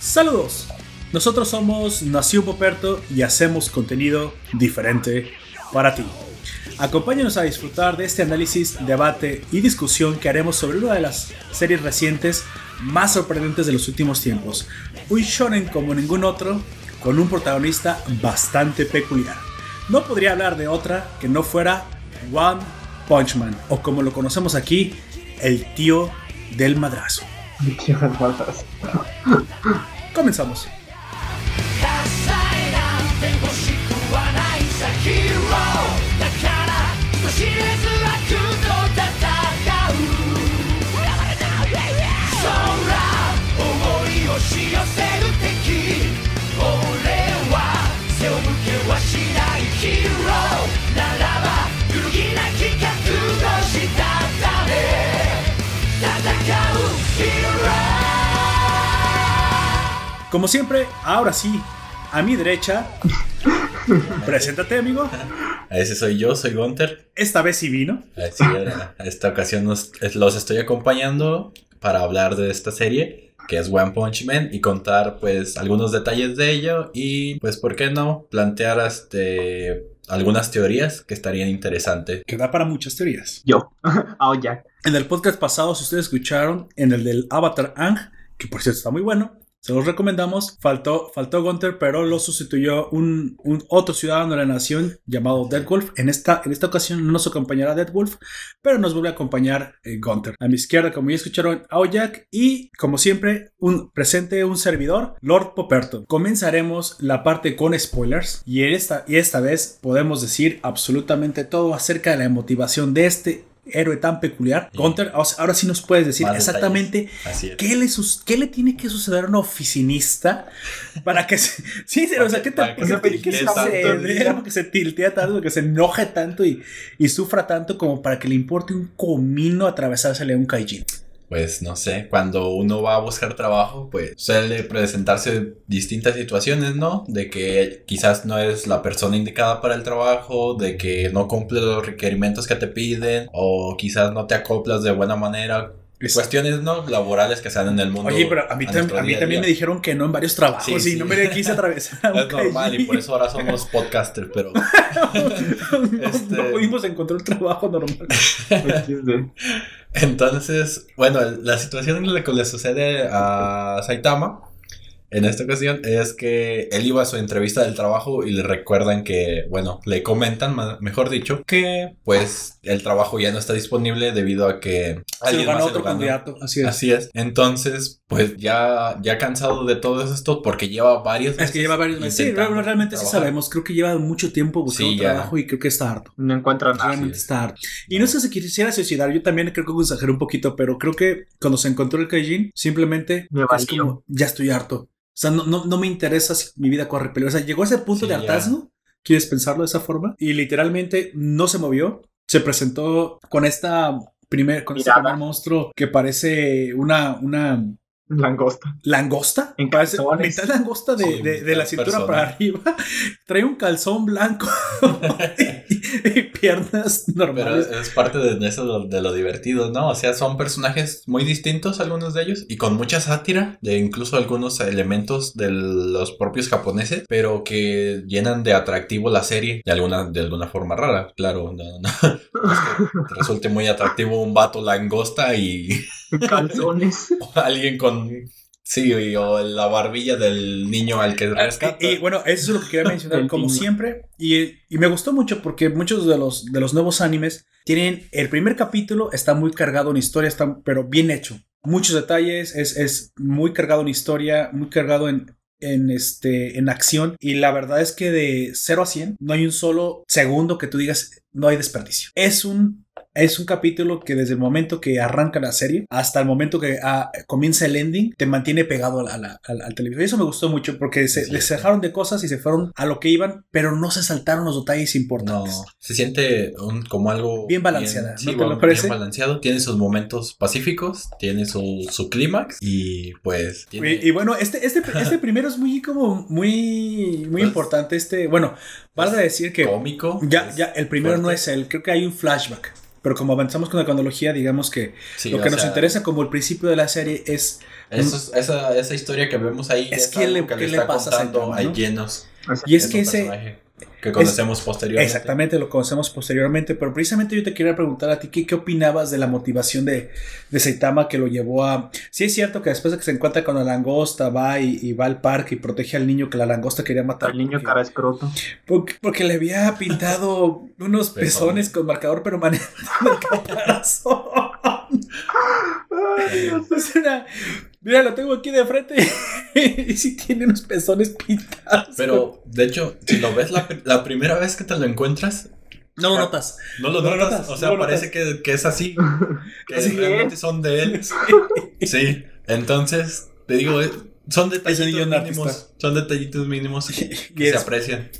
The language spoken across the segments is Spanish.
Saludos. Nosotros somos Nación Poperto y hacemos contenido diferente para ti. Acompáñanos a disfrutar de este análisis, debate y discusión que haremos sobre una de las series recientes más sorprendentes de los últimos tiempos. Un shonen como ningún otro, con un protagonista bastante peculiar. No podría hablar de otra que no fuera One Punch Man, o como lo conocemos aquí, el tío del madrazo. Comenzamos. Como siempre, ahora sí, a mi derecha, preséntate amigo. Ese soy yo, soy Gunter. Esta vez sí vino. Sí, esta ocasión los estoy acompañando para hablar de esta serie que es One Punch Man y contar pues algunos detalles de ello y pues por qué no plantear este algunas teorías que estarían interesantes. Que da para muchas teorías. Yo. oh, ya. En el podcast pasado, si ustedes escucharon, en el del Avatar Ang, que por cierto está muy bueno, se los recomendamos. Faltó, faltó Gunter, pero lo sustituyó un, otro ciudadano de la nación llamado Deadwolf. En esta, en esta ocasión no nos acompañará Deadwolf, pero nos vuelve a acompañar eh, Gunter. A mi izquierda, como ya escucharon, Aoyak y, como siempre, un presente, un servidor, Lord Poperto. Comenzaremos la parte con spoilers y esta, y esta vez podemos decir absolutamente todo acerca de la motivación de este héroe tan peculiar. Gunter, ahora sí nos puedes decir exactamente qué le, qué le tiene que suceder a un oficinista para que se. Sí, o sea, ¿qué te, que, se, que, que se tiltea tanto, que se enoje tanto y, y sufra tanto como para que le importe un comino atravesársele a un kaijin pues no sé, cuando uno va a buscar trabajo, pues suele presentarse distintas situaciones, ¿no? De que quizás no es la persona indicada para el trabajo, de que no cumple los requerimientos que te piden, o quizás no te acoplas de buena manera Cuestiones no laborales que se dan en el mundo. Oye, pero a mí, también me dijeron que no en varios trabajos y no me quise atravesar. es normal y por eso ahora somos podcasters, pero. este... no pudimos encontrar un trabajo normal. Entonces, bueno, la situación en la que le sucede a Saitama en esta ocasión es que él iba a su entrevista del trabajo y le recuerdan que, bueno, le comentan, mejor dicho, que pues el trabajo ya no está disponible debido a que se lo ganó otro candidato. Así es. Así es. Entonces, pues ya, ya cansado de todo esto porque lleva varios meses. Es que lleva varios meses. Sí, realmente sí sabemos. Creo que lleva mucho tiempo buscando trabajo y creo que está harto. No encuentra nada. Realmente está harto. Y no sé si quisiera suicidar. Yo también creo que exageré un poquito, pero creo que cuando se encontró el Kaijin, simplemente es como, ya estoy harto. O sea, no, no, me interesa si mi vida corre peligro. O sea, llegó a ese punto de hartazgo. ¿Quieres pensarlo de esa forma? Y literalmente no se movió. Se presentó con esta primer, con este primer monstruo que parece una, una Langosta. ¿Langosta? En calzones. Mitad langosta de, de, la cintura para arriba. Trae un calzón blanco y, piernas normales. Pero es parte de eso de lo divertido, ¿no? O sea, son personajes muy distintos algunos de ellos y con mucha sátira de incluso algunos elementos de los propios japoneses, pero que llenan de atractivo la serie de alguna, de alguna forma rara. Claro, no, no. resulte muy atractivo un vato langosta y... Calzones. alguien con Sí, o la barbilla del niño al que ah, rescata. Y, bueno, eso es lo que quería mencionar, como siempre. Y, me gustó mucho porque muchos de los, de los nuevos animes tienen. El primer capítulo está muy cargado en historia, está, pero bien hecho. Muchos detalles, es, es muy cargado en historia, muy cargado en, en, este, en acción. Y la verdad es que de 0 a 100 no hay un solo segundo que tú digas no hay desperdicio. Es un es un capítulo que desde el momento que arranca la serie hasta el momento que ah, comienza el ending te mantiene pegado al, televisor. Y eso me gustó mucho porque se les dejaron de cosas y se fueron a lo que iban, pero no se saltaron los detalles importantes. No, se siente como algo bien balanceada. ¿no te lo parece? Bien balanceado. Tiene sus momentos pacíficos, tiene su, su clímax y pues. Y, bueno, este, este, este primero es muy como muy, muy pues importante. Este, bueno, vale decir que. Cómico. Ya, ya, el primero no es él. Creo que hay un flashback Pero como avanzamos con la cronología, digamos que Sí, lo que nos sea, interesa como el principio de la serie es eso es- esa, esa historia que vemos ahí Es que le- que ¿qué le está pasa a contando a no? llenos. y es que ese personaje que conocemos posteriormente. exactamente lo conocemos posteriormente, pero precisamente yo te quería preguntar a ti qué, qué opinabas de la motivación de, de Saitama que lo llevó a sí es cierto que después de que se encuentra con la langosta va y, y va al parque y protege al niño que la langosta quería matar El niño cara escroto. porque, porque le había pintado unos Pezones. pezones con marcador permanente en el caparazón. Ay, Dios. Es una- Mira, lo tengo aquí de frente y sí tiene unos pezones pintados. Pero, de hecho, si lo ves la, la primera vez que te lo encuentras, no lo notas. no lo No lo notas. notas, o sea, no parece que, que es así. Que Así realmente son de él. Sí. Entonces, te digo, eh, son detallitos mínimos. artista. Son detallitos mínimos que Y se aprecian.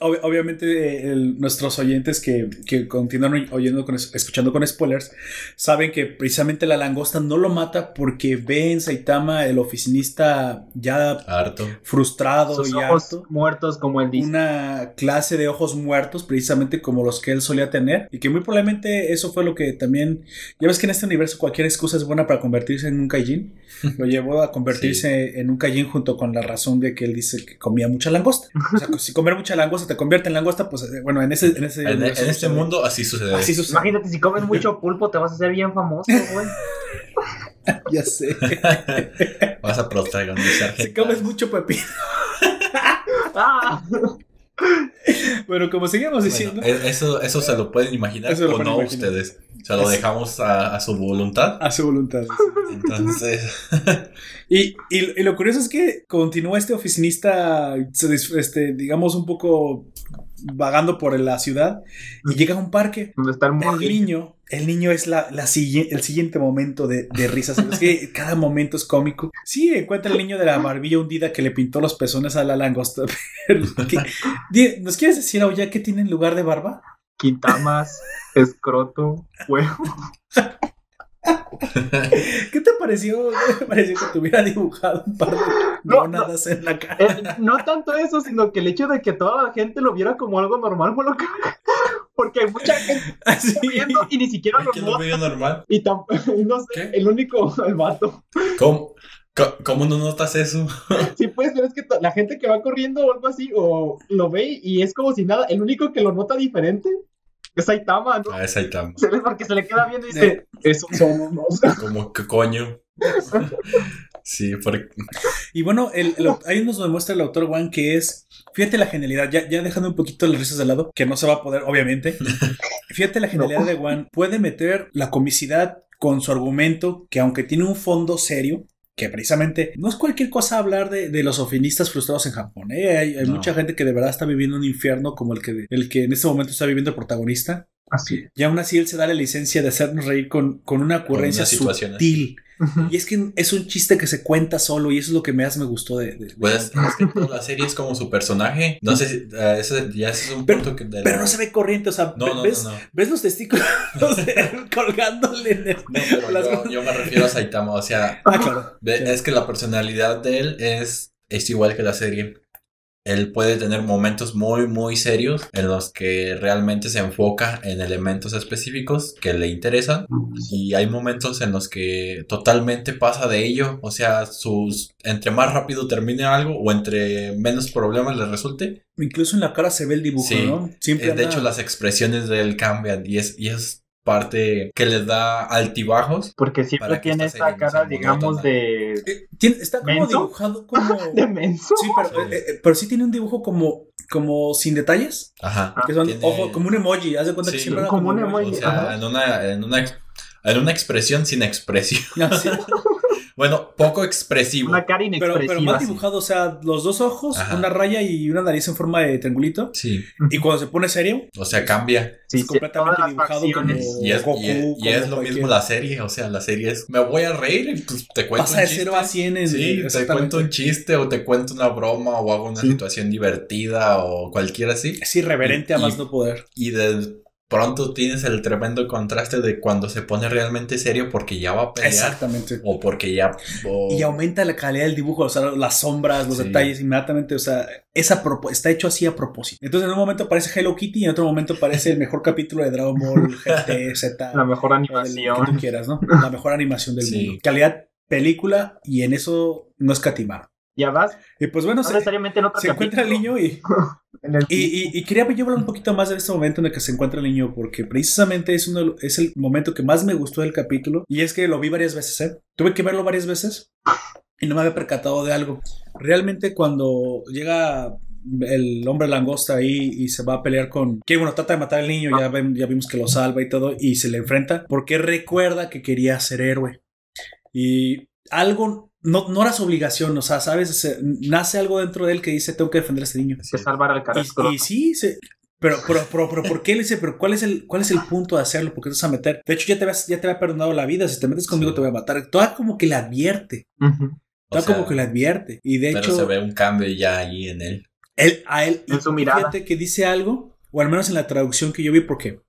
Ob- obviamente el- nuestros oyentes que, que continúan oyendo con, es- escuchando con spoilers saben que precisamente la langosta no lo mata porque ve en Saitama el oficinista ya Harto. frustrado Sus y ojos harto. muertos, como él dice. Una clase de ojos muertos, precisamente como los que él solía tener, y que muy probablemente eso fue lo que también. Ya ves que en este universo cualquier excusa es buena para convertirse en un Kaijin. Lo llevó a convertirse en un Kaijin junto con la razón de que él dice que comía mucha langosta. O sea, si comer mucha langosta te convierte en langosta, pues eh, bueno, en ese. En, ese En, en este sucede. mundo así sucede. Así sucede. Imagínate, si comes mucho pulpo, te vas a hacer bien famoso, güey. Ya sé. Vas a protagonizar. si comes mucho pepino. Ah, Bueno, como seguíamos Bueno, diciendo. e- eso, eso se lo pueden imaginar lo o pueden no imaginar. ustedes. Se lo dejamos a, a su voluntad. A su voluntad. Entonces, Y, y- y lo curioso es que continúa este oficinista, este, digamos, un poco vagando por la ciudad y llega a un parque. ¿Dónde está el niño, el niño es la, la sigui- el siguiente momento de, de risas. Es que cada momento es cómico. Sí, encuentra el niño de la barbilla hundida que le pintó los pezones a la langosta. Pero, ¿qué- di- ¿Nos quieres decir, Oya, qué tiene en lugar de barba? Quintamas, escroto, huevo. ¿Qué te pareció? ¿Qué te pareció que te hubiera dibujado un par de No, gónadas en la cara? Eh, no tanto eso, sino que el hecho de que toda la gente lo viera como algo normal fue lo que... Porque hay mucha gente Así. viendo y ni siquiera lo ¿quién lo veo normal? Y no sé, ¿Qué? el único, el vato. ¿Cómo, cómo no notas eso? Sí, pues, pero es que la gente que va corriendo o algo así, o lo ve y es como si nada, el único que lo nota diferente es Saitama, ¿no? Ah, es Saitama. Se le- Porque se le queda viendo y dice, eso somos, ¿no? Como que coño. Sí, porque Y bueno, el, el- ahí nos demuestra el autor Juan que es, fíjate la genialidad, ya, ya dejando un poquito las risas de lado, que no se va a poder, obviamente. Fíjate la genialidad de Juan, puede meter la comicidad con su argumento, que aunque tiene un fondo serio, que precisamente no es cualquier cosa hablar de, de los ofinistas frustrados en Japón. ¿eh? Hay, hay No. mucha gente que de verdad está viviendo un infierno como el que, el que en este momento está viviendo el protagonista. Así. Y aún así él se da la licencia de hacernos reír con, con una ocurrencia una situación sutil. Y es que es un chiste que se cuenta solo y eso es lo que más me gustó de... de- de- pues, es que toda la serie es como su personaje. No sé si ese ya ese es un Pero- punto que de Pero la- no se ve corriente, o sea, No, no, ¿ves, no, no. ves los testículos de él colgándole en el... No, pero las- yo, yo me refiero a Saitama. O sea, Ah, claro. ve- Sí. es que la personalidad de él es, es igual que la serie. Él puede tener momentos muy, muy serios en los que realmente se enfoca en elementos específicos que le interesan. Y hay momentos en los que totalmente pasa de ello. O sea, sus entre más rápido termine algo o entre menos problemas le resulte. Incluso en la cara se ve el dibujo, Sí. ¿no? Siempre Eh, de hecho, las expresiones de él cambian y es, y es parte que les da altibajos. Porque siempre tiene esta cara, digamos, de, Eh, tiene- está como ¿Menso? dibujado como... de menso. Sí, pero, eh, eh, pero sí tiene un dibujo como, como sin detalles. Ajá. Que son, Tiene- ojo, como un emoji. Haz de cuenta que Sí, siempre era como un O emoji. sea, en una, en una, en una expresión sin expresión. Así. Bueno, poco expresivo. Una cara Pero, inexpresiva. pero mal así. dibujado, o sea, los dos ojos, Ajá. una raya y una nariz en forma de triangulito. Sí, Y cuando se pone serio, o sea, cambia. Sí, es completamente dibujado como. Y es, Goku, y es, y como es lo cualquier- mismo la serie. O sea, la serie es, me voy a reír y pues te cuento Pasa un de chiste. 0 a 100 en Sí, te cuento un chiste o te cuento una broma o hago una Sí. situación divertida o cualquiera así. Es irreverente a Y- más y- no poder. Y de pronto tienes el tremendo contraste de cuando se pone realmente serio porque ya va a pelear. Exactamente. O porque ya. o- Y aumenta la calidad del dibujo, o sea, las sombras, los Sí. detalles inmediatamente, o sea, esa está hecho así a propósito. Entonces en un momento aparece Hello Kitty y en otro momento aparece el mejor capítulo de Dragon Ball GT, Z, La mejor del que tú animación. quieras, ¿no? La mejor animación del Sí. mundo. Calidad película y en eso no escatimar. Ya vas, Y pues bueno, no se, necesariamente en otro se encuentra el niño y, en el- y, y- y quería yo hablar un poquito más de este momento en el que se encuentra el niño, porque precisamente es, uno, es el momento que más me gustó del capítulo, y es que lo vi varias veces, ¿eh? Tuve que verlo varias veces y no me había percatado de algo. Realmente cuando llega el hombre langosta ahí y se va a pelear con... Que bueno, trata de matar al niño, ya, ven- ya vimos que lo salva y todo, y se le enfrenta, porque recuerda que quería ser héroe. Y algo... No, no era su obligación, o sea, ¿sabes? Se- nace algo dentro de él que dice, tengo que defender a este niño. que salvar al carajo. Y, y sí, se- pero, pero, pero, pero, ¿por qué le dice? Pero ¿cuál es el, cuál es el punto de hacerlo? ¿Por qué te vas a meter? De hecho, ya te, habías- ya te había perdonado la vida. Si te metes conmigo, Sí. te voy a matar. Toda como que le advierte. O Toda sea, como que le advierte. Y de pero hecho, se ve un cambio ya ahí en él. él, a él, En su mirada. Fíjate que dice algo, o al menos en la traducción que yo vi, porque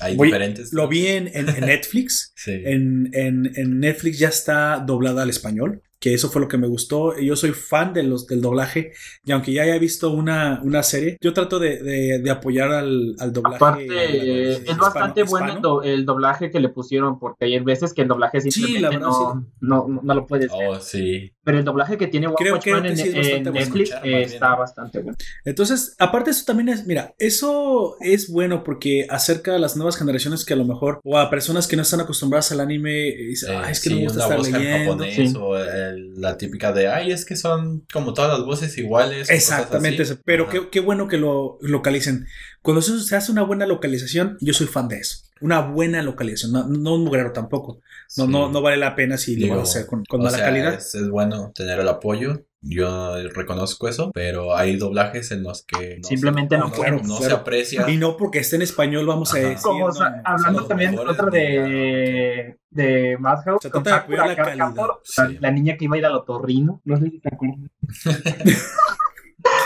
Hay Voy- diferentes. lo vi en, en- en Netflix. Sí. En, en- en Netflix ya está doblada al español, que eso fue lo que me gustó. Yo soy fan de los, del doblaje, y aunque ya haya visto una, una serie, yo trato de, de- de apoyar al, al doblaje. Aparte, eh, es hispano- bastante bueno el, do- el doblaje que le pusieron, porque hay veces que el doblaje simplemente la verdad, no, no, no, no lo puedes ver. Oh, sí. Pero el doblaje que tiene Creo- creo que en, sí es en bastante Netflix escuchar, eh, está bastante bueno. Entonces, aparte eso también es, mira, eso es bueno porque acerca a las nuevas generaciones que a lo mejor, o a personas que no están acostumbradas al anime, y dicen, Eh, "Ay, es que sí, no me gusta estar voz en leyendo. japonés Sí. o el- la típica de, ay, es que son como todas las voces iguales. Exactamente, así". eso. pero qué, qué bueno que lo localicen. Cuando se hace una buena localización, yo soy fan de eso. Una buena localización, no, no un mugrero tampoco. No, Sí. no, no vale la pena si lo Digo, vas a hacer con, con mala sea, calidad. Es, es bueno tener el apoyo. Yo reconozco eso, pero hay doblajes en los que no Simplemente se, no puedes, no se aprecia. Y no porque esté en español vamos a decir. Como no, no, hablando también mejores otra de, de Madhouse, Se con trata de cuidar la calidad. La, Sí. la niña que iba a ir al otorrino. No sé si te acuerdas.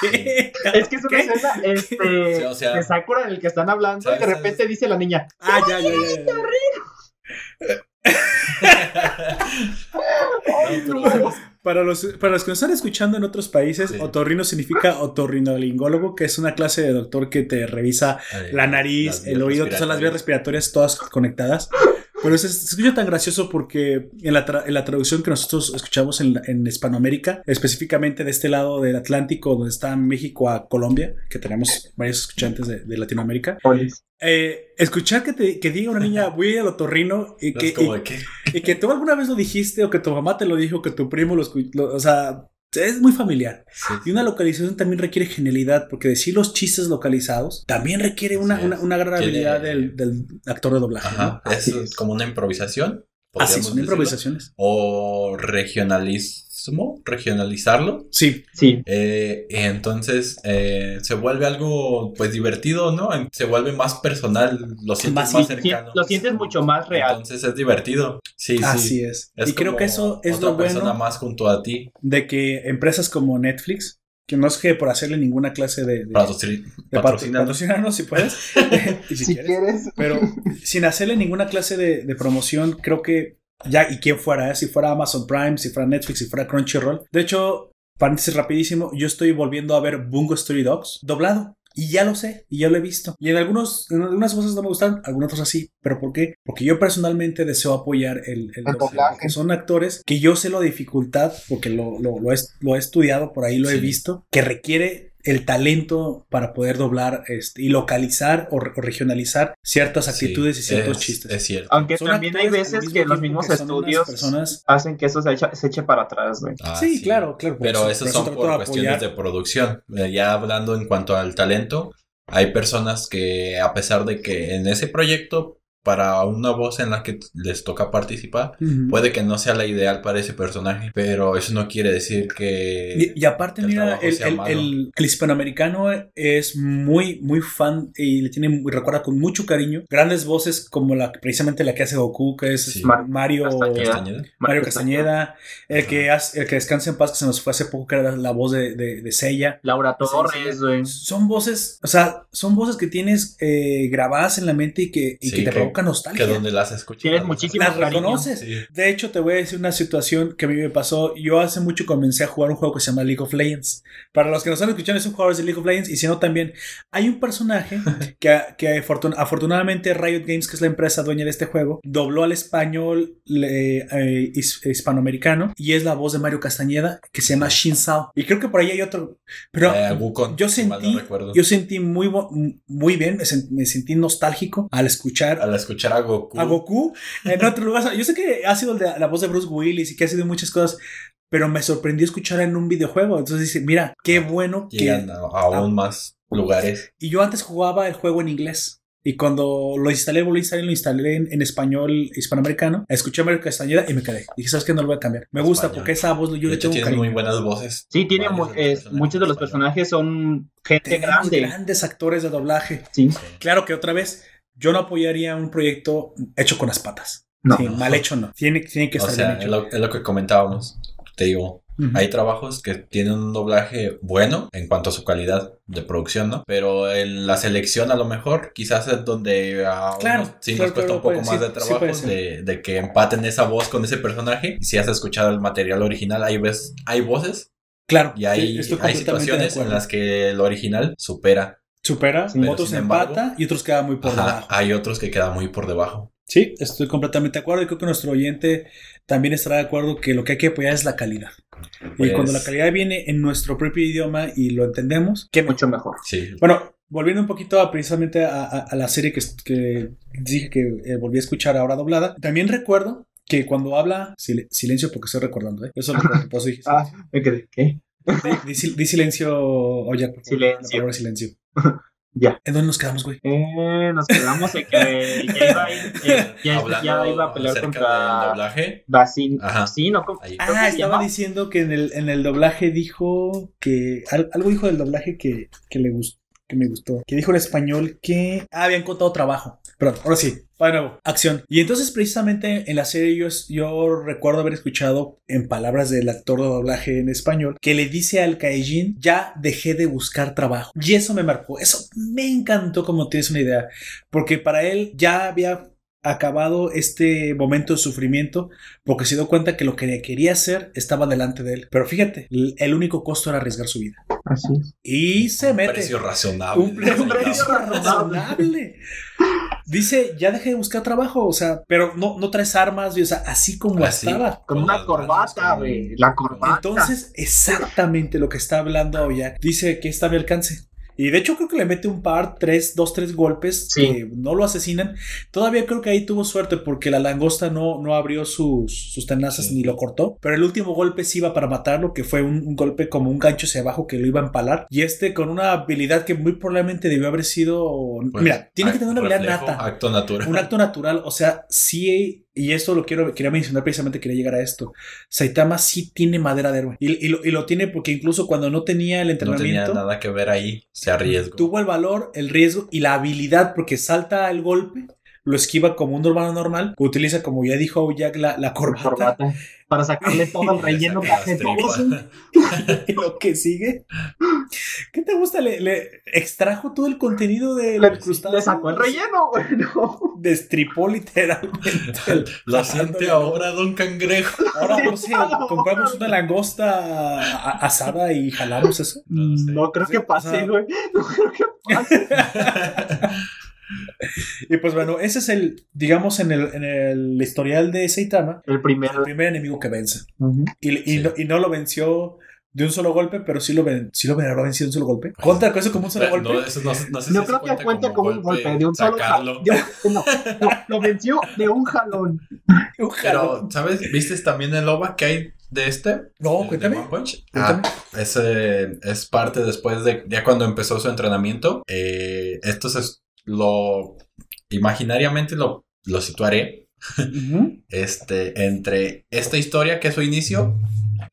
¿Qué? Es que es una ¿Qué? escena este, Sí, o sea, de Sakura en el que están hablando y de repente dice la niña, Ah, ya, ya, ya, ya. No, pero ¿sabes? Para los, para los que nos están escuchando en otros países, Sí. otorrino significa otorrinolaringólogo, que es una clase de doctor que te revisa la nariz, el oído, son las vías respiratorias. todas conectadas. Pero se, se escucha tan gracioso porque en la, tra- en la traducción que nosotros escuchamos en, la- en Hispanoamérica, específicamente de este lado del Atlántico, donde está México a Colombia, que tenemos varios escuchantes de, de Latinoamérica, eh, escuchar que, te, que diga una niña, voy a ir al otorrino y No que, es como y- de que y que tú alguna vez lo dijiste, o que tu mamá te lo dijo, que tu primo lo escuchó, o sea, es muy familiar. sí, Y una localización también requiere genialidad, porque decir los chistes localizados también requiere una, una, una gran Quiere- habilidad del, del actor de doblaje. Ajá, ¿no? es, como una improvisación. Así podríamos son decirlo. improvisaciones. O regionalismo, regionalizarlo. Sí, Sí, Eh, y entonces eh, se vuelve algo pues divertido, ¿no? Se vuelve más personal, lo sientes Más- más, sí, cercano. lo sientes mucho más real. Entonces es divertido. Sí, sí. así es. Es y creo que eso es otra lo persona bueno más junto a ti. de que empresas como Netflix, que no es que por hacerle ninguna clase de, de, Patrocin- de patrocinarnos si puedes, y si, si quieres. quieres. Pero sin hacerle ninguna clase de, de promoción, creo que ya, y quién fuera, ¿eh? si fuera Amazon Prime, si fuera Netflix, si fuera Crunchyroll. De hecho, paréntesis rapidísimo, yo estoy volviendo a ver Bungo Story Dogs doblado. Y ya lo sé, y ya lo he visto. Y en algunos, en algunas cosas no me gustan, algunas otras sí. ¿Pero por qué? Porque yo personalmente deseo apoyar el, el doblaje. doblaje. Son actores que yo sé la dificultad, porque lo, lo, lo he, lo he estudiado, por ahí lo he visto, que requiere el talento para poder doblar este, y localizar o, re- o regionalizar ciertas actitudes y ciertos es- chistes. Es cierto. Aunque Son también hay veces que los mismos que estudios personas hacen que eso se eche, se eche para atrás, güey. Ah, sí, claro, claro. Pero eso- son por de cuestiones apoyar. de producción. Eh, Ya hablando en cuanto al talento, hay personas que a pesar de que en ese proyecto para una voz en la que les toca participar, puede que no sea la ideal para ese personaje, pero eso no quiere decir que... Y, y aparte, el mira, el, el- el- el hispanoamericano es muy, muy fan y le tiene, recuerda con mucho cariño grandes voces como la precisamente la que hace Goku, que es Sí. Mar- Mario Castañeda. Castañeda. Mario Castañeda, el que, hace- el que descansa en paz, que se nos fue hace poco, que era la voz de, de, de. Laura Torres, güey. Son voces, o sea, son voces que tienes eh, grabadas en la mente y que, y Sí, que te que- nostalgia. Que donde las escuchas. Tienes muchísimo Las cariño. reconoces. Sí. De hecho, te voy a decir una situación que a mí me pasó. Yo hace mucho comencé a jugar un juego que se llama League of Legends. Para los que nos están escuchando, son jugadores de League of Legends. Y si no, también hay un personaje que, que afortun- afortunadamente Riot Games, que es la empresa dueña de este juego, dobló al español le- eh, his- hispanoamericano y es la voz de Mario Castañeda, que se llama Shin Sao. Y creo que por ahí hay otro. Pero Eh, Wukong, yo si mal no sentí, yo sentí muy, muy bien, me sentí nostálgico al escuchar Al escuchar a Goku. a Goku en otro lugar. Yo sé que ha sido la voz de Bruce Willis y que ha sido muchas cosas, pero me sorprendió escuchar en un videojuego. Entonces dice, mira, qué bueno que... Llegan a, a aún más lugares. Y yo antes jugaba el juego en inglés. Y cuando lo instalé, volví a instalar, lo instalé en, en español hispanoamericano. Escuché a Mario Castañeda y me quedé. Dije, ¿sabes qué? No lo voy a cambiar. Me gusta Español. porque esa voz yo le tengo tiene muy buenas voces. Sí, tiene personajes muchos de los personajes son gente Tenemos grande. grandes actores de doblaje. Sí, Sí. Claro que otra vez, yo no apoyaría un proyecto hecho con las patas. no. Sí, mal hecho no. Tiene, tiene que O estar sea, bien es hecho. lo, es lo que comentábamos. Te digo, hay trabajos que tienen un doblaje bueno en cuanto a su calidad de producción, ¿no? Pero en la selección a lo mejor quizás es donde a Claro, unos sí claro, nos cuesta claro, un poco puede- más sí, de trabajo de, de que empaten esa voz con ese personaje. Y si has escuchado el material original, hay, ves, hay voces Claro. y hay, hay situaciones en las que el original supera. Supera, otros sin embargo- empata y otros quedan muy por Ajá, debajo. hay otros que quedan muy por debajo. Sí, estoy completamente de acuerdo y creo que nuestro oyente también estará de acuerdo que lo que hay que apoyar es la calidad. y Pues, cuando la calidad viene en nuestro propio idioma y lo entendemos, mejor. Mucho mejor. Sí, Bueno, volviendo un poquito a, precisamente a, a- a la serie que, que dije que eh, volví a escuchar ahora doblada, también recuerdo que cuando habla, sil- silencio porque estoy recordando, ¿eh? eso lo recuerdo, por eso dije, Ah, me quedé. ¿Qué? Di, di di silencio, oye, por favor, Silencio. la palabra silencio. Ya. ¿En dónde nos quedamos, güey? Eh, nos quedamos en que ya iba, eh, ya, hablando ya iba a pelear contra doblaje. Basin. Ajá. Ah, estaba llama- diciendo que en el, en el doblaje dijo que. al- algo dijo del doblaje que, que le gustó. Que me gustó. Que dijo en español que ah, habían contado trabajo. Perdón, ahora sí. Va de nuevo. Acción. Y entonces, precisamente en la serie, yo, yo recuerdo haber escuchado en palabras del actor de doblaje en español que le dice al Kaijin: Ya dejé de buscar trabajo. Y eso me marcó. Eso me encantó, como tienes una idea. Porque para él ya había acabado este momento de sufrimiento porque se dio cuenta que lo que quería hacer estaba delante de él. Pero fíjate, el único costo era arriesgar su vida. Así es. Y se Un mete. precio razonable. Un precio, Un precio razonable. Dice, ya dejé de buscar trabajo, o sea, pero no, no traes armas, o sea, así como Así. estaba. Con una corbata, güey. La corbata. Entonces, exactamente lo que está hablando Aoyak. Dice que está a mi alcance. Y de hecho creo que le mete un par, tres, dos, tres golpes Sí. que no lo asesinan. Todavía creo que ahí tuvo suerte porque la langosta no, no abrió sus, sus tenazas Sí. ni lo cortó. Pero el último golpe sí iba para matarlo, que fue un, un golpe como un gancho hacia abajo que lo iba a empalar. Y este con una habilidad que muy probablemente debió haber sido... Pues, Mira, tiene que tener una habilidad nata Acto natural. un acto natural, o sea, sí, y esto lo quiero, quería mencionar precisamente, quería llegar a esto. Saitama sí tiene madera de héroe. Y, y lo, y lo tiene porque incluso cuando no tenía el No tenía entrenamiento, nada que ver ahí. Se arriesgó. tuvo el valor, el riesgo y la habilidad porque salta el golpe, lo esquiva como un hermano normal, utiliza, como ya dijo Jack, la, la La corbata, corbata. Para sacarle todo el Le relleno que hace lo que sigue. ¿Qué te gusta? Le, le extrajo todo el contenido del Le, crustáceo. le sacó el relleno, güey. No. Destripó literalmente. el- Lo siente ahora, don Cangrejo. Ahora no sé, compramos una langosta asada y jalamos eso. No sé. No creo que O pase, sea- güey. No creo que pase. Y pues bueno, ese es el, digamos, en el, en el historial de Saitama, El primero. el primer enemigo que vence. Y, y Sí. no, y no lo venció de un solo golpe, pero sí lo, ven, sí lo habrá vencido de un solo golpe. ¿Cuenta con eso como un solo golpe? No, eso no, no sé si No eso creo que cuente como un golpe de un solo sacarlo. jalón. No, no, lo venció de un jalón. Un Pero. ¿sabes? ¿Viste también el OVA que hay de este? No, cuéntame. Punch? Ah, ese es parte después de ya cuando empezó su entrenamiento. Eh, esto es lo imaginariamente lo lo situaré. Este, entre esta historia que es su inicio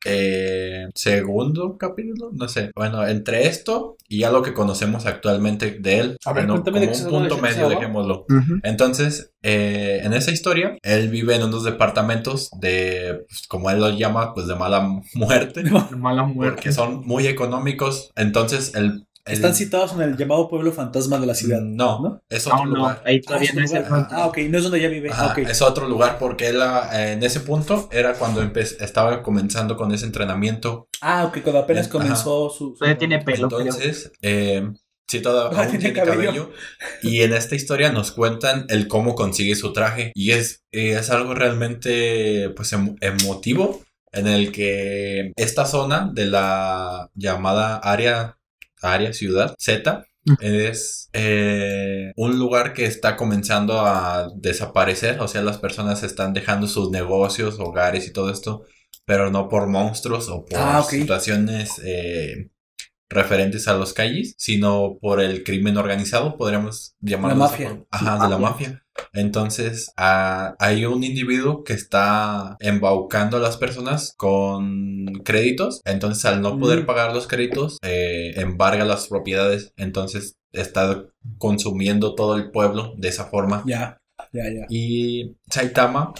eh, segundo capítulo, no sé. Bueno, entre esto y ya lo que conocemos actualmente de él, A ver, bueno, de como un punto medio, dejémoslo. Entonces, eh, en esa historia, él vive en unos departamentos de, pues, como él lo llama, pues de mala muerte, Mala muerte. porque son muy económicos. Entonces, el... el- Están citados en el llamado pueblo fantasma de la ciudad. No, ¿no? es otro No, no, lugar. ahí Ah, todavía es no es el. Ah, ok, no es donde ella vive. Ajá, Ah. Es otro lugar porque él ah, en ese punto era cuando estaba comenzando con ese entrenamiento. Ah, ok, cuando apenas Ajá. comenzó su. su- Todavía tiene pelo. Entonces, eh, sí, Ah, aún tiene tiene cabello. cabello. Y en esta historia nos cuentan el cómo consigue su traje. Y es, eh, es algo realmente pues, emo- emotivo en el que esta zona de la llamada área, área ciudad Z es eh, un lugar que está comenzando a desaparecer. O sea, las personas están dejando sus negocios, hogares y todo esto. Pero no por monstruos o por Ah, situaciones eh, referentes a los calles, sino por el crimen organizado, podríamos llamarlo. La mafia. Ajá, de la mafia. Entonces, ah, hay un individuo que está embaucando a las personas con créditos. Entonces, al no poder pagar los créditos, eh, embarga las propiedades. Entonces, está consumiendo todo el pueblo de esa forma. Ya, ya, ya. Y Saitama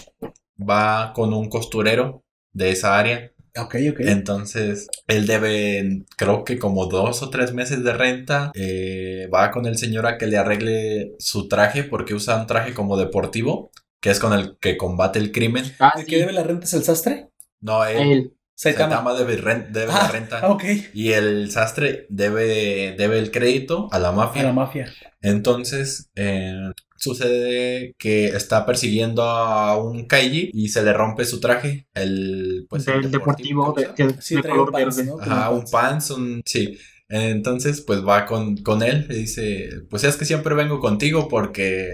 va con un costurero de esa área. Ok, ok. Entonces, él debe, creo que como dos o tres meses de renta. eh, va con el señor a que le arregle su traje porque usa un traje como deportivo, que es con el que combate el crimen. Ah, ¿El sí, que debe la renta es el sastre? No, él, él. Saitama. Saitama debe, debe la Ah, renta. ah, ok. Y el sastre debe, debe el crédito a la A mafia. la mafia. Entonces, eh, sucede que está persiguiendo a un Kaiji y se le rompe su traje. El, pues, el deportivo, de, que Sí, de trae un color pants, verde. ¿no? Ajá, un pants, un... Sí. Entonces, pues va con, con él y dice, pues es que siempre vengo contigo porque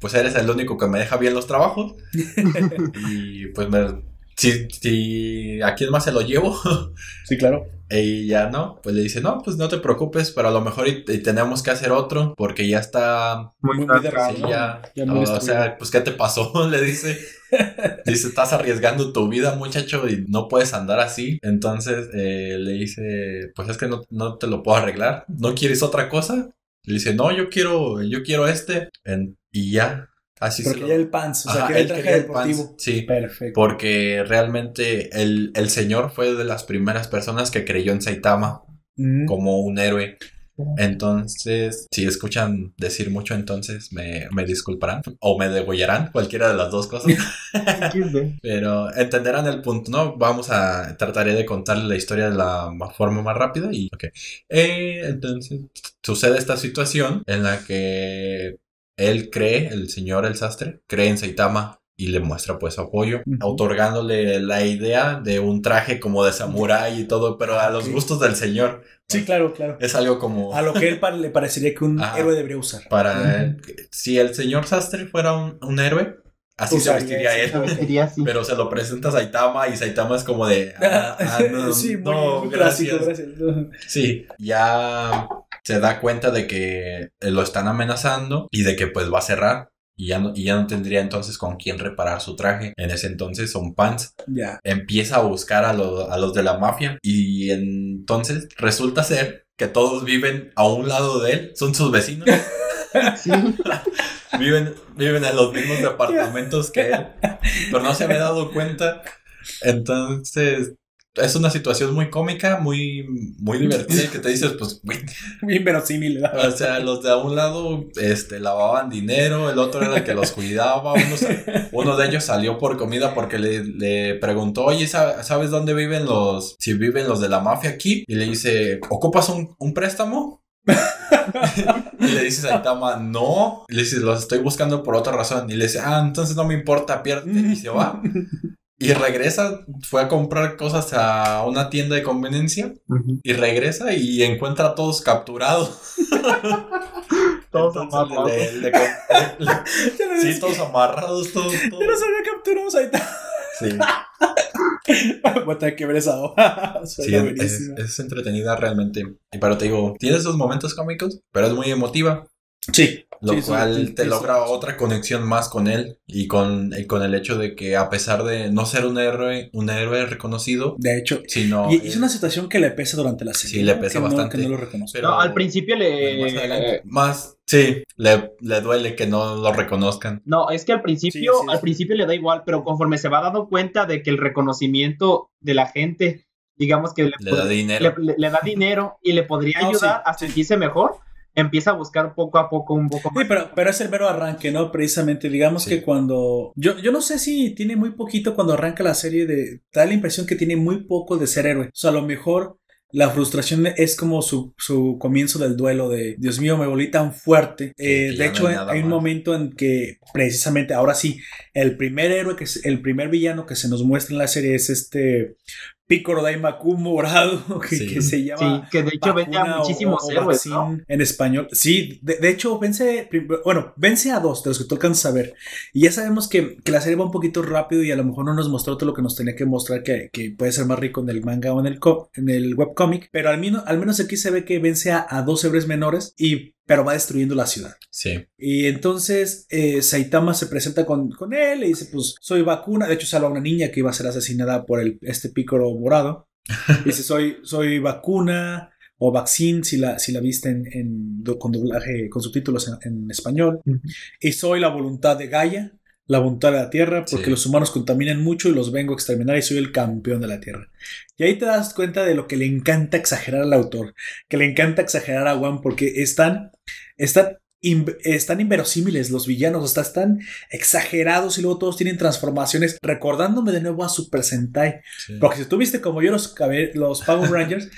pues eres el único que me deja bien los trabajos. y pues me... Si, si a quién más se lo llevo Sí, claro. y ya no, pues le dice, no, pues no te preocupes, pero a lo mejor y, y tenemos que hacer otro porque ya está Muy Muy tarde. ya. Ya muy o sea, pues, ¿qué te pasó? Le dice. Dice, estás arriesgando tu vida, muchacho, y no puedes andar así. Entonces eh, le dice, pues es que no, no te lo puedo arreglar. ¿No quieres otra cosa? Le dice, no, yo quiero, yo quiero este. En- y ya. Así se ya lo- el pants, o sea, Ajá, el traje quería el pants, deportivo. Sí. Perfecto. Porque realmente el, el señor fue de las primeras personas que creyó en Saitama Mm. como un héroe. Entonces, si escuchan decir mucho, entonces me, me disculparán o me degollarán, cualquiera de las dos cosas. Pero entenderán el punto, ¿no? Vamos a trataré de contarle la historia de la ma- forma más rápida y ok. Eh, entonces sucede esta situación en la que él cree, el señor el sastre, cree en Saitama y le muestra pues apoyo, otorgándole la idea de un traje como de samurái y todo, pero a los Ok. gustos del señor. Sí, claro, claro. Es algo como A lo que él pa- le parecería que un héroe debería usar. para si el señor sastre fuera un, un héroe, así se Usaría vestiría ese él. Se vestiría así. Pero se lo presenta a Saitama y Saitama es como de. ah, ah, no, sí, muy, no, muy gracias. clásico, gracias. Sí, ya se da cuenta de que lo están amenazando y de que pues va a cerrar. Y ya, no, y ya no tendría entonces con quién reparar su traje. En ese entonces son pants. Ya. Empieza a buscar a, lo- a los de la mafia. Y entonces resulta ser que todos viven a un lado de él. Son sus vecinos. Sí. viven, viven en los mismos departamentos que él, pero no se había dado cuenta. Entonces, es una situación muy cómica, muy, muy divertida y que te dices, pues, güey, ¿verdad? o sea, los de a un lado, este, lavaban dinero, el otro era el que los cuidaba, uno, de ellos salió por comida porque le, le preguntó, oye, ¿sa- ¿sabes dónde viven los, si viven los de la mafia aquí? Y le dice, ¿ocupas un, un préstamo? y le dice Saitama, no. Y le dice, los estoy buscando por otra razón. Y le dice, ah, entonces no me importa, pierde. Y se va. Y regresa, fue a comprar cosas a una tienda de conveniencia. Y regresa y encuentra a todos capturados. Todos amarrados. le- le- le- Ya no sí, todos amarrados, todos. todos. no sabía capturamos ahí. Sí, Voy a tener que ver esa hoja. sí, Suena es, buenísima. es entretenida realmente. Y pero te digo, tiene esos momentos cómicos, pero es muy emotiva. Sí. Lo sí, cual sí, te sí, logra sí. otra conexión más con él y con, y con el hecho de que a pesar de no ser un héroe, un héroe reconocido, De hecho, sino y es eh, una situación que le pesa durante la serie. Sí, le pesa que no- bastante. que no lo reconoce. Pero- No, al principio le... más, adelante- más- sí, le, le duele que no lo reconozcan. No, es que al principio, Sí, sí, al sí. principio le da igual, pero conforme se va dando cuenta de que el reconocimiento de la gente, digamos que le, Le da dinero. le- le- le da dinero y le podría No, ayudar sí, a sentirse mejor, empieza a buscar poco a poco un poco Sí, más. pero, pero es el mero arranque, ¿no? Precisamente, digamos Sí. que cuando... Yo, yo no sé si tiene muy poquito cuando arranca la serie de... Da la impresión que tiene muy poco de ser héroe. O sea, a lo mejor la frustración es como su, su comienzo del duelo de, Dios mío, me volví tan fuerte. Eh, de hecho, no hay hay, nada un momento en que precisamente, ahora sí, el primer héroe, que es, el primer villano que se nos muestra en la serie es este Piccolo Daimaku morado, que, Sí. que se llama... Sí, que de hecho vende a o- muchísimos o héroes, ¿no? En español. Sí, de, de hecho, vence. Bueno, vence a dos de los que tú alcanzas a ver. Y ya sabemos que, que la serie va un poquito rápido y a lo mejor no nos mostró todo lo que nos tenía que mostrar, que, que puede ser más rico en el manga o en el, en el webcomic. Pero al menos, al menos aquí se ve que vence a, a dos héroes menores y. Pero va destruyendo la ciudad. Sí, Y entonces eh, Saitama se presenta con, con él y dice, pues soy vacuna. De hecho, salva a una niña que iba a ser asesinada por el, este pícoro morado. Dice, soy, soy vacuna o vaccine si la, si la viste en, en con doblaje, con subtítulos en, en español. Y soy la voluntad de Gaia, la voluntad de la Tierra, porque Sí. los humanos contaminan mucho y los vengo a exterminar y soy el campeón de la Tierra. Y ahí te das cuenta de lo que le encanta exagerar al autor, que le encanta exagerar a Juan porque están, están, in- están inverosímiles los villanos, sea, están exagerados y luego todos tienen transformaciones, recordándome de nuevo a Super Sentai. sí. Porque si tú viste como yo los, los Power Rangers,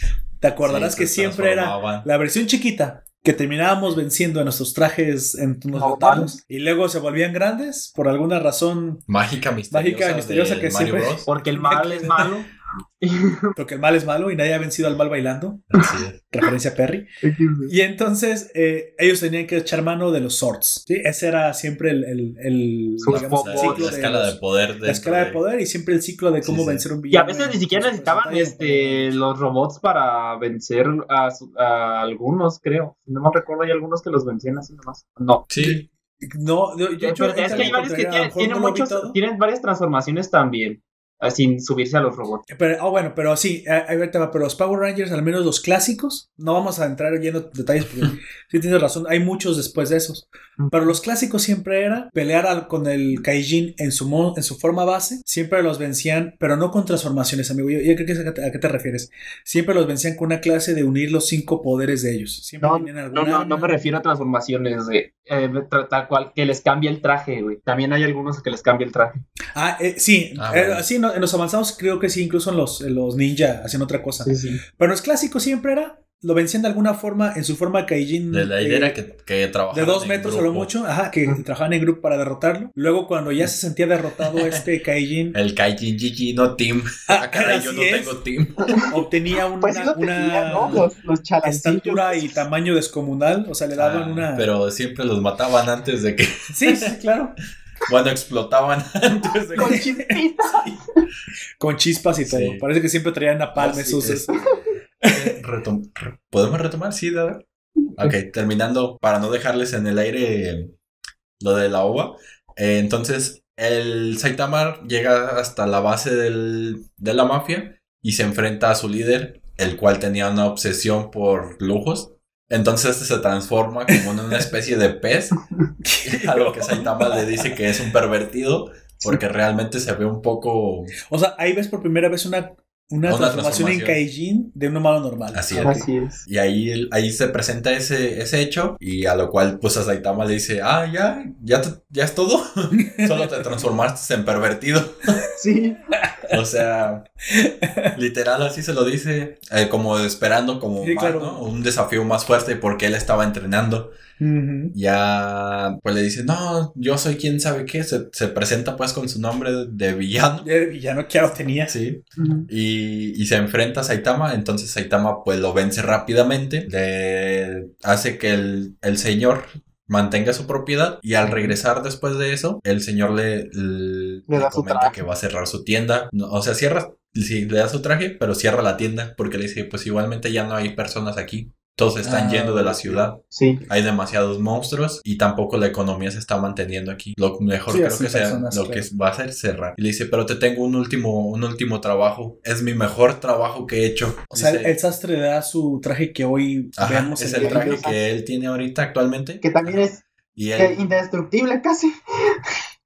te acordarás Sí, que siempre era la versión chiquita que terminábamos venciendo en nuestros trajes en unos No, botanos y luego se volvían grandes por alguna razón Mágica, misteriosa. Mágica, misteriosa que Mario siempre- Bros. Porque el mal es malo. porque el mal es malo y nadie ha vencido al mal bailando Así es. referencia a Perry y entonces eh, ellos tenían que echar mano de los swords ¿sí? ese era siempre el, el, digamos, ciclo la de escala los- de poder. la escala de poder y siempre el ciclo de cómo Sí, sí. vencer un Y a villano veces ni siquiera necesitaban este, los robots para vencer a, su- a algunos, creo. No me recuerdo, hay algunos que los vencían así nomás. No. Sí, no yo, yo- Pero yo es que hay varios que tienen, muchos, tienen varias transformaciones también, sin subirse a los robots. Pero, ah, bueno, pero sí, eh, ahí va, pero los Power Rangers, al menos los clásicos, no vamos a entrar lleno de detalles porque sí tienes razón, hay muchos después de esos. Pero los clásicos siempre era pelear al- con el Kaijin en su, en su forma base, siempre los vencían, pero no con transformaciones, amigo. Yo, yo creo que es a, qué te- a qué te refieres. Siempre los vencían con una clase de unir los cinco poderes de ellos. Siempre No, no, no, no me refiero a transformaciones de eh, tal cual, que les cambia el traje, güey. También hay algunos que les cambia el traje. Ah, eh, sí, Ah, eh, sí, no, en los avanzados creo que sí, incluso en los, en los ninja hacían otra cosa. sí. Pero los clásicos siempre era, lo vencían de alguna forma en su forma Kaijin. de la eh, idea era que, que trabajaban de dos en metros a lo mucho, ajá, que trabajaban en grupo para derrotarlo. Luego, cuando ya se sentía derrotado este Kaijin, El Kaijin Gigi, no Team. Ah, Ah, caray, yo no es. tengo Team. obtenía una, Pues una tenía, ¿no? Los, los chalancillos. estatura y tamaño descomunal, o sea, le daban Ah, una... Pero siempre los mataban antes de que. Sí, sí, claro, Bueno, explotaban antes de Con que. chispitas. con chispas y todo. Sí. Parece que siempre traían napalm Ah, sí, esos... es- Retom- re- ¿Podemos retomar? Sí, Dada. Ok, terminando, para no dejarles en el aire eh, lo de la ova. eh, entonces, el Saitama llega hasta la base del- de la mafia y se enfrenta a su líder, el cual tenía una obsesión por lujos. Entonces este se transforma como en una especie de pez, a lo que Saitama le dice que es un pervertido, porque realmente se ve un poco O sea, ahí ves por primera vez una, una, Una transformación en transformación. Kaijin de un humano normal. Así Ah, es. Así es. Y ahí, el- ahí se presenta ese, ese hecho y a lo cual pues a Saitama le dice, ah, ya, ya, te- ya es todo, solo te transformaste en pervertido. Sí. O sea, literal así se lo dice, eh, como esperando como Sí, más, claro. ¿no? un desafío más fuerte porque él estaba entrenando. Ya pues le dice, no, yo soy quien sabe qué, se, se presenta pues con su nombre de villano. El villano que ya lo tenía. Sí, y, y se enfrenta a Saitama, entonces Saitama pues lo vence rápidamente, le hace que el, el señor mantenga su propiedad y al regresar después de eso, el señor le, le, Le da le su comenta traje. que va a cerrar su tienda, No, o sea, cierra, sí, le da su traje, pero cierra la tienda porque le dice pues igualmente ya no hay personas aquí. Todos están Ah, yendo de la ciudad. Sí. Hay demasiados monstruos y tampoco la economía se está manteniendo aquí. Lo mejor Sí, creo que sea personas, lo claro. que va a hacer cerrar. Y le dice, pero te tengo un último, un último trabajo. Es mi mejor trabajo que he hecho. O sea, Dice, el sastre le da su traje que hoy Ajá, vemos es en el traje que él tiene ahorita actualmente. Que también es Y él, indestructible casi.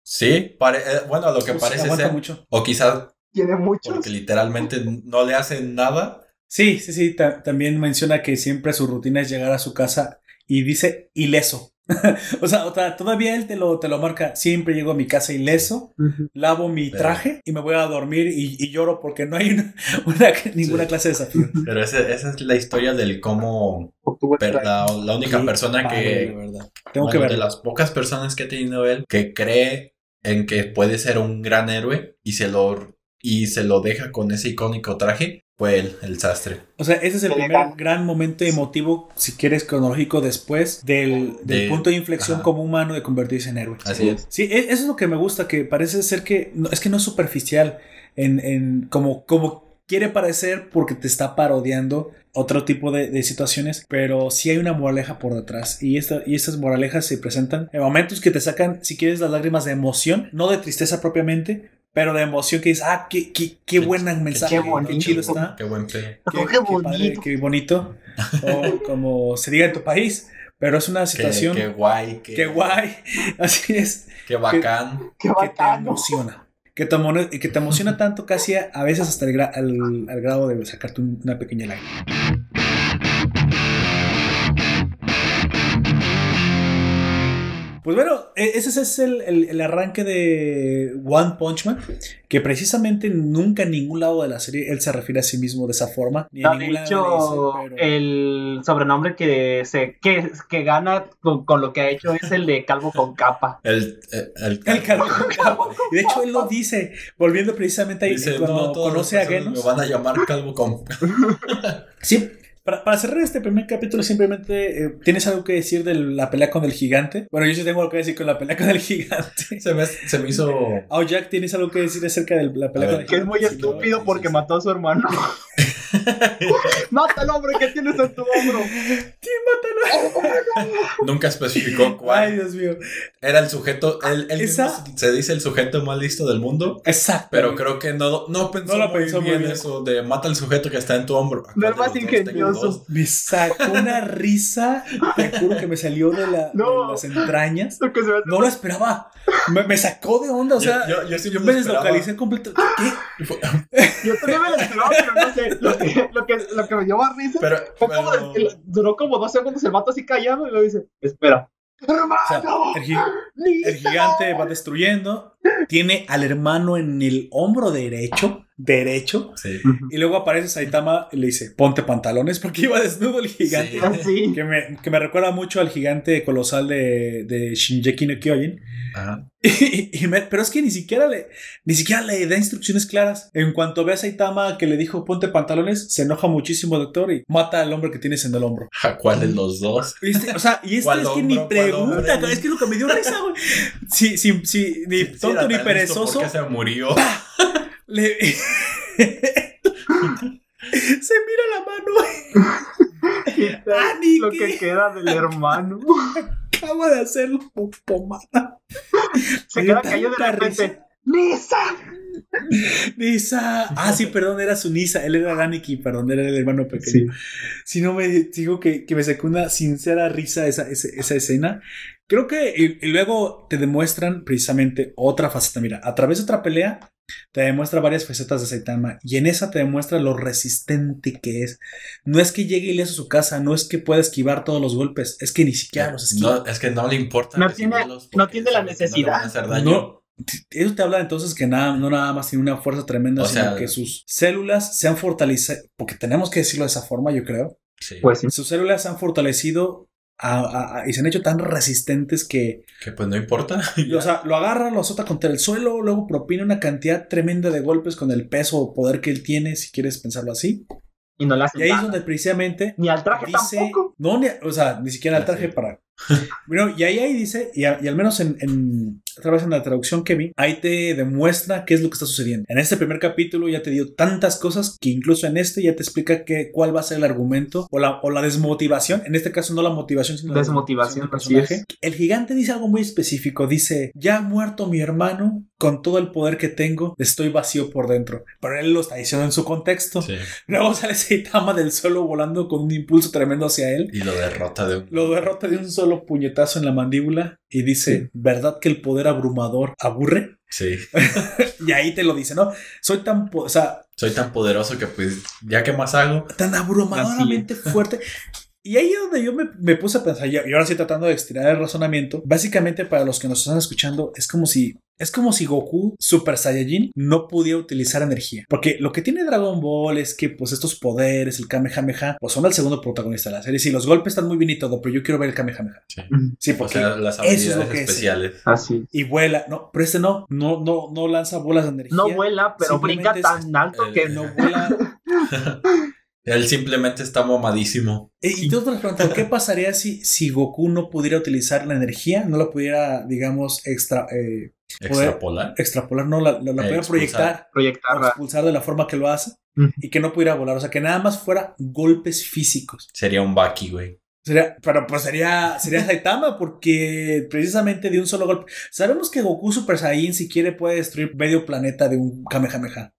sí, pare- eh, bueno, lo que Pues, parece ser. mucho. O quizás Tiene muchos. porque literalmente no le hacen nada. Sí, sí, sí. ta- también menciona que siempre su rutina es llegar a su casa y dice ileso. o sea, o sea, todavía él te lo, te lo marca. Siempre llego a mi casa ileso, lavo mi Pero- traje y me voy a dormir y, y lloro porque no hay una, una- ninguna Sí. clase de desafío. Pero ese- esa es la historia del cómo la, la única persona padre, que de verdad. Tengo bueno, que de verlo. las pocas personas que ha tenido él que cree en que puede ser un gran héroe y se lo y se lo deja con ese icónico traje fue él, el sastre. O sea, ese es el primer gran momento emotivo, si quieres, cronológico después del, del De- punto de inflexión ajá. como humano de convertirse en héroe. Así es. Sí, e- eso es lo que me gusta, que parece ser que no, es que no es superficial en, en como, como quiere parecer porque te está parodiando otro tipo de, de situaciones, pero sí hay una moraleja por detrás y, esta, y estas moralejas se presentan en momentos que te sacan, si quieres, las lágrimas de emoción, no de tristeza propiamente, pero de emoción que dices, ah, qué, qué, qué Qué- buen qué mensaje, qué qué, bonito. chido está. Qué buen pedo. Qué, qué qué padre, bonito. qué bonito, o como se diga en tu país, pero es una Qué, situación, qué qué, guay, qué, guay, así es, Qué bacán. Qué que te emociona. Que te, que te emociona tanto casi a, a veces hasta el, gra- al, al grado de sacarte un- una pequeña lágrima. Pues bueno, e- ese es el, el- el arranque de One Punch Man, que precisamente nunca en ningún lado de la serie él se refiere a sí mismo de esa forma. Ni No, en de ningún lado hecho, le dice, pero- el sobrenombre que se que, que gana con, con lo que ha hecho es el de calvo con capa. El, el, el, El calvo con capa. Y de hecho él lo dice, volviendo precisamente ahí Dice, cuando no, conoce a Genos. Me van a llamar calvo con. Sí, para, para cerrar este primer capítulo, simplemente eh, tienes algo que decir de la pelea con el gigante. Bueno, yo sí tengo algo que decir con la pelea con el gigante. Se me, se me hizo. Oh, Jack, ¿tienes algo que decir acerca de la pelea con el Que es gigante? muy estúpido sí, porque sí. mató a su hermano. Mata al hombre que tienes en tu hombro. Sí, mátalo. Nunca especificó Ay, cuál. Dios mío. Era el sujeto. Él, él mismo Esa- se dice el sujeto más listo del mundo. Exacto. Pero creo que no, no pensó, No lo muy, pensó muy bien bien. eso de mata al sujeto que está en tu hombro. No ¿Cuál es más ingenioso. Me sacó una risa, te juro que me salió de, la- No. de las entrañas. Lo que se me hace- No lo esperaba. Me, me sacó de onda, o sea, yo, yo, yo sí yo me deslocalicé completo. ¿Qué? Yo también me lo esperaba, pero no sé. Lo lo que, lo que me dio más risa Pero, fue como pero- el- duró como dos segundos el vato así callado y luego dice: Espera. O sea, ¡Hermano! el, gi- el gigante va destruyendo. Tiene al hermano en el hombro derecho. Derecho. Sí. Y luego aparece Saitama y le dice: Ponte pantalones porque iba desnudo el gigante. Sí. Así. Que, me, que me recuerda mucho al gigante colosal de, de Shinjeki no Kyojin. Ajá. Y- y me- pero es que ni siquiera le ni siquiera le da instrucciones claras. En cuanto ve a Saitama que le dijo ponte pantalones, se enoja muchísimo doctor y mata al hombre que tienes en el hombro. ¿A ¿Cuál de los dos? O sea, y este ¿Cuál es que ni hombro, cuál pregunta, es que es lo que me dio risa, güey. Sí, sí, sí, ni Sí, tonto ni perezoso. se murió. le- se mira la mano. Aniki. Lo que queda del hermano. Acaba de hacerlo con pomada. Se queda callado de repente. risa. ¡Nisa! Nisa. Ah, sí, perdón, era su Nisa. Él era Aniki, perdón, era el hermano pequeño. Si no me digo que, que me sacó una sincera risa esa, esa, esa escena. Creo que y, y luego te demuestran precisamente otra faceta. Mira, a través de otra pelea te demuestra varias facetas de Saitama y en esa te demuestra lo resistente que es. No es que llegue ileso a su casa, no es que pueda esquivar todos los golpes, es que ni siquiera los esquiva. No, es que no le importa. No tiene- no tiene la sabe que no le van a necesidad. hacer daño. No, eso te habla entonces que nada, no nada más tiene una fuerza tremenda, O sino sea- que sus células se han fortalecido, porque tenemos que decirlo de esa forma, yo creo. Sí. Pues sí. Sus células se han fortalecido a- a- a- y se han hecho tan resistentes que, Que pues no importa. o sea, lo agarra, lo azota contra el suelo, luego propina una cantidad tremenda de golpes con el peso o poder que él tiene, si quieres pensarlo así. Y no le hace Y ahí es donde precisamente Ni al traje dice, tampoco. no, ni- o sea, ni siquiera el traje para. Bueno, y ahí, ahí dice, y, a- y al menos en, en, otra vez en la traducción que vi, ahí te demuestra qué es lo que está sucediendo. En este primer capítulo ya te dio tantas cosas que incluso en este ya te explica que, cuál va a ser el argumento o la, o la desmotivación. En este caso no la motivación, sino la Desmotivación, del personaje. El gigante dice algo muy específico. Dice, ya ha muerto mi hermano, con todo el poder que tengo, estoy vacío por dentro. Pero él lo está diciendo en su contexto. Sí. Luego sale Saitama del suelo volando con un impulso tremendo hacia él. Y lo derrota de un. Lo derrota de un solo puñetazo en la mandíbula y dice, ¿verdad que el poder abrumador aburre? Sí. Y ahí te lo dice, ¿no? Soy tan, o sea, Soy tan poderoso que, pues, ya que más hago. tan abrumadoramente fuerte. Y ahí es donde yo me, me puse a pensar, y y ahora sí tratando de estirar el razonamiento, básicamente para los que nos están escuchando, es como si, es como si Goku Super Saiyajin no pudiera utilizar energía. Porque lo que tiene Dragon Ball es que pues estos poderes, el Kamehameha, pues son el segundo protagonista de la serie. Sí, los golpes están muy bien y todo, pero yo quiero ver el Kamehameha. Sí. Sí, O porque... sea, las eso es habilidades lo que es. especiales. Así. y vuela, no, pero este no, no, no, no lanza bolas de energía. No vuela, pero brinca tan alto el- que No vuela. Él simplemente está mamadísimo. Eh, Y tú te has preguntado, ¿qué pasaría si, si Goku no pudiera utilizar la energía? No la pudiera, digamos, extra, eh, Extrapolar. extrapolar, no la, la, la pudiera Expulsar. proyectar proyectarla. expulsar de la forma que lo hace Ujú. y que no pudiera volar. O sea, que nada más fuera golpes físicos. Sería un Baki, güey. Sería, pero pues sería, sería Saitama porque precisamente de un solo golpe. Sabemos que Goku Super Saiyan si quiere puede destruir medio planeta de un Kamehameha.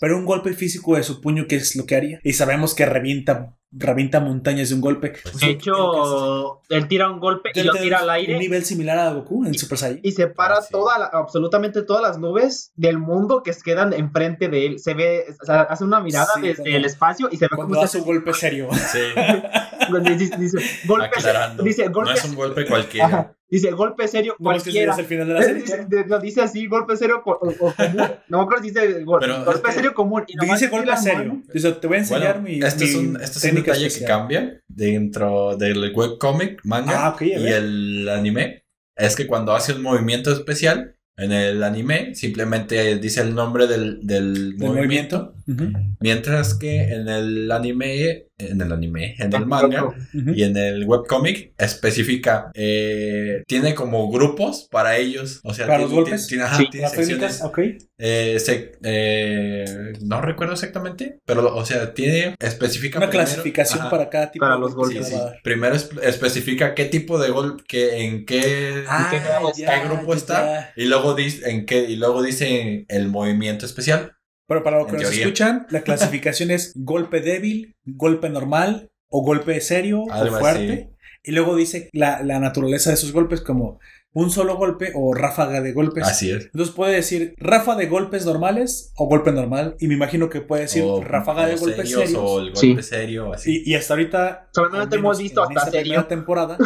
Pero un golpe físico de su puño, ¿qué es lo que haría? Y sabemos que revienta, revienta montañas de un golpe. Pues De hecho, él tira un golpe y lo tira al Un aire nivel similar a Goku en Super Saiyan. y separa Ah, sí. toda la- absolutamente todas las nubes del mundo que quedan enfrente de él. Se ve, o sea, hace una mirada Sí, desde el espacio y se ve Cuando como hace un golpe serio. Sí, dice, dice, golpe, aclarando. dice, no golpe, es un golpe cualquiera. ajá, dice golpe serio No que cualquiera. es el final de la serie. Dice, de- no, dice así, golpe serio o, o común. No me acuerdo si dice gol- Pero golpe es que- serio común. Y Dice golpe serio. Dice, te voy a enseñar Bueno, mi. este, es un, este es un detalle especial. que cambia dentro del webcomic, manga Ah, ok, a y el anime. Es que cuando hace un movimiento especial, en el anime simplemente dice el nombre del, del Del movimiento, mientras que en el anime, en el anime, en el manga y en el webcomic especifica, eh, tiene como grupos para ellos, o sea, ¿Para tiene- los golpes? tiene, ajá, Sí, tiene Las técnicas, secciones ok. eh, se- eh, no recuerdo exactamente, pero o sea, tiene especifica Una primero- clasificación ajá, para cada tipo Para de los golpe golpes, sí. Primero es- especifica qué tipo de gol, que, en qué, Ah, qué ya, qué grupo ya, está ya. y luego dice en qué y luego dice el movimiento especial. Pero para los En que nos teoría. escuchan, la clasificación es golpe débil, golpe normal o golpe serio Algo o fuerte. Y luego dice la, la naturaleza de esos golpes como un solo golpe o ráfaga de golpes. Así es. Entonces puede decir ráfaga de golpes normales o golpe normal. Y me imagino que puede decir O- ráfaga de golpes serios, serios. o el Sí. golpe serio, así. Y, y hasta ahorita. Solamente hemos visto en hasta esta serio. primera temporada.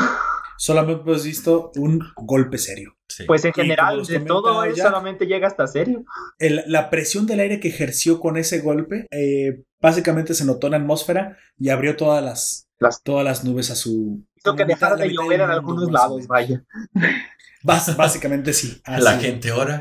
Solamente hemos visto un golpe serio. Sí. Pues en general, de todo él solamente llega hasta serio. el- la presión del aire que ejerció con ese golpe eh, básicamente se notó en la atmósfera y abrió todas las, Las- todas las nubes a su. Hizo que dejara de llover en algunos lados, vaya. Bás- básicamente sí. así la gente ora.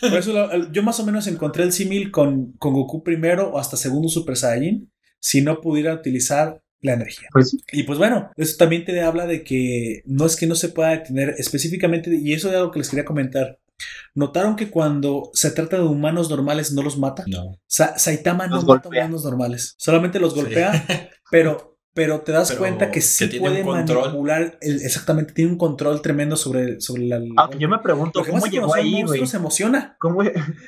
Por eso lo- yo más o menos encontré el símil con, con Goku primero o hasta segundo Super Saiyajin si no pudiera utilizar la energía. Pues. Y pues bueno, eso también te habla de que no es que no se pueda detener específicamente, y eso es algo que les quería comentar. Notaron que cuando se trata de humanos normales no los mata. No. Sa- Saitama no Los mata golpea. humanos normales, solamente los Sí. golpea, pero, pero te das Pero cuenta que sí que puede manipular, el- exactamente, tiene un control tremendo sobre, sobre la... Aunque yo me pregunto cómo llegó ahí, güey. se emociona, ¿Cómo?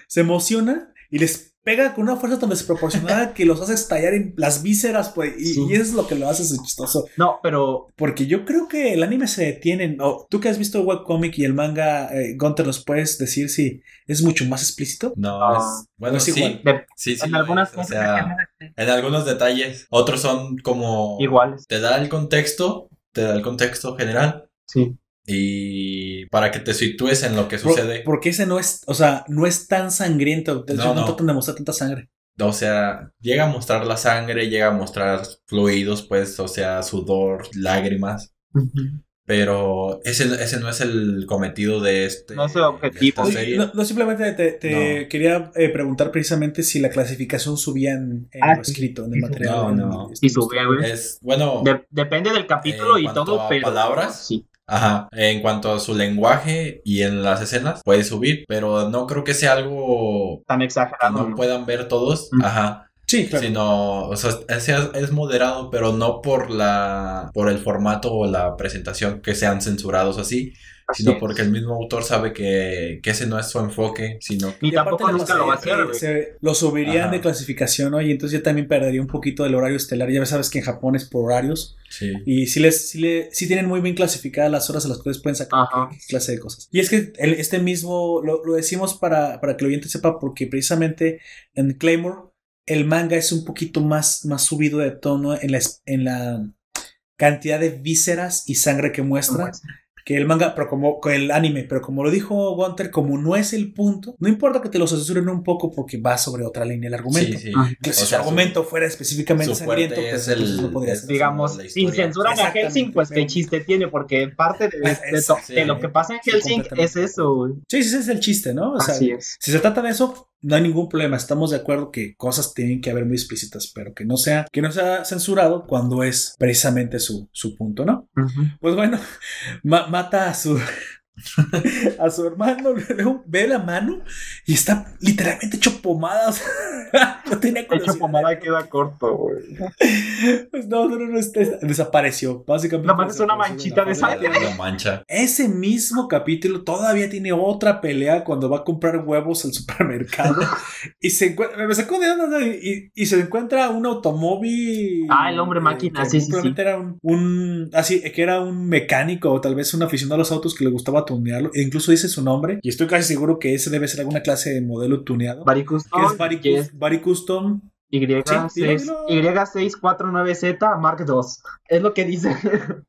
se emociona y les pega con una fuerza tan desproporcionada que los hace estallar en las vísceras, pues, y, Sí. y eso es lo que lo hace su chistoso. No, pero Porque yo creo que el anime se detiene. o tú que has visto el webcomic y el manga, eh, Gunter, ¿nos puedes decir si es mucho más explícito? No, Ah. es, bueno, Es sí, igual. de- sí, sí en algunas o cosas sea, en algunos detalles. Otros son como iguales. te da el contexto, te da el contexto general Sí. Y para que te sitúes en lo que Por- sucede. porque ese no es, o sea, no es tan sangriento. De hecho, No, no, no. tratan de mostrar tanta sangre. O sea, llega a mostrar la sangre, llega a mostrar fluidos, pues, o sea, sudor, lágrimas. Pero ese, ese no es el cometido de este. No es el objetivo. serie. No, no, simplemente te, te No. quería eh, preguntar precisamente si la clasificación subía en, en Ah, lo sí. escrito, en Sí, el sí. material. No, no. este, Y subía, güey. Es, bueno, De- depende del capítulo y todo, a pero. palabras, Sí. Ajá, en cuanto a su lenguaje y en las escenas, puede subir, pero no creo que sea algo Tan que exagerado. no puedan ver todos. Mm. Ajá. Sí, claro. sino o sea, es, es moderado pero no por la por el formato o la presentación que sean censurados así Así sino es. porque el mismo autor sabe que, que ese no es su enfoque sino Y Y tampoco nunca lo va a hacer, que güey. se- lo subirían Ajá. de clasificación, ¿no? Y entonces ya también perdería un poquito del horario estelar. Ya sabes que en Japón es por horarios. sí Y sí, les, sí, le, sí tienen muy bien clasificadas las horas a las cuales pueden sacar clase de cosas. Y es que el- este mismo, lo, lo decimos para, para que el oyente sepa, porque precisamente en Claymore el manga es un poquito más, más subido de tono en la, en la cantidad de vísceras y sangre que muestra que el manga, pero como que el anime, pero como lo dijo Gunter, como no es el punto, no importa que te lo censuren un poco porque va sobre otra línea el argumento. sí, sí. Ah. Que si su sea, su- argumento fuera específicamente sangriento, pues es el- entonces no podría ser. Digamos, la si historia. censuran a. Helsing, pues qué chiste tiene, porque parte de, Es- de, es- to- sí. de lo que pasa en Helsing es eso. Sí, sí, ese es el chiste, ¿no? O sea, Así es. si se trata de eso, no hay ningún problema. Estamos de acuerdo que cosas tienen que haber muy explícitas, pero que no sea, que no sea censurado cuando es precisamente su, su punto, ¿no? Pues bueno, ma- mata a su a su hermano, luego ve la mano y está literalmente hecho pomada. o sea, no tenía Hecho pomada queda corto, güey. Pues no, no, no, no, este- desapareció. Básicamente. Nada más es una manchita de sangre. mancha Ese mismo capítulo todavía tiene otra pelea cuando va a comprar huevos al supermercado y se encuentra, me sacó de onda y, y se encuentra un automóvil. Ah, el hombre máquina, que sí, sí, probablemente era un, un- así que era un mecánico o tal vez un aficionado a los autos que le gustaba tunearlo. E incluso dice su nombre y estoy casi seguro que ese debe ser alguna clase de modelo tuneado. Que Custom, es Bari, que es Bari Custom. Y6, Sí, dilo, dilo. Y649Z Mark II. Es lo que dice.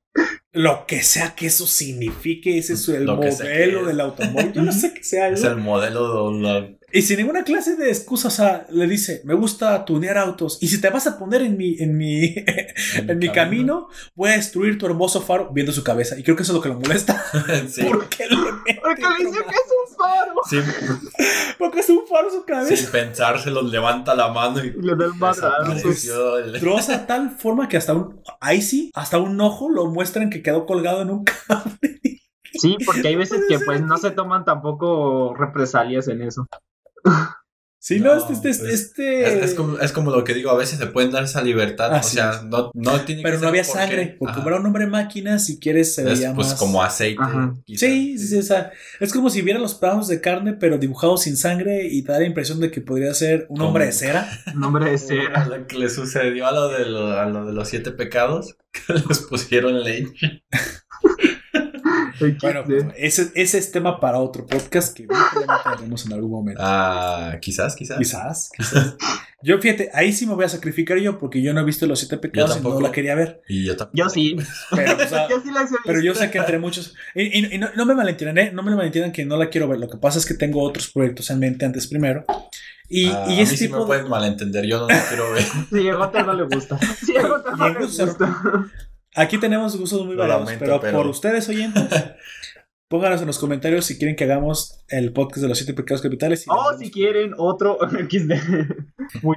Lo que sea que eso signifique, ese es el Lo que sea que modelo es. del automóvil. Yo no sé qué sea es el modelo de la- Y sin ninguna clase de excusa, o sea, le dice, me gusta tunear autos. Y si te vas a poner en mi, en mi, en mi camino, voy a destruir tu hermoso faro viendo su cabeza. Y creo que eso es lo que lo molesta. sí, ¿Por qué le mete Porque le dice que es un faro. sí, Porque es un faro su cabeza. sin pensárselo levanta la mano y Y le da el Troza a tal forma que hasta un, ahí sí, hasta un ojo lo muestran que quedó colgado en un cable. Sí, porque hay veces que pues no se toman tampoco represalias en eso. Sí, no, No, este, este, pues, este- Es, es como, es como lo que digo, a veces se pueden dar esa libertad, Así o sea, es. no, no tiene que Pero no ser había por sangre, qué. porque era un hombre máquina, si quieres se Es veía pues más... como aceite. Sí, sí, sí, o sea, es como si vieran los pedazos de carne, pero dibujados sin sangre y te da la impresión de que podría ser un hombre de cera. Nombre de Como cera. Lo que le sucedió a lo de, lo- a lo de los siete pecados, que les pusieron leche. Bueno, pues, ese, ese es tema para otro podcast que haremos en algún momento. Ah, quizás, quizás. Quizás, quizás. Yo, fíjate, ahí sí me voy a sacrificar yo porque yo no he visto los siete pecados y no la quería ver. Y yo tampoco. Yo sí. Pero, o sea, Yo sí he pero yo sé que entre muchos. Y, y- y no, no me malentiendan, ¿eh? No me malentiendan que no la quiero ver. Lo que pasa es que tengo otros proyectos en mente antes primero. Y, Ah, y a mí ese sí tipo me de- pueden malentender, yo no lo quiero ver. Sí, a no le gusta. Sí, a no le gusta. Aquí tenemos gustos muy variados, pero- por ustedes oyentes, pónganos en los comentarios si quieren que hagamos el podcast de los siete pecados capitales. O Oh, si quieren otro XD.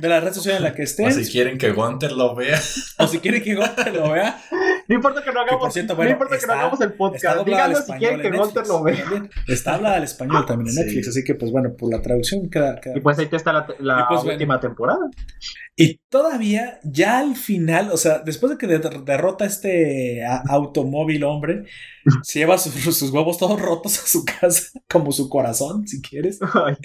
de la red social en la que estén, O si quieren que Gunter lo vea. o si quieren que Gunter lo vea, No importa que no hagamos, cierto, bueno, no importa que no hagamos el podcast. Díganos si español quieren que Gunter lo vea. también. Está hablada al español también en Sí. Netflix, así que pues bueno, por la traducción queda... queda- Y pues ahí te está la, pues, bueno. última temporada. Y todavía, ya al final, o sea, después de que de- derrota este automóvil hombre, se lleva sus, sus huevos todos rotos a su casa, como su corazón, si quieres. Ay.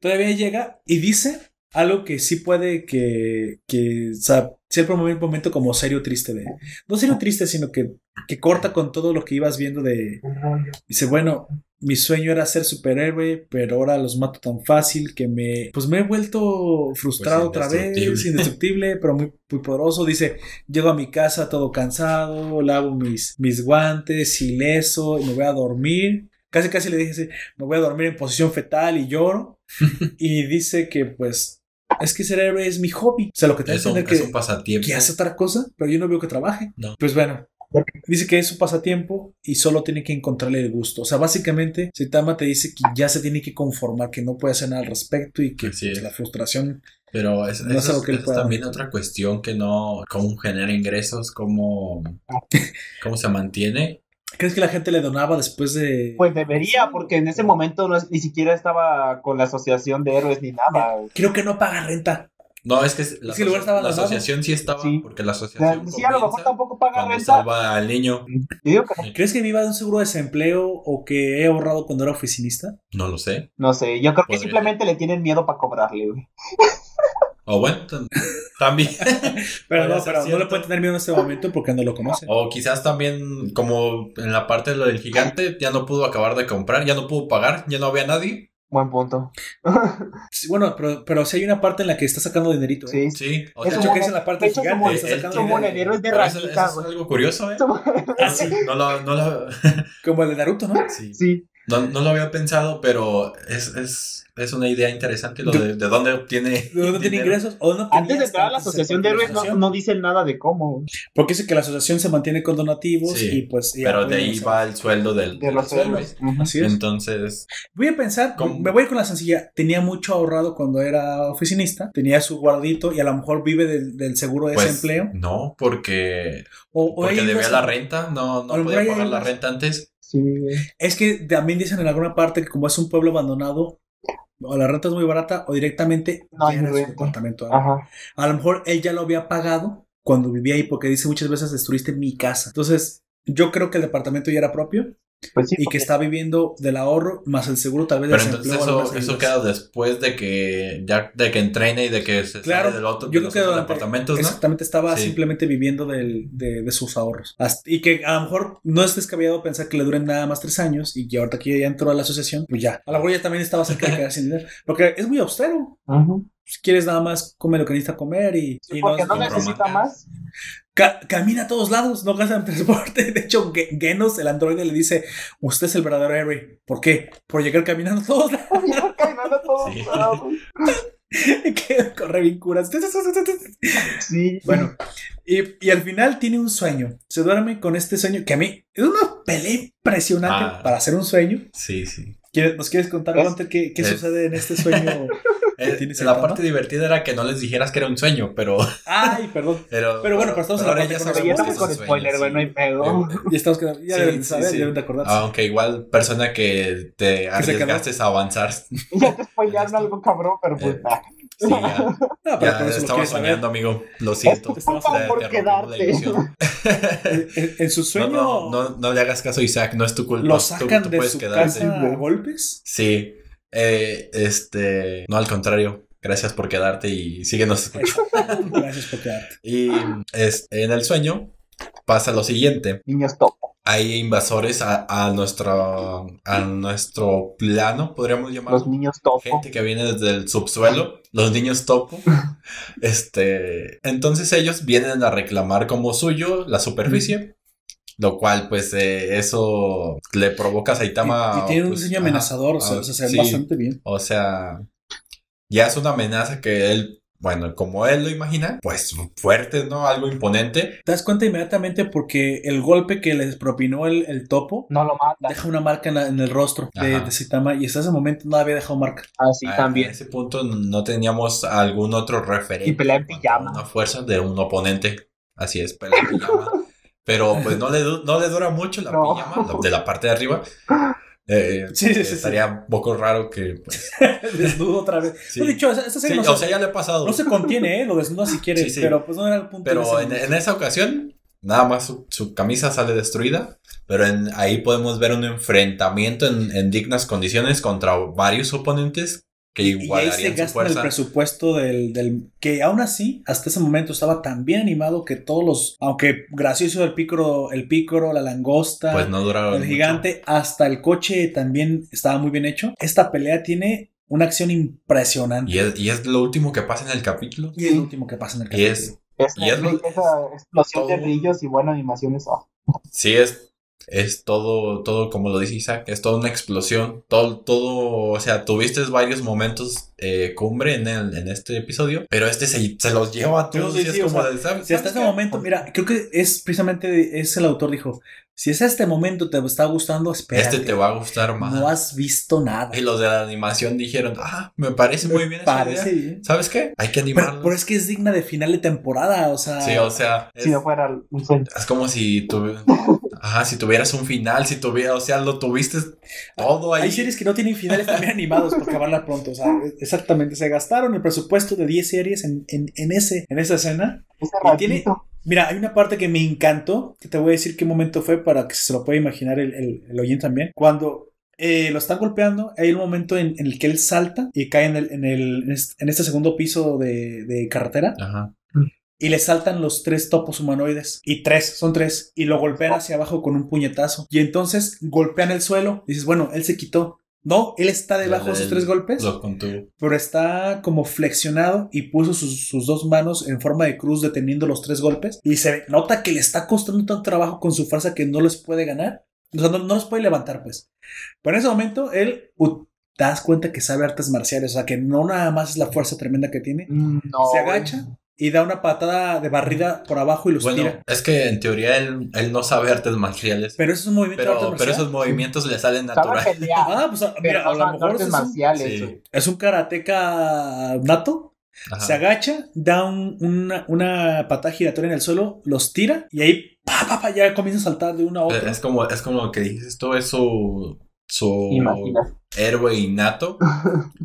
Todavía llega y dice algo que sí puede que, que o sea, siempre un momento como serio triste de... No serio triste, sino que, que corta con todo lo que ibas viendo de... Dice, bueno, mi sueño era ser superhéroe, pero ahora los mato tan fácil que me... Pues me he vuelto frustrado Pues otra vez, indestructible. pero muy, muy poderoso. Dice, llego a mi casa todo cansado, lavo mis, mis guantes, ileso, y me voy a dormir. Casi casi le dije, así, me voy a dormir en posición fetal y lloro. y dice que pues es que ser héroe es mi hobby. O sea, lo que te Es un, es que, un pasatiempo. que hace otra cosa, pero yo no veo que trabaje. No. Pues bueno, dice que es su pasatiempo y solo tiene que encontrarle el gusto. O sea, básicamente, Saitama te dice que ya se tiene que conformar, que no puede hacer nada al respecto y que pues, es. la frustración. Pero es, No eso que eso es también otra cuestión que no, cómo genera ingresos, cómo, cómo se mantiene. ¿Crees que la gente le donaba después de...? Pues debería, porque en ese momento no es- ni siquiera estaba con la asociación de héroes ni nada. Creo que no paga renta. No, es que la, la asociación sí estaba, Sí. porque la asociación sí, a lo mejor tampoco paga cuando renta. salva al niño. Digo que. ¿Crees que viva de un seguro de desempleo o que he ahorrado cuando era oficinista? No lo sé. No sé, yo creo que simplemente le tienen miedo para cobrarle, güey. O bueno, tam- también. Pero no, pero no le puede tener miedo en este momento porque no lo conoce. O quizás también, como en la parte de lo del gigante, ya no pudo acabar de comprar, ya no pudo pagar, ya no había nadie. Buen punto. Sí, Bueno, pero, pero sí hay una parte en la que está sacando dinerito. ¿eh? Sí, Sí, o Es sea, De hecho, que es en la parte gigante. como- está sacando como dinero. monederos de rajita, es algo curioso, ¿eh? Ah, sí. No lo, no lo, Como el de Naruto, ¿no? sí. Sí, No, no lo había pensado, pero es, es, es una idea interesante lo de, de dónde obtiene. ¿De dónde tiene ingresos? ¿O no antes de entrar a la asociación de héroes no, no dicen nada de cómo. Porque dice que la asociación se mantiene con donativos Sí, y pues... y Pero de ahí va el sueldo del, De los héroes. Así es. Entonces, Voy a pensar, ¿Cómo? me voy a ir con la sencilla. Tenía mucho ahorrado cuando era oficinista, tenía su guardito y a lo mejor vive del, del seguro de pues desempleo. no, porque, O, o porque debía la renta, no, no podía pagar la renta antes. Sí. Es que también dicen en alguna parte que como es un pueblo abandonado, o la renta es muy barata o directamente No hay llena su departamento. Ajá. A lo mejor él ya lo había pagado cuando vivía ahí porque dice muchas veces destruiste mi casa. Entonces, yo creo que el departamento ya era propio Pues sí. y que está viviendo del ahorro más el seguro tal vez Pero entonces eso, queda después de que ya de que entrene y de que se Claro, sale del otro, yo de creo que durante- departamentos, ¿no? Exactamente, estaba Sí. simplemente viviendo del- de, de sus ahorros. Hasta- y que a lo mejor no es descabellado pensar que le duren nada más tres años y que ahorita que ya entró a la asociación, pues ya. A lo mejor ya también estaba cerca de quedar sin dinero. Porque es muy austero. Si quieres nada más come lo que necesita comer y, Sí, y porque no necesita más. Ca- camina a todos lados, no gasta en transporte. De hecho, Ge- Genos, el androide, le dice: Usted es el verdadero héroe. ¿Por qué? Por llegar caminando a todos lados. Iba caminando a todos Sí. lados. que corre bien curas. Sí. Bueno, y, y al final tiene un sueño. Se duerme con este sueño que a mí es una pelea impresionante Ah. para hacer un sueño. Sí, sí. ¿Quieres- ¿Nos quieres contar, Gunter, qué, qué sucede en este sueño? Eh, ¿Tiene la parte divertida era que no les dijeras que era un sueño, pero... Ay, perdón. Pero, Pero bueno, pero estamos en la ahora parte ya con Pero sabemos ya estamos es con spoiler, güey, no hay pedo. Ya estamos quedando- ya Sí, deben de sí, saber, sí. deben de acordarse. Aunque igual persona que te arriesgaste a avanzar. Ya te spoilearon algo cabrón, pero pues Eh, nada. Sí, ya, No, pero ya estaba quieres saber. soñando, amigo. Lo siento. Es tu culpa Te- por quedarte. ilusión. En, en- en su No, sueño no, no, no le hagas caso a Isaac, no es tu culpa. lo Tú- sacan tú de puedes su quedarte. casa a golpes. Sí, eh, este, no al contrario, gracias por quedarte y síguenos escuchando. Gracias por quedarte. Y es, en el sueño pasa lo siguiente, Niños top. hay invasores a, a nuestro, a nuestro plano, podríamos llamarlo. Los niños top. Gente que viene desde el subsuelo, los niños topo. Este, entonces ellos vienen a reclamar como suyo la superficie. Lo cual, pues, eh, eso le provoca a Saitama. y, y tiene un pues, diseño amenazador, o sea, ah, o sea, se ve sí. bastante bien. O sea, ya es una amenaza que él, bueno, como él lo imagina, pues fuerte, ¿no? Algo imponente. Te das cuenta inmediatamente porque el golpe que les propinó el, el topo No lo mata. deja una marca en, la- en el rostro de, Saitama y hasta ese momento no había dejado marca. Así A- también. A ese punto no teníamos algún otro referente. Y pelea en pijama. Una fuerza de un oponente. Así es, pelea en pijama. Pero pues no le, no le dura mucho la No. pijama, de la parte de arriba. Eh, Sí, sí, estaría un poco raro que, pues, Desnudo otra vez. sí. No, esa serie Sí, no, o se, sea, ya le ha pasado. no se contiene, ¿eh? Lo desnuda si quiere, pero pues no era el punto. Pero en, esa ocasión, nada más su, su camisa sale destruida. Pero en- ahí podemos ver un enfrentamiento en, en dignas condiciones contra varios oponentes que Y ahí se su gasta el presupuesto del, del... Que aún así, hasta ese momento estaba tan bien animado que todos los... Aunque gracioso el pícoro, el pícoro, la langosta, Pues no duraron el mucho. gigante, hasta el coche también estaba muy bien hecho. Esta pelea tiene una acción impresionante. Y es, y es lo último que pasa en el capítulo. Y es lo último que pasa en el Y capítulo. es, Es, Y es lo- esa explosión de brillos y buenas animaciones. ah. sí es, es todo, todo como lo dice Isaac, es toda una explosión. Todo, todo, o sea, tuviste varios momentos eh, cumbre en, el, en este episodio, pero este se, se los lleva a todos Sí, y es sí, o como sea, de, ¿sabes? Si hasta ¿sabes ese qué? momento, mira, creo que es precisamente es el autor dijo, Si es este momento te está gustando, espera. Este te va a gustar más. No has visto nada. Y los de la animación dijeron, ah, me parece muy bien esa Parece idea. bien. ¿Sabes qué? Hay que Pero, animarlo. pero es que es digna de final de temporada, o sea. Sí, o sea, es, Si no fuera un sueño. es como si tu... Ajá, si tuvieras un final, si tuvieras, o sea, lo tuviste todo ahí. Hay series que no tienen finales también animados para acabarla pronto. O sea, exactamente. Se gastaron el presupuesto de 10 series en, en, en ese, en esa escena. Ese Y tiene- ratito. Mira, hay una parte que me encantó, que te voy a decir qué momento fue para que se lo pueda imaginar el, el, el oyente también. Cuando eh, lo están golpeando, hay un momento en, en el que él salta y cae en, el, en, el, en este- segundo piso de, de carretera Ajá. y le saltan los tres topos humanoides. Y tres, son tres. Y lo golpean hacia abajo con un puñetazo. Y entonces golpean el suelo. Y dices, bueno, él se quitó. No, él está debajo de Él tres golpes Lo contuvo. pero está como flexionado y puso sus, sus dos manos en forma de cruz deteniendo los tres golpes y se nota que le está costando tanto trabajo con su fuerza que no les puede ganar, o sea, no, no los puede levantar pues. Pero en ese momento él uh, te das cuenta que sabe artes marciales, o sea, que no nada más es la fuerza tremenda que tiene, Mm, No. se agacha y da una patada de barrida por abajo y los Bueno, tira. es que en teoría él, él no sabe artes marciales. Pero eso es un movimiento de arte Pero, esos movimientos le salen naturales. Ah, pues a- mira, lo mejor artes es un, marciales. Sí. güey. es un karateca nato Ajá. Se agacha, da un- una, una patada giratoria en el suelo, los tira y ahí pa, pa, pa, ya comienza a saltar de una a otra. Es como, es como lo que dices, esto es su, su Imagina. Héroe innato.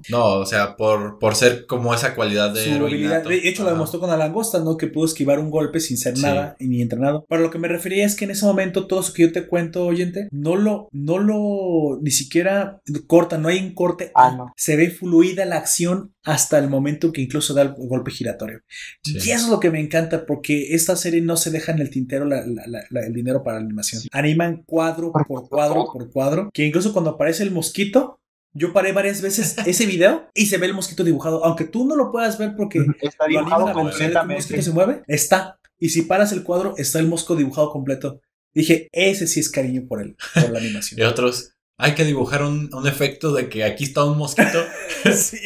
No, o sea, por, por ser como esa cualidad de Su héroe innato. De hecho, lo demostró con la langosta, ¿no? Que pudo esquivar un golpe sin ser Sí. nada y ni entrenado. Pero lo que me refería es que en ese momento, todo eso que yo te cuento, oyente, no lo, no lo, ni siquiera corta, no hay un corte. Ah, no. Se ve fluida la acción hasta el momento que incluso da el golpe giratorio. Sí. Y eso es lo que me encanta, porque esta serie no se deja en el tintero la- la- la- la- el dinero para la animación. Animan cuadro Por cuadro por cuadro, que incluso cuando aparece el mosquito, yo paré varias veces ese video y se ve el mosquito dibujado, aunque tú no lo puedas ver porque Está lo dibujado animan a ver que el mosquito completamente. se mueve, está. Y si paras el cuadro, está el mosco dibujado completo. Dije, ese sí es cariño por él, por la animación. Y otros, hay que dibujar un, un efecto de que aquí está un mosquito. sí,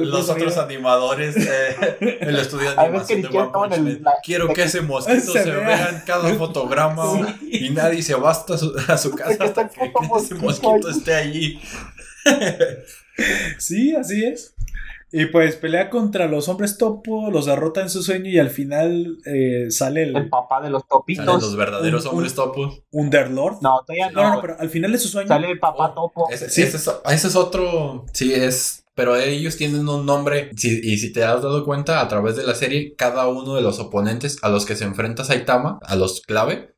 los otros animadores, eh, el estudio de animación ni de One Punch Man. Quiero que ese mosquito Se se, vea. vea en cada fotograma Sí. y nadie se va hasta su, a su casa hasta que ese mosquito mosquito ahí. esté allí. Sí, así es. Y pues pelea contra los hombres topo, los derrota en su sueño y al final eh, sale el El papá de los Salen topitos. los verdaderos Un- hombres topos. Underlord. No, todavía No, no, no. no, pero al final de su sueño. Sale el papá Oh, topo. Ese, Sí. ese es, ese es otro. Sí, es. Pero ellos tienen un nombre. si- y si te has dado cuenta, a través de la serie, cada uno de los oponentes a los que se enfrenta Saitama, a los clave,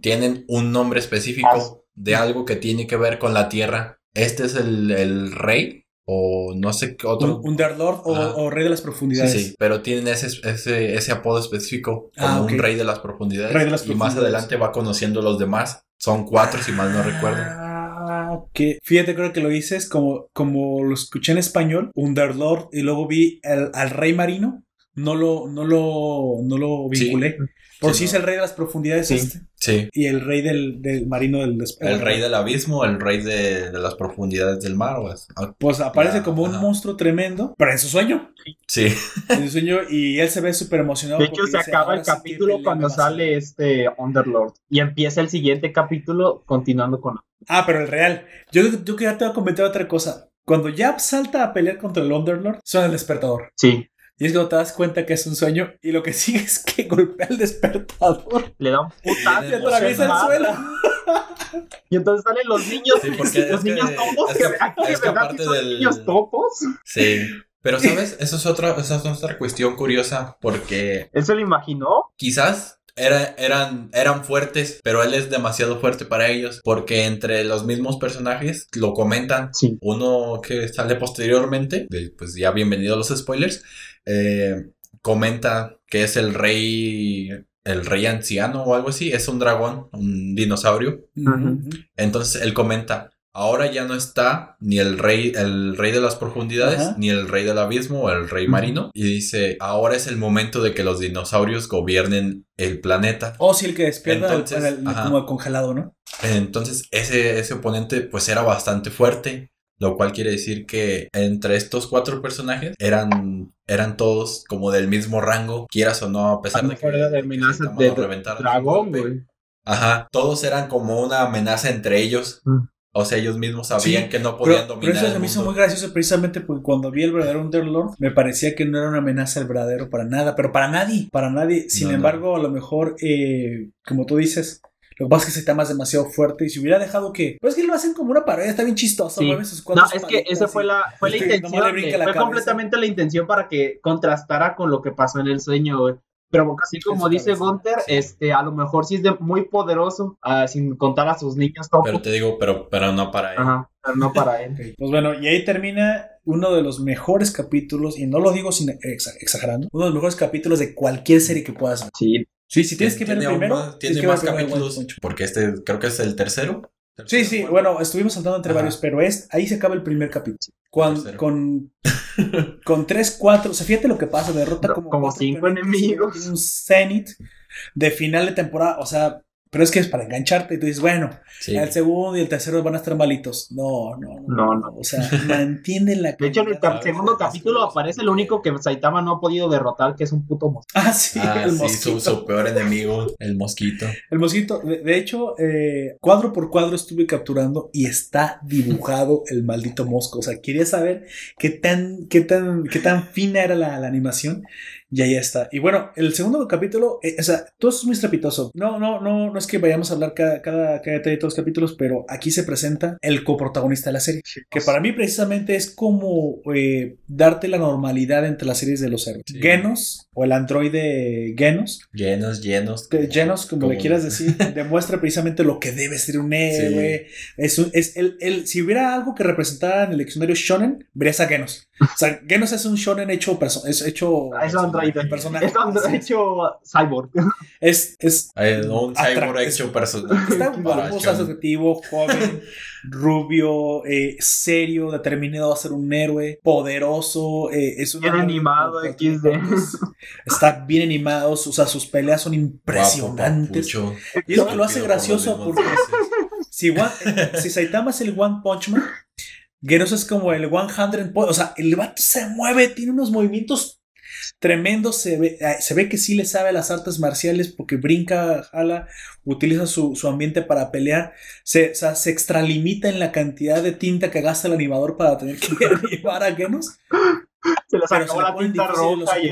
tienen un nombre específico de algo que tiene que ver con la tierra. Este es el, el rey, o no sé qué otro. Un- Underlord o, o Rey de las Profundidades. sí, pero tienen ese, ese, ese apodo específico como Ah, ok. un rey de las profundidades. Rey de las y más adelante va conociendo los demás. Son cuatro, si mal no recuerdo. Ah, que fíjate, creo que lo dices como, como lo escuché en español, Underlord, y luego vi el- al Rey Marino. No lo, no lo, no lo Sí. Por Sí, si no. es el rey de las profundidades Sí. este. Sí. Y el rey del, del marino del despegue. El rey del abismo, el rey de, de las profundidades del mar. ah, Pues aparece Ah, como un monstruo tremendo, pero en su sueño. Sí, En su sueño, y él se ve súper emocionado. De hecho, se dice, acaba el "Ahora sí que capítulo cuando sale este Underlord. Y empieza el siguiente capítulo continuando con. Ah, pero el real. Yo, yo que ya te voy a comentar otra cosa. Cuando ya salta a pelear contra el Underlord, suena el despertador. Sí, Y es cuando te das cuenta que es un sueño. Y lo que sigue es que golpea el despertador. le da un putazo Y atraviesa el suelo. Y entonces salen los niños, Sí, porque los es que- niños topos, es que, que- aquí de es que verdad aparte sí son del- niños topos. sí. Pero, ¿sabes? Eso es otra, esa es otra cuestión curiosa porque ¿Él se lo imaginó? quizás era- eran, eran fuertes, pero él es demasiado fuerte para ellos porque entre los mismos personajes lo comentan. Sí. Uno que sale posteriormente, de- pues ya bienvenido a los spoilers, eh, comenta que es el rey, el rey anciano o algo así, es un dragón, un dinosaurio. Entonces él comenta, ahora ya no está ni el rey, el rey de las profundidades, Ajá. ni el rey del abismo o el rey marino. Y dice, ahora es el momento de que los dinosaurios gobiernen el planeta. O si el que despierta el- como congelado, ¿no? Entonces ese, ese oponente pues era bastante fuerte. Lo cual quiere decir que entre estos cuatro personajes eran, eran todos como del mismo rango, quieras o no, a pesar A de que, de que de Dragón, güey. Ajá, todos eran como una amenaza entre ellos. Mm. O sea, ellos mismos sabían Sí, que no podían Pero, pero dominar eso se me hizo muy gracioso precisamente porque cuando vi el verdadero Underlord me parecía que no era una amenaza el verdadero para nada, pero para nadie, para nadie. Sin No, no. embargo, a lo mejor, eh, como tú dices, lo que pasa es que Saitama es demasiado fuerte y si hubiera dejado que... Pues es que lo hacen como una parodia, está bien chistoso, Sí. mueve sus cuatro No, es que esa fue la, fue la Este, intención. le brinca de- la fue cabeza. completamente la intención para que contrastara con lo que pasó en el sueño, güey. Pero así como dice sí. este, a lo mejor sí es de muy poderoso, ah, sin contar a sus niños topo. Pero te digo, pero, pero no para él. Ajá, pero no para él. Pues bueno, y ahí termina uno de los mejores capítulos, y no lo digo sin exa- exagerando, uno de los mejores capítulos de cualquier serie que puedas ver. Sí, Sí, si tienes que ver el primero, más- tiene más capítulos. Porque este creo que es el tercero. Sí, sí, bueno, estuvimos saltando entre Ajá. varios, pero es, ahí se acaba el primer capítulo. Con, con, con 3, 4, o sea, fíjate lo que pasa, derrota No, como, como cuatro cinco enemigos. un zenith de final de temporada, o sea, pero es que es para engancharte y tú dices, bueno, Sí. el segundo y el tercero van a estar malitos. No, no, no, No, no. o sea, mantienen la De hecho, en el cap- segundo capítulo aparece el único que Saitama no ha podido derrotar, que es un puto monstruo. Ah, sí, Ah, el sí, mosquito. su, su peor enemigo, el mosquito. El mosquito, de, de hecho, eh, cuadro por cuadro estuve capturando y está dibujado el maldito mosco. O sea, quería saber qué tan, qué tan, qué tan fina era la, la animación. Y ahí está. Y bueno, el segundo capítulo, eh, o sea, todo es muy estrepitoso. No, no, no, no es que vayamos a hablar cada, cada, cada detalle de todos los capítulos, pero aquí se presenta el coprotagonista de la serie. Que para mí precisamente es como eh, darte la normalidad entre las series de los héroes. Sí. Genos, o el androide Genos, llenos. que Genos, como, le quieras decir, demuestra precisamente lo que debe ser un héroe. Es un- es el, el- si hubiera algo que representara en el diccionario shonen, verías a Genos. O sea, Genos es un shonen hecho perso- es hecho Es personaje. Es androide hecho cyborg. Es, es un cyborg hecho personaje. está shonen. atractivo, joven, rubio, eh, serio, determinado a ser un héroe, poderoso, eh, es un Bien animado, XD. Está bien animado, o sea, sus peleas son impresionantes. Guapo. Y eso lo hace por gracioso porque si, One- si Saitama es el One Punch Man, Genos es como el 100 Punch. O sea, el vato se mueve, tiene unos movimientos tremendos. Se ve, eh, se ve que sí le sabe a las artes marciales porque brinca, jala, utiliza su, su ambiente para pelear. Se, o sea, se extralimita en la cantidad de tinta que gasta el animador para tener que animar a Genos. Se les acabó la tinta roja y.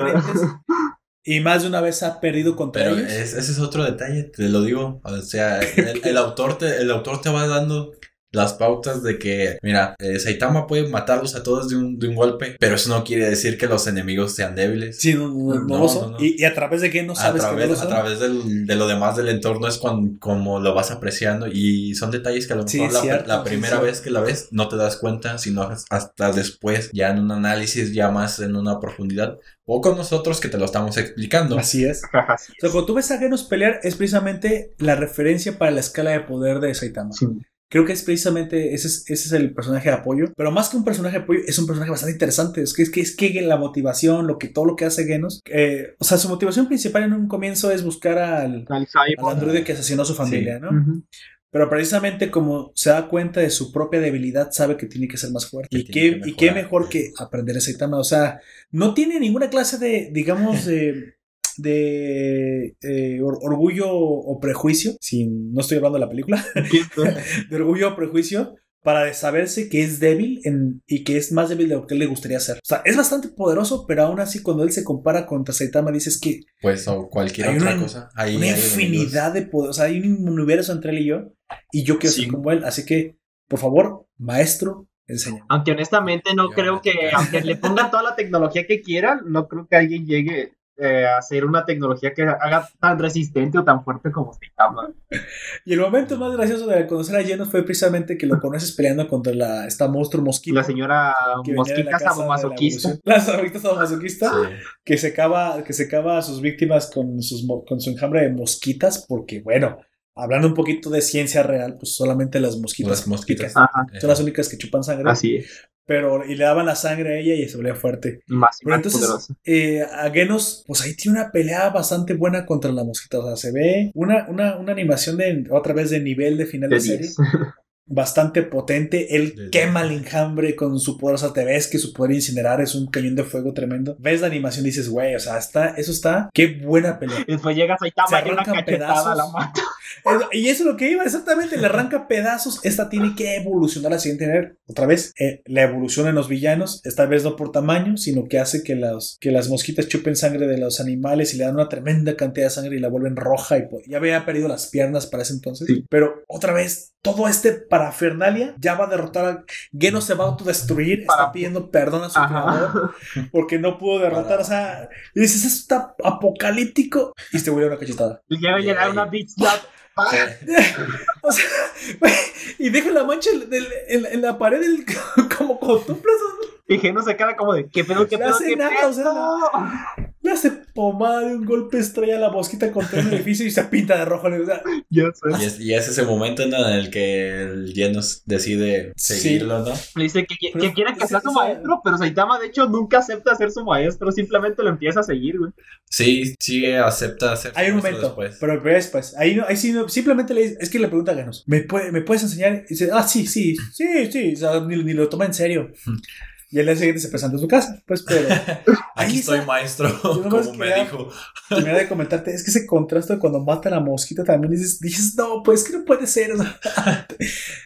Y más de una vez ha perdido contra Pero ellos. es- ese es otro detalle, te lo digo. O sea, el, el autor te, el autor te va dando las pautas de que, mira, eh, Saitama puede matarlos a todos de un, de un golpe, pero eso no quiere decir que los enemigos sean débiles. Sí, no, no, no No, lo son. no, no. Y, y a través de qué no a sabes que no través, lo a través del- de lo demás del entorno es cuando, como lo vas apreciando y son detalles que a lo mejor Sí, la, cierto, la sí, primera sí. vez que la ves no te das cuenta, sino hasta después, ya en un análisis, ya más en una profundidad, o con nosotros que te lo estamos explicando. Así es. Ajá, sí. O sea, cuando tú ves a Genos pelear, es precisamente la referencia para la escala de poder de Saitama. Sí. Creo que es precisamente ese es, ese es el personaje de apoyo. Pero más que un personaje de apoyo, es un personaje bastante interesante. Es que es que, es que la motivación, lo que todo lo que hace Genos. eh, o sea, su motivación principal en un comienzo es buscar al, Al androide que asesinó a su familia, ¿no? Pero precisamente como se da cuenta de su propia debilidad, sabe que tiene que ser más fuerte. Que Y qué, que y qué mejor que aprender a Saitama. O sea, no tiene ninguna clase de, digamos, de, de eh, or- orgullo o prejuicio, si no estoy hablando de la película, de orgullo o prejuicio, para saberse que es débil en- y que es más débil de lo que él le gustaría ser. O sea, es bastante poderoso, pero aún así cuando él se compara contra Saitama, dices que Pues o cualquier Hay otra una- cosa. Ahí una hay infinidad de poder. O sea, hay un universo entre él y yo. Y yo quiero Sí. ser como él. Así que, por favor, maestro, enseña. Aunque honestamente no creo que, aunque le pongan toda la tecnología que quieran, no creo que alguien llegue eh, hacer una tecnología que haga tan resistente o tan fuerte como Saitama. Y el momento más gracioso de conocer a Genos fue precisamente que lo conoces peleando contra la, esta monstruo Y mosquita. la señora la mosquita la sadomasoquista. La sadomasoquista sadomasoquista, Sí. que secaba, que secaba a sus víctimas con, sus, con su enjambre de mosquitas, porque, bueno, hablando un poquito de ciencia real, pues solamente las mosquitas, Las mosquitas. son las únicas que chupan sangre. así es. Pero, y le daban la sangre a ella y se volvía fuerte. Más, y Pero más entonces, eh, a Genos, pues ahí tiene una pelea bastante buena contra la mosquita. O sea, se ve una, una, una animación de otra vez de nivel de final de, De serie 10. bastante potente. Él quema el enjambre con su poder. O sea, te ves que su poder incinerar es un cañón de fuego tremendo. Ves la animación y dices, güey, o sea, está, eso está. Qué buena pelea. Después llega Saitama Se y una cachetada a la pedazos. mata. Y eso es lo que iba, exactamente, le arranca pedazos. Esta tiene que evolucionar al siguiente nivel. Otra vez, eh, la evolución en los villanos, esta vez no por tamaño, sino que hace que las, que las mosquitas chupen sangre de los animales y le dan una tremenda cantidad de sangre y la vuelven roja. Y ya había perdido las piernas para ese entonces. Sí. Pero otra vez, todo este parafernalia ya va a derrotar a Geno, se va a autodestruir. Está Para- pidiendo perdón a su creador porque no pudo derrotar. O sea, y dices, esto está apocalíptico. Y te vuelve una cachetada. Y llega a llegar una bitch. O sea, y deja la mancha en, en la pared del, como cotuplas. Y que no se queda como de, ¿qué pedo, qué No pedo, hace qué nada, pedo? o sea, Le hace pomada de un golpe estrella a la mosquita contra un edificio y se pinta de rojo. O sea, Ya sé. Y es, y es ese momento ¿no? en el que el Genos decide Sí. seguirlo, ¿no? Le dice que, que, que quiere que sea su maestro, pero Saitama de hecho nunca acepta ser su maestro, simplemente lo empieza a seguir, güey. Sí, sí acepta hacer hay un momento, después. pero pero después. Ahí, no, ahí sí, no, simplemente le dice, es que le pregunta a Ganos, ¿me, puede- ¿me puedes enseñar? Y dice, ah, sí, sí, sí, sí. O sea, ni, ni lo toma en serio. Y el día siguiente se presenta en su casa. Pues, pero. ahí Aquí estoy está. maestro, como me quería- dijo. Terminé de comentarte, es que ese contraste de cuando mata a la mosquita también dices, dices no, pues que no puede ser. o sea,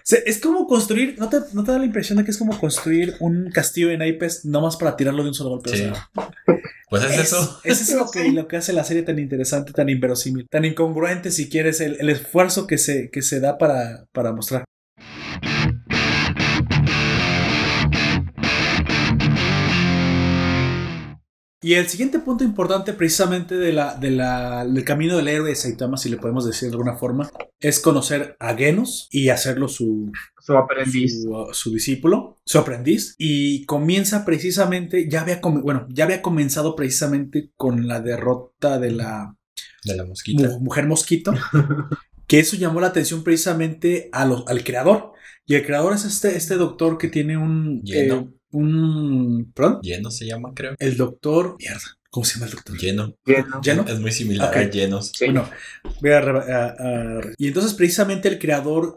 se- es como construir, ¿no te, ¿no te da la impresión de que es como construir un castillo de naipes nomás para tirarlo de un solo golpe? O sea, Pues es, es- eso. Eso es lo que, lo que hace la serie tan interesante, tan inverosímil, tan incongruente si quieres, el, el esfuerzo que se, que se da para, para mostrar. Y el siguiente punto importante precisamente de la, de la, del camino del héroe de Saitama, si le podemos decir de alguna forma, es conocer a Genos y hacerlo su, Su aprendiz. su, uh, su discípulo, su aprendiz, y comienza precisamente, ya había, com- bueno, ya había comenzado precisamente con la derrota de la De la mosquita. mu- mujer mosquito, que eso llamó la atención precisamente a lo- al creador. Y el creador es este, este doctor que tiene un... Lleno. eh, un... ¿Perdón? Lleno se llama, creo. El doctor... Mierda. ¿Cómo se llama el doctor? Lleno. ¿Lleno? Es muy similar a llenos. Sí. Bueno, voy a, re- a- a- Y entonces precisamente el creador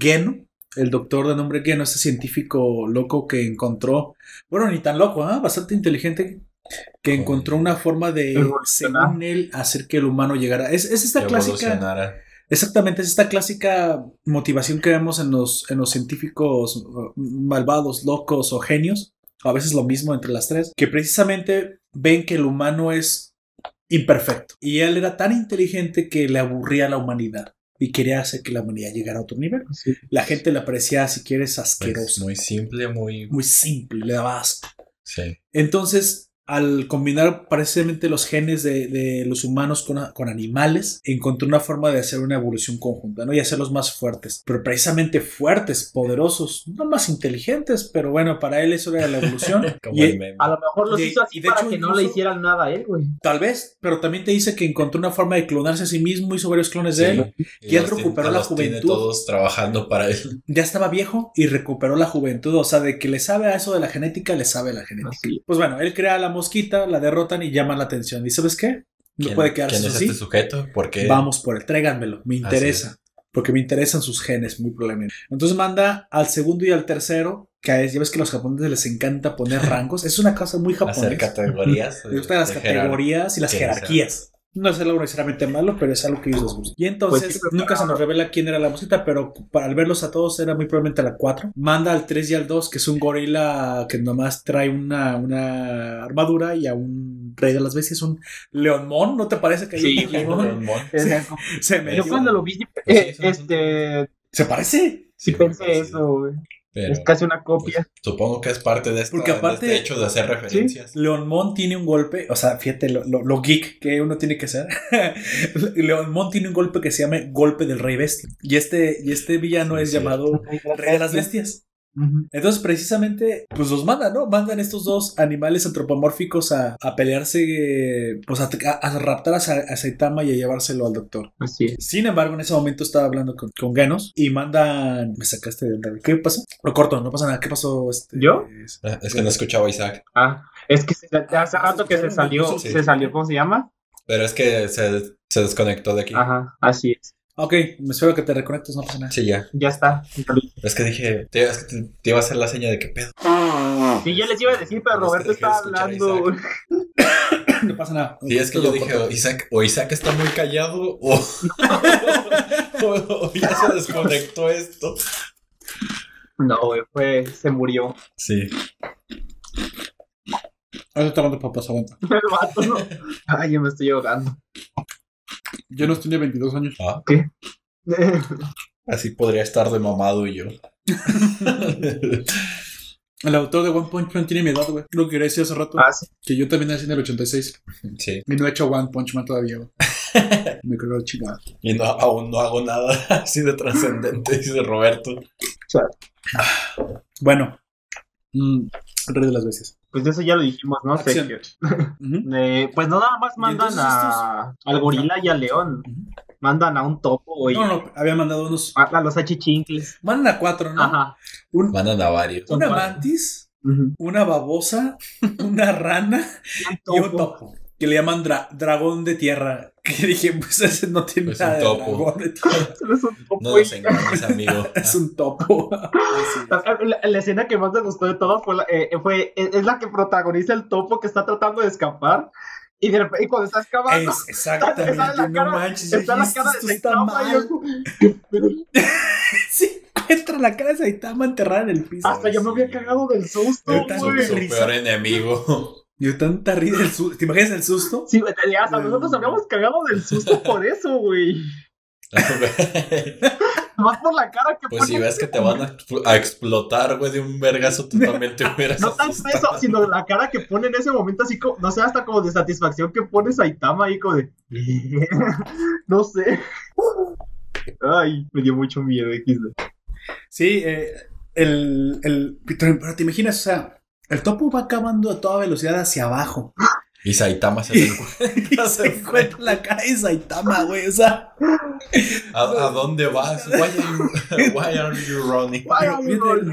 Geno, el doctor de nombre Geno, ese científico loco que encontró, bueno, ni tan loco, ¿ah? bastante inteligente, que encontró una forma de, según él, hacer que el humano llegara. Es, es esta clásica. Exactamente, es esta clásica motivación que vemos en los, en los científicos malvados, locos o genios, a veces lo mismo entre las tres, que precisamente ven que el humano es imperfecto. Y él era tan inteligente que le aburría a la humanidad y quería hacer que la humanidad llegara a otro nivel. Sí. La gente le parecía, si quieres, Pues, asqueroso, muy simple, muy. muy simple, le daba asco. Sí. Entonces, al combinar precisamente los genes de, de los humanos con, con animales, encontró una forma de hacer una evolución conjunta, ¿no? Y hacerlos más fuertes, pero precisamente fuertes, poderosos, no más inteligentes, pero bueno, para él eso era la evolución. Como Y- el meme. A lo mejor los De- hizo así de para hecho, que no incluso- le hicieran nada a él, güey. Tal vez, pero también te dice que encontró una forma de clonarse a sí mismo, hizo varios clones de él. Y él recuperó la juventud. todos trabajando para él. Ya estaba viejo y recuperó la juventud, o sea, de que le sabe a eso de la genética, le sabe a la genética. Así. Pues bueno, él crea la mosquita, la derrotan y llaman la atención. ¿Y sabes qué? No ¿Quién- puede quedarse ¿Quién es así. este sujeto? ¿Por qué? Vamos por él, tráiganmelo, me interesa. Porque me interesan sus genes, muy probablemente. Entonces manda al segundo y al tercero, que es, ya ves que a los japoneses les encanta poner rangos. Es una cosa muy Hacer japonesa. categorías. Les gustan las categorías y las jerarquías. No es algo necesariamente malo, pero es algo que ellos les gusta. Y entonces, Pues sí, nunca se nos revela quién era la mosquita, pero para al verlos a todos era muy probablemente la 4. Manda al 3 y al 2, que es un gorila que nomás trae una, una armadura, y a un rey de las bestias, un leonmón. ¿No te parece que hay Sí, un como- Se Yo metió. cuando lo vi, eh, este, ¿Se parece? sí me pensé parece. eso, güey. Pero, Es casi una pues, copia. supongo que es parte de, esta- Porque aparte- de este hecho de hacer referencias. Leonmón tiene un golpe, o sea, fíjate lo, lo- lo geek que uno tiene que ser. Leonmón tiene un golpe que se llama golpe del rey bestia. Y este, y este villano Sí, es sí. llamado rey de las bestias. Entonces, precisamente, pues los mandan, ¿no? Mandan estos dos animales antropomórficos a, a pelearse, pues a, a- a raptar a, a Saitama y a llevárselo al doctor. Así es. Sin embargo, en ese momento estaba hablando con, con Genos y mandan. Me sacaste de onda. ¿Qué pasó? Lo corto, no pasa nada. ¿Qué pasó? Este, ¿Yo? Ah, Es que no escuchaba a Isaac. Ah, es que se- hace rato que se salió, Sí. se salió, ¿cómo se llama? Pero es que se, se desconectó de aquí. Ajá, así es. Ok, me espero que te reconectes, no pasa nada. Sí, ya. Ya está. Es que dije, te, es que te, te iba a hacer la seña de que pedo. Sí, yo les iba a decir, pero Es que Roberto dejé de estaba hablando. No pasa nada. Sí, es que yo dije, o Isaac, o Isaac está muy callado o, o- o ya se desconectó esto. No, güey, fue, se murió. Sí. Ahora está hablando papas, aguanta. El vato, ¿no? Ay, yo me estoy ahogando. Yo no tenía 22 años. Ah, ¿Qué? así podría estar de mamado y yo. El autor de One Punch Man tiene mi edad, güey. Lo que quería decir hace rato. Ah, sí. Que yo también nací en el 86. sí. Y no he hecho One Punch Man todavía, güey. Me creo chingada. Y no, aún no hago nada así de trascendente, dice Roberto. Bueno. Mm, el rey de las veces. Pues de eso ya lo dijimos, ¿no? Eh, pues no nada más mandan entonces a, al gorila y al león. Mandan a un topo y No, no, había mandado unos. a, a los achichincles. Mandan a cuatro, ¿no? Ajá. Un- Mandan a varios. una mantis, una babosa, una rana y un topo. Que le llaman dra- dragón de tierra. Que dije, pues ese no tiene Pues nada un topo. dragón de. Solo es un topo No nos engañes, amigo. Es un topo. Es. La, la escena que más me gustó de todo fue, la, eh, fue es, es la que protagoniza el topo que está tratando de escapar y, de repente, y cuando está escapando Es exactamente. está la no cara- manches. está la cara de esto está Saitama. Sí, encuentra la cara de Saitama enterrada en el piso. hasta yo me había cagado del susto. Su peor enemigo. Dio tanta risa el susto. ¿Te imaginas el susto? Sí, güey, ya, hasta nosotros habíamos cagado del susto por eso, güey. Más por la cara que Pues si ves que te van a, expl- a explotar, güey, de un vergazo, tú también te hubieras No tanto asustado. eso, sino la cara que pone en ese momento, así como, no sé, hasta como de satisfacción que pone Saitama ahí, como de. no sé. Ay, me dio mucho miedo, XD. Sí, eh, el, el. Pero te imaginas, o sea, el topo va acabando a toda velocidad hacia abajo. Y Saitama se el Y se encuentra la cara de Saitama, güey. O sea, ¿A, a dónde vas? Why are you, why are you running? Ay.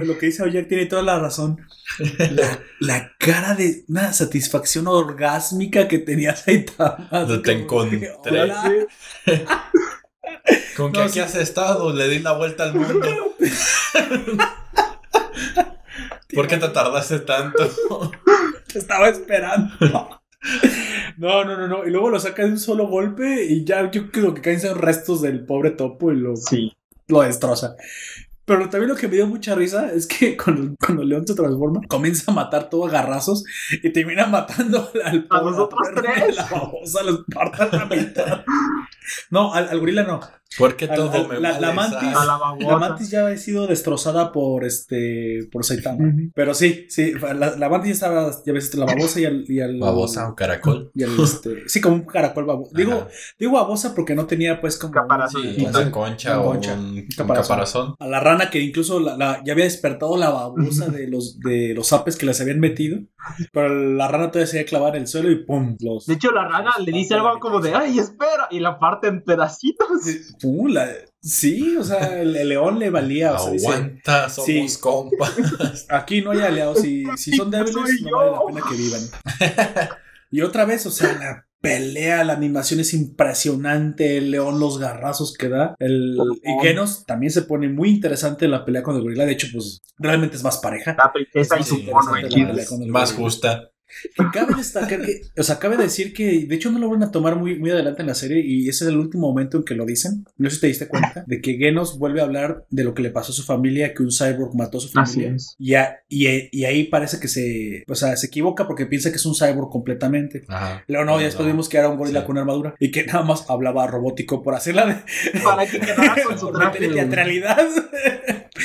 lo que dice Oyer tiene toda la razón. La, la cara de una satisfacción orgásmica que tenía Saitama. Te que, encontré. "Hola". ¿Con qué No, aquí sí. has estado? Le di la vuelta al mundo. ¿Por qué te tardaste tanto? Te estaba esperando. No, no, no, no. Y luego lo saca de un solo golpe y ya yo creo que caen son restos del pobre topo y lo, Sí. lo destroza. Pero también lo que me dio mucha risa es que cuando, cuando León se transforma, comienza a matar todo a garrazos y termina matando al A pobre- los otros al tres. La babosa los parte a la mitad. No, al, al gorila no. ¿Por qué Al- todo al- me la- la mantis- la La ya ha sido destrozada por este por Saitama. Pero sí, sí, la, la mantis ya estaba, ya ves, la babosa y al, y al Babosa o caracol. y al, este, sí, como un caracol babosa. Digo, digo babosa porque no tenía pues como Caparazón. Sí, una concha Una o concha. un, un caparazón. caparazón. a la rana que incluso la, la- ya había despertado la babosa de los de los apes que les habían metido, pero la rana todavía se en el suelo y pum, los De hecho, la rana le dice algo como de, ay, espera, y la parte en pedacitos. pum, la- sí, o sea, el, el león le valía, o sea, dice, Aguanta, somos Sí. compas. Aquí no hay aliados. Si, si son débiles, no vale la pena que vivan. Y otra vez, o sea, la pelea, la animación es impresionante. El león, los garrazos que da. El y Genos también se pone muy interesante la pelea con el gorila. De hecho, pues realmente es más pareja. La princesa y su mono aquí. el Más gorila. justa. Que cabe destacar que, o sea, cabe decir que de hecho no lo van a tomar muy, muy adelante en la serie y ese es el último momento en que lo dicen. No sé si te diste cuenta de que Genos vuelve a hablar de lo que le pasó a su familia, que un cyborg mató a su familia. Y, a- y, y ahí parece que se, o sea, se equivoca porque piensa que es un cyborg completamente. Ajá. Luego no, ya después vimos que era un gorila Sí. con armadura y que nada más hablaba robótico por hacerla de, Para que quedara con su teatralidad.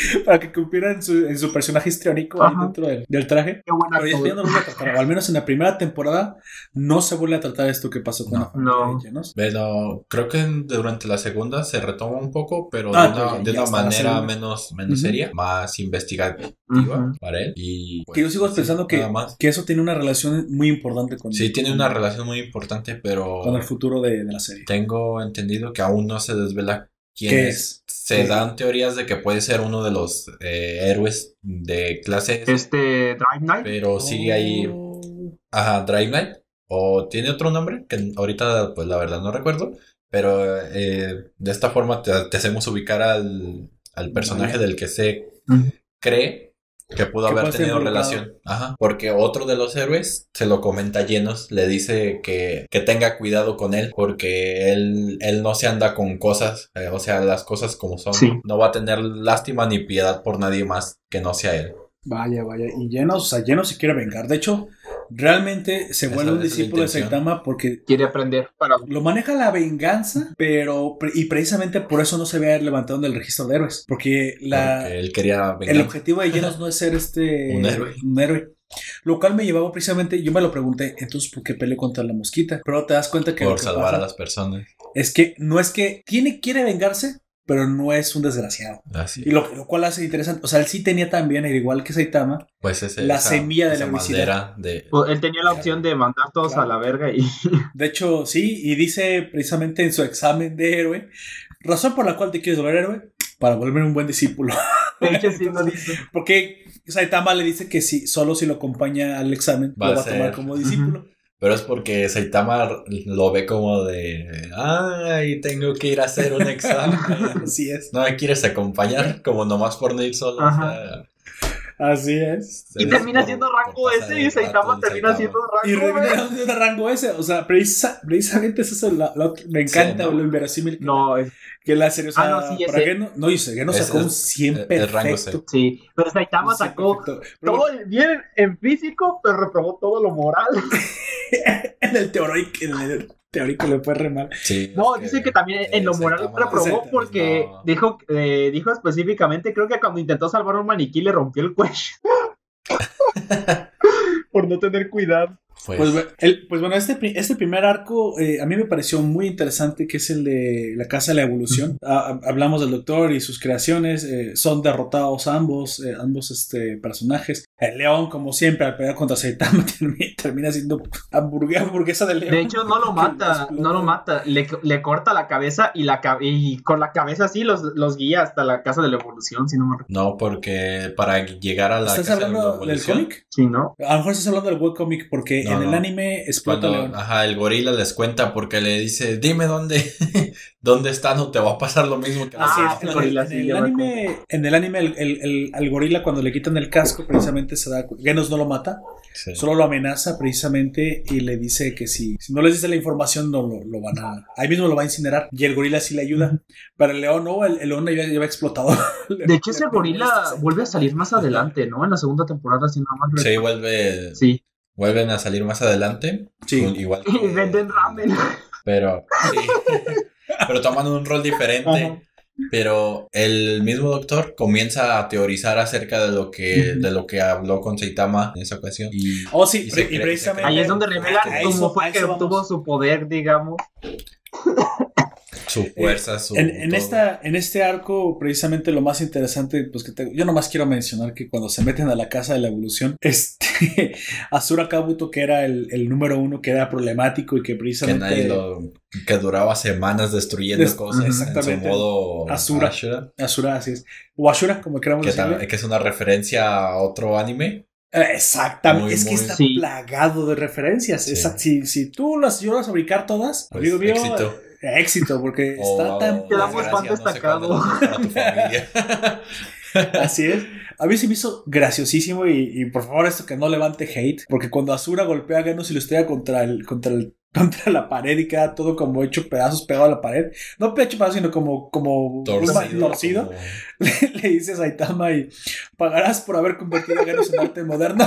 para que cumpliera en su, en su personaje histriónico ahí dentro del, del traje. Qué buena Pero ya no lo a tratar, o al menos en la primera temporada no se vuelve a tratar esto que pasó con No. la familia No. de Genos. Pero creo que durante la segunda se retoma un poco, pero Ah, de pues una, ya- de ya una manera menos, menos Ujú. seria, más investigativa Ujú. para él. Y Que yo sigo sí, pensando que, más. que eso tiene una relación muy importante con, Sí, tiene una relación muy importante, pero con el futuro de, de la serie. tengo entendido que aún no se desvela quién ¿Qué es. es? Se ¿Qué? dan teorías de que puede ser uno de los eh, héroes de clase S, Este Drive Night. pero sigue ahí, Oh. ajá, Drive Knight, o tiene otro nombre que ahorita, pues la verdad no recuerdo, pero eh, de esta forma te, te hacemos ubicar al, al personaje del que se cree que pudo haber tenido relación. Ajá. Porque otro de los héroes se lo comenta a Llenos, le dice que, que tenga cuidado con él, porque él, él no se anda con cosas, eh, o sea, las cosas como son. Sí. No va a tener lástima ni piedad por nadie más que no sea él. Vaya, vaya. Y Llenos, o sea, Llenos se quiere vengar. De hecho, realmente se vuelve un discípulo de. Saitama porque Quiere aprender para... lo maneja la venganza, pero y precisamente por eso no se ve levantado en el registro de héroes. Porque la, Porque él quería el vengar. objetivo de Llenos no es ser este Un héroe. un héroe. Lo cual me llevaba precisamente, yo me lo pregunté, entonces, ¿por qué peleó contra la mosquita? Pero te das cuenta que lo por que salvar pasa a las personas. es que no es que tiene, quiere vengarse, pero no es un desgraciado. Así. Y lo, lo cual hace interesante. O sea, él sí tenía también, al igual que Saitama, Pues ese, La esa- semilla de la madera de Pues, él tenía la opción de mandar todos Claro. a la verga y... De hecho, sí, y dice precisamente en su examen de héroe, razón por la cual te quieres volver héroe, para volverme un buen discípulo. De hecho, sí lo dice. Porque Saitama le dice que si, solo si lo acompaña al examen, Va lo va a tomar como discípulo. Pero es porque Saitama lo ve como de, ay, tengo que ir a hacer un examen. Así es. no me quieres acompañar, como nomás por no ir solo. o sea, Así es. Y termina por- siendo rango ese y Saitama termina Saitama. siendo Y rango güey. reviene de rango ese. O sea, precisa- precisamente es eso. la- la- me encanta Sí, ¿no? lo inverosímil que, No, es- que la serie. O sea, Ah, no, sí, para Geno- no, y Geno Ese sacó un es- 100 es- perfecto. sí. Pero Saitama Un 100 sacó todo bien en físico, pero reprobó todo lo moral. en el teórico, en el teórico le fue re mal. Sí, No, es dice que también en lo moral Saitama- reprobó Saitama, porque no. dijo, eh, dijo específicamente, creo que cuando intentó salvar a un maniquí le rompió el cuello. Por no tener cuidado. Pues, Pues, el- pues bueno, este, este primer arco eh, a mí me pareció muy interesante, que es el de la Casa de la Evolución. Ah, hablamos del Doctor y sus creaciones, eh, son derrotados ambos, eh, ambos este, personajes. El león, como siempre, al pelear contra Saitama, termina, termina siendo hamburguesa, hamburguesa de león. De hecho, no lo mata, no lo mata. Le, le corta la cabeza y, la, y con la cabeza así los, los guía hasta la casa de la evolución, si no me recuerdo. no, porque para llegar a la ¿Estás casa de la hablando del cómic? Sí, ¿no? A lo mejor estás hablando del webcomic porque No, en el anime explota Cuando, león. ajá, el gorila les cuenta porque le dice, dime dónde, dónde están o te va a pasar lo mismo que Ah, el en, gorila, sí, en el anime, en el anime, el, el- el- al gorila cuando le quitan el casco, precisamente se da, Genos no lo mata, Sí. solo lo amenaza precisamente y le dice que si, si no les dice la información no lo, lo van a, ahí mismo lo va a incinerar y el gorila sí le ayuda, pero el león no, el, el león ya lleva explotado. De hecho, ese gorila vuelve a salir más adelante, ¿no? En la segunda temporada, si nada más. Sí, vuelve, Sí. Vuelven a salir más adelante. Sí. con- Igual Y que- venden ramen. Pero, sí. pero toman un rol diferente. Ajá. Pero el mismo doctor comienza a teorizar acerca de lo que, de lo que habló con Saitama en esa ocasión. Y Oh, sí, Y pre- y precisamente... Ahí es donde revela A cómo fue que obtuvo su poder, digamos. su fuerza, su. En, esta, en este arco, precisamente lo más interesante, pues que te- yo nomás quiero mencionar que cuando se meten a la casa de la evolución, este Asura Kabuto, que era el, el número uno, que era problemático y que Que precisamente nadie lo. Que duraba semanas destruyendo Des- cosas en su exactamente. modo Asura. Ashura, Asura, así es. O Ashura, como queramos que, decirle. tam- que es una referencia a otro anime. Eh, Exactamente, Muy, es que muy- está Sí. plagado de referencias. Sí. Exact- si, si tú las llevas a fabricar todas, Pues, amigo mío, éxito. Éxito, porque O- está tan Te damos desgracia, fan no sé cuál de destacado. Así es. A mí se me hizo graciosísimo y, y por favor esto que no levante hate, porque cuando Asura golpea a Genos y lo estrella contra el, contra el, contra la pared y queda todo como hecho pedazos pegado a la pared, no hecho pedazos sino como, como torcido. torcido, como- le dice a Saitama y pagarás por haber convertido a Genos en arte moderno.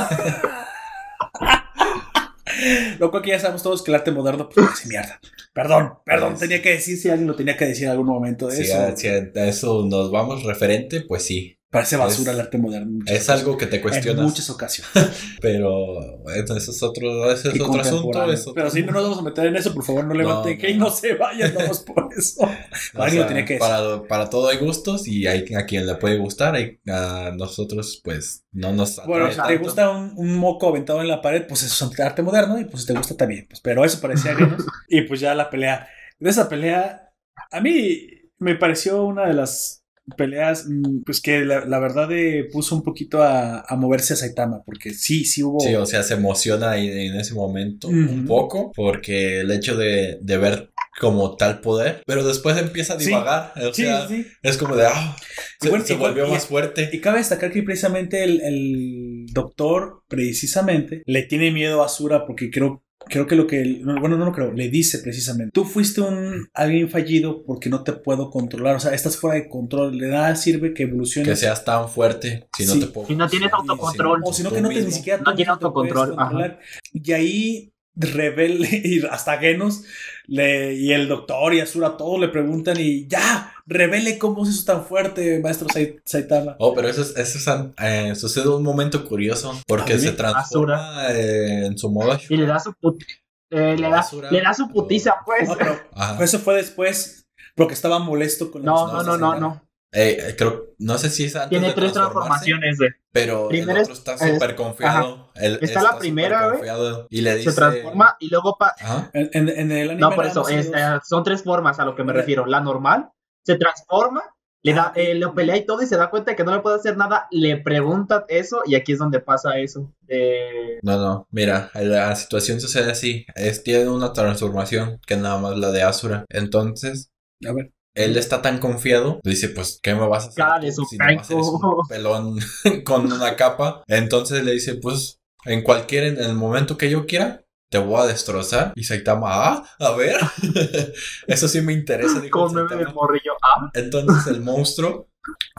Lo cual que ya sabemos todos que el arte moderno pues mierda. Perdón, perdón, tenía que decir si alguien lo tenía que decir en algún momento de Si eso. a, si a eso nos vamos referente, pues sí. Parece basura es- el arte moderno. en Es algo que te en cuestionas. muchas ocasiones. Pero bueno, eso es otro, es otro asunto. Pero si no nos vamos a meter en eso, por favor, no levanten No, que no. no se vayan, vamos por eso. O Alguien lo sea, tenía que decir. para, para todo hay gustos y hay a quien le puede gustar. hay- a nosotros, pues, no nos Bueno, si te gusta un, un moco aventado en la pared, pues eso es arte moderno y pues si te gusta también. Pues, pero eso parecía Genos. y pues ya la pelea. De esa pelea, a mí me pareció una de las peleas, mm, pues que la, la verdad eh, puso un poquito a, a moverse a Saitama, porque sí, sí hubo... Sí, o sea, se emociona ahí en ese momento un poco porque el hecho de, de ver como tal poder, pero después empieza a Sí. divagar. O Sí, sea, sí. es como de, ah, Se, Bueno, se igual- volvió y- más fuerte. Y cabe destacar que precisamente el, el doctor, precisamente, le tiene miedo a Asura porque creo, creo que lo que, bueno, no lo creo, le dice precisamente, tú fuiste un alguien fallido porque no te puedo controlar, o sea, estás fuera de control, le da, sirve que evoluciones. Que seas tan fuerte si no Sí. te puedo. Si no tienes autocontrol. O si no, que no te ni siquiera No tú tiene mismo te puedes autocontrol, ajá. Y ahí Rebel y hasta Genos le, y el doctor y Asura todos le preguntan y ya, revele cómo se hizo tan fuerte, maestro Sai- Saitama. Oh, pero eso es, eso es eh, sucede un momento curioso porque se transforma eh, en su modo. Y le da su put- eh, le, da, le da su putiza, pues. No, pero Ajá. eso fue después porque estaba molesto con No, no, no, no, no. Eh, eh, creo, no sé si es antes Tiene de tres transformaciones, güey. Pero Primero el otro es- está es- súper confiado. Él Está la primera, güey. Y le dice. Se transforma y luego pa-. En, en- en el anime No, por eso, es, eh, son tres formas a lo que me Mira. refiero. La normal, se transforma, le da, eh, lo pelea y todo y se da cuenta de que no le puede hacer nada, le pregunta eso y aquí es donde pasa eso. Eh, No, no, mira, la situación sucede así. Es, tiene una transformación que nada más la de Asura. Entonces, A ver. Él está tan confiado, dice, pues, ¿qué me vas a hacer? Su si un penco. pelón con una capa. Entonces le dice, pues, en cualquier, en el momento que yo quiera, te voy a destrozar. Y Saitama, ah, a ver. Eso sí me interesa. dijo morrillo. Ah, Entonces el monstruo,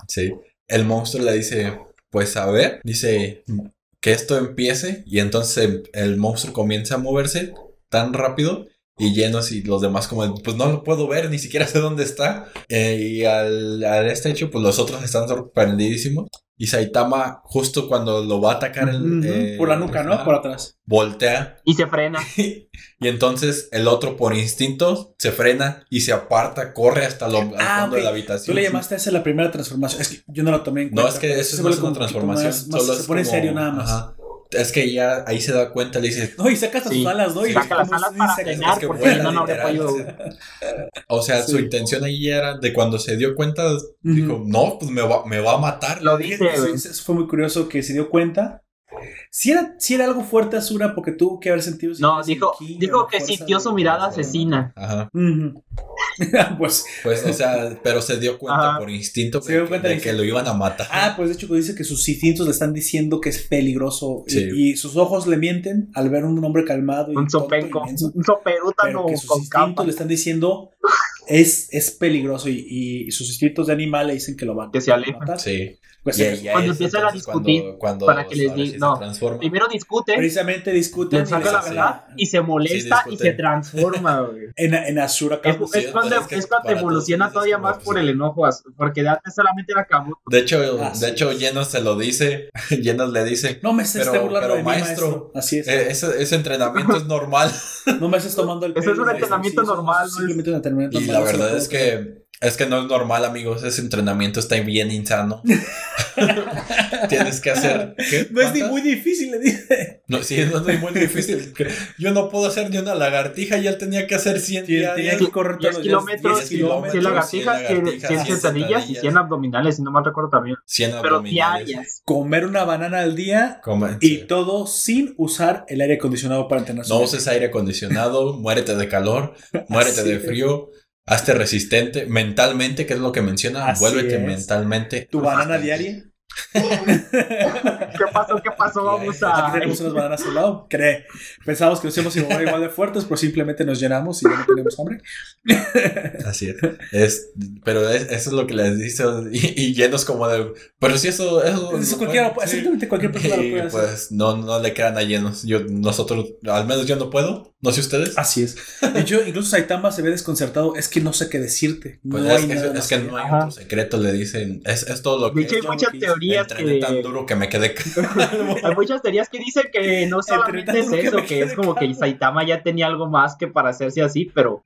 sí, el monstruo le dice, pues a ver, dice que esto empiece y entonces el monstruo comienza a moverse tan rápido y llenos y los demás como, pues no lo puedo ver, ni siquiera sé dónde está. Eh, y al, al este hecho, pues los otros están sorprendidísimos. Y Saitama, justo cuando lo va a atacar el, eh, Por la nuca, ¿no? Por atrás. voltea y se frena. y entonces el otro por instinto se frena y se aparta, corre hasta lo, al Ah, fondo ok. de la habitación. Tú le llamaste a esa la primera transformación. Es que yo no la tomé en No, cuenta. es que eso se no es una transformación. más- más- solo se es pone en como- serio nada más. Ajá. Es que ya ahí se da cuenta, le dice. No, y saca hasta Sí. sus alas, ¿no? Y Saca las alas para que porque vuela, si no, no habría podido. O sea, su intención ahí era de cuando se dio cuenta, dijo, no, pues me va, me va a matar. Lo dice, eso fue muy curioso que se dio cuenta. Si era, si era algo fuerte Asura porque tuvo que haber sentido. si No, dijo, dijo que sintió su mirada asesina. Ajá. Pues, Pues, o sea, pero se dio cuenta Ajá. por instinto Se de, dio que, cuenta de y que dice- lo iban a matar. ah, pues de hecho dice que sus instintos le están diciendo que es peligroso y- Sí. y, sus ojos le mienten al ver un hombre calmado y Un sopenco, menso, un soperútano pero que sus con instintos capa. le están diciendo es, es peligroso y, y sus instintos de animal le dicen que lo van Que se a alejen. matar. Sí. Pues, Y ahí- ahí Cuando es empiezan a discutir, cuando, cuando para que les ahora di- sí se no. transforma. Primero discute, precisamente discuten y la verdad se molesta y discuten. se transforma, güey. en, en Asura Es, es cuando, es que es cuando evoluciona todavía más por el enojo, porque de antes solamente era Kabuto. De hecho, Así de hecho. Llenos se lo dice. Llenos le dice. No me estés Pero- burlando pero de mí, maestro. Así es. "Eh, ese, ese entrenamiento es normal. no me estés tomando el Ese es un entrenamiento normal, es no Simplemente un entrenamiento Y la verdad es que es que no es normal, amigos. Ese entrenamiento está bien insano. Tienes que hacer. ¿qué? No es ni muy difícil, le dije. No, sí, no es muy difícil. Yo no puedo hacer ni una lagartija y él tenía que hacer 100 Tenía diarias. que correr 10 todos los días, kilómetros, 10 100 kilómetros. lagartijas, 100 100 lagartijas, 100 100 sentadillas y sentadillas. 100 abdominales, si no mal recuerdo también. 100 Pero abdominales. diarias. Comer una banana al día y sí. todo sin usar el aire acondicionado para entrenar. No uses aire acondicionado, muérete de calor, muérete Así de es. frío, hazte resistente mentalmente, que es lo que menciona, Así vuélvete es. mentalmente. ¿Tu banana diaria? ¿Qué pasó? ¿Qué pasó? Vamos Aquí a. tenemos unas bananas al lado. Cree. Pensamos que nos íbamos a igual, igual de fuertes, pero simplemente nos llenamos y ya no tenemos hambre. Así es. es pero es- eso es lo que les dice y, y llenos como de... Pero si eso... Eso, Eso lo cualquiera, sí. exactamente cualquier persona lo Y puede hacer. pues no, no le crean a llenos. Yo, nosotros, al menos yo no puedo. No sé ustedes. Así es. De hecho, incluso Saitama se ve desconcertado. Es que no sé qué decirte. No Pues hay es, que- nada es que no hay Ajá. otro secreto, le dicen. Es, es todo lo que hecho, hay yo que teorías entrené tan que. duro que me quedé. Hay muchas teorías que dicen que no solamente es que eso, que es como que Saitama ya tenía algo más que para hacerse así, pero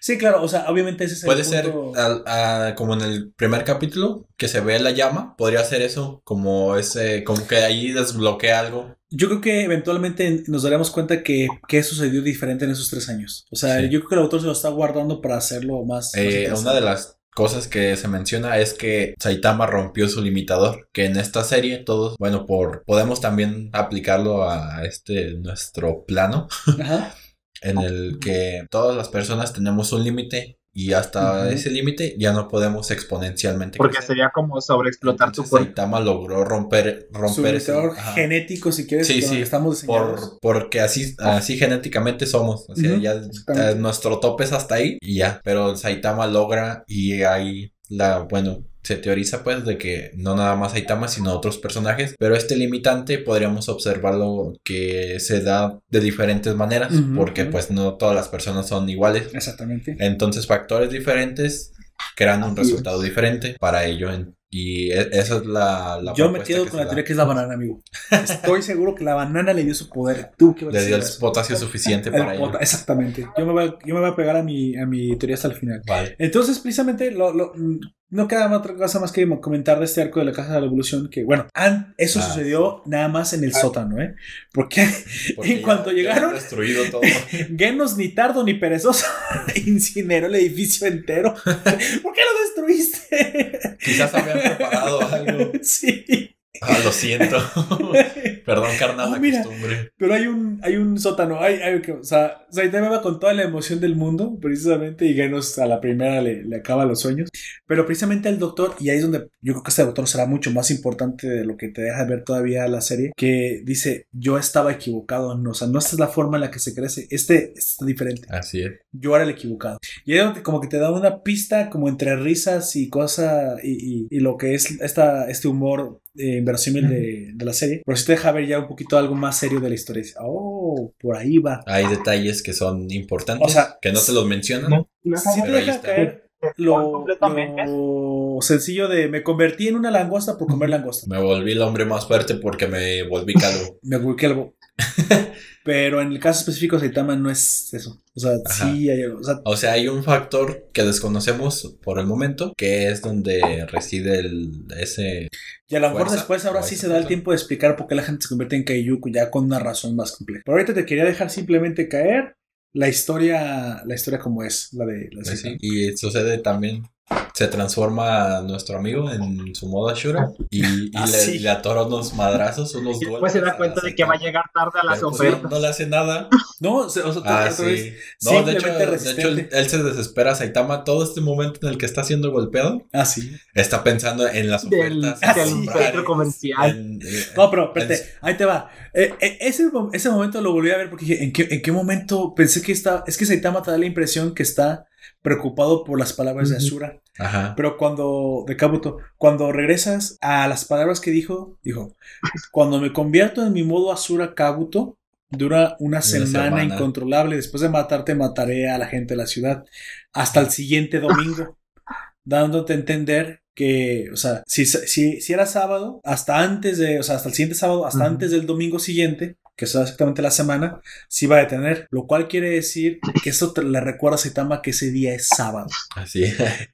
Sí, claro. O sea, obviamente ese es el Puede ser punto. al- a- como en el primer capítulo que se ve la llama. Podría ser eso, como ese, como que ahí desbloquea algo. Yo creo que eventualmente nos daremos cuenta que, que sucedió diferente en esos tres años. O sea, Sí. yo creo que el autor se lo está guardando para hacerlo más. más Eh, interesante. una de las cosas que se menciona es que Saitama rompió su limitador. Que en esta serie todos, bueno, por podemos también aplicarlo a este nuestro plano Ajá. en el que todas las personas tenemos un límite y hasta ese límite ya no podemos exponencialmente Porque crecer. sería como sobreexplotar tu cuerpo. Saitama logró romper, Su romper ese... genético, si quieres, Sí, sí, que estamos diseñados. Por, porque así, así genéticamente somos. O sea, ya eh, nuestro tope es hasta ahí y ya. Pero Saitama logra y hay la, bueno, se teoriza pues de que no nada más Saitama, sino otros personajes. Pero este limitante podríamos observarlo que se da de diferentes maneras. Porque pues no todas las personas son iguales. Exactamente. Entonces factores diferentes crean un Así resultado diferente para ello. en- Y e- esa es la, la Yo me quedo que con la da. teoría que es la banana, amigo. Estoy seguro que la banana le dio su poder. ¿Tú qué vas a Le dio el potasio suficiente El para ello. Exactamente. Yo me, voy a, yo me voy a pegar a mi, a mi teoría hasta el final. Vale. Entonces, precisamente, lo, lo- no queda otra cosa más que comentar de este arco de la Casa de la Evolución. Que, bueno, eso Ah, sucedió nada más en el sótano, ¿eh? Porque Porque en cuanto ya llegaron, destruido todo. Genos ni tardo ni perezoso incineró el edificio entero. ¿Por qué lo destruiste? Quizás habían preparado algo. sí. Ah, lo siento. Perdón, carnal, Oh, mira. costumbre. Pero hay un, hay un sótano, hay, hay o sea, Saitama va con toda la emoción del mundo, precisamente, y Genos a la primera le, le acaba los sueños. Pero precisamente el doctor, y ahí es donde yo creo que este doctor será mucho más importante de lo que te deja ver todavía la serie, que dice, yo estaba equivocado, no, o sea, no esta es la forma en la que se crece, este, este está diferente, Así es. yo era el equivocado. Y ahí es donde como que te da una pista como entre risas y cosa, y, y- y lo que es esta, este humor eh, inverosímil de, de la serie, pero sí te deja ver ya un poquito algo más serio de la historia. Dices, Oh, por ahí va. Hay detalles que son importantes, O sea, que no te los mencionan. No, no Sí te deja caer lo, lo sencillo de me convertí en una langosta por comer langosta. Me volví el hombre más fuerte porque me volví calvo. Me volví algo. Pero en el caso específico de Saitama no es eso. O sea, Ajá. sí hay, o sea, O sea, hay un factor que desconocemos por el momento, que es donde reside el, ese... Y a lo mejor después ahora sí se da el tiempo de explicar por qué la gente se convierte en Kaiyuku ya con una razón más compleja. Pero ahorita te quería dejar simplemente caer la historia, la historia como es, la de la pues sí. Y sucede también, se transforma nuestro amigo en su modo Ashura y, y Ah, le, sí. le atora unos madrazos, unos golpes se da a cuenta de que va a llegar tarde a las pues, ofertas. no, no le hace nada. No, o sea, o sea, Ah, vez, sí. No, de hecho, de él, él se desespera. Saitama, todo este momento en el que está siendo golpeado, Ah, sí. está pensando en las ofertas. En del centro comercial. en- eh, No, pero espérate, ahí te va. Eh, eh, ese, ese momento lo volví a ver porque dije, ¿en qué, ¿en qué momento pensé que está? Es que Saitama te da la impresión que está preocupado por las palabras de. Asura. Ajá. Pero cuando, de Kabuto, cuando regresas a las palabras que dijo, dijo, cuando me convierto en mi modo Asura Kabuto, dura una semana, semana. incontrolable. Después de matarte, mataré a la gente de la ciudad. Hasta el siguiente domingo. dándote a entender que, o sea, si, si, si era sábado, hasta antes de, o sea, hasta el siguiente sábado, hasta antes del domingo siguiente, que es exactamente la semana, se va a detener. Lo cual quiere decir que eso te- le recuerda a Saitama que ese día es sábado. Así.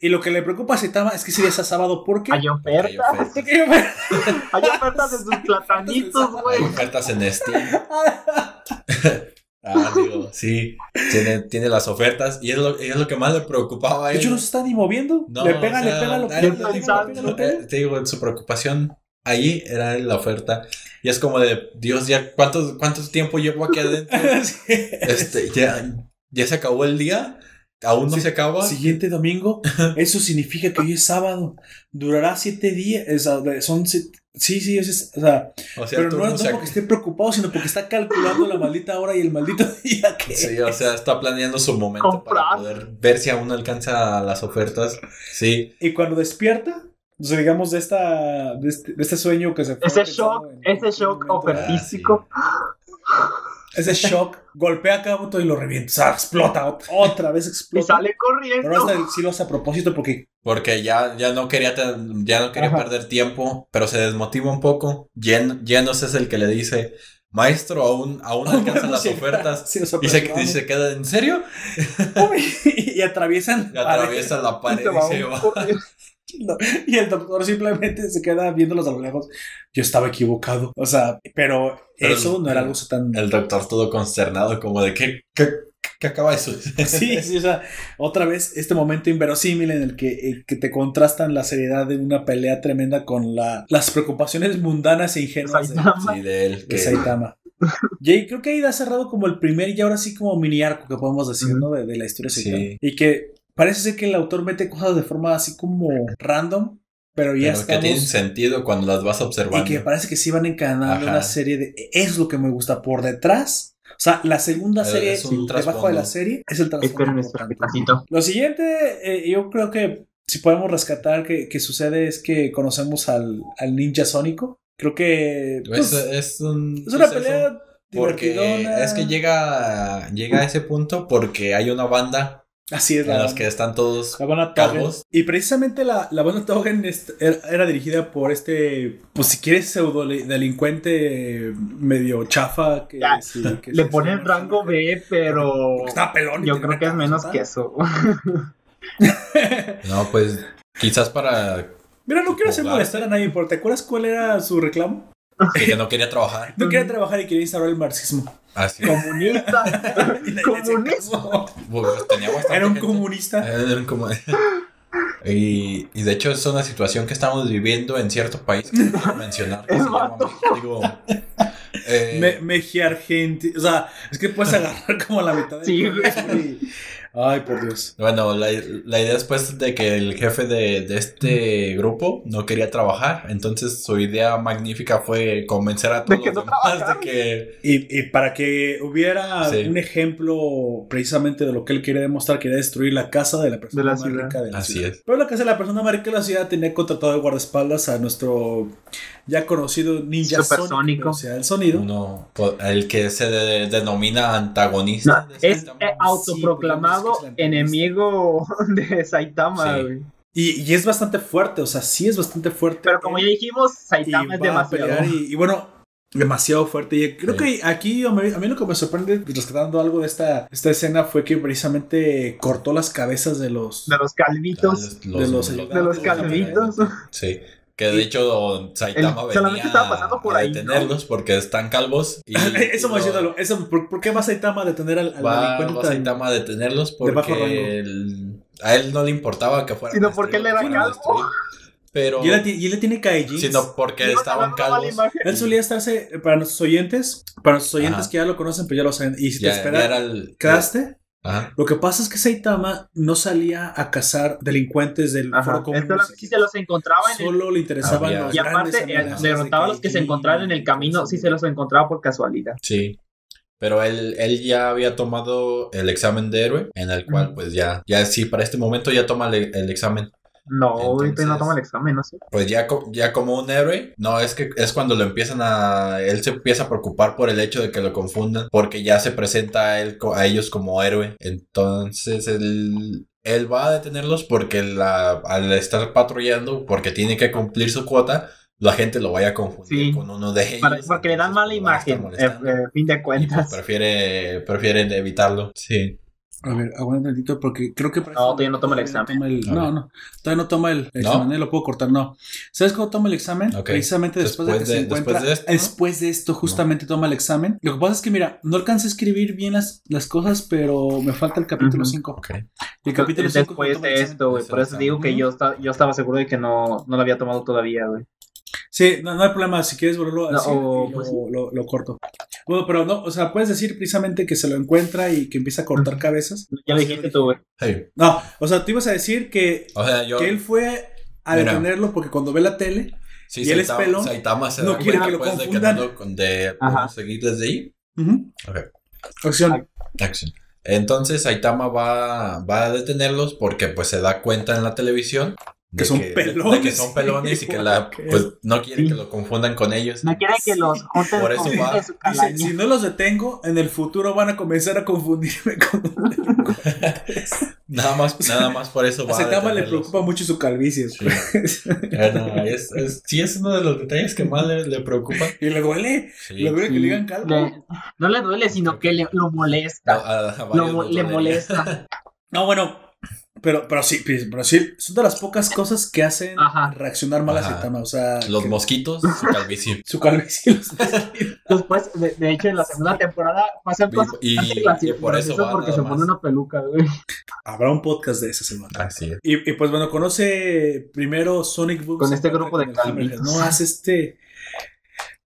Y lo que le preocupa a Saitama es que ese día es sábado porque... Hay Hay ofertas. ofertas. Porque- Hay ofertas de sus platanitos, Hay güey. ofertas en Steam. Ah, digo, sí. Tiene, tiene las ofertas y es lo, es lo que más le preocupaba a De él. hecho, no se está ni moviendo. No, le pega, o le sea, pega, lo le pega, le pega, le pega. Te digo, su preocupación ahí era la oferta. Y es como de, Dios, ya, ¿cuánto, cuánto tiempo llevo aquí adentro? Sí. Este, ya, ya se acabó el día. Aún no Sí, se acaba. Siguiente domingo, eso significa que hoy es sábado. Durará siete días. sea, son siete- sí, sí, es- es- o sea, O sea, pero no es no se porque esté preocupado, sino porque está calculando la maldita hora y el maldito día que. Sí, o sea, está planeando su momento Comprar. para poder ver si aún alcanza las ofertas. Sí, Y cuando despierta, o sea, digamos de esta, de este, de este sueño que se fue Ese shock, en- ese en shock ofertístico. Ese shock golpea a Kabuto y lo revienta. O sea, explota. ot- Otra vez Y explota. sale corriendo. Pero hasta sí lo hace a propósito porque porque ya, ya no quería, ten- ya no quería Ajá. perder tiempo, pero se desmotiva un poco. Yen, Yenos es el que le dice, maestro, aún, aún alcanzan las ofertas. Sí, Y se, y se queda, ¿en serio? y atraviesan Y atraviesa la Y pared se va y se va. No, Y el doctor simplemente se queda viéndolos a lo lejos. Yo estaba equivocado. O sea, pero, Pero eso el- no era algo tan. El doctor todo consternado, como de, ¿qué, qué, qué acaba suceder? Sí, sí, o sea, otra vez este momento inverosímil en el que, eh, que te contrastan la seriedad de una pelea tremenda con la, las preocupaciones mundanas e ingenuas de. Sí, de él. de Que, Saitama. Y creo que ahí da cerrado como el primer y ahora sí como mini arco que podemos decir. ¿no? De, de la historia de Saitama. Sí. Y que parece ser que el autor mete cosas de forma así como random, pero ya Pero que estamos... tienen sentido cuando las vas Y observando. que parece que sí van encadenando una serie de... Es lo que me gusta por detrás. O sea, la segunda serie es un debajo de la serie es el trasfondo. Lo siguiente, eh, yo creo que si podemos rescatar que, que sucede es que conocemos al, al ninja sónico. Creo que pues, Es, es un es una suceso pelea Porque divertidona. es que llega, llega a ese punto porque hay una banda Así es en la, las que están todos la banda Togen. calvos. Y precisamente la, la banda Togen era, dirigida por este, pues si quieres, pseudo delincuente medio chafa. Que, Ya, sí, que Le ponen se- rango B, pero Porque estaba pelón. yo creo que es menos que eso. No, pues quizás para Mira, no quiero hacer molestar a nadie, pero ¿te acuerdas cuál era su reclamo? Que no quería trabajar. No quería trabajar y quería instaurar el marxismo. Así. Comunista. Comunista. caso. Tenía bastante Era un gente. comunista. Era un comu- Y, y de hecho es una situación que estamos viviendo en cierto país que no mencionar. que se llama. Digo, eh, Me, Mejía Argentina. O sea, es que puedes agarrar como la mitad de Sí, y- Ay, por Dios. Bueno, la, la idea después de que el jefe de, de este grupo no quería trabajar, entonces su idea magnífica fue convencer a De todos que los no demás de que... Y, y para que hubiera Sí. un ejemplo precisamente de lo que él quería demostrar, quería destruir la casa de la persona De la más ciudad. rica de la Así ciudad. es. Pero la casa de la persona más rica de la ciudad tenía contratado de guardaespaldas a nuestro ya conocido ninja Supersónico. sónico, o sea, el sonido. El que se de- denomina antagonista. No, de es eh, autoproclamado Enemigo de Saitama, Sí. güey. Y, y es bastante fuerte, o sea, sí es bastante fuerte. Pero como ya dijimos, y Saitama es demasiado. y, y bueno, demasiado fuerte. Y creo Sí. que aquí a mí, a mí lo que me sorprende, rescatando algo de esta, esta escena, fue que precisamente cortó las cabezas de los... De los calvitos. Los- de los- De los calvitos. Sí. Que de hecho Saitama El- solamente venía estaba pasando por a ahí, detenerlos porque están calvos. Y, eso me lo-. Eso, ¿por, por qué va Saitama a detener al, al Va, delincuente va Saitama a detenerlos porque él- a él no le importaba que fueran Sino porque él era calvo. destruir, Pero Y él, y él tiene Kaijins. sino porque estaban calvos. Él solía estarse, para nuestros oyentes, para nuestros oyentes Ajá. que ya lo conocen, pues ya lo saben. Y si te Ya, ya esperas, era el. ¿quedaste? Ajá. Lo que pasa es que Saitama no salía a cazar delincuentes del Ajá. foro común. Esto sí se los encontraba en el... Solo le interesaban los Y aparte, eh, derrotaba a los que se encontraban en el camino, sí se los encontraba por casualidad. Sí. Pero él, él ya había tomado el examen de héroe, en el cual, pues ya, ya sí, para este momento ya toma el, el examen. No, Entonces- no toma el examen, no sé. Pues ya, ya como un héroe, no, es que es cuando lo empiezan a. Él se empieza a preocupar por el hecho de que lo confundan, porque ya se presenta a, él, a ellos como héroe. Entonces él, él va a detenerlos porque la, al estar patrullando, porque tiene que cumplir su cuota, la gente lo vaya a confundir Sí. con uno de ellos. Para- porque le dan mala pues, imagen, eh, eh, fin de Y, pues, cuentas. prefiere, prefieren evitarlo. Sí. A ver, aguanta un tantito porque creo que... No, todavía no toma el examen. el- no, no, todavía no toma el examen, eh, lo puedo cortar, no. ¿Sabes cómo toma el examen? Precisamente después, de que se encuentra... después de esto, ¿no? después de esto, justamente toma el examen. Lo que pasa es que, mira, no alcancé a escribir bien las, las cosas, pero me falta el capítulo Ujú. 5. Ok. Y el capítulo Es 5 después de esto, güey. Por eso digo que yo, esta- yo estaba seguro de que no, no lo había tomado todavía, güey. Sí, no, no hay problema. Si quieres volverlo a No, decir, pues lo, lo- lo corto. Bueno, pero no, o sea, puedes decir precisamente que se lo encuentra y que empieza a cortar cabezas. Ya lo dijiste tú, güey. Sí. No, o sea, tú ibas a decir que, O sea, yo. que él fue a Mira. detenerlo porque cuando ve la tele. Sí, ¿Y él es Saitama- pelón? Saitama se No da quiere cuenta, que lo pues, de confundan. no lo- de Ajá. podemos seguir desde ahí. Ujú. Ok. Acción. Acción. Entonces Saitama va, va a detenerlos porque pues se da cuenta en la televisión Que son de- pelones. de que son pelones y que la, pues no quiere Sí. que lo confundan con ellos. No quiere que los junten Por eso con va. Dice, si no los detengo, en el futuro van a comenzar a confundirme con Nada más, nada más por eso va A Saitama le preocupa mucho su calvicie. Sí. Bueno, es, es- sí es uno de los detalles que más le, le preocupa. y le duele. Sí. Le duele que le digan calvo. Le- no le duele, sino que le, lo molesta. A- a varios Lo- le molesta. No, bueno, pero, pero sí, pues, pero sí, son de las pocas cosas que hacen Ajá. reaccionar mal a. Saitama. O sea, Los que- mosquitos, su calvicie. su calvicie. los- Después, de, de hecho, en la segunda temporada pasan cosas y- por eso va porque se más. pone una peluca, güey. Habrá un podcast de esa semana. Así es. Y, y, pues bueno, conoce primero Sonic Boom. Con este grupo de calvitos. No hace este.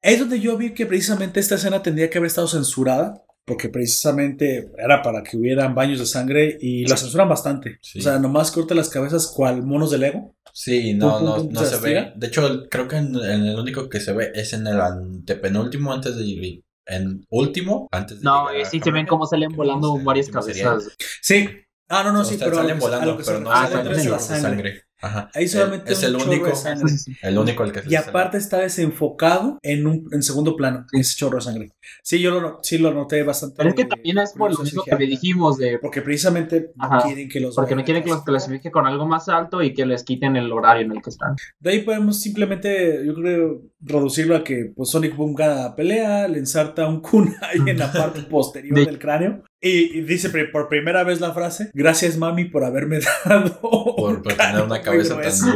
Es donde yo vi que precisamente esta escena tendría que haber estado censurada. Porque precisamente era para que hubieran baños de sangre y la censuran bastante. Sí. O sea, nomás corta las cabezas cual monos de Lego. Sí, no, Pum, pum, no, pum, no se se ve. De hecho, creo que en, en el único que se ve es en el antepenúltimo antes de en último antes de No, sí se ven cómo salen volando varias cabezas. Sí. Ah, no, no, sí, pero salen a volando, lo que se pero no Ah, salen la de sangre. sangre. Ajá. Ahí solamente es el chorro de único, sangre. el único al que Y aparte está desenfocado en un en segundo plano, ese chorro de sangre. Sí, yo lo, sí lo noté bastante. Pero es que también es por lo mismo que le dijimos de Porque precisamente no Ajá. quieren que los porque no quieren que los clasifique con algo más alto y que les quiten el horario en el que están. De ahí podemos simplemente, yo creo, reducirlo a que pues, Sonic Boom gana la pelea, le ensarta un kunai en la parte posterior De- del cráneo y, y dice por primera vez la frase, gracias mami por haberme dado por, tener una cabeza tan grueso".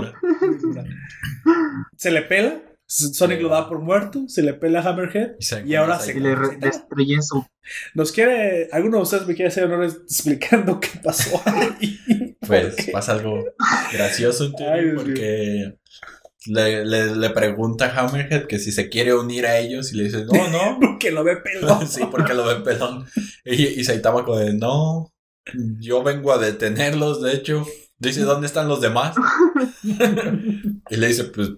dura. Se le pela, Sonic lo da por muerto, se le pela a Hammerhead. Y, se Y ahora se- Y le destruyen su. Nos quiere, alguno de ustedes me quiere hacer honores explicando qué pasó ahí. Pues pasa algo gracioso Ay, porque le, le, le pregunta a Hammerhead que si se quiere unir a ellos y le dice, no, no. Porque lo ve pelón. sí, porque lo ven pelón. Y, y Saitama como de, no, yo vengo a detenerlos, de hecho. Dice, ¿dónde están los demás? y le dice, pues,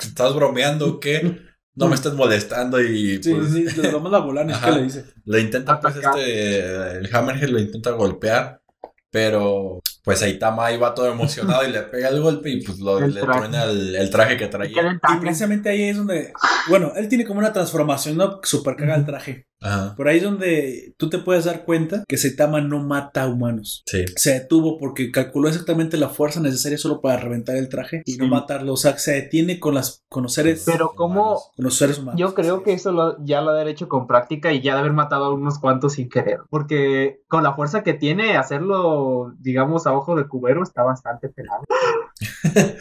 ¿estás bromeando o qué? No me estás molestando y Sí, pues, sí, le damos la volana, es que le dice. le intenta, pues, Atacar. este, el Hammerhead lo intenta golpear, pero pues Saitama ahí va todo emocionado y le pega el golpe y pues lo, El le traje. truena el, el traje que traía. Y precisamente ahí es donde, bueno, él tiene como una transformación, ¿no? Super caga el traje. Ajá, Por ahí es donde tú te puedes dar cuenta que Saitama no mata a humanos. sí. Se detuvo porque calculó exactamente la fuerza necesaria solo para reventar el traje y no matarlo. O sea, se detiene con, las, con los seres, Pero como con los seres humanos. yo creo que eso lo- ya lo ha de haber hecho con práctica y ya de haber matado a unos cuantos sin querer. Porque con la fuerza que tiene, hacerlo, digamos, a ojo de cubero está bastante pelado.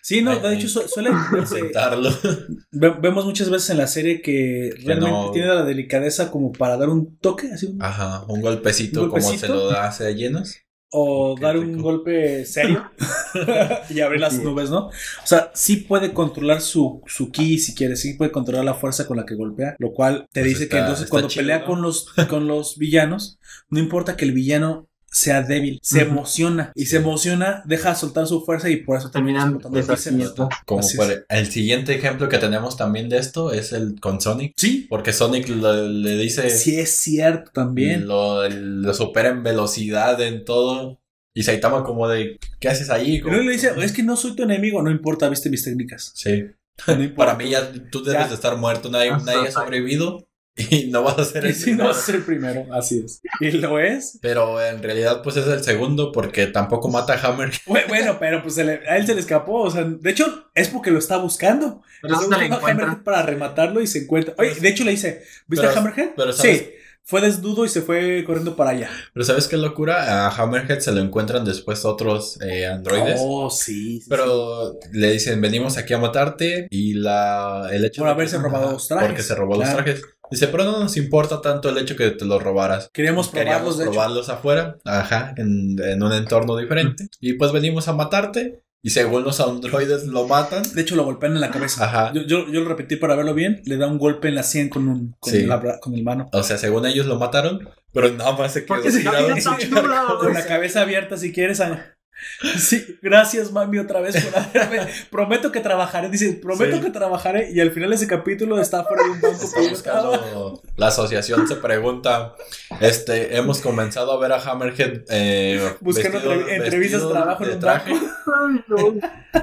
Sí, no, de hecho su- suele... Intentarlo. ve- vemos muchas veces en la serie que realmente no- tiene la delicadeza como para dar un toque, así, un- Ajá, un golpecito, ¿Un como se lo da hacia llenos. o Qué dar un golpe serio y abrir las nubes, ¿no? O sea, sí puede controlar su, su ki si quiere, sí puede controlar la fuerza con la que golpea, lo cual te Pues dice que entonces cuando chido, pelea ¿no? con los con los villanos, no importa que el villano sea débil, se emociona y Sí. se emociona, deja soltar su fuerza y por eso Terminan. Y deshaciendo. Como por el siguiente ejemplo que tenemos también de esto es el con Sonic. Sí, Porque Sonic le, le dice sí es cierto también. lo, lo supera en velocidad, en todo. Y Saitama como de, ¿qué haces ahí? Pero él le dice, es que no soy tu enemigo, no importa, viste mis técnicas. Sí. No. Para mí ya tú debes Ya. de estar muerto, nadie, Hasta nadie ha sobrevivido y no vas a ser el si no primero. vas a ser el primero, así es. Y lo es. Pero en realidad pues es el segundo porque tampoco mata a Hammer. Bue- Bueno, pero pues se le- a él se le escapó. O sea, de hecho, es porque lo está buscando. Pero Está a. Hammerhead para rematarlo y se encuentra. Oye, de hecho le dice, ¿viste Pero- a Hammerhead? pero ¿sabes? sí. Fue desnudo y se fue corriendo para allá. Pero ¿sabes qué locura? A Hammerhead se lo encuentran después otros eh, androides. Oh, sí. sí, Pero le dicen, venimos aquí a matarte y la, el hecho Por de haberse robado los trajes. Porque se robó Claro. los trajes. Dice, pero no nos importa tanto el hecho que te los robaras. Queríamos probarlos, Queríamos de hecho. probarlos afuera, ajá, en, en un entorno diferente. Y pues venimos a matarte. Y según los androides lo matan. De hecho, lo golpean en la cabeza. Ajá. Yo, yo, yo lo repetí para verlo bien. Le da un golpe en la sien con, un, con, Sí. la bra- con el mano. O sea, según ellos lo mataron, pero nada más se quedó tirado. Con la cabeza abierta, si quieres. a- Sí, gracias, mami, otra vez por haberme. Prometo que trabajaré. Dice, prometo Sí. que trabajaré. Y al final de ese capítulo está fuera de un banco buscando- la asociación se pregunta, este, hemos comenzado a ver a Hammerhead eh, Buscando vestido- entre- entrevistas de trabajo de traje.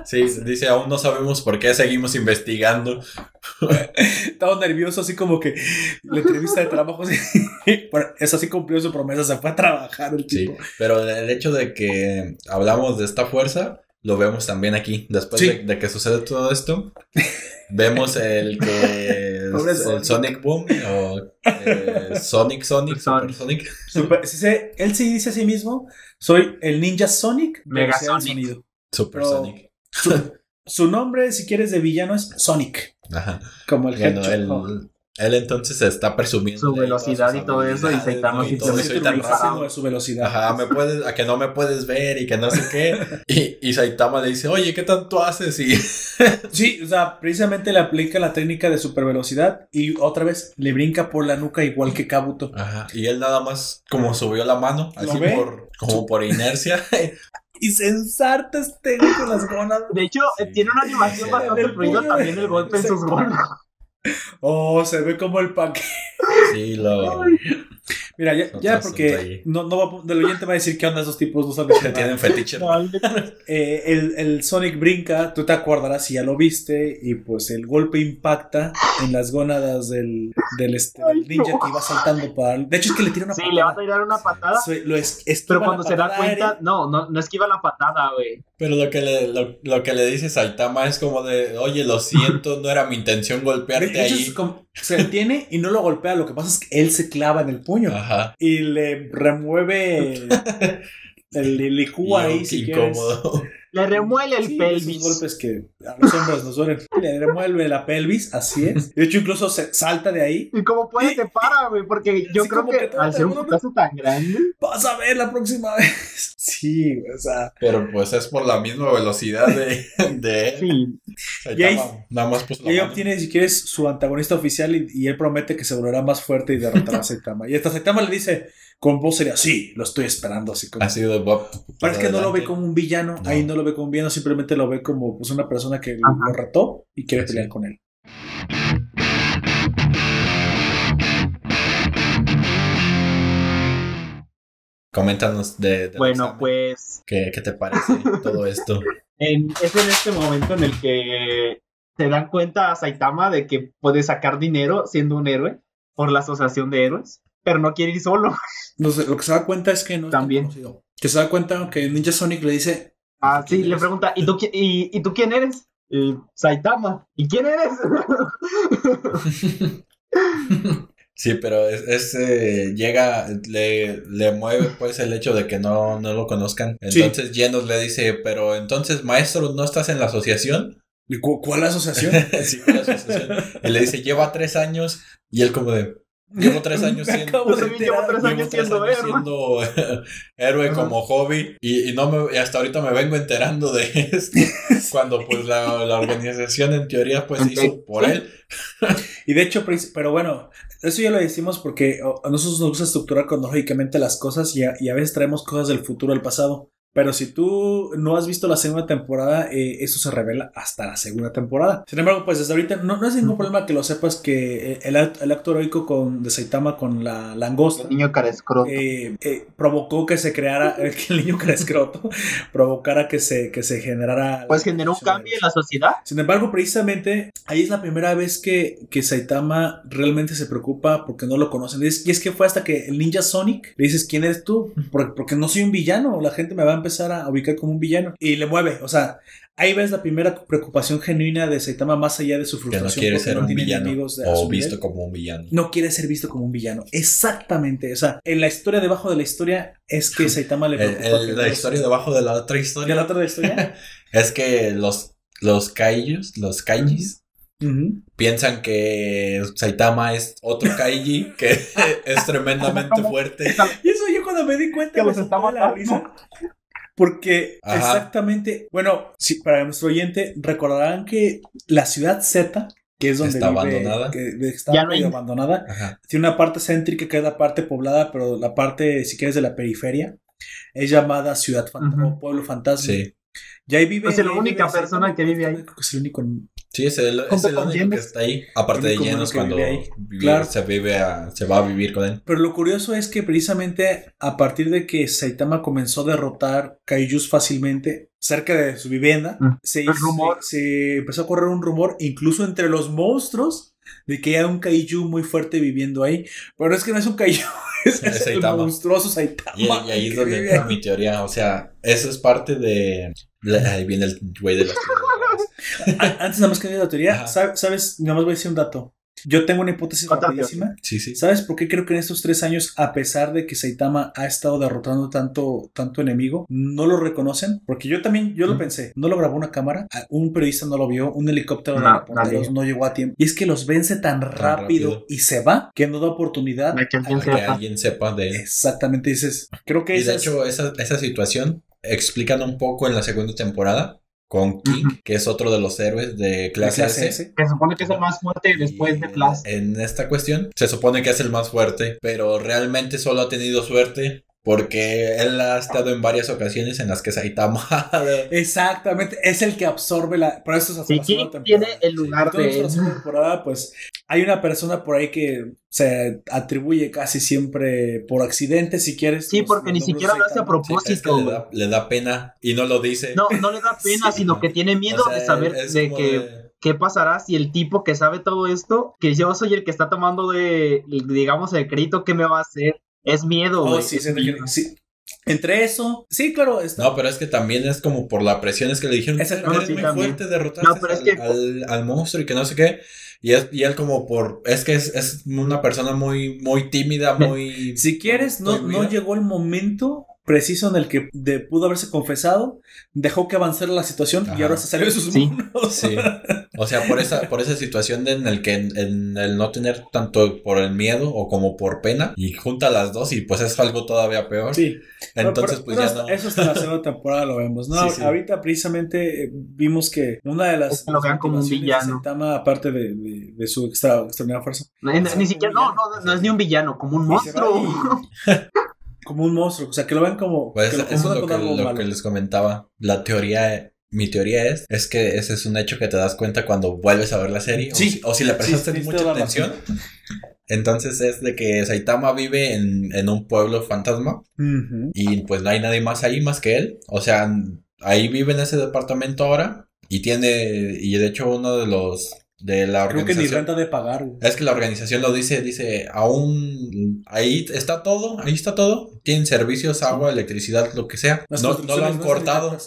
Sí, dice, aún no sabemos por qué seguimos investigando. Estaba nervioso, así como que la entrevista de trabajo. así. Pero eso sí cumplió su promesa, se fue a trabajar el Sí, tipo. pero el hecho de que hablamos de esta fuerza, lo vemos también aquí. Después Sí. de, de que sucede todo esto, vemos el que el Sonic. Boom o eh, Sonic Sonic, Super Sonic. Sonic. Super- sí, sí, él sí dice a sí mismo: Soy el ninja Sonic. Mega Sonic. sonido. Super Pero- Sonic. Su, su nombre, si quieres, de villano es Sonic. Ajá. Como el Bueno, Hedgehog. el, él entonces está presumiendo Su velocidad y todo eso, y Saitama ¿no? Y todo simplemente eso, y tan utiliza- rápido. de su velocidad. Ajá, me puedes, a que no me puedes ver y que no sé qué. Y, y Saitama le dice, oye, ¿qué tanto haces? Y Sí, o sea, precisamente le aplica la técnica de super velocidad y otra vez le brinca por la nuca igual que Kabuto. Ajá, y él nada más como subió la mano, ¿Lo así por, como por inercia. Y se ensarta este con las gónadas. De hecho, Sí. tiene una animación Sí. bastante fluida también el golpe en sus golas. Oh, se ve como el paquete. Sí, lo Mira, ya, ya porque no, no va, del oyente va a decir qué onda esos tipos, no saben que tienen fetiche. No, Eh, el, el Sonic brinca, tú te acordarás si ya lo viste, y pues el golpe impacta en las gónadas del, del, este, del ninja que iba saltando para. De hecho, es que le tira una Sí, patada. le va a tirar una patada. Se- lo es- Pero cuando se da cuenta, no, no, no esquiva la patada, güey. Pero lo que le, lo, lo que le dice Saitama es como de, oye, lo siento, no era mi intención De golpearte hecho, ahí. es como- se detiene y no lo golpea. Lo que pasa es que él se clava en el puño Ajá. y le remueve el, el licúa ahí, Y, si qué quieres. incómodo. Le remuele el Sí, pelvis. Esos golpes que a los hombres nos duelen. Le remueve la pelvis, así es. De hecho, incluso se salta de ahí. Y como puede Y- se para, güey, porque yo Sí, creo que, al ser un putazo tan grande, Vas a ver la próxima vez. Sí, güey, o sea. Pero pues es por la misma velocidad de, de él. sí. Y ahí- nada más puso Y la ahí mano. obtiene, si quieres, su antagonista oficial y, y él promete que se volverá más fuerte y derrotará a Saitama. Y hasta Saitama le dice, con voz sería, sí, lo estoy esperando, así como... Así de Bob. Parece que no lo ve como un villano, No. ahí no lo ve como un villano, simplemente lo ve como pues, una persona que Ajá. lo retó y quiere pelear con él. Coméntanos de, Bueno, pues ¿Qué, ¿Qué te parece todo esto? en- es en este momento en el que se dan cuenta a Saitama de que puede sacar dinero siendo un héroe por la asociación de héroes, pero no quiere ir solo. No sé, lo que se da cuenta es que no es También. conocido. Que se da cuenta que Ninja Sonic le dice, Ah, sí, ¿Quién le pregunta, ¿y tú, y, ¿y tú quién eres? "Eh, Saitama. ¿Y quién eres? Sí, pero es, es, eh, llega, le, le mueve pues el hecho de que no, no lo conozcan. Sí. Entonces Genos le dice, pero entonces maestro, ¿no estás en la asociación? "¿Y cu- ¿cuál asociación? sí, la asociación. Y le dice, lleva tres años. Y él como de, llevo tres años Me siendo... acabo de Yo también llevo enterar. tres Llevo años tres siendo años héroe. siendo héroe como hobby y, y no me, y hasta ahorita me vengo enterando de esto cuando pues la, la organización en teoría pues hizo por él Y de hecho, pero bueno, eso ya lo decimos porque a nosotros nos gusta estructurar cronológicamente las cosas y a, y a veces traemos cosas del futuro al pasado. Pero si tú no has visto la segunda temporada, eh, eso se revela hasta la segunda temporada. Sin embargo, pues desde ahorita no, no es ningún problema que lo sepas que eh, el, el acto heroico con, de Saitama con la langosta El niño cara escroto. eh, eh, provocó que se creara, que el niño que era escroto, provocara que se, que se generara... Pues generó un cambio en la sociedad. Sin embargo, precisamente ahí es la primera vez que, que Saitama realmente se preocupa porque no lo conocen. Y es, y es que fue hasta que el ninja Sonic le dices, ¿quién eres tú? Porque, porque no soy un villano, la gente me va a empezar a ubicar como un villano. Y le mueve, o sea, ahí ves la primera preocupación genuina de Saitama más allá de su que frustración. no quiere ser no un villano o visto nivel. como un villano No quiere ser visto como un villano. Exactamente. O sea, en la historia debajo de la historia es que Saitama le El- preocupa. el- que la historia debajo de la otra ¿De historia la otra historia? es que los los kaijus los kaijis piensan que Saitama es otro kaiji que es tremendamente fuerte Y eso yo cuando me di cuenta Que me los está la risa. Porque Ajá. exactamente, bueno, sí, para nuestro oyente, recordarán que la ciudad Z, que es donde Está vive- abandonada. que está Ya no medio hay- abandonada, Ajá. tiene una parte céntrica que es la parte poblada, pero la parte, si quieres, de la periferia, es llamada ciudad fantasma o pueblo fantasma. sí Y ahí vive. Es la vive única persona que vive ahí. Creo que es el único. Sí, es el, es el único que Genos. está ahí. Aparte de que cuando vive ahí. vive- Claro. se vive a, se va a vivir con él. Pero lo curioso es que precisamente a partir de que Saitama comenzó a derrotar kaijus fácilmente cerca de su vivienda, Mm. se, El rumor. se- empezó a correr un rumor, incluso entre los monstruos, de que hay un kaiju muy fuerte viviendo ahí. Pero es que no es un kaiju, es, Es el monstruoso Saitama. Y, y ahí es que donde ahí. mi teoría. O sea, eso es parte de. Ahí viene el güey de las Antes nada más que de la teoría, Ajá. sab- ¿sabes? Nada más voy a decir un dato. Yo tengo una hipótesis Otra rapidísima. Sí, sí. ¿Sabes por qué creo que en estos tres años, a pesar de que Saitama ha estado derrotando tanto, tanto enemigo, no lo reconocen? Porque yo también, yo lo Mm. pensé, no lo grabó una cámara, a- un periodista no lo vio, un helicóptero de No, nadie. no llegó a tiempo. Y es que los vence tan rápido, rápido. y se va que no da oportunidad. De que alguien Para que sepa. alguien sepa de él. Exactamente, dices, creo que Y de hecho, esa, esa situación explican un poco en la segunda temporada con King, que es otro de los héroes de clase, clase S. S. Que se supone que es el más fuerte después de Flash. En esta cuestión, se supone que es el más fuerte, pero realmente solo ha tenido suerte porque él ha estado en varias ocasiones en las que Saitama. Exactamente, es el que absorbe la. Por eso es hasta Sí, la segunda King temporada. tiene el lugar Entonces, de la segunda temporada, pues hay una persona por ahí que se atribuye casi siempre por accidente, si quieres. Sí, los- porque ni siquiera lo hace a Saitama. Sí, es que propósito. le da, le da pena y no lo dice. No, no le da pena, Sí. sino que tiene miedo O sea, de saber de que de- qué pasará si el tipo que sabe todo esto, que yo soy el que está tomando de, digamos, el crédito, ¿qué me va a hacer? Es miedo, Oh, güey. sí, es sí, miedo. sí. Entre eso, sí, claro, está. No, pero es que también es como por la presión es que le dijeron, no, muy también. fuerte, derrotaste No, pero es al, que- al- al monstruo y que no sé qué. Y, es, y él como por, es que es, es una persona muy, muy tímida, muy... Si quieres, no, no llegó el momento preciso en el que de- pudo haberse confesado, dejó que avanzara la situación y ahora se salió de sus Sí. manos. Sí. O sea, por esa, por esa situación de en el que en, en el no tener tanto por el miedo o como por pena y junta las dos y pues es algo todavía peor. Sí. Entonces pero- pues pero ya hasta- no. Eso hasta la segunda temporada lo vemos, ¿no? Sí, sí. Ahorita precisamente eh, vimos que una de las. Lo vean como un villano. Saitama, aparte de, de- de su extra, extraordinaria fuerza. Ni, ni siquiera, no, no, no es ni un villano, como un monstruo. como un monstruo. O sea, que lo vean como. Pues que lo eso es lo que, algo lo malo. que les comentaba. La teoría, mi teoría es, es que ese es un hecho que te das cuenta cuando vuelves a ver la serie. Sí. O, si, o si le prestaste mucha atención. Entonces es de que Saitama vive en, en un pueblo fantasma y pues no hay nadie más ahí más que él. O sea, ahí vive en ese departamento ahora y tiene, y de hecho uno de los, de la Creo que ni organización. renta de pagar. güey. Es que la organización lo dice, dice, aún ahí está todo, ahí está todo. Tienen servicios, agua, electricidad, lo que sea. Las No, no lo han cortado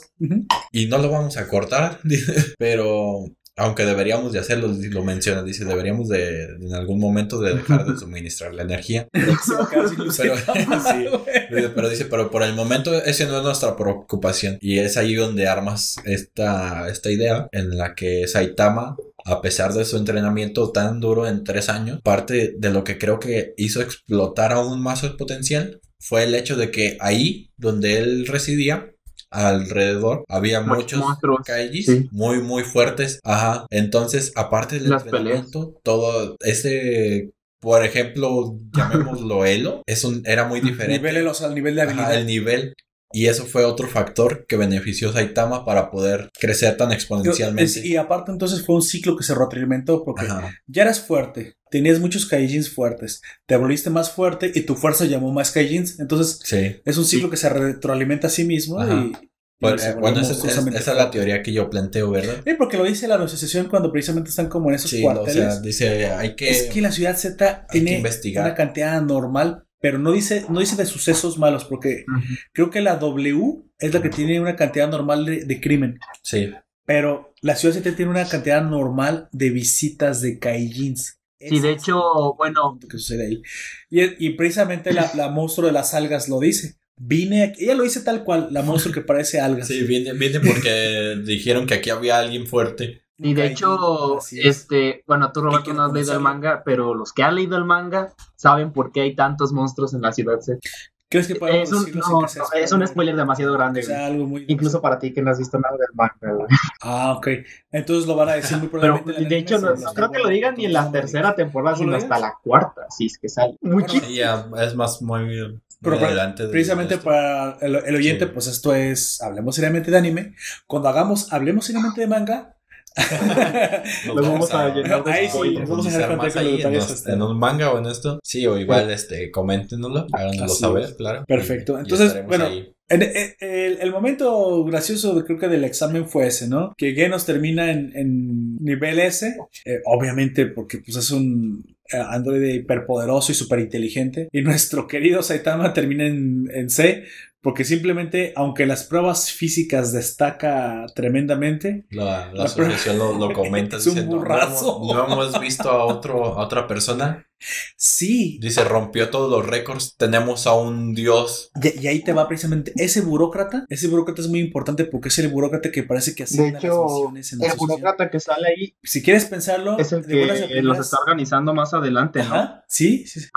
y no lo vamos a cortar. Pero aunque deberíamos de hacerlo, lo menciona, dice, deberíamos de en algún momento de dejar de suministrar la energía. Pero- sí. Dice, Pero dice, pero por el momento ese no es nuestra preocupación. Y es ahí donde armas esta, esta idea en la que Saitama, a pesar de su entrenamiento tan duro en tres años, parte de lo que creo que hizo explotar aún más su potencial fue el hecho de que ahí donde él residía, alrededor, había Muchos muchos monstruos, kaijis sí. muy, muy fuertes. Ajá. Entonces, aparte del Las entrenamiento, todo ese... Por ejemplo, llamémoslo Elo, es un, era muy diferente. Niveles al nivel de habilidad. Ajá, el nivel. Y eso fue otro factor que benefició a Saitama para poder crecer tan exponencialmente. Y aparte entonces fue un ciclo que se retroalimentó porque Ajá. ya eras fuerte, tenías muchos kaijins fuertes, te volviste más fuerte y tu fuerza llamó más kaijins, entonces Sí. es un ciclo que se retroalimenta a sí mismo Ajá. y, y Bueno, se eh, bueno, esa, es- esa es la teoría que yo planteo, ¿verdad? Sí, porque lo dice la asociación cuando precisamente están como en esos Sí, o cuarteles. sea, dice, hay que... es que la ciudad Z tiene una cantidad normal, pero no dice, no dice de sucesos malos, porque creo que la W es la que tiene una cantidad normal de, de crimen. Sí. Pero la ciudad Z tiene una cantidad normal de visitas de kaijins. Sí, de hecho, bueno, que sucede ahí. Y, y precisamente la, la monstruo de las algas lo dice. Vine aquí, ella lo dice tal cual, la monstruo que parece algas. Sí, viene, viene porque dijeron que aquí había alguien fuerte. Y de hecho, es. este, bueno, tú Roberto no has leído el manga, pero los que han leído el manga saben por qué hay tantos monstruos en la ciudad Z. ¿Crees que podemos Es un, decirlo no, sin que sea no, es un spoiler demasiado grande, O sea, güey. algo muy. Incluso para ti que no has visto nada del manga. Ah, ok. Entonces lo van a decir muy probablemente. de hecho, no, creo que lo digan ni en la tercera temporada, ¿Tú lo sino hasta la cuarta, si es que sale. Muchísimo. Sí, ya es más muy, Pero para- adelante. de- Precisamente de para el, el oyente, Sí. pues esto es Hablemos seriamente de anime. Cuando hagamos Hablemos seriamente de manga. Nos Lo vamos a llenar de Ahí sí, vamos a dejar más ahí en, un manga o en esto. Sí, o igual, este, coméntenoslo, háganoslo Así saber, es. claro. Perfecto. Entonces, estaremos bueno, ahí. En- en- el, el momento gracioso de- creo que del examen fue ese, ¿no? Que Genos termina en, en nivel S, eh, obviamente porque pues es un eh, androide hiperpoderoso y súper inteligente, y nuestro querido Saitama termina en, en C, Porque simplemente, aunque las pruebas físicas destaca tremendamente, La, la La asociación lo, lo comenta. Es un "No- no burrazo". hemos- No, hemos visto a, otro, a otra persona. Sí. Dice, rompió todos los récords. Tenemos a un dios. Y, y ahí te va precisamente ese burócrata. Ese burócrata es muy importante porque es el burócrata que parece que De asigna las misiones en la el asociación. burócrata que sale ahí Si quieres pensarlo, es el que los está organizando más adelante, ¿no? Ajá, sí, sí, sí.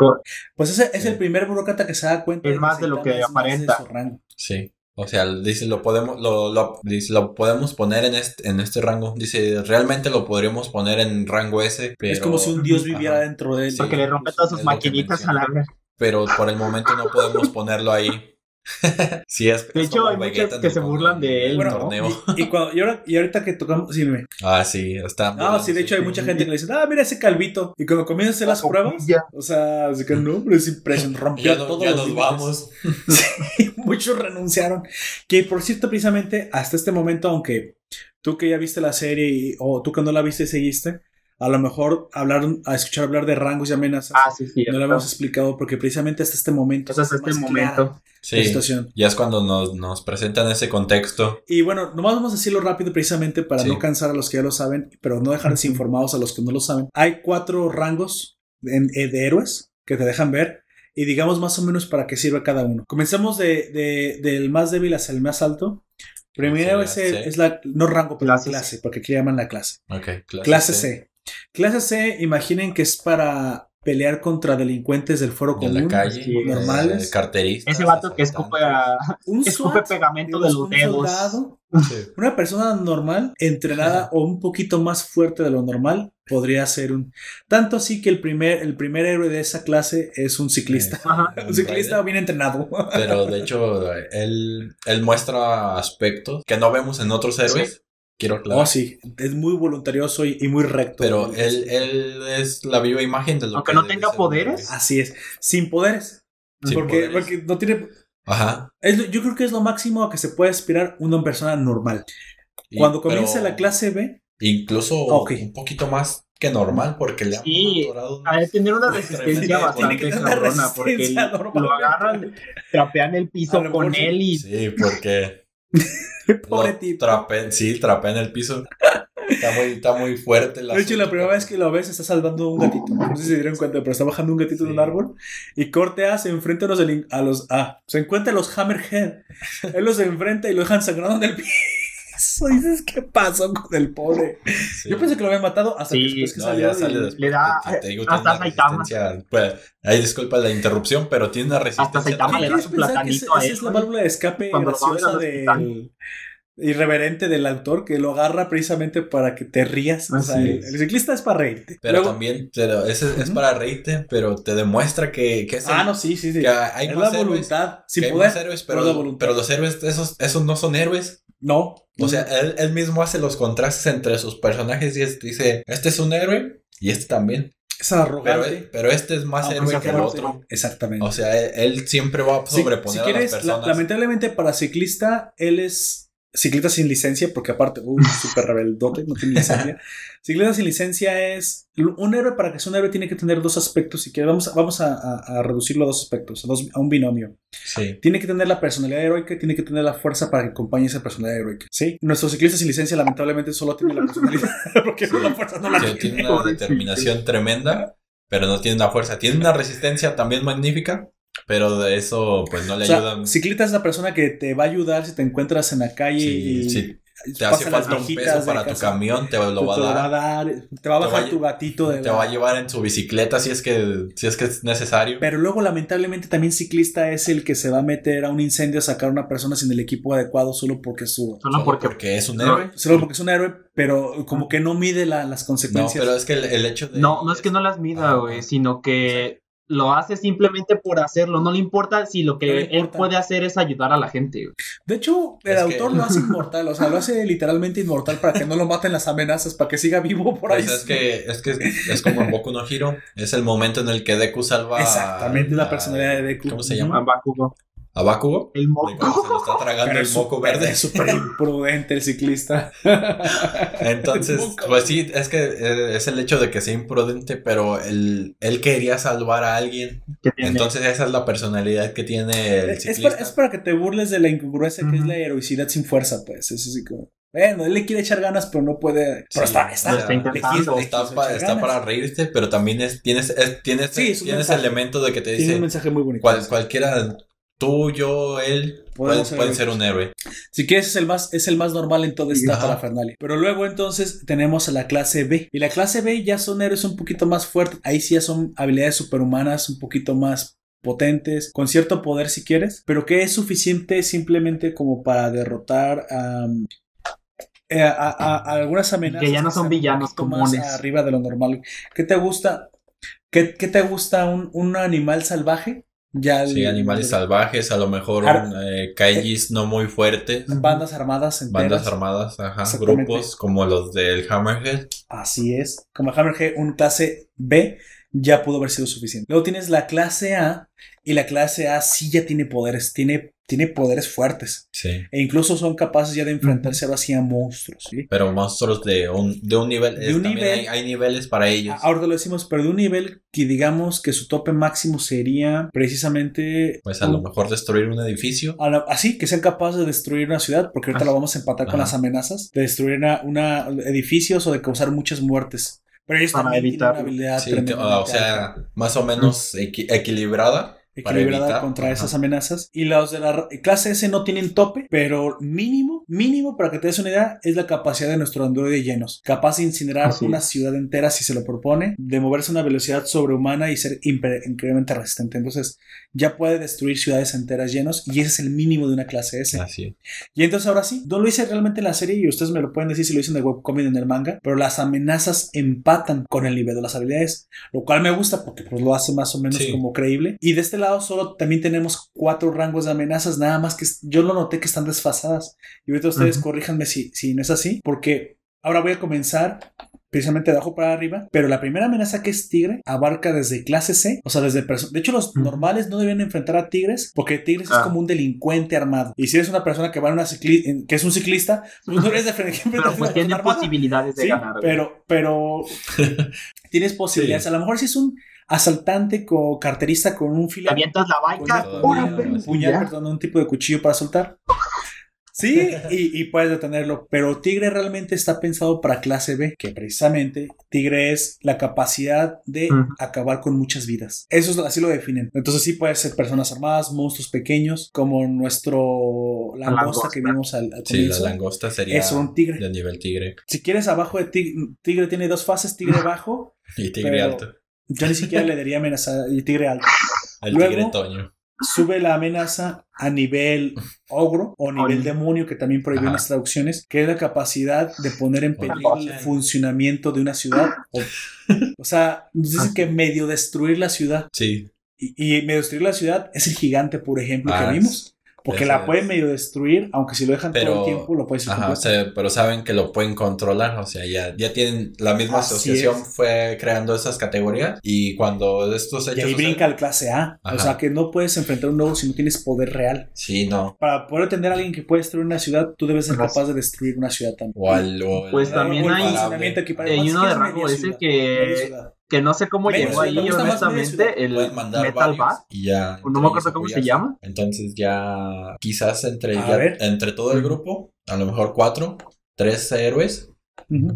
Pues ese es Sí. el primer burócrata que se da cuenta. Es más de lo que de aparenta. su rango. Sí. O sea, dice, lo podemos, lo, lo, dice, lo podemos poner en este, en este rango. Dice, realmente lo podríamos poner en rango S, pero... Es como si un dios viviera Ajá. dentro de él. Porque le rompe todas sus maquinitas a la vez. Pero por el momento no podemos ponerlo ahí. sí, es, De hecho, hay muchos que se burlan de él, Bueno, ¿no? torneo. y, y cuando, y, ahora- y ahorita que tocamos. Sí, dime. Ah, sí, está. Ah, sí, de hecho hay mucha gente que le dice, ah, mira ese calvito. Y cuando comienzan a hacer las La pruebas, o sea, así que no, pero es impresionante, rompió no- todos ya los nos límites. vamos. Sí, muchos renunciaron. Que por cierto, precisamente hasta este momento, aunque tú que ya viste la serie o tú que no la viste y seguiste, a lo mejor hablar, a escuchar hablar de rangos y amenazas. Ah, sí, sí. no lo hemos explicado porque precisamente hasta este momento. Se este momento. Sí, situación. ya es cuando nos, nos presentan ese contexto. Y bueno, nomás vamos a decirlo rápido precisamente para Sí. no cansar a los que ya lo saben, pero no dejar desinformados a los que no lo saben. Hay cuatro rangos en- eh, de héroes que te dejan ver y digamos más o menos para qué sirve cada uno. Comenzamos de, de- del más débil hacia el más alto. Primero es, el- es la, no rango, pero Clase porque aquí llaman la clase. Ok, clase, Clase C. Clase C, imaginen que es para pelear contra delincuentes del foro De común. la calle. Sí, normales. eh, carteristas. Ese vato que escupe, a- Un escupe SWAT, pegamento de los un dedos. soldado, Sí. Una persona normal, entrenada o un poquito más fuerte de lo normal, podría ser un. Tanto así que el primer, el primer héroe de esa clase es un ciclista. Ajá. un ciclista bien entrenado. Pero de hecho, él, él muestra aspectos que no vemos en otros héroes. Quiero aclarar. Oh, sí, es muy voluntarioso y, y muy recto. Pero él, él es la viva imagen de lo Aunque que no tenga poderes. Así es, sin poderes. Sin porque, poderes. porque no tiene. Ajá. es yo creo que es lo máximo a que se puede aspirar una persona normal. Y- Cuando comienza la clase B, Incluso Ok. un poquito más que normal, porque le han Sí, de tener una Tiene resistencia que bastante cabrona. Porque lo agarran, trapean el A piso con él y Sí, porque pobre lo tipo. sí, trapea en el piso. Está muy, está muy fuerte. el De hecho, la primera vez que lo ves, está salvando un gatito. No sé si se dieron cuenta, pero está bajando un gatito de un Sí. árbol. Y corte A se enfrenta a los. A los ah, se encuentra a los Hammerhead. Él los enfrenta y lo dejan sangrando en el piso. Dices, ¿qué pasó con el pobre? Sí. Yo pensé que lo habían matado hasta Sí, que después que No, salió. ya sale después. le da- que te digo, hasta tiene una Saitama. Pues, ahí disculpa la interrupción, pero tiene una resistencia. Saitama le da ¿Quieres su que platanito esa- a esa él, es la válvula de escape graciosa del irreverente del autor que lo agarra precisamente para que te rías. O sea, el, el ciclista es para reírte. Pero Luego- también, pero ese es Ujú. para reírte, pero te demuestra que, que es ah, el- no, sí, sí, sí. que hay es más la héroes, voluntad. Sin que hay poder. más héroes, pero pero los héroes, esos, esos no son héroes. No. O sea, él, él mismo hace los contrastes entre sus personajes y es- dice, este es un héroe y este también. es Pero, arrogante. pero este es más Aunque héroe que el otro. Exactamente. O sea, él, él siempre va a sobreponer si a quieres, las la- personas. lamentablemente para ciclista, él es ciclista sin licencia, porque aparte, uh, súper rebeldote, no tiene licencia. ciclista sin licencia es un héroe para que sea un héroe tiene que tener dos aspectos. Si quieres, vamos, a- vamos a, a- a reducirlo a dos aspectos, a, dos- a un binomio. Sí. Tiene que tener la personalidad heroica, y tiene que tener la fuerza para que acompañe esa personalidad heroica. Sí, nuestro ciclista sin licencia lamentablemente solo tiene la personalidad, porque la fuerza no la tiene. tiene una determinación tremenda, pero no tiene una fuerza. Tiene una resistencia también magnífica, pero de eso pues no le O sea, ayudan. ciclista es la persona que te va a ayudar si te encuentras en la calle Sí, y sí. Te hace falta un peso para tu camión, te lo va te a dar. dar, te va a bajar va tu gatito de Te la- va a llevar en su bicicleta si es que, si es, que es necesario. Pero luego, lamentablemente, también ciclista es el que se va a meter a un incendio a sacar a una persona sin el equipo adecuado solo porque es su. Solo porque porque es un No, héroe. Solo porque es un héroe, pero como que no mide la- las No, consecuencias. pero es que el, el hecho de. No, no es que no las mida, güey, sino que lo hace simplemente por hacerlo. No le importa si lo que él importa. puede hacer es ayudar a la gente. De hecho, el Es que- autor lo hace inmortal, o sea, lo hace literalmente inmortal para que no lo maten las amenazas, para que siga vivo por ahí. Pues es que, es que es como en Boku no Hero. Es el momento en el que Deku salva. Exactamente, la personalidad de Deku. ¿Cómo se A llama? Bakugo. A Bakugo. El moco. se lo está tragando Pero el es moco súper- verde. Es súper imprudente el ciclista. Entonces, El pues sí, es que eh, es el hecho de que sea imprudente, pero él, él quería salvar a alguien. Entonces esa es la personalidad que tiene el Es ciclista. para, es para que te burles de la incongruencia que es la heroicidad sin fuerza, pues. Es así como. Bueno, él le quiere echar ganas, pero no puede. Pero Sí, está, está. Está intentando. Está, para reírte, pero también es, tienes, es- tienes, Sí, es un tienes elemento de que te Tiene un dice mensaje muy bonito. cual- cualquiera, tú, yo, él, pueden, ser pueden ser héroes. un héroe. Si quieres, es el más, es el más normal en toda esta parafernalia. Pero luego, entonces, tenemos a la clase B. Y la clase B ya son héroes un poquito más fuertes. Ahí sí ya son habilidades superhumanas, un poquito más potentes, con cierto poder si quieres, pero que es suficiente simplemente como para derrotar a, eh, a, a- a algunas amenazas. Que ya no son villanos poquito más comunes. arriba de lo normal. ¿Qué te gusta? ¿Qué, qué te gusta un, un animal salvaje? Ya Sí, el- animales salvajes, a lo mejor Ar- eh, kaijis no muy fuertes, Bandas armadas enteras. bandas armadas, ajá, grupos como los del Hammerhead. Así es. Como Hammerhead, un clase B ya pudo haber sido suficiente. Luego tienes la clase A y la clase A sí ya tiene poderes, tiene, tiene poderes fuertes Sí. e incluso son capaces ya de enfrentarse ahora sí a monstruos. ¿sí? Pero monstruos de un, de un nivel. De es- un nivel- Hay, hay niveles para ellos. Ahora te lo decimos, pero de un nivel que digamos que su tope máximo sería precisamente... Pues a un- lo mejor destruir un edificio. la- así, que sean capaces de destruir una ciudad, porque ahorita Ah, la vamos a empatar con las amenazas, de destruir una, una- edificios o de causar muchas muertes. Pero ellos Para también tienen una habilidad Sí, o sea, alta. más o menos equi- equilibrada. Equilibrada contra ajá. esas amenazas. Y los de la clase S no tienen tope, pero mínimo, mínimo, para que te des una idea, es la capacidad de nuestro androide llenos. Capaz de incinerar Así una es. ciudad entera si se lo propone, de moverse a una velocidad sobrehumana y ser increíblemente resistente. Entonces, ya puede destruir ciudades enteras llenos y ese es el mínimo de una clase S. Así. Y entonces ahora sí, no lo hice realmente en la serie y ustedes me lo pueden decir si lo hice en el webcomic en el manga, pero las amenazas empatan con el nivel de las habilidades, lo cual me gusta porque pues lo hace más o menos Sí. como creíble. Y de este lado solo también tenemos cuatro rangos de amenazas, nada más que yo lo noté que están desfasadas. Y ahorita ustedes Ujú. corríjanme si, si no es así, porque ahora voy a comenzar precisamente de abajo para arriba, pero la primera amenaza que es tigre abarca desde clase C, o sea, desde de hecho los normales no deben enfrentar a tigres porque tigres es Ah. como un delincuente armado. Y si eres una persona que va en una cicli que es un ciclista, pues no debes de enfrentar a Pero pues tiene posibilidades de Sí, ganar. pero pero tienes posibilidades. A lo mejor si es un asaltante o carterista con un Te fila avientas la baica. sí. puñal, Ya. perdón, un tipo de cuchillo para soltar. Sí, y, y puedes detenerlo, pero Tigre realmente está pensado para clase B, que precisamente Tigre es la capacidad de acabar con muchas vidas. Eso es, así lo definen. Entonces sí puede ser personas armadas, monstruos pequeños, como nuestro langosta, langosta. que vimos al, al Sí, la langosta sería Es un tigre. de nivel tigre Si quieres abajo de tigre, tigre tiene dos fases, tigre bajo, y tigre Pero- alto. Yo ni siquiera le daría amenaza y tigre alto. El Luego- tigre toño. sube la amenaza a nivel ogro o nivel demonio, que también Ajá. las traducciones, que es la capacidad de poner en peligro el funcionamiento de una ciudad. O, o sea, nos dicen Ah. que medio destruir la ciudad. Sí, Y, y medio destruir la ciudad es el gigante, por ejemplo, Ah, que vimos. Porque la pueden medio destruir, aunque si lo dejan todo Pero- el tiempo, lo puedes hacer ajá, o sea, pero saben que lo pueden controlar, o sea, ya, ya tienen, la misma Así asociación es. fue creando esas categorías y cuando estos Y hechos... ahí suceden- brinca el clase A. O sea, que no puedes enfrentar un nuevo si no tienes poder real. Sí, no. Para poder tener a alguien que puede destruir una ciudad, tú debes ser capaz de destruir una ciudad también. O al... o Pues también hay- funcionamiento equiparable. Hay uno de rango media ese ciudad, media que. Que no sé cómo llegó ahí, honestamente, el Metal Bat. y ya No me acuerdo cómo se llama. Entonces ya quizás entre, ya- entre todo el grupo, a lo mejor cuatro, tres héroes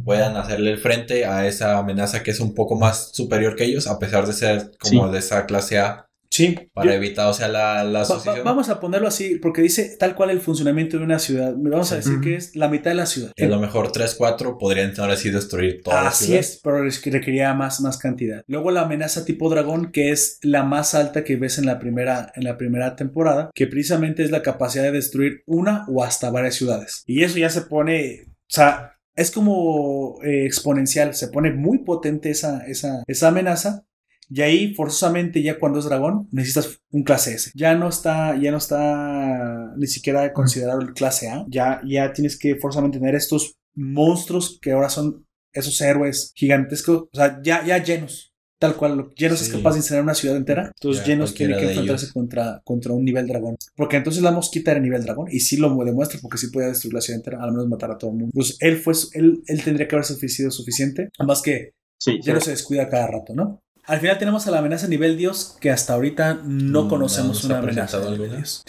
puedan hacerle el frente a esa amenaza que es un poco más superior que ellos, a pesar de ser como Sí. de esa clase A, Sí. para Yo- evitar, o sea, la, la va- va- asociación. vamos a ponerlo así, porque dice tal cual el funcionamiento de una ciudad. Vamos a decir que es la mitad de la ciudad. que a lo mejor tres, cuatro podrían ahora sí destruir toda la Así ciudad. es, pero es que requería más, más cantidad. Luego la amenaza tipo dragón, que es la más alta que ves en la primera, en la primera temporada, que precisamente es la capacidad de destruir una o hasta varias ciudades. Y eso ya se pone, o sea, es como eh, exponencial, se pone muy potente esa, esa, esa amenaza. Y ahí, forzosamente, ya cuando es dragón, necesitas un clase S. Ya no está, ya no está ni siquiera considerado el clase A. Ya, ya tienes que forzosamente tener estos monstruos que ahora son esos héroes gigantescos, o sea, ya, ya llenos. tal cual. Genos es capaz de incinerar una ciudad entera. Entonces Ya, Genos tiene que enfrentarse contra, contra un nivel dragón. Porque entonces la mosquita era nivel dragón. Y sí lo demuestra porque sí podía destruir la ciudad entera, al menos matar a todo el mundo. Entonces él fue su- él, él tendría que haber sido suficiente. Además que Sí, sí. Genos se descuida cada rato, ¿no? Al final tenemos a la amenaza nivel Dios, que hasta ahorita no Mm, conocemos una amenaza nivel. Dios.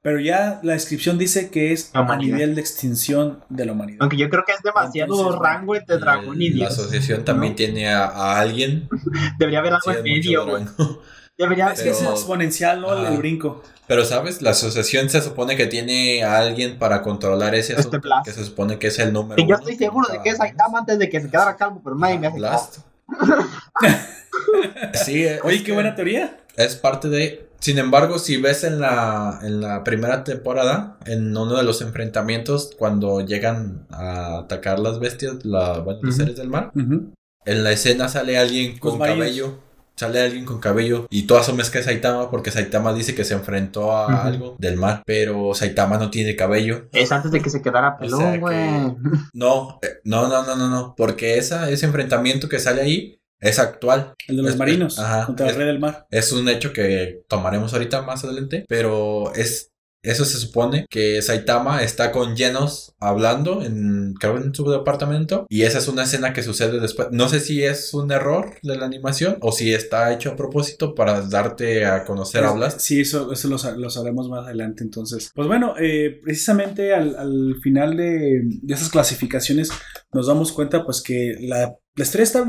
Pero ya la descripción dice que es a nivel de extinción de la humanidad. Aunque yo creo que es demasiado Entonces, rango entre dragón y El- La dios. asociación también tiene a, a alguien. Debería haber algo Sí, en medio. Debería es que es exponencial, ¿no? El- brinco. Pero, ¿sabes? La asociación se supone que tiene a alguien para controlar ese Este asunto. Blast. Que se supone que es el número Y yo uno estoy seguro de que es. Saitama antes de que se quedara calvo, pero nadie me hace caso. Blast. sí, es Oye, qué que buena teoría. Es parte de. Sin embargo, si ves en la, en la primera temporada, en uno de los enfrentamientos, cuando llegan a atacar las bestias, la, bueno, los seres del mar, en la escena sale alguien Los con marinos. cabello. Sale alguien con cabello y tú asumes que es Saitama porque Saitama dice que se enfrentó a algo del mar, pero Saitama no tiene cabello. Es antes de que se quedara O sea pelón, que- güey. No, eh, no, no, no, no, no, porque esa, ese enfrentamiento que sale ahí es actual. El de los Es- marinos ajá, contra el es- rey del mar. Es un hecho que tomaremos ahorita más adelante, pero es eso se supone que Saitama está con Genos hablando en creo en su departamento y esa es una escena que sucede después. No sé si es un error de la animación o si está hecho a propósito para darte a conocer Blast. Sí, eso, eso lo sabremos más adelante. Entonces, pues bueno, eh, precisamente al, al final de, de esas clasificaciones nos damos cuenta pues que la, la historia está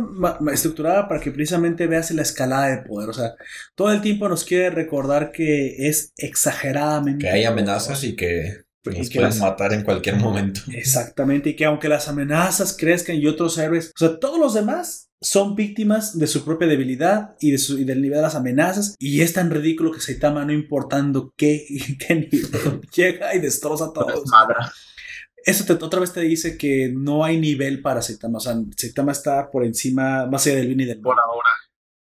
estructurada para que precisamente veas la escalada de poder. O sea, todo el tiempo nos quiere recordar que es exageradamente... Que hay amenazas y que Y nos pueden las- matar en cualquier momento. Exactamente, y que aunque las amenazas crezcan y otros héroes, o sea, todos los demás son víctimas de su propia debilidad y, de su, y del nivel de las amenazas. Y es tan ridículo que Saitama, no importando qué, qué nivel, llega y destroza a todos. Eso te- otra vez te dice que no hay nivel para Saitama. O sea, Saitama está por encima, más allá del bien y del mal. Por ahora.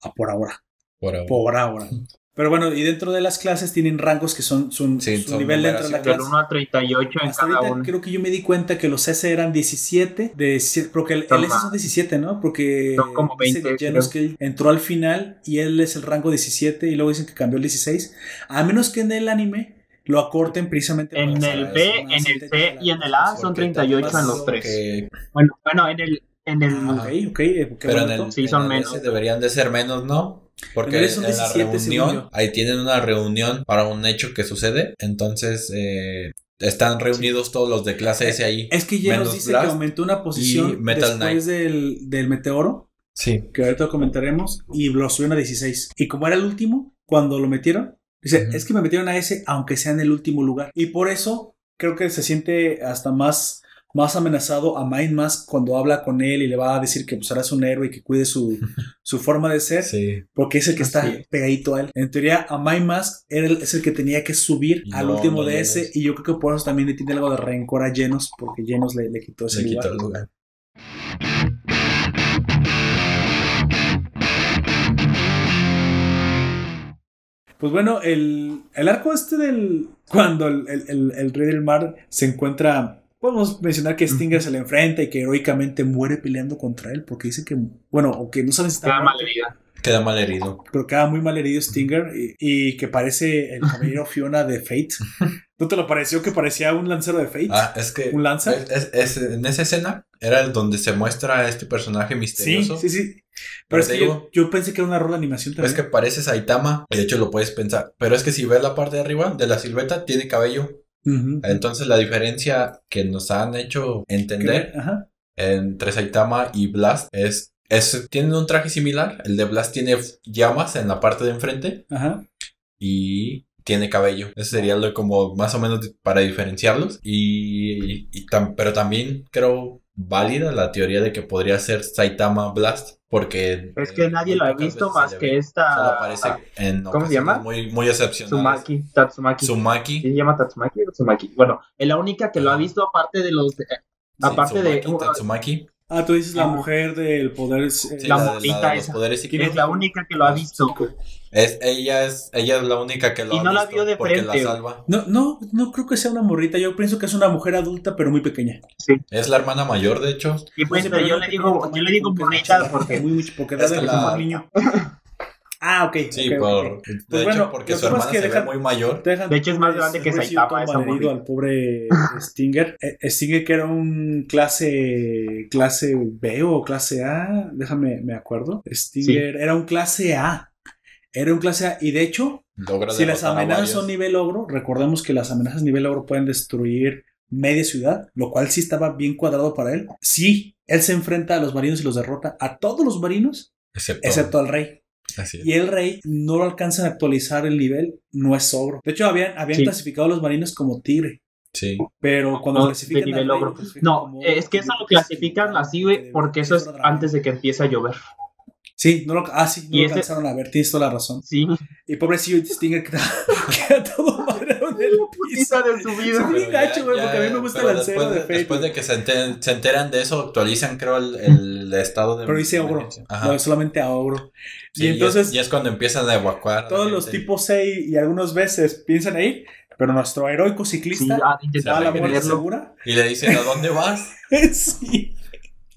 Ah, por ahora. Por ahora. Por ahora. Pero bueno, y dentro de las clases tienen rangos que son, son Sí, su son nivel dentro de la numeración. Del clase. 1 a 38 en Hasta cada uno. creo que yo me di cuenta que los S eran 17, de, 17 porque el, el S son 17, ¿no? Porque Son como dice 20, Genos que él entró al final y él es el rango 17 y luego dicen que cambió el 16. A menos que en el anime lo acorten precisamente En para el B, en el C y en el A son Porque 38 en los es tres. que- Bueno, bueno, en el. En el Ah, ok, ok. eh, pero en el. Sí, en son el menos. S deberían de ser menos, ¿no? Porque En la 17 según yo. reunión, ahí tienen una reunión para un hecho que sucede, entonces eh, están reunidos todos los de clase S ahí. Es que ya nos dice Blast que aumentó una posición Metal después del, del meteoro, Sí. que ahorita lo comentaremos, y lo subieron a 16. Y como era el último, cuando lo metieron, dice, es que me metieron a ese aunque sea en el último lugar. Y por eso creo que se siente hasta más, más amenazado a Mind Mask cuando habla con él y le va a decir que pues ahora es un héroe y que cuide su, su forma de ser. Sí. Porque es el que está pegadito a él. En teoría, a My Mask era el- es el que tenía que subir al último no de ese. Y yo creo que por eso también le tiene algo de rencor a Genos, porque Genos le, le quitó ese Se lugar. quitó el lugar. Pues bueno, el, el arco este del. Cuando el, el- el- el rey del mar se encuentra. Podemos mencionar que Stinger se le enfrenta y que heroicamente muere peleando contra él, porque dice que. Bueno, o que no saben si está Queda mal herida. Queda mal herido. pero queda muy mal herido Stinger y, y que parece el caballero Fiona de Fate. ¿No te lo pareció que parecía un lancero de Fate? Ah, es que ¿Un lanza? es- es- es- en esa escena era el donde se muestra a este personaje sí, misterioso. sí, sí. Pero Pero es que digo- yo, yo pensé que era una rola de animación Es también. que parece Saitama, de hecho lo puedes pensar, pero es que si ves la parte de arriba de la silueta tiene cabello, entonces la diferencia que nos han hecho entender Ajá. entre Saitama y Blast es, es tienen un traje similar, el de Blast tiene llamas en la parte de enfrente Ajá. y tiene cabello, eso sería lo como más o menos para diferenciarlos y, y tam- pero también creo válida la teoría de que podría ser Saitama Blast porque Es que nadie lo ha visto más que. Solo esta. aparece en ¿cómo se llama? Muy, muy excepcionales. Tsumaki. Tatsumaki. Tsumaki. ¿Sí se llama Tatsumaki o Tsumaki? Bueno, es la única que lo ha visto aparte de los. de- Sí, aparte de. Tsumaki, Tatsumaki. Ah, tú dices la Ah. mujer del poder. eh, Sí, La la, la de los esa. poderes ¿Quién Es la única que lo ha visto. Es, ella, es, ella es la única que lo Y ha no la visto vio de porque frente. la salva. No, no, no creo que sea una morrita. Yo pienso que es una mujer adulta, pero muy pequeña. Es la hermana mayor, de hecho. Y pues No sé, pero yo no le digo, yo le digo es mucho, porque muy mucho, porque Es que la- niño. Ah, ok. Sí, ok, por, ok. de Pues hecho, bueno, porque su hermana es que se dejan- ve muy mayor. Dejan- De hecho, es más grande que Saitama, morrita. al pobre Stinger. Eh, Stinger que era un clase clase B o clase A, déjame me acuerdo. Stinger era un clase A. Era un clase A y de hecho, Logra si las amenazas son nivel ogro, recordemos que las amenazas nivel ogro pueden destruir media ciudad, lo cual sí estaba bien cuadrado para él. Sí, él se enfrenta a los marinos y los derrota, a todos los marinos, Excepto, excepto al rey. así es. Y el rey no lo alcanzan a actualizar el nivel, no es ogro. De hecho, habían, habían Sí. clasificado a los marinos como tigre. Sí. Pero cuando No, clasifican de nivel al rey, ogro. lo clasifican No, como es que eso lo clasifican así, güey, porque eso es antes de que empiece a llover. Sí, no lo, ah, sí, no Y lo ese- alcanzaron a ver, tienes toda la razón. Sí, Y pobrecillo Stinger queda, queda todo madreado en el piso. de su vida. Sí. bien Pero gacho, güey, porque a mí me gusta el después de Fate, Después de que se, enter- se enteran de eso, actualizan, creo, el, el estado de. Pero dice ogro. Ajá. no solamente a ogro. Sí, y entonces es, y es cuando empiezan a evacuar. a todos los tipos 6 y algunas veces piensan ahí, pero nuestro heroico Sí, ciclista ah, va a la muerte segura. Y le dicen, ¿a dónde vas? sí,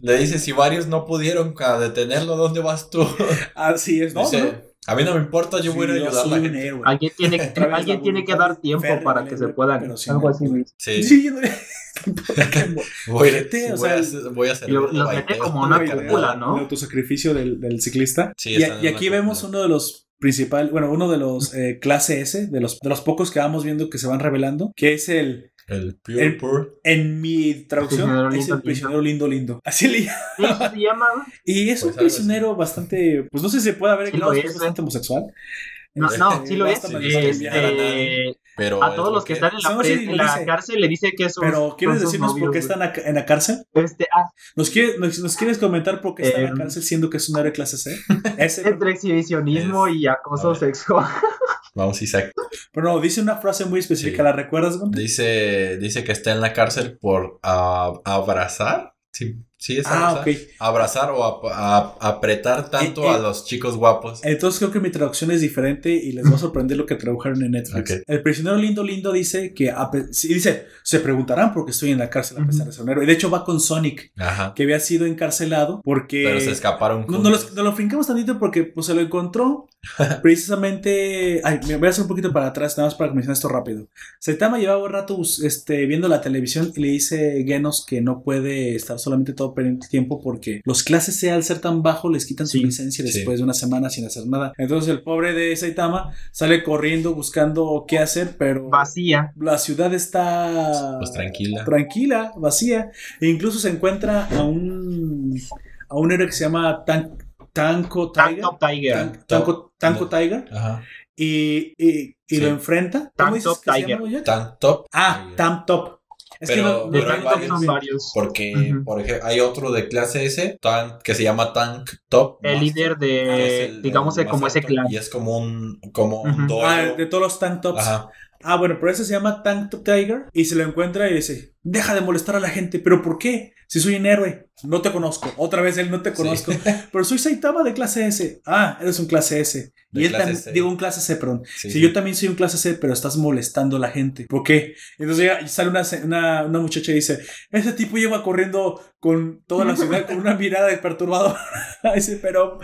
Le dice, si varios no pudieron a detenerlo, ¿dónde vas tú? así es. No, Dice, no. a mí no me importa, yo voy a Sí, ir a ayudar a la gente. héroe. Alguien tiene, vez alguien tiene que dar tiempo para que se puedan. Algo así. Sí, Sí, no que voy, a- Fíjate, o voy sea, a, hacer- voy a hacer lo- mete como una cúpula, ¿no? El autosacrificio del, del ciclista. Sí, y, y aquí cúpula. vemos uno de los principales, bueno, uno de los eh, clase S, de los, de los pocos que vamos viendo que se van revelando, que es el, El Pure El- Pur. en mi traducción, Prisionero es el prisionero lindo lindo. Así le eso se llama. Y es Pues un así. prisionero bastante, pues no sé si se puede haber Sí claro, es, es bastante ¿eh? homosexual. No, Este, no, sí lo es. de. Este, Pero a todos lo los que que- están en la, No, sí, en la dice. cárcel le dice que son. Pero ¿quieres decirnos por qué están en la cárcel? Este, ah, ¿Nos, quiere- nos, nos quieres comentar por qué está en la Em. cárcel siendo que es un área clase C? Ese, entre exhibicionismo y acoso sexual. Vamos, Isaac. pero no, dice una frase muy específica, Sí. ¿la recuerdas, Gonte? Dice, dice que está en la cárcel por ah, abrazar. Sí, sí es Ah, abrazar. ok. Abrazar o ap- a- apretar tanto Eh, eh. a los chicos guapos. Entonces creo que mi traducción es diferente y les va a sorprender lo que tradujeron en Netflix. El prisionero lindo lindo dice que sí, dice, se preguntarán por qué estoy en la cárcel a pesar de ser un héroe. De hecho va con Sonic, Ajá. que había sido encarcelado porque Pero se escaparon. no, no, lo, juntos. no lo fincamos tantito porque pues, se lo encontró precisamente. Ay, me voy a hacer un poquito para atrás, nada más para que mencionar esto rápido. Saitama llevaba un rato este, viendo la televisión y le dice Genos que no puede estar solamente todo el tiempo porque los clases C al ser tan bajo les quitan su Sí, licencia sí. después de una semana sin hacer nada. Entonces el pobre de Saitama sale corriendo buscando qué hacer, pero Vacía. la ciudad está Pues tranquila. tranquila, vacía. E incluso se encuentra a un a un héroe que se llama Tan- Tanko Tank Tiger. Top Tiger. Tan- Tanko, Tanko. Tiger. Ajá. Y, y, y Sí. lo enfrenta. Tank ¿Cómo dices Top Tiger. llama, Jack? Tan top. Ah. Tam Top. Es Pero- que no, pero hay Tank varios. son varios. Porque, por ejemplo, hay otro de clase S tan, que se llama Tank Top. El Master, líder de, el- digamos, el de como ese clan. Y es como un, como un dojo. Ah, de todos los Tank Tops. Ajá. Ah, bueno, pero ese se llama Tank Top Tiger. Y se lo encuentra y dice: Deja de molestar a la gente. ¿Pero por qué? Si soy un héroe. No te conozco. Otra vez él no te Sí. conozco. Pero soy Saitama de clase S. Ah, eres un clase S. De y él también, C. digo un clase C, perdón. Sí, si sí. yo también soy un clase C, pero estás molestando a la gente. ¿Por qué? Entonces sale una, una, una muchacha y dice, ese tipo lleva corriendo con toda la ciudad con una mirada de perturbador. dice, pero,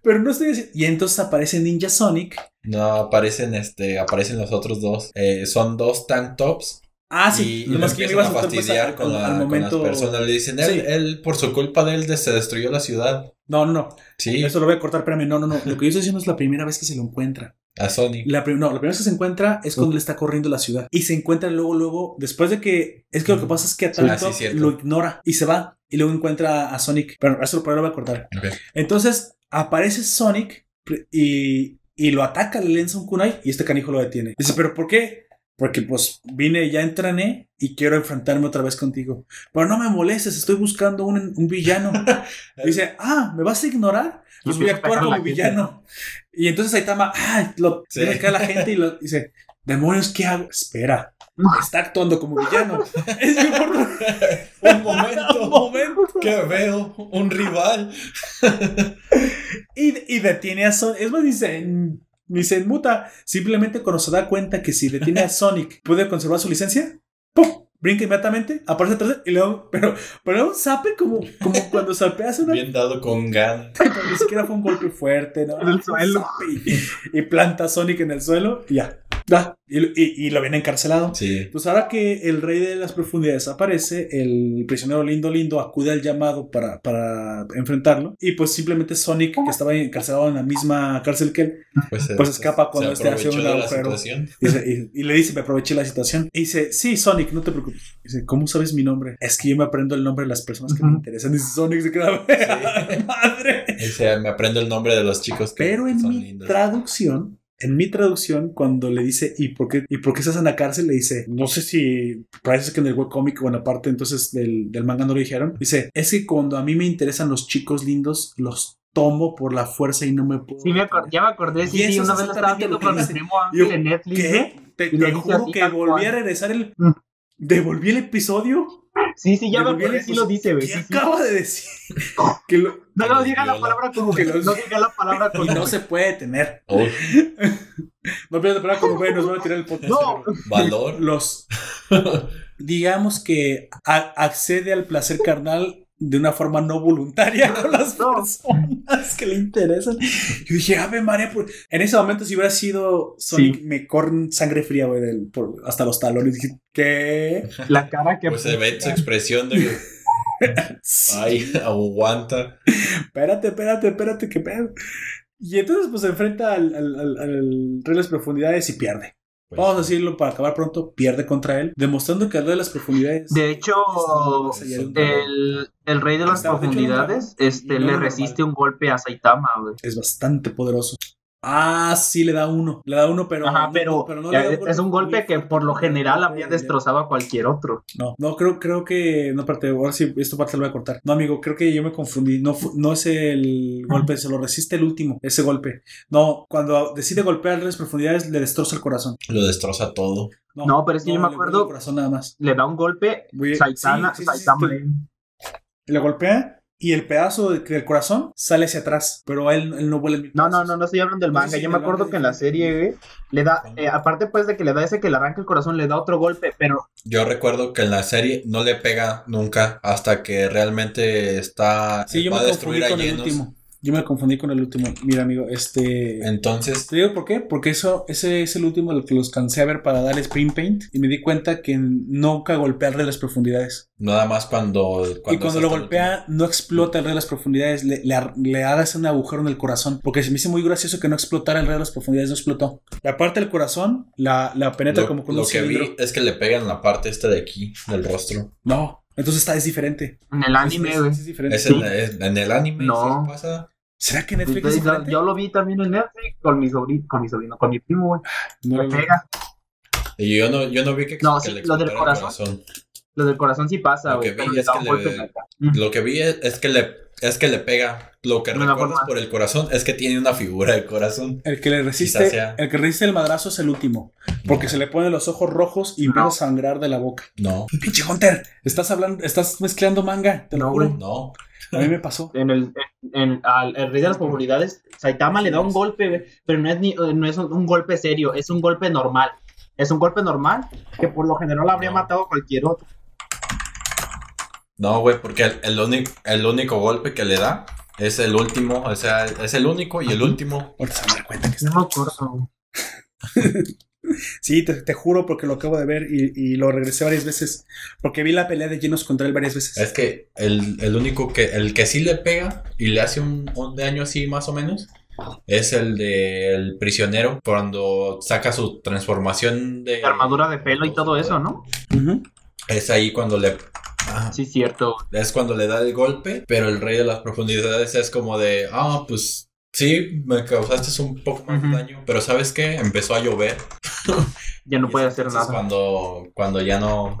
pero no estoy diciendo... Y entonces aparece Ninja Sonic. No, aparecen, este, aparecen los otros dos. Eh, son dos tank tops. Ah, sí. y, nomás que me empiezan iba a más fastidiar con, al la- con momento- las personas. Le dicen, él, Sí. él, por su culpa de él, se destruyó la ciudad. No, no, no. Sí, Eso lo voy a cortar, espérame. No, no, no. Lo que yo estoy diciendo es la primera vez que se lo encuentra. a Sonic. La no, la primera vez que se encuentra es cuando le está corriendo la ciudad. Y se encuentra luego, luego, después de que. Es que lo que pasa es que a ah, sí, cierto. lo ignora y se va. Y luego encuentra a Sonic. Pero eso lo voy a cortar. Entonces aparece Sonic y, y lo ataca, le lanza un kunai y este canijo lo detiene. Dice, ¿pero por qué? Porque pues vine, ya entrené y quiero enfrentarme otra vez contigo. Pero no me molestes, estoy buscando un, un villano. Dice, ah, ¿me vas a ignorar? Pues voy a actuar como gente. villano. Y entonces Saitama, ah, lo Sí. tiene acá la gente y lo dice, Demonios, ¿qué hago? Espera. Está actuando como villano. Es Un momento. Un momento. que veo un rival. Y, y detiene a Sonic. Es más, dice, ni se inmuta. Simplemente cuando se da cuenta que si detiene a Sonic, puede conservar su licencia. ¡Pum! Brinca inmediatamente, aparece atrás y luego, pero, pero un zape como, como cuando salpeas una. Bien dado con gan. Ni siquiera fue un golpe fuerte, ¿no? En el suelo. Y, y planta a Sonic en el suelo y ya. Ya. Y, y- y lo viene encarcelado. Sí. Pues ahora que el rey de las profundidades aparece, el prisionero lindo lindo acude al llamado para, para enfrentarlo. Y pues simplemente Sonic, que estaba encarcelado en la misma cárcel que él, Pues, Pues escapa cuando se este hace un agujero. y, y le dice, me aproveché la situación. Y dice, sí, Sonic, no te preocupes. Dice, ¿cómo sabes mi nombre? Es que yo me aprendo el nombre de las personas que me interesan. Dice Sonic, se queda, madre. Dice, me aprendo el nombre de los chicos que, Pero que en son mi lindos. traducción, en mi traducción, cuando le dice, ¿y por qué, y por qué estás en la cárcel? Le dice, no sé si parece que en el webcomic o en la parte entonces del, del manga no lo dijeron. Dice, es que cuando a mí me interesan los chicos lindos, los tomo por la fuerza y no me puedo. Sí, me ya me acordé, sí, sí, eso una vez lo estaba viendo con mi primo Ángel en Netflix. ¿Qué? Te, juro que volví a regresar el. Mm. Devolví el episodio. Sí, sí, ya me acordé, sí lo dice, güey. ¿Qué Sí, sí. acaba de decir? que lo- No, no diga la palabra con Que los- No diga la palabra con y no se puede tener. Oh, No pierdas palabra como ve, nos van a tirar el podcast. No. valor. Los. digamos que a- accede al placer carnal de una forma no voluntaria con las No. personas que le interesan. Yo dije, Ave María, en ese momento si hubiera sido Sonic, Sí. me corren sangre fría, güey, del- por- hasta los talones. Dije, ¿qué? La cara que Pues se ve su expresión de. Ay, aguanta. espérate, espérate, espérate, que pedo. Y entonces, pues se enfrenta al, al, al- al Rey de las Profundidades y pierde. Pues, Vamos a decirlo para acabar pronto, pierde contra él, demostrando que el Rey de las Profundidades. De hecho, el, el rey de las Está- de hecho, profundidades este, no, le resiste un golpe a Saitama, es bastante poderoso. Ah, sí, le da uno. Le da uno, pero. Ajá, no- pero, no le da es un golpe que por lo general habría destrozado a cualquier otro. No, no, creo, creo que. No, aparte, ahora sí, esta parte lo voy a cortar. No, amigo, creo que yo me confundí. No, no es el golpe, se lo resiste el último, ese golpe. No, cuando decide golpear las profundidades, le destroza el corazón. Lo destroza todo. No, pero es que yo me le acuerdo- El corazón nada más. Le da un golpe, Saitama, sí, sí, sí, sí, Saitama sí. Le golpea y el pedazo de- del corazón sale hacia atrás, pero él, él no vuela el No, no, no, no estoy hablando del No sé manga. si Yo me acuerdo que en la serie, güey, le da, eh, aparte pues de que le da ese que le arranca el corazón, le da otro golpe, pero Yo recuerdo que en la serie no le pega nunca hasta que realmente está. Sí, yo va me a confundí destruir a con el último. Yo me confundí con el último. Mira, amigo, este. Entonces, Te digo por qué, porque eso, ese es el último al que los cansé a ver para dar Spring Paint y me di cuenta que nunca golpea el rey de las profundidades. nada más cuando. y cuando lo el golpea, no explota el rey de las profundidades, le, le, le hagas un agujero en el corazón. Porque se me hizo muy gracioso que no explotara el rey de las profundidades, no explotó. La parte del corazón la, la penetra Lo, como con lo un que cilindro. vi es que le pegan la parte esta de aquí, del rostro. No, entonces está, es diferente. en el anime, Es- es- güey. es diferente. Es Sí. en, es- en el anime, No. ¿sí pasa? ¿Será que Netflix es diferente? yo lo vi también en Netflix con mi sobrino, con mi sobrino, con mi primo, güey. No Le lo vi. pega. Y yo no, yo no vi que, No, que sí, le lo del el corazón. Lo del corazón sí pasa, Lo güey. es que. Lo que vi es, que le es que le pega. Lo que recuerdas por el corazón es que tiene una figura de corazón. El que le resiste, sea. el que resiste el madrazo es el último. Porque se le ponen los ojos rojos y empieza No. a sangrar de la boca. No, Pinche Hunter, estás hablando, estás mezclando manga, te lo juro. no. A mí me pasó. En el, en, en- al el rey de las comunidades, Saitama le da un golpe, güey, pero no es, ni, eh, no es un, un golpe serio, es un golpe normal. Es un golpe normal que por lo general habría No. matado a cualquier otro. No, güey, porque el, el único, el único golpe que le da es el último. O sea, es el único y el último. Ahorita se van a dar cuenta que No está. me acuerdo. Sí, te, te juro porque lo acabo de ver y, y lo regresé varias veces. Porque vi la pelea de llenos contra él varias veces. Es que el, el único que, el que sí le pega y le hace un, un daño así más o menos, es el del prisionero cuando saca su transformación de... Armadura de pelo y todo eso, ¿no? Es ahí cuando le... ah, Sí, cierto. Es cuando le da el golpe, pero el rey de las profundidades es como de, ah, pues sí, me causaste un poco más de daño, pero ¿sabes qué? Empezó a llover. Ya no puede hacer nada. Cuando, cuando ya no...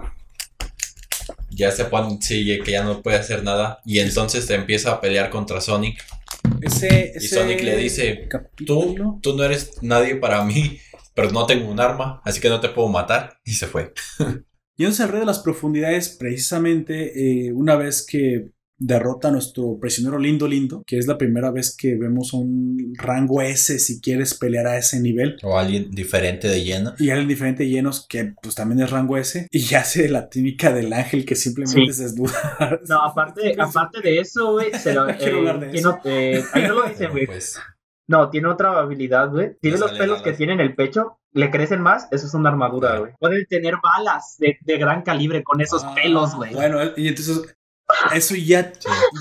Ya se pone, sí, que ya no puede hacer nada. Y entonces te empieza a pelear contra Sonic. Ese, Y Sonic le dice, Tú, tú no eres nadie para mí. pero no tengo un arma, así que no te puedo matar. Y se fue. El rey de las profundidades, precisamente eh, una vez que derrota a nuestro prisionero lindo lindo, que es la primera vez que vemos un rango S si quieres pelear a ese nivel. O alguien diferente de lleno. Y alguien diferente de llenos que pues también es rango S. Y hace la típica del ángel que simplemente Sí. se desnuda. No, aparte, aparte de eso, güey, se lo, No quiero eh, eso. eh, ahí no lo dice, güey. Pues, No, tiene otra habilidad, güey. Tiene los pelos que tiene en el pecho, le crecen más, eso es una armadura, güey. Pueden tener balas de, de gran calibre con esos Ah, pelos, güey. Bueno, y entonces eso ya,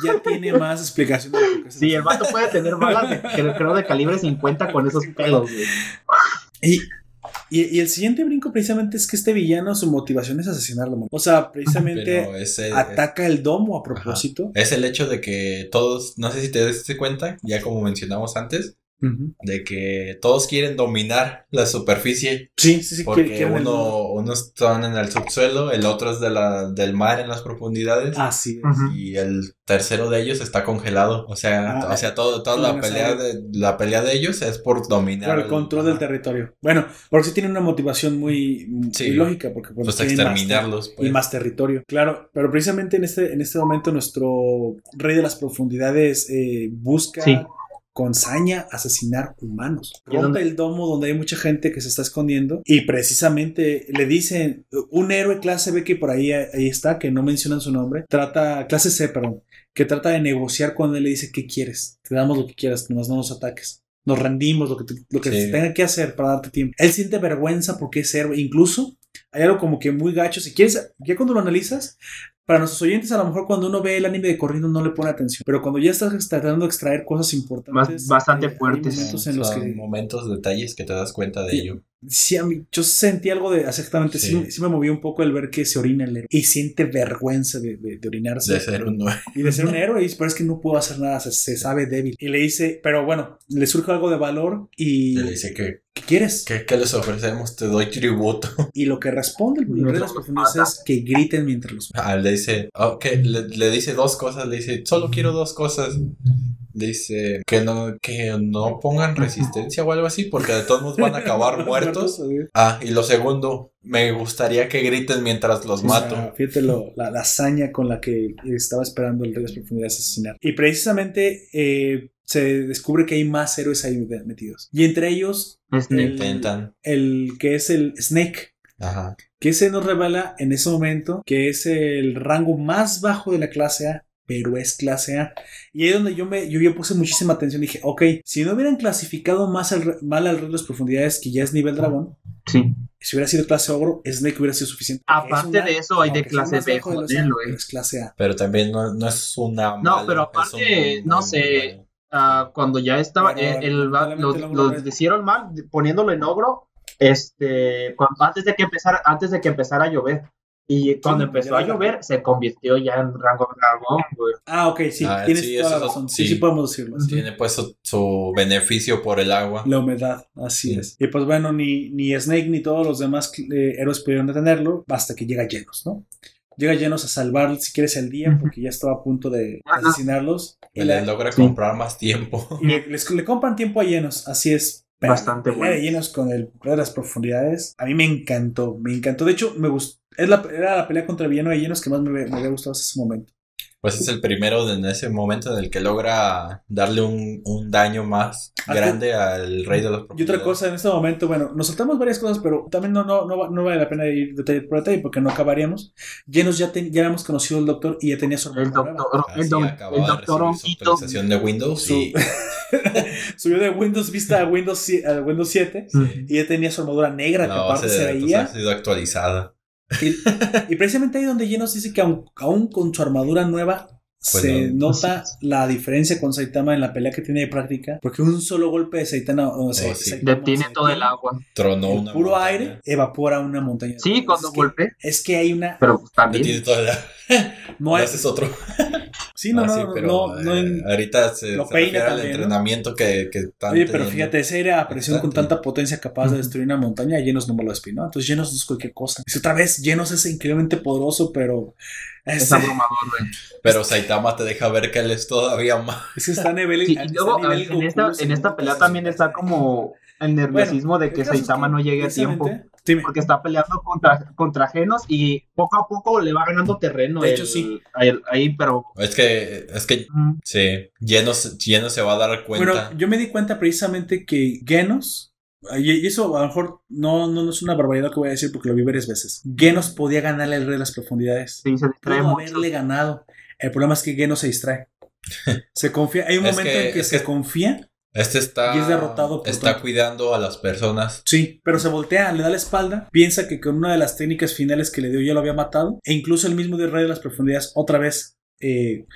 ya tiene más explicación. de lo que se Sí, el vato puede tener balas de, creo, de calibre 50 con esos pelos, güey. Y, y, y el siguiente brinco precisamente es que este villano, su motivación es asesinarlo. O sea, precisamente ataca el domo a propósito. es el hecho de que todos, no sé si te diste cuenta, ya como mencionamos antes, De que todos quieren dominar la superficie. Sí, sí, sí. Porque quiere- quieren el domo. uno, unos están en el subsuelo, el otro es de la, del mar en las profundidades. Así es. Y el tercero de ellos está congelado. O sea, Ah, o sea todo, toda la pelea de la pelea de ellos es por dominar. Por el control del ajá, territorio. Bueno, porque sí tiene una motivación muy, muy Sí. lógica, porque pues, Pues más exterminarlos, ter- pues. y más territorio. Claro, pero precisamente en este, en este momento nuestro rey de las profundidades eh, busca Sí. Con saña asesinar humanos. ¿Y dónde- Rompe el domo donde hay mucha gente que se está escondiendo y precisamente le dicen un héroe clase B que por ahí, ahí está, que no mencionan su nombre, trata, clase C, perdón, que trata de negociar cuando él le dice, ¿qué quieres? Te damos lo que quieras, nomás no nos ataques. Nos rendimos, lo que, te- lo que Sí. se tenga que hacer para darte tiempo. Él siente vergüenza porque es héroe. Incluso hay algo como que muy gacho. Si quieres, ya cuando lo analizas, para nuestros oyentes, a lo mejor cuando uno ve el anime de corriendo no le pone atención. Pero cuando ya estás tratando de extraer cosas importantes, Más- bastante hay fuertes. momentos en los que momentos, detalles que te das cuenta de Sí. ello. sí, a mí, yo sentí algo de exactamente, sí. Sí. sí me movió un poco el ver que se orina el héroe y siente vergüenza de, de- de orinarse De ser un y de ser un héroe, y dice, pero es que no puedo hacer nada, se, se sabe débil. Y le dice, pero bueno, le surge algo de valor y le dice que, ¿qué quieres? que, ¿qué les ofrecemos? Te doy tributo. Y lo que responde el rey de las los profundidades mata. es que griten mientras los Ah, le dice, ok, le, le dice dos cosas, le dice, solo quiero dos cosas. Dice que no, que no pongan resistencia o algo así, porque de todos modos van a acabar muertos. Ah, y lo segundo, me gustaría que griten mientras los O sea, mato. fíjate lo- la, la hazaña con la que estaba esperando el rey de las profundidades asesinar. Y precisamente eh, se descubre que hay más héroes ahí metidos. Y entre ellos, el- el que es el Snake. Ajá. que se nos revela en ese momento que es el rango más bajo de la clase A, pero es clase A. Y ahí es donde yo me yo, yo puse muchísima atención. Dije, ok, si no hubieran clasificado más al, mal al rey de las profundidades, que ya es nivel dragón, sí. si hubiera sido clase ogro, Snake hubiera sido suficiente. Aparte es una- de eso, hay de clase B, bajo de los joder, A, güey. pero es clase A. Pero también no, no es una. No, mala, pero aparte, un no muy sé, Ah, cuando ya estaba, Pero, eh, el, el lo ogro- hicieron mal poniéndolo en ogro, este, cuando- antes de que empezara, antes de que empezara a llover. Y cuando Sí, empezó a lo llover, se convirtió ya en rango dragón, güey. Ah, ok, sí, Ah, tienes sí, toda la razón. Sí, sí. sí, podemos decirlo. Tiene pues su, su beneficio por el agua. La humedad, así Sí. es. Y pues bueno, ni, ni Snake ni todos los demás eh, héroes pudieron detenerlo hasta que llega Llenos, ¿no? Llega Llenos a salvar, si quieres, el día, porque ya estaba a punto de Ajá. asesinarlos. Y, Le logra Sí. comprar más tiempo. y le, les- le compran tiempo a Llenos, así es. Pero Bastante la pelea de bueno. Llenos con el de las profundidades, a mí me encantó, me encantó. De hecho, me gustó. Es la, era la pelea contra el villano de Llenos que más me, me había gustado hasta ese momento. Pues es el primero en ese momento en el que logra darle un, un daño más Ah, grande al rey de los Y otra cosa, en este momento, bueno, nos saltamos varias cosas, pero también no, no, no, no vale la pena ir detalle por detalle porque no acabaríamos. Llenos ya, ten- ya habíamos conocido al doctor y ya tenía su El doctor, el, Así acababa el de doctor recibir su actualización de Windows Su- y Subió de Windows Vista a Windows, a Windows 7 Mm. y ya tenía su armadura negra que aparte se de veía. ha sido actualizada. Y, y precisamente ahí donde Llenos dice que aun, aún con su armadura nueva Pues se no. nota la diferencia con Saitama en la pelea que tiene de práctica. Porque un solo golpe de Saitama, o sea, Oh, sí. Saitama Detiene todo el agua. Tronó el una puro montaña. aire evapora una montaña. Sí, cuando es que, golpea, Es que hay una. pero también. Detiene toda la... No. Ese es otro. Sí, no, Ah, no, sí, no, pero no, no eh, ahorita se, lo se peina refiere al también, ¿no? entrenamiento que, que están Oye, pero fíjate, esa aire a presión con tanta potencia capaz de destruir una montaña, llenos no me lo espinó. Entonces, llenos no es cualquier cosa. Y otra vez, llenos es increíblemente poderoso, pero. Es ese- abrumador, güey. Pero Saitama te deja ver que él es todavía más. es que está a nivel. Sí, está y luego nivel en esta, en esta pelea también está como el nerviosismo de que es Saitama no llegue a tiempo. Dime. Porque está peleando contra, contra genos y poco a poco le va ganando terreno. De hecho, el- sí. ahí, pero. Es que, es que, mm, sí, lleno, lleno se va a dar cuenta. Bueno, yo me di cuenta precisamente que Genos, y eso a lo mejor no, no, no es una barbaridad que voy a decir porque lo vi varias veces. Genos podía ganarle al rey de las profundidades. Sí, se distrae Pudo mucho. haberle ganado. El problema es que Genos se distrae. Se confía. Hay un Es momento que- en que se que- confía. Este está, Y es derrotado por está cuidando a las personas. Sí, pero se voltea, le da la espalda, piensa que con una de las técnicas finales que le dio ya lo había matado, e incluso el mismo del Rey de las Profundidades otra vez. eh,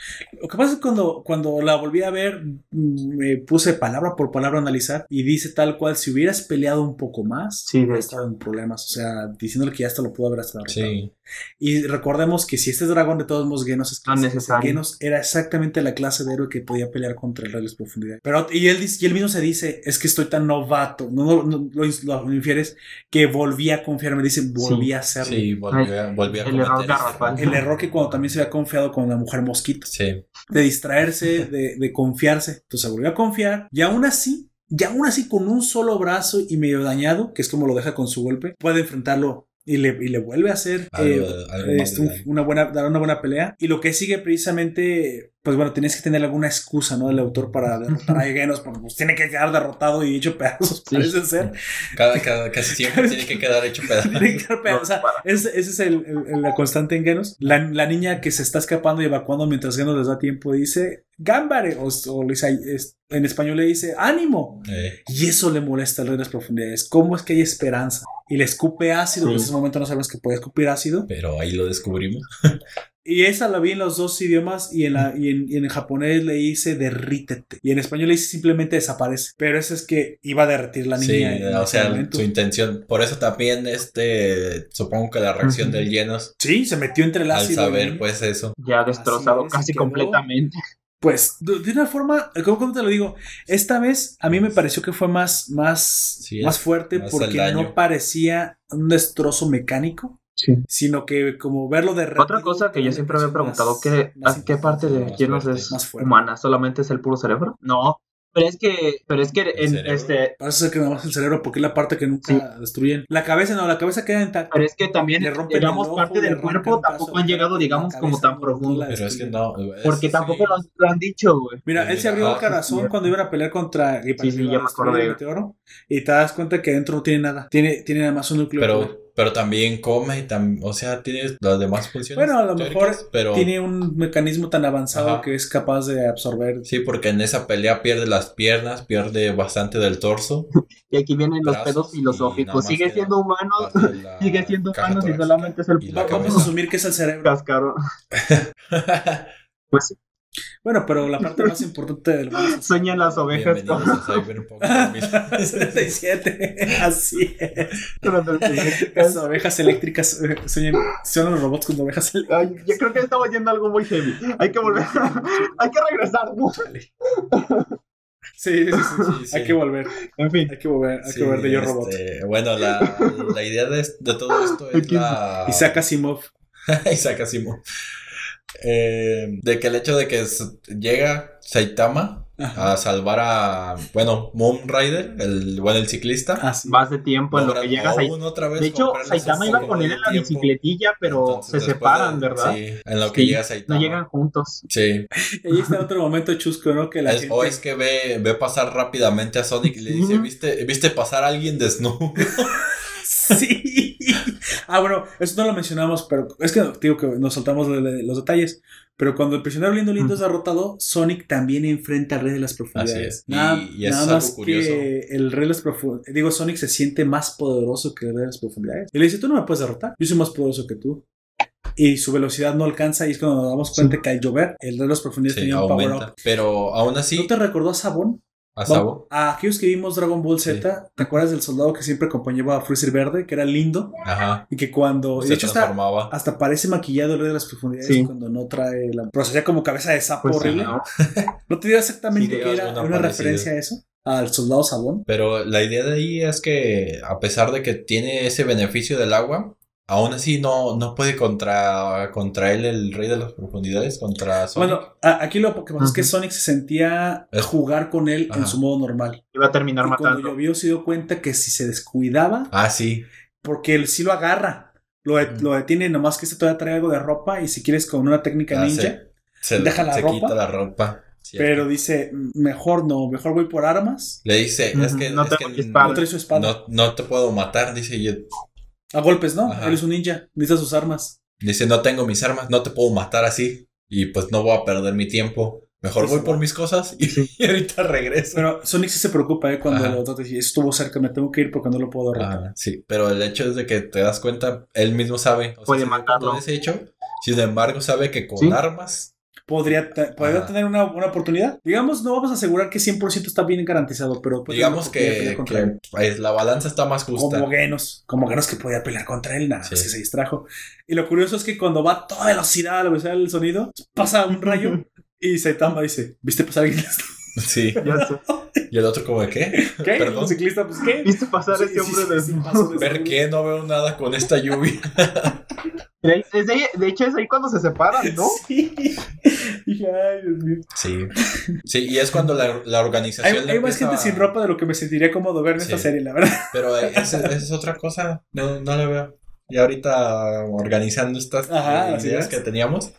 lo que pasa es que cuando, cuando la volví a ver, mm, me puse palabra por palabra a analizar y dice tal cual, si hubieras peleado un poco más, Sí, de hubiera estado en problemas, o sea, diciéndole que ya hasta lo pudo haber hasta derrotado. Sí. Y recordemos que si este dragón de todos modos Genos es clase, necesario. Genos era exactamente la clase de héroe que podía pelear contra el Rey de las Profundidades. Pero, y él, y él mismo se dice, es que estoy tan novato, no, no, no, lo, lo infieres, que volví a confiar, me dice, volví a hacerlo. Sí, volví a, volví a El error garrafal. El error que cuando también se había confiado con la mujer mosquito, Sí. de distraerse, de, de confiarse. Entonces volvió a confiar y aún así, y aún así con un solo brazo y medio dañado, que es como lo deja con su golpe, puede enfrentarlo y le, y le vuelve a hacer Algo, eh, algo más este, un- una buena, dar una buena pelea. Y lo que sigue precisamente, pues bueno, tienes que tener alguna excusa, ¿no? El autor para derrotar a Genos, porque pues tiene que quedar derrotado y hecho pedazos, Sí. parece ser. Cada, cada- casi siempre tiene que quedar hecho pedazo. Tiene que quedar pedazos. O sea, ese es el, el- la constante en Genos. La, la niña que se está escapando y evacuando mientras Genos les da tiempo dice, gámbare, o, o le dice- es- en español le dice, ánimo. Eh, Y eso le molesta al rey de las profundidades. ¿Cómo es que hay esperanza? Y le escupe ácido, Sí. que en ese momento no sabemos que puede escupir ácido. pero ahí lo descubrimos. Y esa la vi en los dos idiomas y en, la, y en, y en japonés le dice derrítete. Y en español le dice simplemente desaparece. Pero eso es que iba a derretir la niña. Sí, en o sea, momento. su intención. Por eso también, este, supongo que la reacción del Llenos, Sí, se metió entre el al ácido. saber, y- pues eso. Ya destrozado es, casi completamente. Pues de, una forma, ¿cómo, cómo te lo digo? Esta vez a mí me pareció que fue más, más, Sí, más fuerte más el porque no parecía un destrozo mecánico, Sí. sino que como verlo de Otra cosa que yo siempre me he preguntado, ¿qué, ¿a qué parte de Genos es más humana? ¿Solamente es el puro cerebro? No, pero es que, pero es que ¿El en, cerebro? este, Parece ser que nada más el cerebro porque es la parte que nunca destruyen. La cabeza no, la cabeza queda intacta. pero es que también, Le rompen digamos, el ojo, parte del cuerpo tampoco han llegado, digamos, como tan profundo. Pero es que no. es- Porque sí. tampoco lo, lo han dicho, güey. Mira, él se abrió el Ah, corazón sí. cuando iban a pelear contra y Sí, sí, ya me acordé. el meteoro, y te das cuenta que adentro no tiene nada. Tiene, tiene nada más un núcleo. Pero, pero también come, y tam- o sea, tiene las demás funciones. Bueno, a lo teóricas, mejor pero tiene un mecanismo tan avanzado Ajá. que es capaz de absorber. sí, porque en esa pelea pierde las piernas, pierde bastante del torso. Y aquí vienen los pedos filosóficos. Sigue siendo humano, sigue siendo humano y solamente es el Vamos a asumir que es el cerebro. cascarón. Pues sí, Bueno, pero la parte más importante del el sueñan las ovejas Bienvenidos a Cyberpunk 2000. cerebro. 77. Así es. Las ovejas eléctricas eh, sueñan- son los robots con ovejas eléctricas. Ay, yo creo que estamos yendo a algo muy heavy. Hay que volver. Hay que regresar. ¿no? Sí, sí, sí, sí. Hay que volver. En fin. Hay que volver. Hay Sí, que volver de Yo Robot. este, Bueno, la, la idea de, de todo esto es la... Isaac Asimov. Isaac Asimov. Eh, de que el hecho de que llega Saitama Ajá. a salvar a, bueno, Moon Rider, el, bueno, el ciclista. Ah. Vas de tiempo en lo que llegas ahí. aún otra vez De hecho, Saitama iba con él de en la tiempo. bicicletilla, pero Entonces, se separan, de- ¿verdad? Sí, en lo que Sí, llega Saitama. No llegan juntos. Sí. Y ahí está otro momento chusco, ¿no? Que la Es- gente... O es que ve, ve pasar rápidamente a Sonic y le dice. ¿viste, ¿viste pasar a alguien desnudo? Sí. Ah, bueno, eso no lo mencionamos, pero es que digo que nos saltamos de- de los detalles. Pero cuando el prisionero lindo lindo es derrotado, Sonic también enfrenta al rey de las profundidades. Así es. Y- Nada, y eso nada es más curioso. que el rey de las profundidades. Digo, Sonic se siente más poderoso que el rey de las profundidades. Y le dice: Tú no me puedes derrotar. Yo soy más poderoso que tú. Y su velocidad no alcanza. Y es cuando nos damos cuenta que al llover, el rey de las profundidades Sí, tenía un power aumenta. up. Pero aún así, ¿No te recordó a Sabón? A Sabo. A aquellos que vimos Dragon Ball Z, ¿te acuerdas del soldado que siempre acompañaba a Freezer Verde, que era lindo? Ajá. Y que cuando. Se de hecho, está, transformaba. hasta parece maquillado el rey de las profundidades Sí. cuando no trae la. Pero sería como cabeza de sapo Pues sí, horrible. ¿no? ¿No te dio exactamente Sí, que era una parecida. referencia a eso? Al soldado Sabón. Pero la idea de ahí es que, a pesar de que tiene ese beneficio del agua, aún así no, no puede contra, contra él el rey de las profundidades, contra Sonic. Bueno, aquí lo que pasa es que. Sonic se sentía Es- jugar con él en su modo normal. Iba a terminar Y cuando matando. llovió se dio cuenta que si se descuidaba, Ah, sí. porque él sí lo agarra. Lo, de- Mm. lo detiene, nomás que este todavía trae algo de ropa y si quieres con una técnica Ah, ninja. Se, Deja la se ropa. quita la ropa. Pero dice, mejor no, mejor voy por armas. Le dice, es que, no es te que. No no, no te puedo matar, dice. y él- A golpes, ¿no? Ajá. Él es un ninja, necesita sus armas. dice, no tengo mis armas, no te puedo matar así. Y pues no voy a perder mi tiempo. Mejor Sí, voy sí, por mis cosas y, y ahorita regreso. Pero Sonic sí se preocupa, ¿eh? Cuando trata y estuvo cerca, me tengo que ir porque no lo puedo derrotar. Sí, pero el hecho es de que te das cuenta, él mismo sabe. O sea, Puede matarlo. ese hecho. Sin embargo, sabe que con Sí. armas. Podría, podría tener una, una oportunidad. Digamos, no vamos a asegurar que 100% está bien garantizado, pero Digamos que, pues, la balanza está más justa. Como Genos, como Genos que podía pelear contra él, nada, Sí. más que se distrajo. Y lo curioso es que cuando va a toda velocidad a la velocidad del sonido, pasa un rayo y Saitama dice, ¿viste pasar alguien? Sí. Ya sé. Y el otro como de qué? ¿Qué? Perdón. Un ciclista, pues ¿qué? ¿Viste pasar Sí, ese sí, hombre sí, de sí, de- ¿Ver qué? No veo nada con esta lluvia. Es de, de hecho, es ahí cuando se separan, ¿no? Sí. Dije, ay, Dios mío. Sí. Sí, y es cuando la, la Hay, organización. le hay más gente a- sin ropa de lo que me sentiría cómodo ver en esta serie, la verdad. Pero eh, esa, esa es otra cosa. No, no la veo. Y ahorita organizando estas Ajá, eh, ideas es. que teníamos.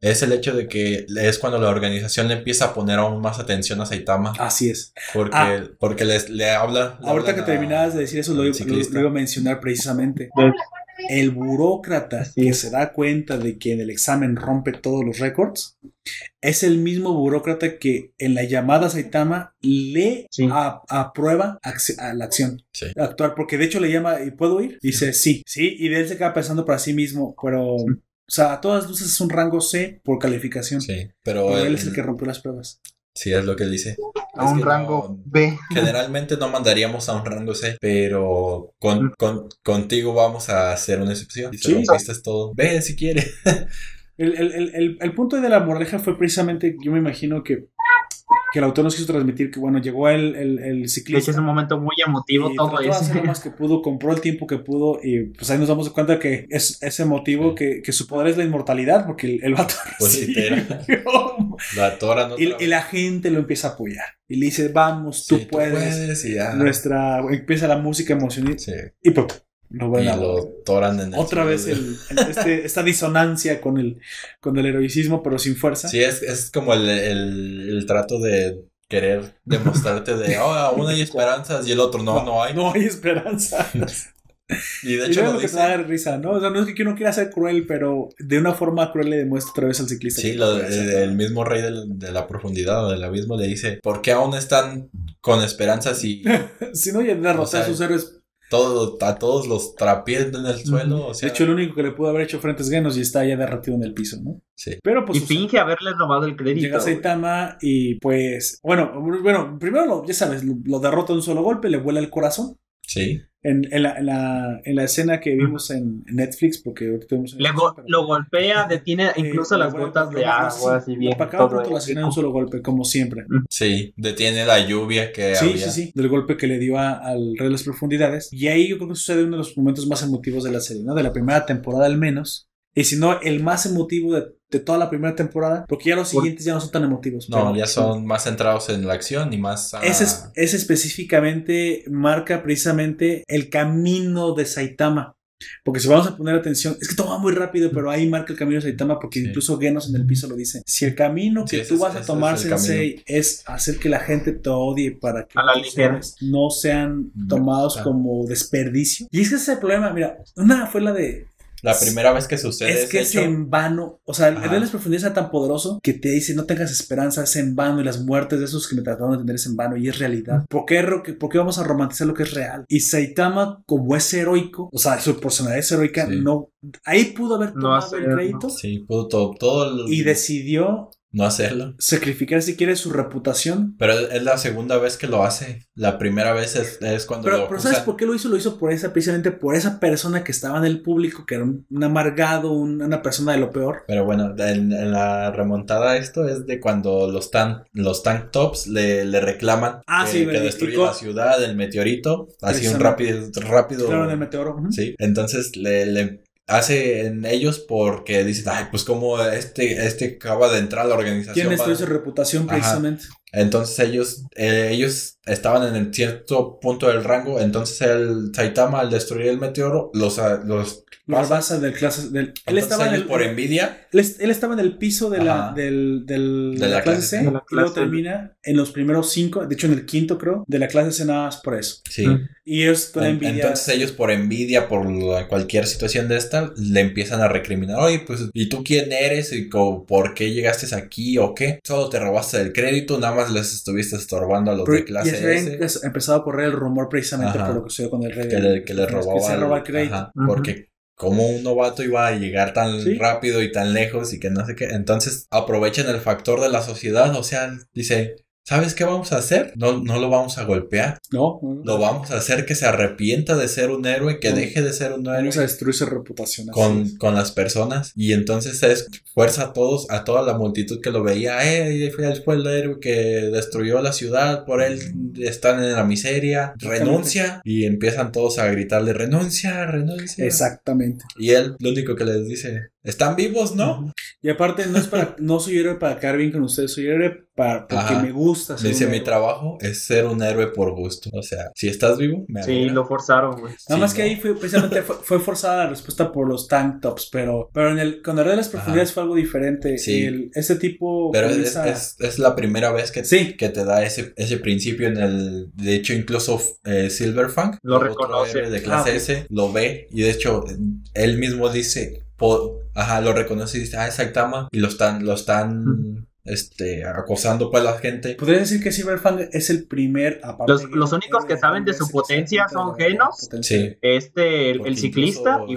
Es el hecho de que es cuando la organización le empieza a poner aún más atención a Saitama. Así es. Porque, Ah. porque les, le habla. le Ahorita que a- terminabas de decir eso, lo, lo- iba a mencionar precisamente. De- El burócrata que se da cuenta de que en el examen rompe todos los récords es el mismo burócrata que en la llamada a Saitama le Sí. a- aprueba a la acción, Sí. actuar, porque de hecho le llama ¿y puedo ir? Dice sí, sí, y de él se queda pensando para sí mismo, pero, o sea, a todas luces es un rango C por calificación. Sí, pero Pero él es el que rompió las pruebas. Sí, es lo que él dice. A Es un rango no- B. Generalmente no mandaríamos a un rango C, pero con, con- contigo vamos a hacer una excepción. Y Sí. rompiste todo. Ve si quiere. El, el- el- el- el punto de la moraleja fue precisamente, yo me imagino que, que el autor nos quiso transmitir que, bueno, llegó el, el, el De hecho, ciclista. es un momento muy emotivo y todo hacer lo eso. más que pudo, compró el tiempo que pudo y pues ahí nos damos cuenta que es ese motivo Sí. que, que su poder es la inmortalidad porque el, el vato Pues sí. La tora no y, y la gente lo empieza a apoyar y le dice vamos tú Sí, puedes y ya. nuestra empieza la música emocionante Sí. y ¡pum! Lo Y toran en el otra vez el, este- esta disonancia con el con el heroicismo pero sin fuerza Sí, es, es como el, el, el trato de querer demostrarte de, oh, aún hay esperanzas y el otro, no, no, hay. no hay esperanza Y de Y hecho luego lo lo que te dice. da risa, ¿no? O sea, no es que uno quiera ser cruel, pero de una forma cruel le demuestra otra vez al ciclista. Sí, lo- el, el mismo rey del- de la profundidad o del abismo le dice, ¿por qué aún están con esperanzas y. Si no, ya derrotar O sea, a sus héroes. Todo, a todos los trapientan en el suelo? O sea, de hecho, el único que le pudo haber hecho frente es Genos y está ya derretido en el piso, ¿no? sí. Pero pues Y o sea, finge haberle robado el crédito. llega Saitama y pues, bueno, bueno, primero lo- ya sabes, lo, lo derrota de un solo golpe, le vuela el corazón. Sí, En, en la, en, la, en la escena que vimos en Netflix, porque en go- lo golpea, detiene incluso Eh, las gotas de agua, así bien. Para cada todo pronto la de un solo golpe, como siempre. sí, detiene la lluvia que Sí, había. sí, sí, del golpe que le dio a- al Rey de las Profundidades. Y ahí yo creo que sucede uno de los momentos más emotivos de la serie, ¿no? De la primera temporada al menos. Y si no, el más emotivo de, de toda la primera temporada, porque ya los Por- siguientes ya no son tan emotivos. No, pero- ya son más centrados en la acción y más... a- Ese, es- ese específicamente marca precisamente el camino de Saitama. Porque si vamos a poner atención, es que todo va muy rápido, pero ahí marca el camino de Saitama, porque Sí. incluso Genos en el piso lo dice. Si el camino que tú vas a tomar, Sensei, es hacer que la gente te odie para que no sean Mm, tomados claro. como desperdicio. Y es que ese es el problema, mira, una fue la de La primera vez que sucede es que es hecho, en vano. O sea, el Ajá. De las Profundidades es tan poderoso que te dice no tengas esperanza, es en vano. Y las muertes de esos que me trataron de tener es en vano y es realidad. ¿Por qué, por qué vamos a romantizar lo que es real? Y Saitama, como es heroico, o sea, su personalidad es heroica, Sí. no. Ahí pudo haber No tomado hacer, el crédito Sí, pudo todo, todo el- y decidió no hacerlo. sacrificar si quiere su reputación. Pero es la segunda vez que lo hace. La primera vez es, es cuando Pero, lo pero ¿sabes por qué lo hizo? Lo hizo por esa, precisamente por esa persona que estaba en el público, que era un, un amargado, un- una persona de lo peor. Pero bueno, en, en la remontada esto es de cuando los, tan, los tank tops le, le reclaman Ah, que, sí, que destruye la ciudad, el meteorito, así un rápido, rápido. Claro, en el meteoro. Sí, entonces le, le hace en ellos porque dicen, ay, pues como este, este acaba de entrar a la organización. ¿Quién destruyó su reputación Ajá. Entonces ellos, eh, ellos estaban en el cierto punto del rango, entonces el Saitama al destruir el meteoro los, ah, los Lo pasa. basa del clase del él estaba en el por envidia él, él estaba en el piso de la del, del- De la clase C C. De la y luego clase. termina en los primeros cinco, de hecho en el quinto creo, de la clase C nada más por eso. sí. Mm. Y ellos con En- envidia. Entonces ellos por envidia, por la- cualquier situación de esta, le empiezan a recriminar, oye, pues, ¿y tú quién eres? ¿Y por qué llegaste aquí o qué? Solo te robaste el crédito, nada más les estuviste estorbando a los pero- de y clase se había S. empe- empezado a correr el rumor precisamente Ajá. por lo que sucedió con el rey. que le, que le robaba se el- roba el crédito. ajá, Ujú. porque como un novato iba a llegar tan Sí. rápido y tan lejos y que no sé qué, entonces aprovechan el factor de la sociedad, o sea, dice, ¿sabes qué vamos a hacer? No, no lo vamos a golpear, No, no, no. lo vamos a hacer que se arrepienta de ser un héroe, que deje de ser un héroe Vamos a destruir su reputación. con, con las personas y entonces es fuerza a todos, a toda la multitud que lo veía, eh, fue fue el héroe que destruyó la ciudad, por él están en la miseria, renuncia y empiezan todos a gritarle renuncia, renuncia. Exactamente. Y él lo único que les dice, ¿están vivos, no? Y aparte, no es para, no soy héroe para quedar bien con ustedes, soy héroe para, porque Ajá. me gusta. ser Dice, un mi héroe". trabajo es ser un héroe por gusto. O sea, si estás vivo, me Sí, alegra. lo forzaron, güey. Nada Sí, más que ahí fue precisamente fue, fue forzada la respuesta por los tank tops, pero, pero en el con el de las profundidades fue algo diferente. Sí. El- ese tipo Pero es, es, es la primera vez que, Sí. que te da ese, ese principio en el... De hecho, incluso eh, Silverfang, Lo reconoce. de clase Ah. S, lo ve y de hecho él mismo dice... ajá, lo dice, ah, es Saitama. Y lo están, lo están este, acosando pues la gente. Podría decir que Silverfang es el primer aparte Los- los únicos que saben de su potencia son Genos. potencia. Sí. Este, el, ciclista y, y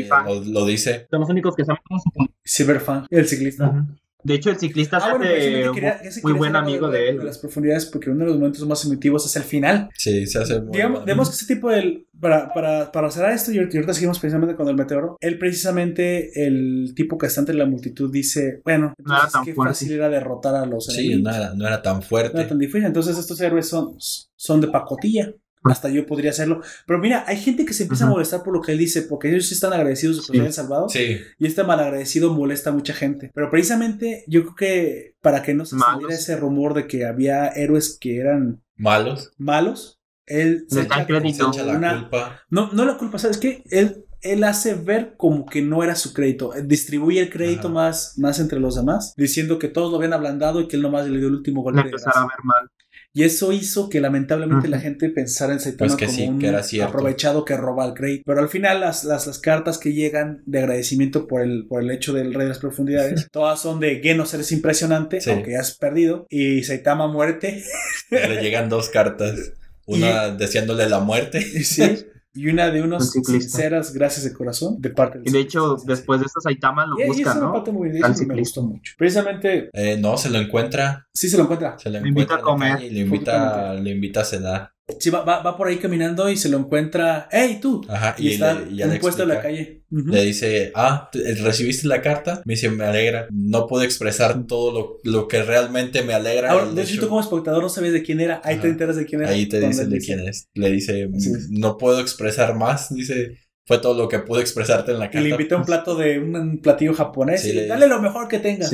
este, Fang. lo, lo dice. Son los únicos que saben de su potencia. Silverfang, el ciclista. De hecho, el ciclista Ah, se bueno, hace quería- muy- buen amigo de, de él. de las profundidades porque uno de los momentos más emotivos es el final. Sí, se hace muy Digamos, bueno. digamos que ese tipo de... Para, para, para cerrar esto, y ahorita seguimos precisamente con el meteoro, él precisamente, el tipo que está entre la multitud, dice, bueno, No era tan qué fuerte. fácil era derrotar a los Sí, enemigos. no era, no era tan No fuerte. era tan difícil. Entonces estos héroes son, son de pacotilla. Hasta yo podría hacerlo. Pero mira, hay gente que se empieza a molestar por lo que él dice, porque ellos sí están agradecidos de que Sí. hayan salvado. Sí, Y este malagradecido molesta a mucha gente. Pero precisamente yo creo que para que no se extendiera ese rumor de que había héroes que eran malos. malos, él echa Se echa la una- culpa. No, no la culpa, ¿sabes qué? Él, él hace ver como que no era su crédito. Él Distribuye el crédito Ajá. más, más entre los demás, diciendo que todos lo habían ablandado y que él nomás le dio el último Le golpe de empezar a ver mal. Y eso hizo que lamentablemente la gente pensara en Saitama Pues que como sí, un que era aprovechado que roba el crédito. Pero al final las, las, las cartas que llegan de agradecimiento por el, por el hecho del Rey de las Profundidades, todas son de Genos eres impresionante, Sí. aunque has perdido, y Saitama muerte, Le llegan dos cartas. Una deseándole la muerte. sí, y una de unos Un sinceras gracias de corazón de parte del Y de hecho, después de eso, Saitama lo Y- y busca, es una ¿no? parte muy eso me gustó mucho. Precisamente, Eh, no, se lo encuentra. sí se lo encuentra. Se lo Le invita encuentra a comer. y le invita, le invita a cenar. Sí, va, va, va por ahí caminando y se lo encuentra. ¡Hey, tú! Ajá, Y, y, está le, y ya en un puesto en la calle. Le dice, ah, ¿te- ¿recibiste la carta? Me dice, me alegra. No puedo expresar todo lo, lo que realmente me alegra. Ahora, de hecho, tú como espectador no sabes de quién era. Ahí Ajá. te enteras de quién era. Ahí te cuando dice él de dice. quién es. Le dice, Sí. no puedo expresar más. Dice, fue todo lo que pude expresarte en la Y carta. le invita un plato de un, platillo japonés. Sí, y le- dale lo mejor que tengas.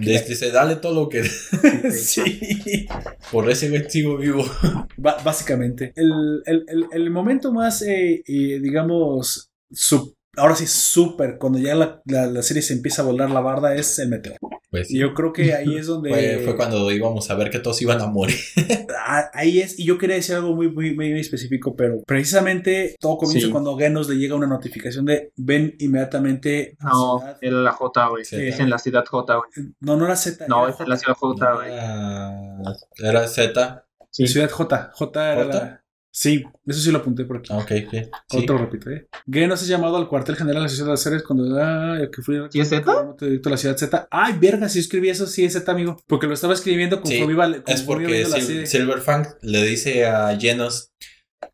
Dice, dale todo lo que... sí. Por ese güey sigo vivo. Básicamente. El, el- el- el momento más, eh, eh, digamos, su- ahora sí, súper, cuando ya la, la- la serie se empieza a volar la barda, es el meteoro. Pues Y yo creo que ahí es donde... fue, fue cuando íbamos a ver que todos iban a morir. Ah, Ahí es, y yo quería decir algo muy, muy, muy específico, pero precisamente todo comienza Sí. cuando Genos le llega una notificación de ven inmediatamente a No, ciudad. era la J, güey. Sí. Es en la ciudad J, güey. No, no era Z. No, era es en la ciudad J, güey. Era, era Z. Sí. Ciudad J. J era ¿J? la. Sí, eso sí lo apunté por aquí. Ah, ok, ok. Sí. Otro repito, ¿eh? Genos es llamado al cuartel general de la Asociación de las Series cuando. Ah, que fui. ¿Y es Z? La ciudad Z. Ay, verga, si escribí eso, sí es Z, amigo. Porque lo estaba escribiendo Sí, conforme iba. Es porque Sil-. Silverfang le dice a Genos,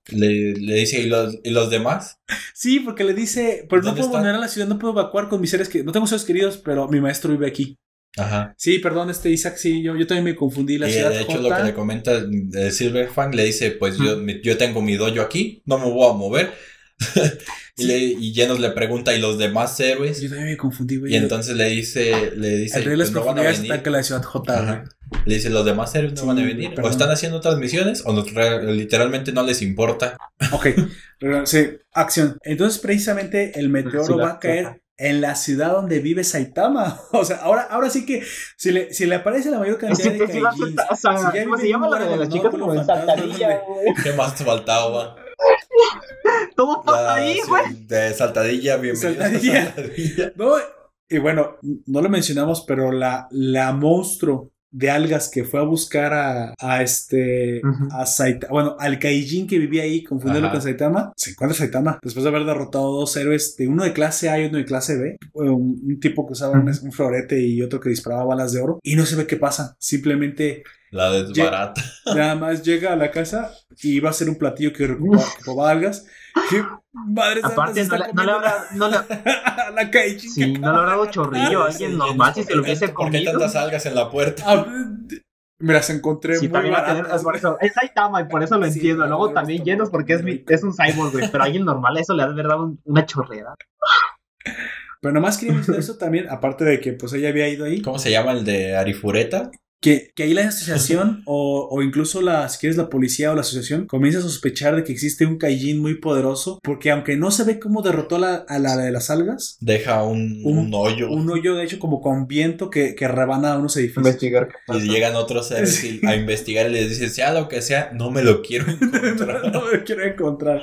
le, le dice, ¿y los, ¿y los demás? Sí, porque le dice, pero no ¿Dónde puedo volver a la ciudad, no puedo evacuar con mis seres que no tengo seres queridos, pero mi maestro vive aquí. Ajá. Sí, perdón, este Isaac, sí, yo, yo también me confundí. La y ciudad de hecho J. lo que le comenta eh, Silverfang le dice, pues yo, yo tengo mi dojo aquí, no me voy a mover. y, le, y Genos le pregunta, ¿y los demás héroes? Yo también me confundí, güey. Y entonces le dice, le dice, el de "Pues no van a venir. ataca la ciudad J. Le dice, los demás héroes no Sí, van a venir. perdón. O están haciendo otras misiones, o no- literalmente no les importa. Ok, sí, acción. Entonces, precisamente, el meteoro va a caer en la ciudad donde vive Saitama. O sea, ahora, ahora sí que si le, si le aparece la mayor cantidad de kaijins, ser- o sea, si ya ¿Cómo vive se llama la de las chicas como en saltadilla, güey? ¿Qué más te faltaba? Todo pasa La- ahí, sí, güey. De saltadilla, bienvenido. Saltadilla. a Saltadilla. No, y bueno, no lo mencionamos, pero la, la monstruo de algas que fue a buscar a, a este a Saitama, bueno, al Kaijin que vivía ahí, confundiendo Ajá. con Saitama, se encuentra Saitama después de haber derrotado dos héroes, de uno de clase A y uno de clase B, un, un tipo que usaba un, un florete y otro que disparaba balas de oro, y no se ve qué pasa, simplemente La desbarata. nada más llega a la casa y va a ser un platillo que recupera algas. ¿Qué madre Aparte, no le, no le habrá, no la sí, no le habrá dado chorrillo a alguien normal si se lo hubiese ¿Por qué comido. tantas algas en la puerta? Ah, me las encontré Sí, muy también va a tener, es, por eso, es Saitama y por eso lo Sí, entiendo. Luego también llenos porque es, mi- es un cyborg, güey. Pero a alguien normal eso le ha de haber dado un- una chorrera. Pero nomás quería mencionar eso también, aparte de que pues ella había ido ahí, ¿Cómo se llama el de Arifureta? Que, que ahí la asociación o, o incluso la, si quieres la policía o la asociación comienza a sospechar de que existe un Kaijin muy poderoso, porque aunque no se ve cómo derrotó a la, a la de las algas, Deja un, Un- un hoyo. un hoyo de hecho como con viento que, que rebana unos edificios. Investigar. Y llegan otros seres a investigar y les dicen, sea lo que sea, no me lo quiero encontrar. no me quiero encontrar.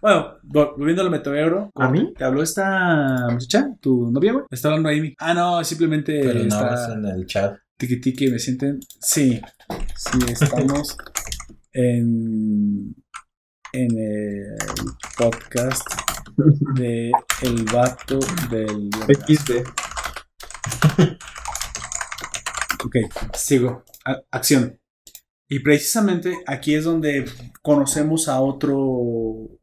Bueno, vol- volviendo al meteoro. ¿A mí? ¿Te habló esta muchacha? ¿Tu novia, güey? Está hablando Amy. Ah, no, simplemente Pero está... nada más en el chat. Tiki tiki, me sienten. Sí, sí, estamos en, en el podcast de El Vato del. XD. Ok, sigo. A- acción. Y precisamente aquí es donde conocemos a otro.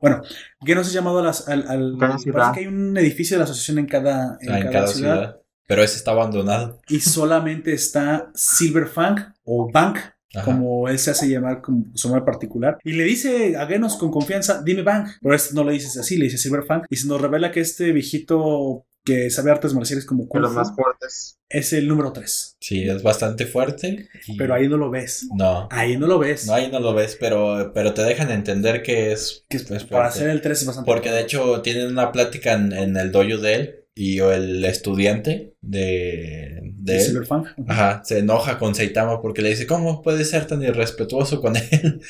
Bueno, que nos ha llamado a las, al. al- parece que hay un edificio de la asociación en cada, en Ah, en cada cada ciudad, ciudad. Pero ese está abandonado. Y solamente está Silverfang o Bank Ajá. como él se hace llamar con su nombre particular. Y le dice a Genos con confianza, dime Bang. Pero este no le dices así, le dice Silverfang. Y se nos revela que este viejito que sabe artes marciales como De Kung los más fuertes. es el número 3. Sí, es bastante fuerte. y- Pero ahí no lo ves. No. Ahí no lo ves. No, ahí no lo ves, pero, pero te dejan entender que es, que es- es para hacer el 3 es bastante Porque de hecho tienen una plática en, en el dojo de él y el estudiante de, de de él. Silverfang. Ajá, se enoja con Saitama porque le dice, ¿cómo puedes ser tan irrespetuoso con él?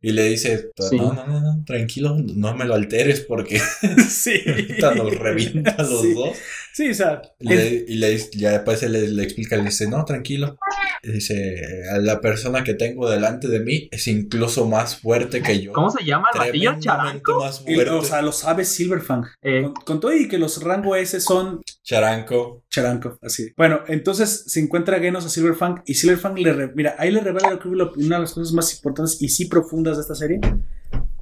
Y le dice, Sí. no, no, no, no, tranquilo, no me lo alteres porque sí. ahorita nos revienta a los Sí. dos. Sí, o sea. Y, le- y le- ya después él le, le explica, le dice, no, tranquilo. Y dice, la persona que tengo delante de mí es incluso más fuerte que yo. ¿Cómo se llama el ¿Charanco? más y- fuerte. o sea, lo sabe Silverfang. Eh, Con, con todo y que los rango S son Charanco. Charanco, así. Bueno, entonces se encuentra Genos a Silverfang y Silverfang le... re- Mira, ahí le revela creo que lo- una de las cosas más importantes y sí profundas de esta serie,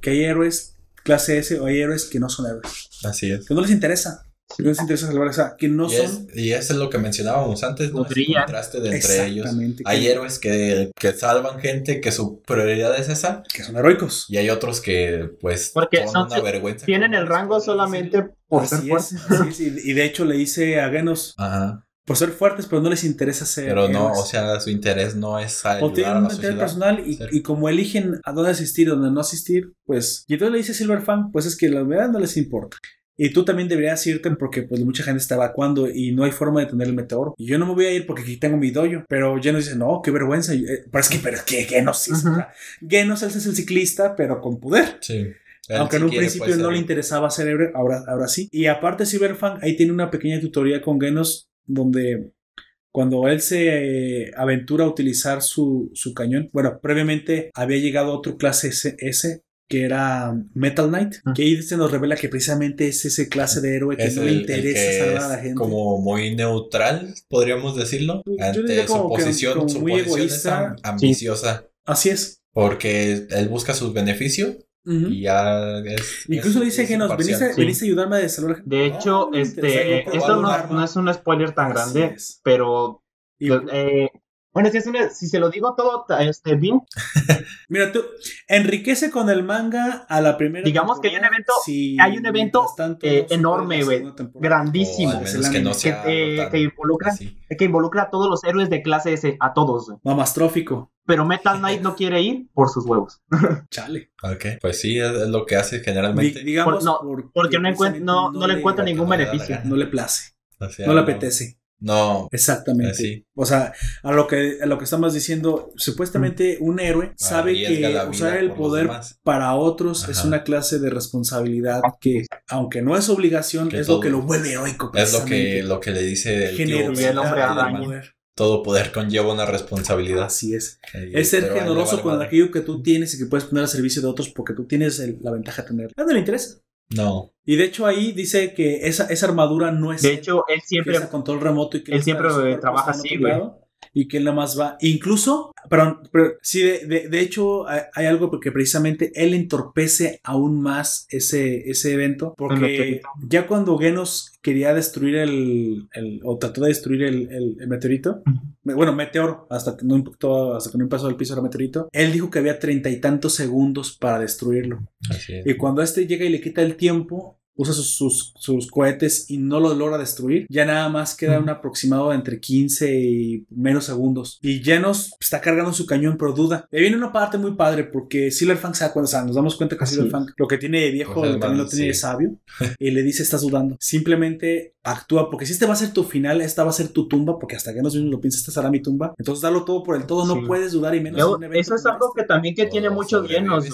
que hay héroes clase S o hay héroes que no son héroes, Así es. que no les interesa, que no les interesa salvar, o sea, que no y, son... es, y eso es lo que mencionábamos antes, ¿no? Ese brillan. contraste de entre ellos. Hay que, héroes que, que salvan gente, que su prioridad es esa, que son heroicos. y hay otros que, pues, Porque son son- una vergüenza. tienen el rango solamente por Así ser fuertes. y, de hecho le dice a Genos, Ajá. por ser fuertes, pero no les interesa ser Pero no, héroes. o sea, su interés no es O ayudar tienen a un interés personal y, y como eligen a dónde asistir, dónde no asistir, pues... Y entonces le dice Silverfang, pues es que la verdad no les importa. Y tú también deberías irte porque pues mucha gente está evacuando y no hay forma de tener el meteoro. Y yo no me voy a ir porque aquí tengo mi dojo. Pero Genos dice, no, qué vergüenza. Y, eh, pero es que, pero es que Genos sea, Genos él es el ciclista, pero con poder. Sí. Él Aunque en un quiere, principio pues, no le interesaba ser héroe, ahora, ahora sí. Y aparte Silverfang ahí tiene una pequeña tutoría con Genos donde cuando él se eh, aventura a utilizar su, su cañón, bueno, previamente había llegado otro clase S, S que era Metal Knight, Mm. que ahí se nos revela que precisamente es ese clase de héroe que Es no el- le interesa que salvar a la es gente. Como muy neutral, podríamos decirlo. Ante su posición, como su muy posición es egoísta. am- ambiciosa. Así es. Porque él busca sus beneficios Ujú. y ya es. Incluso es- dice es que nos viniste, Sí. viniste a ayudarme a desarrollar. De hecho, Ah, este, esto no, no es un spoiler tan Así grande, es. pero Y- eh, bueno, si, es una- si se lo digo todo este, bien, Mira, tú enriquece con el manga a la primera. Digamos que hay un evento- si hay un evento, tanto eh, enorme, güey, grandísimo, el que no eh, involucra así. que involucra a todos los héroes de clase S, a todos. güey. Mamastrófico. Pero Metal Knight no quiere ir por sus huevos. Chale. Ok, Pues sí, es, lo que hace generalmente. digamos, Por- no, por- Porque no, no, no le encuentra ningún beneficio. No le place. O sea, No le apetece. No, Exactamente. Así. O sea, a lo que a lo que estamos diciendo, supuestamente un héroe sabe que usar el poder para otros es una clase de responsabilidad que, aunque no es obligación, Que es lo que lo vuelve heroico. es lo que, lo que le dice el tío el hombre. Todo poder conlleva una responsabilidad. Así es. Es ser generoso vale con madre. aquello que tú tienes y que puedes poner al servicio de otros porque tú tienes el- la ventaja de tenerlo. A no le interesa. No, Y de hecho ahí dice que esa, esa armadura no es De hecho, él siempre control remoto y que él siempre, trabaja así, güey. lado Y que él nada más va. Incluso, perdón, pero sí, de, de- de hecho hay, hay algo porque precisamente él entorpece aún más ese, ese evento. Porque ya cuando Genos quería destruir el, el- o trató de destruir el, el- el meteorito, me- bueno, meteoro, hasta que no impactó, hasta que no pasó al piso del meteorito, él dijo que había treinta y tantos segundos para destruirlo. así es. Y cuando este llega y le quita el tiempo, usa sus, sus, sus cohetes y no lo logra destruir, ya nada más queda un aproximado de entre 15 y menos segundos. Y Genos está cargando su cañón, pero duda. Y viene una parte muy padre porque Silverfang se da cuenta, o sea, nos damos cuenta que Silverfang lo que tiene de viejo Pues es también lo tiene de sabio. Y le dice, estás dudando. Simplemente actúa, porque si este va a ser tu final, esta va a ser tu tumba, porque hasta Genos mismo lo piensa, esta será mi tumba. Entonces dalo todo por el todo, no Sí. puedes dudar y menos Luego, en un evento eso es algo este. que también que tiene O muchos llenos.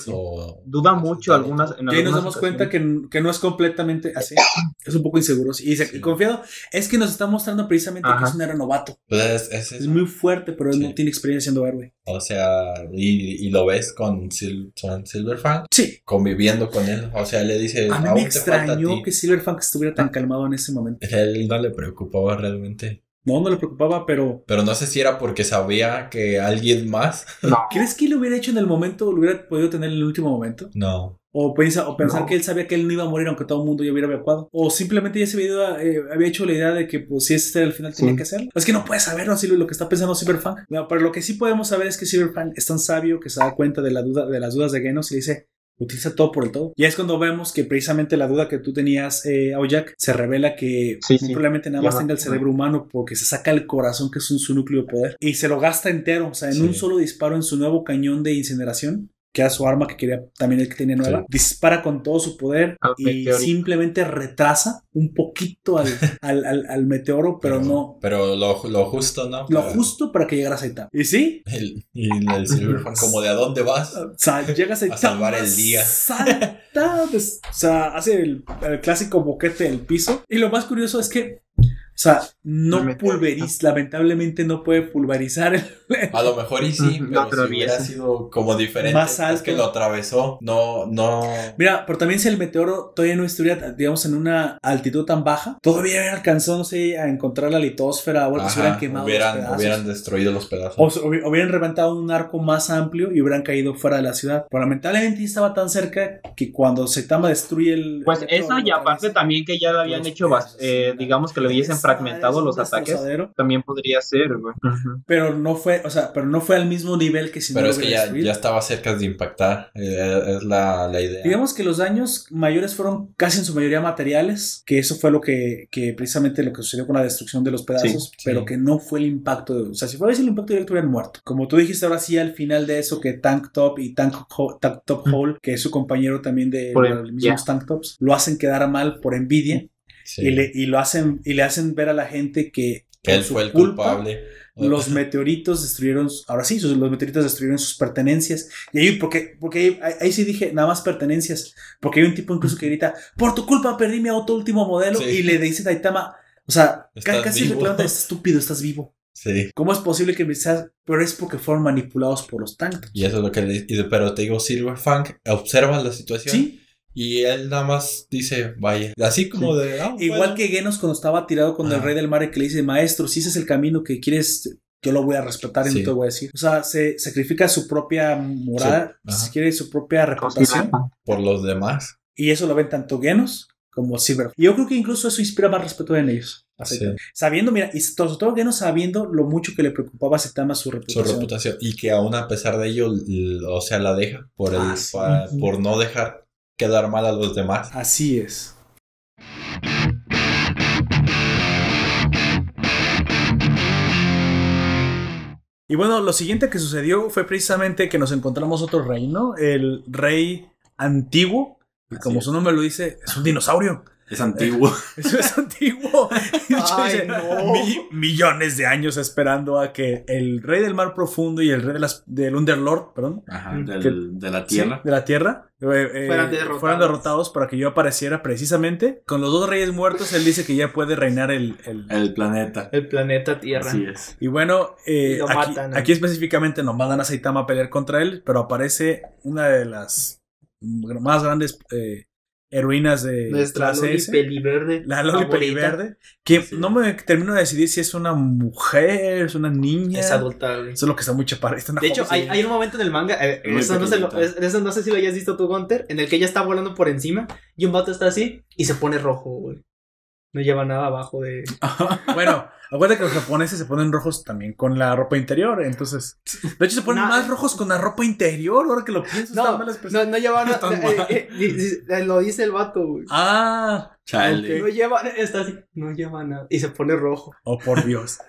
Duda mucho algunas en Y ahí nos algunas damos cuenta que, que no es completamente así. Es un poco inseguro. Y, se- Sí. y confiado. Es que nos está mostrando precisamente que es un héroe novato. Pues es, es Es eso. muy fuerte, pero él Sí. no tiene experiencia siendo héroe. O sea, y, y lo ves con, Sil- con Silverfang Sí. conviviendo con él. O sea, le dice, A mí me "Aún te falta a extrañó ti". que Silverfang estuviera tan calmado en ese momento. Él no le preocupaba realmente. No, no le preocupaba, pero Pero no sé si era porque sabía que alguien más. No, ¿crees que lo hubiera hecho en el momento? ¿Lo hubiera podido tener en el último momento? No. O, pensar No. que él sabía que él no iba a morir aunque todo el mundo ya hubiera evacuado. O simplemente ya se había, ido eh, había hecho la idea de que pues si ese era el final tenía Sí. que hacerlo. Es que no puedes saberlo así lo que está pensando Cyberpunk. No, pero lo que sí podemos saber es que Cyberpunk es tan sabio que se da cuenta de, la duda, de las dudas de Genos y le dice utiliza todo por el todo. Y es cuando vemos que precisamente la duda que tú tenías, eh, Aoyak, se revela que Sí, probablemente nada más tenga el cerebro humano porque se saca el corazón que es un, su núcleo de poder y se lo gasta entero, o sea, en Sí. un solo disparo en su nuevo cañón de incineración que era su arma que quería también el que tenía nueva, Sí. dispara con todo su poder Al y meteorito. simplemente retrasa un poquito al, al, al- al meteoro, pero no Pero lo, lo justo, ¿no? lo justo para que llegara a Saitama. Y sí, el- y el Silverfang como de a dónde vas. o sea, llega a salvar el día. Salta, o sea, hace el, el clásico boquete del piso. Y lo más curioso es que, sea, no pulveriza, lamentablemente no puede pulverizar el, A lo mejor y sí, pero lo si hubiera sido como diferente. Más Es alto. que lo atravesó. No, no. Mira, pero también si el meteoro todavía no estuviera, digamos, en una altitud tan baja, todavía hubiera alcanzado, no sé, a encontrar la litósfera o algo, se hubieran quemado los hubieran, pedazos. hubieran destruido los pedazos. O hubieran reventado un arco más amplio y hubieran caído fuera de la ciudad. Pero lamentablemente estaba tan cerca que cuando Saitama destruye el. Pues el eso meteoro, y lo aparte también que ya lo habían hecho, eh, digamos que le hubiesen Esa fragmentado los ataques, también podría ser, güey. Pero no fue, o sea, pero no fue al mismo nivel que si Pero no es que ya, ya estaba cerca de impactar. eh, es la, la idea. Digamos que los daños mayores fueron casi en su mayoría materiales, que eso fue lo que, que precisamente lo que sucedió con la destrucción de los pedazos, Sí, pero sí. que no fue el impacto, de- o sea, si fuera ese el impacto directo hubieran muerto. Como tú dijiste ahora sí al final de eso que Tank Top y Tank, Ho- Tank Top. Hole, que es su compañero también de Por los mismos. Tank Tops, lo hacen quedar mal por envidia Sí. y, le, y lo hacen y le hacen ver a la gente que él fue el culpa, culpable. los meteoritos destruyeron, ahora sí, los meteoritos destruyeron sus pertenencias. Y ahí, porque, porque ahí, sí dije, nada más pertenencias. Porque hay un tipo incluso que grita, por tu culpa perdí mi auto último modelo. Sí. Y le dice Taitama, o sea, casi le estás estúpido, estás vivo. Sí. ¿Cómo es posible que seas? Pero es porque fueron manipulados por los Tank. Y eso es lo que le y- Pero te digo, Silverfang observa la situación. Sí, Y él nada más dice, vaya. Así como de. ah, igual bueno. que Genos cuando estaba tirado con el rey del mar y que le dice, maestro, si ese es el camino que quieres, yo lo voy a respetar y Sí. no te voy a decir. O sea, se sacrifica su propia moral, Sí, si quiere, su propia reputación. Por los demás. Y eso lo ven tanto Genos como Silver. Y yo creo que incluso eso inspira más respeto en ellos. Sí. Sabiendo, mira, y sobre todo Genos sabiendo lo mucho que le preocupaba a Setama su Su reputación. reputación. Y que aún a pesar de ello, o sea, la deja. Por, el, Ah, por no dejar quedar mal a los demás. Así es. Y bueno, lo siguiente que sucedió fue precisamente que nos encontramos otro rey, ¿no? El rey antiguo, y como es. su nombre lo dice, es un dinosaurio. Es antiguo. Eso es antiguo. De hecho, Ay, dice, no. "Mi- millones de años esperando a que el rey del mar profundo y el rey de las, del Underlord, perdón, Ajá, Mm. de la Sí, tierra. de la tierra eh, eh, Fueran derrotados. fueran derrotados para que yo apareciera precisamente. Con los dos reyes muertos, él dice que ya puede reinar el... el- El planeta. El planeta Tierra. Así es. Y bueno, eh, Y aquí, matan, ¿no? aquí específicamente nos mandan a Saitama a pelear contra él, pero aparece una de las más grandes eh, heroínas de Nuestra clase Loli S. Peliverde. La Loli. Peliverde, que Sí. no me termino de decidir si es una mujer, es una niña. Es adulta, güey. Eso es lo que está muy una De hecho, hay, hay un momento en el manga, eh, eso, no es- eso no sé si lo hayas visto tú, Gunter, en el que ella está volando por encima y un vato está así y se pone rojo, güey. No lleva nada abajo de... Bueno, acuérdate que los japoneses se ponen rojos también con la ropa interior, entonces... De hecho, se ponen No. más rojos con la ropa interior, ahora que lo pienso. No, mal expresado. no, no lleva nada... Están eh, eh, di- eh, lo dice el vato, güey. Ah, Chale. No lleva... Está así, no lleva nada. Y se pone rojo. oh por Dios.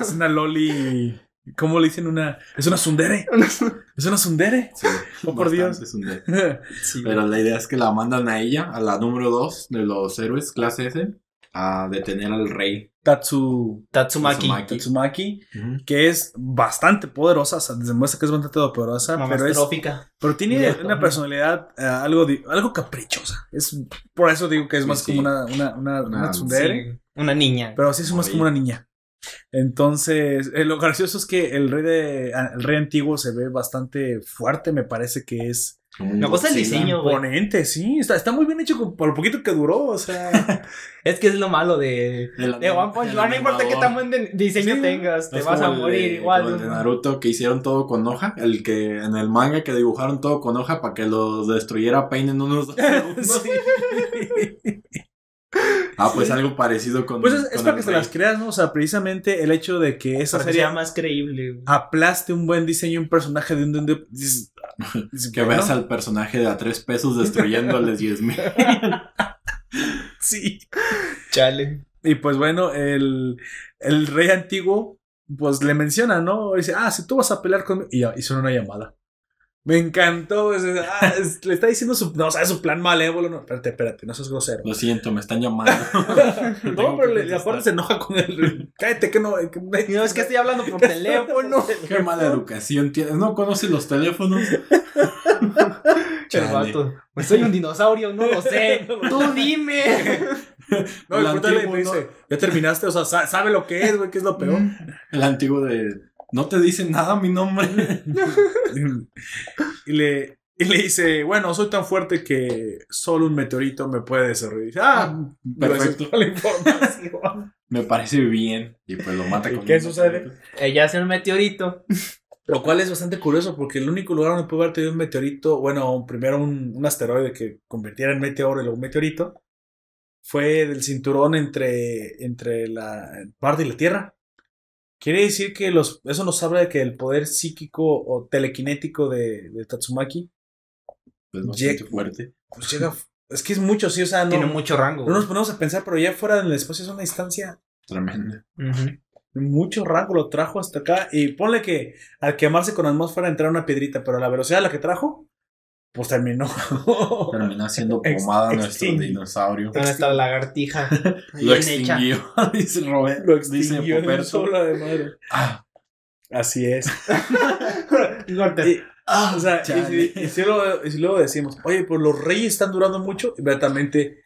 es una loli... ¿Cómo le dicen? Una... Es una sundere. Es una sundere. Sí, Oh, por Dios. Sí, Pero la idea es que la mandan a ella, a la número 2 de los héroes, clase S, a detener al rey. Tatsu... Tatsumaki. Tatsumaki. Tatsumaki, que es bastante poderosa, o sea, demuestra que es bastante poderosa, pero es... Pero tiene Directo. una personalidad eh, algo, algo caprichosa. Es, por eso digo que es Sí, más sí. como una, una, una, Una- una tsundere. Sí, Una niña. Pero sí es más como una niña. Entonces, eh, lo gracioso es que el rey de el rey antiguo se ve bastante fuerte, me parece que es Como un Me gusta el diseño. güey. imponente, sí, está, está muy bien hecho por lo poquito que duró, o sea, Es que es lo malo de... De One Punch Man, no importa qué tan buen de- diseño Sí. tengas, te Es vas a morir de- igual. como el de Naruto que hicieron todo con hoja. El que en el manga que dibujaron todo con hoja para que los destruyera Pain en unos dos segundos. sí. Ah, pues algo parecido con. Pues es, para que se las creas, ¿no? O sea, precisamente el hecho de que esa serie más creíble. aplaste un buen diseño un personaje de un... de un- de- Que bueno, veas al personaje de a tres pesos destruyéndoles 10 mil. Sí. Chale. Y pues bueno, el, el rey antiguo, pues le menciona, ¿no? Dice, ah, si tú vas a pelear conmigo. Y, y suena una llamada. Me encantó. es- ah, es- le está diciendo su, no, o sea, su plan malévolo. No, espérate, espérate, no seas grosero. Lo siento, me están llamando. No, pero le, le aparte se enoja con él. Cállate, que no. que no- No, es que estoy hablando por teléfono. Qué mala educación tienes. ¿No conoces los teléfonos? El Chale. vato. Pues soy un dinosaurio, no lo sé. Tú dime. No, El antiguo, le dice, ¿ya terminaste? O sea, sa- sabe lo que es, güey, que es lo peor. El antiguo de. No te dice nada mi nombre. y, le, y le dice, bueno, soy tan fuerte que solo un meteorito me puede desarrollar. Y dice, ah, Perfecto. la información. Me parece bien. Y pues lo mata ¿Y con qué un sucede? Ella hace un meteorito. Lo cual es bastante curioso porque el único lugar donde pudo haber tenido un meteorito, bueno, primero un, un asteroide que convirtiera en meteoro y luego un meteorito, fue del cinturón entre, entre la Marte y la Tierra. Quiere decir que los, eso nos habla de que el poder psíquico o telequinético de, de Tatsumaki Es bastante fuerte. pues llega, es que es mucho, sí, o sea, no, Tiene mucho rango. no nos ponemos a pensar, pero ya fuera del espacio es una distancia Tremendo. Ujú. mucho rango, lo trajo hasta acá. Y ponle que al quemarse con atmósfera entrara una piedrita, pero a la velocidad a la que trajo, pues terminó. Terminó siendo Ex- pomada nuestro dinosaurio. ¿Dónde está la lagartija? Lo extinguió, dice Robert. Lo dice extinguió Poperto. solo de madre. Ah, Así es. Y- ah, o sea, y si, y si luego, y si luego decimos, oye, pues los reyes están durando mucho, inmediatamente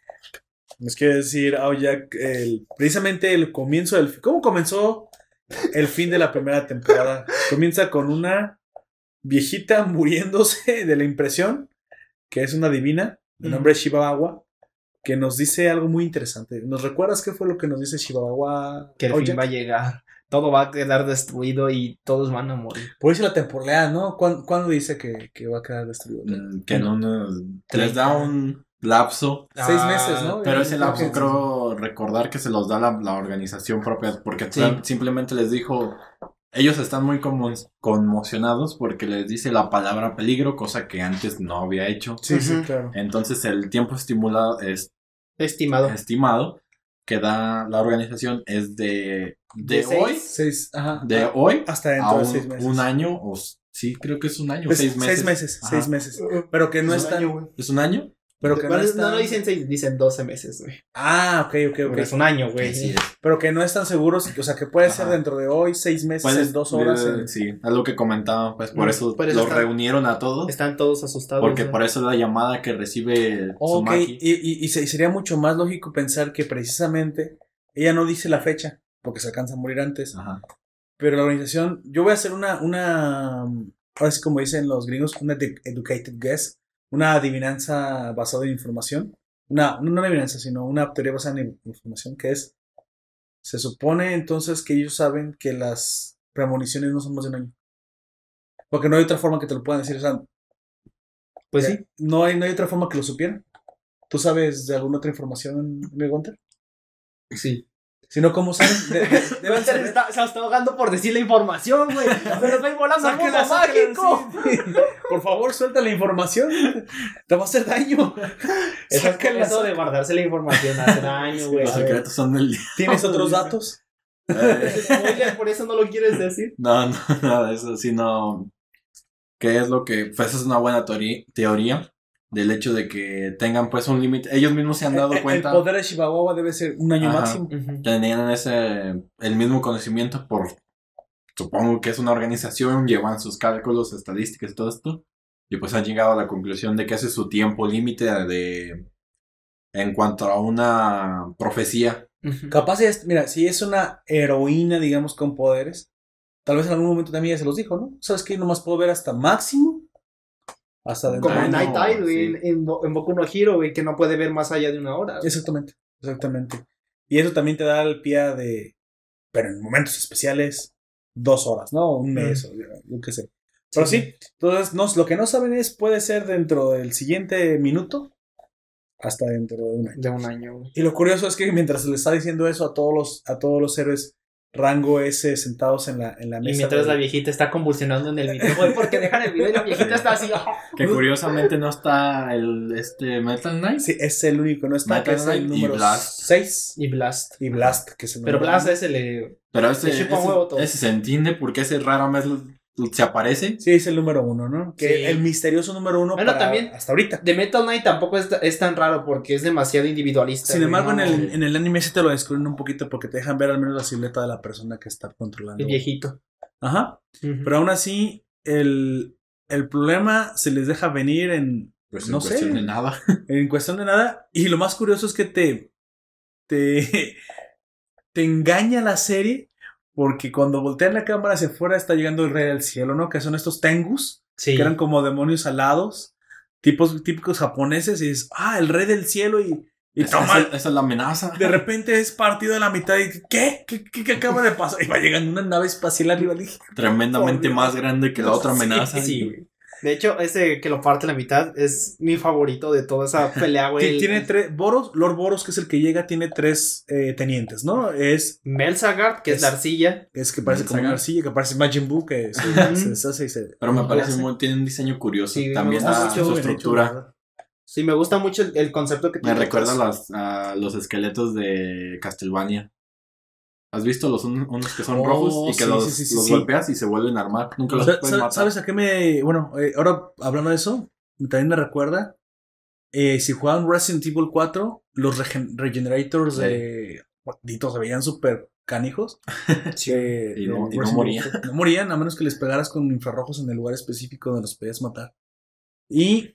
nos quiere decir, ah, ya, el, precisamente el comienzo del... ¿Cómo comenzó el fin de la primera temporada. Comienza con una viejita muriéndose de la impresión, que es una divina, de nombre Shibawa, que nos dice algo muy interesante. ¿Nos recuerdas qué fue lo que nos dice Shibawa? Que el Oye, fin va a llegar. Todo va a quedar destruido y todos van a morir. Por eso la temporada, ¿no? ¿Cuándo, cuándo dice que, que va a quedar destruido? Mm, Que no, no- les da un lapso. Seis Ah, meses, ¿no? Pero ese lapso que- creo recordar que se los da la, la organización propia, porque Sí. simplemente les dijo, ellos están muy conmo- conmocionados porque les dice la palabra peligro, cosa que antes no había hecho. Sí, sí, claro. Entonces el tiempo estimulado es Estimado. estimado que da la organización es de, de, De hoy, Seis, ajá. de hoy Hasta a dentro de un, seis meses. un año o sí creo que es un año, Pues, seis meses. Seis meses, Ajá. seis meses. Pero que no Es un año, güey. ¿Es un año? Pero que no no, no dicen seis, dicen 12 meses, güey. Ah, ok, ok, ok. Porque Es un año, güey. Sí, Pero que no están seguros, o sea, que puede ser dentro de hoy, seis meses, Puedes- en dos horas. eh, en- Sí, es lo que comentaba, pues por Mm, eso, por eso los están- reunieron a todos. Están todos asustados. Porque por eso la llamada que recibe Ok, Tsumaki. y, y- y se- y sería mucho más lógico pensar que precisamente ella no dice la fecha, porque se alcanza a morir antes, Ajá. pero la organización, yo voy a hacer una, una, ahora sí como dicen los gringos, una de- educated guess, una adivinanza basada en información, una, no una adivinanza, sino una teoría basada en información, que es, se supone entonces que ellos saben que las premoniciones no son más de un año. Porque no hay otra forma que te lo puedan decir, o sea, Pues sí. no hay, no hay otra forma que lo supieran. ¿Tú sabes de alguna otra información, mi Gunter? Sí. Si no, ¿cómo saben? De- de- deben está, se está ahogando por decir la información, güey. Pero estoy volando al mundo Sáquela, sáquela, mágico. sí. Por favor, suelta la información. Te va a hacer daño. Eso, Sáquela, eso de guardarse la información hace daño, güey. Los secretos son del ¿Tienes otros datos? Eh, por eso no lo quieres decir. No, no, nada de eso, sino que es lo que, pues es una buena teoría del hecho de que tengan pues un límite. Ellos mismos se han dado El- el, cuenta, poder de Chihuahua debe ser un año Ajá. máximo. tenían ese, el mismo conocimiento por, supongo que es una organización, llevan sus cálculos, estadísticas y todo esto, y pues han llegado a la conclusión de que ese es su tiempo límite de, en cuanto a una profecía. Capaz, es, mira, si es una heroína, digamos, con poderes, tal vez en algún momento también ya se los dijo, ¿no? ¿Sabes qué? Nomás puedo ver hasta máximo. Hasta dentro Como de en un Night güey, sí. en, en, Bo- en Boku no Hero, güey, que no puede ver más allá de una hora. güey. Exactamente, exactamente. Y eso también te da el pie de, pero en momentos especiales, dos horas, ¿no? Un mes, o yo, yo qué sé. Pero sí, entonces no, lo que no saben es, puede ser dentro del siguiente minuto hasta dentro de un año. De un año, güey. Y lo curioso es que mientras se le está diciendo eso a todos los, a todos los héroes rango S sentados en la, en la Y mesa. mientras de- la viejita está convulsionando en el video, güey, porque dejan el video y la viejita está así. Que curiosamente no está el este Metal Knight. Sí, es el único, no está, Metal es el Knight y número Blast. 6. Y Blast. Y Blast, que es el Pero número Blast es el. eh, Pero ese, Le chupa ese- ese se entiende porque ese rara vez se aparece. Sí, es el número uno, ¿no? Que Sí. el misterioso número uno Bueno, para- también- hasta ahorita. De Metal Knight tampoco es, es tan raro porque es demasiado individualista. Sin embargo, no, en, el, en el anime sí te lo descubren un poquito porque te dejan ver al menos la silueta de la persona que está controlando. El viejito. Ajá. Pero aún así, el, el problema se les deja venir en, Pues en no sé, cuestión de nada. en cuestión de nada. Y lo más curioso es que te, te, te engaña la serie porque cuando voltean la cámara hacia afuera está llegando el rey del cielo, ¿no? Que son estos tengus, sí. que eran como demonios alados, tipos típicos japoneses, y dices, ah, el rey del cielo y, y Esa, toma, esa- esa es la amenaza. de repente es partido de la mitad y ¿qué? ¿Qué, qué, qué acaba de pasar? Y va llegando una nave espacial arriba. dije, Tremendamente más grande que la otra Sí, amenaza. Sí, güey. De hecho, ese que lo parte la mitad es mi favorito de toda esa pelea, güey. Ti- Tiene tres, Boros, Lord Boros, que es el que llega, tiene tres eh, tenientes, ¿no? Es, Melzagard, que es, Es- la arcilla. es que parece como Saga. una arcilla, que parece Majin Buu, que se, deshace y se... Pero me parece muy, tiene un diseño curioso. Sí, me También mucho, su hecho, estructura. verdad. Sí, me gusta mucho el, el concepto que me tiene. recuerda a, atrás. las- a los esqueletos de Castlevania. ¿Has visto los un- unos que son Oh, rojos y que sí, los, sí, sí, sí, los sí. golpeas y se vuelven a armar? Nunca los sa- matar. ¿Sabes a qué me...? Bueno, eh, ahora hablando de eso, también me recuerda, eh, si jugaban Resident Evil 4, los regen- Regenerators Sí. de... Malditos, se veían súper canijos. Eh, Y no- y morían. Evil 4. No morían, a menos que les pegaras con infrarrojos en el lugar específico donde los podías matar. Y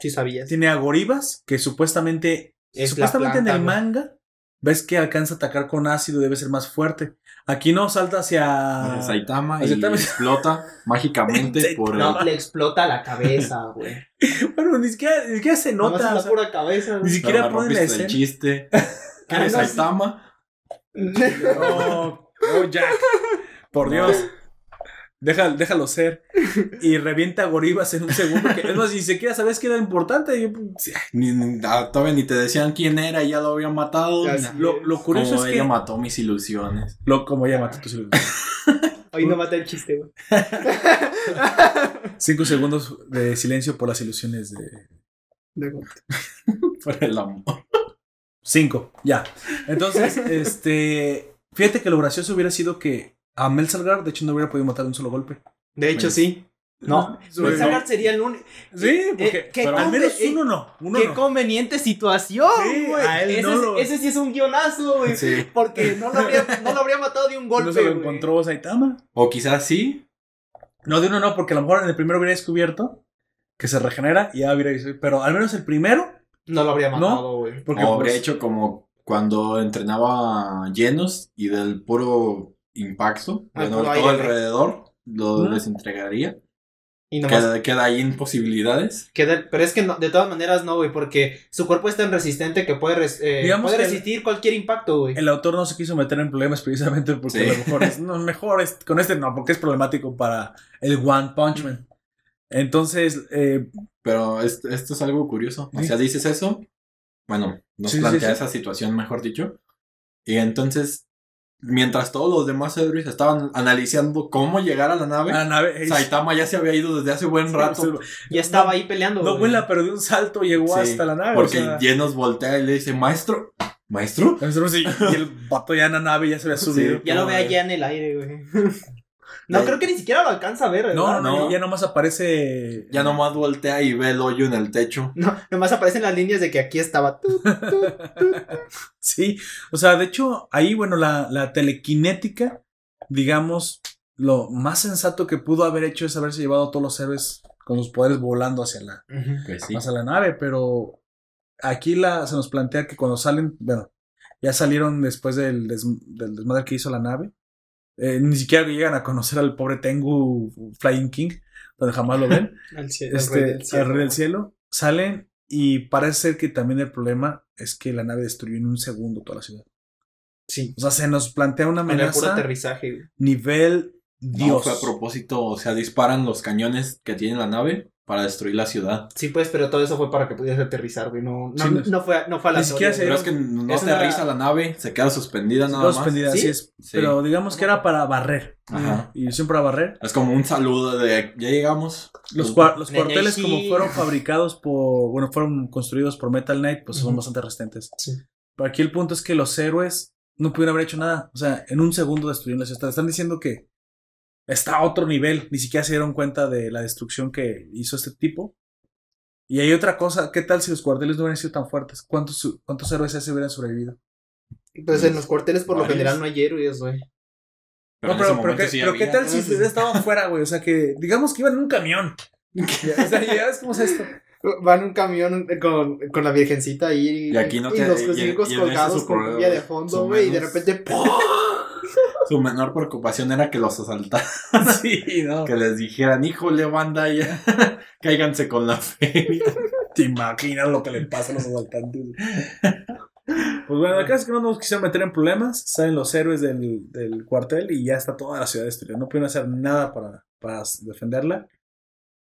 Sí, sabías. tiene a Goribas, que supuestamente... Es supuestamente en el manga ves que alcanza a atacar con ácido y debe ser más fuerte. Aquí no salta hacia. Eh, Saitama y Saitama. explota mágicamente por el... No, le explota la cabeza, güey. Bueno, ni siquiera, ni siquiera se nota. en o sea, pura cabeza. ni siquiera ponen la rompiste el escena. chiste. ¿Qué eres no, sí. Saitama? Oh, oh, Jack. Por Dios. Deja- déjalo ser. Y revienta a Goribas en un segundo. Que, es más, ni siquiera sabes que era importante. Yo, Ni, ni- todavía ni te decían quién era y ya lo habían matado. Lo, lo curioso Como es ella que. mató mis ilusiones. Lo, como ella mató tus ilusiones. Hoy no mata el chiste, güey. Cinco segundos de silencio por las ilusiones de. Por el amor. Cinco, ya. Entonces, este. Fíjate que lo gracioso hubiera sido que a Mel Salgar, de hecho, no hubiera podido matar de un solo golpe. De hecho, Pues, sí. No, Sobre- el Zagar sería el único. Sí, porque. Eh, ¿qué pero al menos eh, uno no. Uno Qué no. conveniente situación, Sí, güey. a él ese, no es- lo- ese sí es un guionazo, güey. Sí. Porque no lo, habría, no lo habría matado de un golpe. no se lo güey. encontró Saitama. O quizás sí. No, de uno no, porque a lo mejor en el primero hubiera descubierto que se regenera y ya hubiera Pero al menos el primero, No lo habría ¿No? matado, güey. porque o habría pues, hecho como cuando entrenaba llenos y del puro impacto, Al bueno, todo aire. alrededor, lo Ujú. desentregaría. Y nomás Queda, queda ahí en posibilidades. queda- Pero es que no- de todas maneras no, güey. Porque su cuerpo es tan resistente que puede, res- eh, Digamos puede que el- resistir cualquier impacto, güey. el autor no se quiso meter en problemas precisamente porque Sí. a lo mejor es no, mejor es- con este no, porque es problemático para el One Punch Man. Entonces, eh, Pero es- esto es algo curioso. O sea, dices eso. Bueno, nos Sí, sí, plantea sí. esa situación, mejor dicho. Y entonces, mientras todos los demás héroes estaban analizando cómo llegar a la nave, la nave. es- Saitama ya se había ido desde hace buen rato. Ya estaba ahí peleando, No güey. vuela, pero de un salto llegó Sí, hasta la nave. Porque o sea, Llenos voltea y le dice, maestro, maestro. nosotros sí, y el vato ya en la nave ya se había subido. Ya lo ve allá en el aire, güey. No, Ya- creo que ni siquiera lo alcanza a ver, ¿verdad? No, no, no, No. ya nomás aparece. Ya nomás voltea y ve el hoyo en el techo. No, nomás aparecen las líneas de que aquí estaba. tú. Sí, o sea, de hecho, ahí, bueno, la, la telequinética, digamos, lo más sensato que pudo haber hecho es haberse llevado a todos los héroes con sus poderes volando hacia la, Pues sí. hacia la nave, pero aquí la, se nos plantea que cuando salen, bueno, ya salieron después del, des- del desmadre que hizo la nave, eh, ni siquiera llegan a conocer al pobre Tengu Flying King, donde jamás lo ven. Al cielo, este, al rey del cielo. al rey del cielo, salen y parece ser que también el problema es que la nave destruyó en un segundo toda la ciudad. Sí. O sea, se nos plantea una puro amenaza aterrizaje, nivel No, Dios. fue a propósito, o sea, disparan los cañones que tiene la nave para destruir la ciudad. Sí, pues, pero todo eso fue para que pudieras aterrizar, güey. No, no, Sí, no- no fue, no fue a la Ni siquiera se Pero es que no Es una- aterriza la nave, se queda suspendida nada más. pendidas, ¿Sí? así es. Sí. Pero digamos que era para barrer. Ajá. Y siempre para barrer. Es como un saludo de ya llegamos. Los, cua- los cuarteles, como fueron fabricados por. Bueno, fueron construidos por Metal Knight, pues son bastante resistentes. Sí. Pero aquí el punto es que los héroes no pudieron haber hecho nada. O sea, en un segundo destruyeron la ciudad. Están diciendo que está a otro nivel. Ni siquiera se dieron cuenta de la destrucción que hizo este tipo. Y hay otra cosa. ¿Qué tal si los cuarteles no hubieran sido tan fuertes? ¿Cuántos, cuántos héroes se hubieran sobrevivido? Pues en los cuarteles, por lo Varios. general, no hay héroes, güey. Pero no, ese pero, ¿qué, sí pero ¿qué había. tal si hubiera estado afuera, güey? O sea, que digamos que iban en un camión. o sea, ya ves cómo es esto. Van en un camión con, con la virgencita ahí. Y aquí no y te- los y- crucifijos ese colgados con cumbia de fondo, güey. Y de repente. ¡pum! Su menor preocupación era que los asaltaran, Sí, no. que les dijeran, híjole, banda, ya, cáiganse con la feria. ¿Te imaginas lo que le pasa a los asaltantes? Pues bueno, acá es que no nos quisieron meter en problemas. Salen los héroes del, del cuartel y ya está toda la ciudad destruida. No pudieron hacer nada para, para defenderla.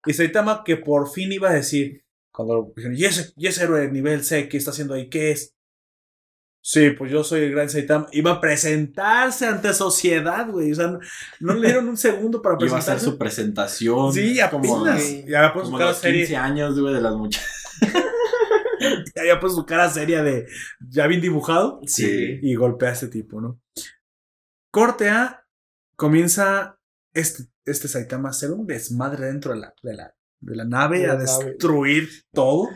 Y Saitama, que por fin iba a decir, cuando dijeron, ¿y ese, y ese héroe de nivel C qué está haciendo ahí? ¿Qué es? Sí, pues yo soy el gran Saitama. Iba a presentarse ante sociedad, güey. O sea, no, no le dieron un segundo para Iba a presentarse. hacer su presentación. Sí, como. Sí. Ya había puesto su cara los seria. 15 años, güey, de las muchachas. Ya había puesto su cara seria de ya bien dibujado. Sí. y golpea a este tipo, ¿no? Corte A, comienza este, este Saitama a hacer un desmadre dentro de la, de la, de la nave, De la a nave. destruir todo.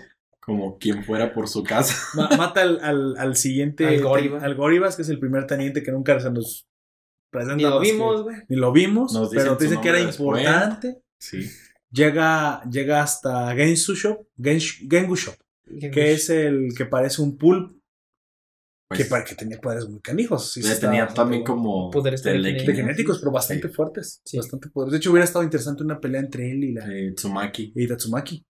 Como quien fuera por su casa. Ma- mata al, al, al siguiente. Al Goribas. al Goribas, que es el primer teniente que nunca se nos presenta. Ni lo vimos, güey. Ni lo vimos, Nos dicen pero su dice que era después. importante. Sí. Llega, llega hasta Gensu Shop, Gensh- Gengu Shop, que es el que parece un pulp Pues, que, para que tenía poderes muy canijos. sí, tenía también bueno. como Poderes telequinesis. De genéticos, pero bastante Sí. fuertes. Sí. Bastante poderes. De hecho, hubiera estado interesante una pelea entre él y, la, Eh, Tsumaki. y Tatsumaki.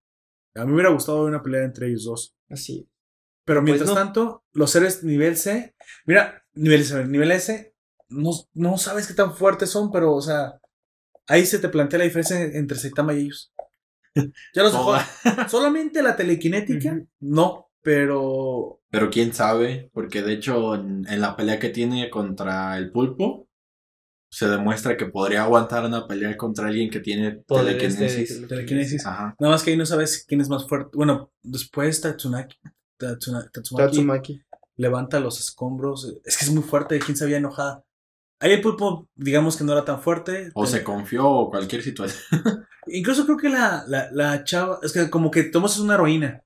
A mí me hubiera gustado ver una pelea entre ellos dos. Así. Pero Pues mientras no. tanto, los seres nivel C, mira, nivel, C, nivel S, no, no sabes qué tan fuertes son, pero, o sea, ahí se te plantea la diferencia entre Saitama y ellos. Ya los solamente la telequinética, no, pero Pero quién sabe, porque de hecho en, en la pelea que tiene contra el pulpo, se demuestra que podría aguantar una pelea contra alguien que tiene Poderes de- telequinesis. telequinesis. Ajá. Nada más que ahí no sabes quién es más fuerte. Bueno, después Tatsunaki, Tatsuna- Tatsumaki Tatsumaki. levanta los escombros. Es que es muy fuerte, quién se había enojada. Ahí el pulpo, digamos que no era tan fuerte. O se confió o cualquier situación. Incluso creo que la, la, la chava, es que como que Tomás es una heroína.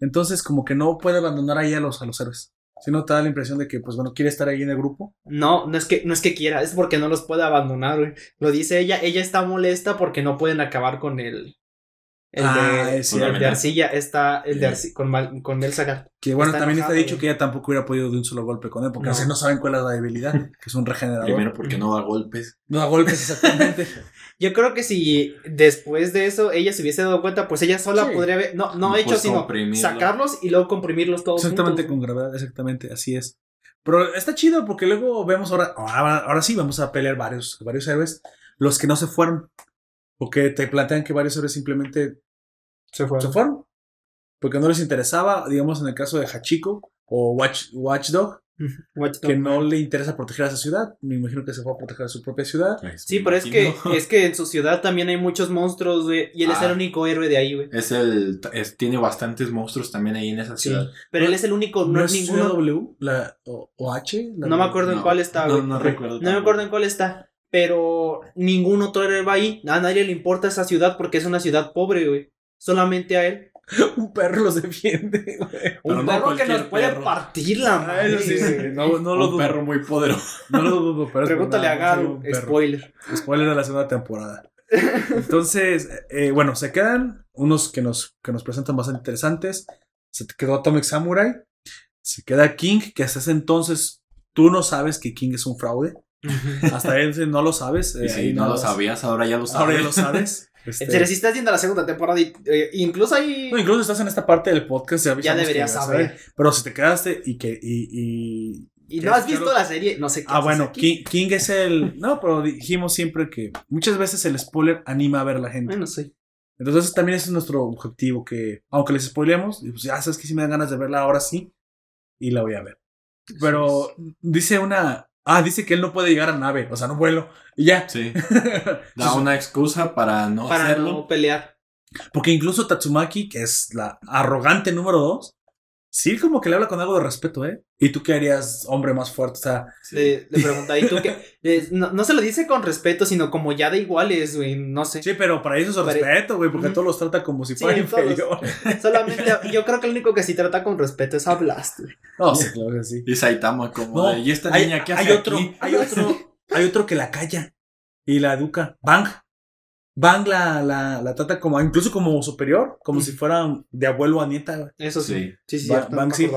Entonces, como que no puede abandonar ahí a los, a los héroes. Sino te da la impresión de que, pues bueno, quiere estar ahí en el grupo. No, no es que, no es que quiera, es porque no los puede abandonar, güey. Lo dice ella, ella está molesta porque no pueden acabar con el. El Ah, de, es el de arcilla, está el de arcilla, con, Mal- con Mel Sagar. Que bueno, Está también está enojado, dicho güey. que ella tampoco hubiera podido de un solo golpe con él, porque No. así no saben cuál es la debilidad, que es un regenerador. Primero porque no da golpes. No da golpes exactamente. Yo creo que si después de eso ella se hubiese dado cuenta, pues ella sola Sí. podría haber, no, no Pues hecho, sino comprimirlo. sacarlos y luego comprimirlos todos exactamente, juntos. con gravedad, exactamente, así es. Pero está chido porque luego vemos ahora, ahora, ahora sí, vamos a pelear varios, varios héroes, los que no se fueron. Porque te plantean que varios héroes simplemente Se fue. se fueron. Porque no les interesaba, digamos en el caso de Hachiko o Watch, Watchdog, que no le interesa proteger a esa ciudad. Me imagino que se fue a proteger a su propia ciudad. Sí, pero es que, es que en su ciudad también hay muchos monstruos, güey, y él es Ah. el único héroe de ahí, güey. Es el, es- tiene bastantes monstruos también ahí en esa Sí. ciudad. Pero él es el único, no, ¿No es ninguno. W la, o, o H? La- No me acuerdo en No, cuál está, No, güey. no recuerdo. No me acuerdo en cuál está. Pero ningún otro héroe va ahí. A nadie le importa esa ciudad porque es una ciudad pobre, güey. Solamente a él. Un perro los defiende, güey. Un no perro que nos puede perro. partir la Ah, madre. eso sí, güey. no, no lo Un dudo. perro muy poderoso. No lo dudo, pero es Pregúntale a Garo. Spoiler. Spoiler de la segunda temporada. Entonces, eh, bueno, se quedan unos que nos, que nos presentan bastante interesantes. Se te quedó Atomic Samurai. Se queda King, que hasta ese entonces tú no sabes que King es un fraude. Hasta ese no lo sabes. eh, Y si ahí no lo sabías, ahora ya lo sabes. Ahora ya lo sabes. Este, serio, si estás viendo la segunda temporada, y, eh, incluso ahí. no, incluso estás en esta parte del podcast. Ya, deberías saber. Pero si te quedaste y que. Y, y- Y ¿Qué no has visto la serie, no sé qué. Ah, bueno, aquí. King, King es el. No, pero dijimos siempre que muchas veces el spoiler anima a ver a la gente. Bueno, sí. Entonces también ese es nuestro objetivo, que aunque les spoilemos, pues ya sabes que si me dan ganas de verla ahora sí, y la voy a ver. Pero dice una... Ah, dice que él no puede llegar a nave, o sea, no vuelo, y ya. Sí. Da una excusa para no Para hacerlo. no pelear. Porque incluso Tatsumaki, que es la arrogante número dos, sí como que le habla con algo de respeto, ¿eh? ¿Y tú qué harías, hombre más fuerte? O sea, Le, le pregunta, ¿y tú qué? Le- no, no se lo dice con respeto, sino como ya de iguales, güey. No sé. sí, pero para ellos es Para- respeto, güey, porque todos los trata como si Sí, fueran todos. inferiores. Solamente, yo creo que el único que sí trata con respeto es a Blast, güey. No, sí, claro que sí. Y Saitama como No, de, ¿y esta hay, niña qué hay hace otro, aquí? hay otro, hay otro que la calla y la educa. Bang. Bang la, la, la trata como, incluso como superior, como si fuera de abuelo a nieta. güey. Eso sí. Sí. Sí, Ba- Bang sí.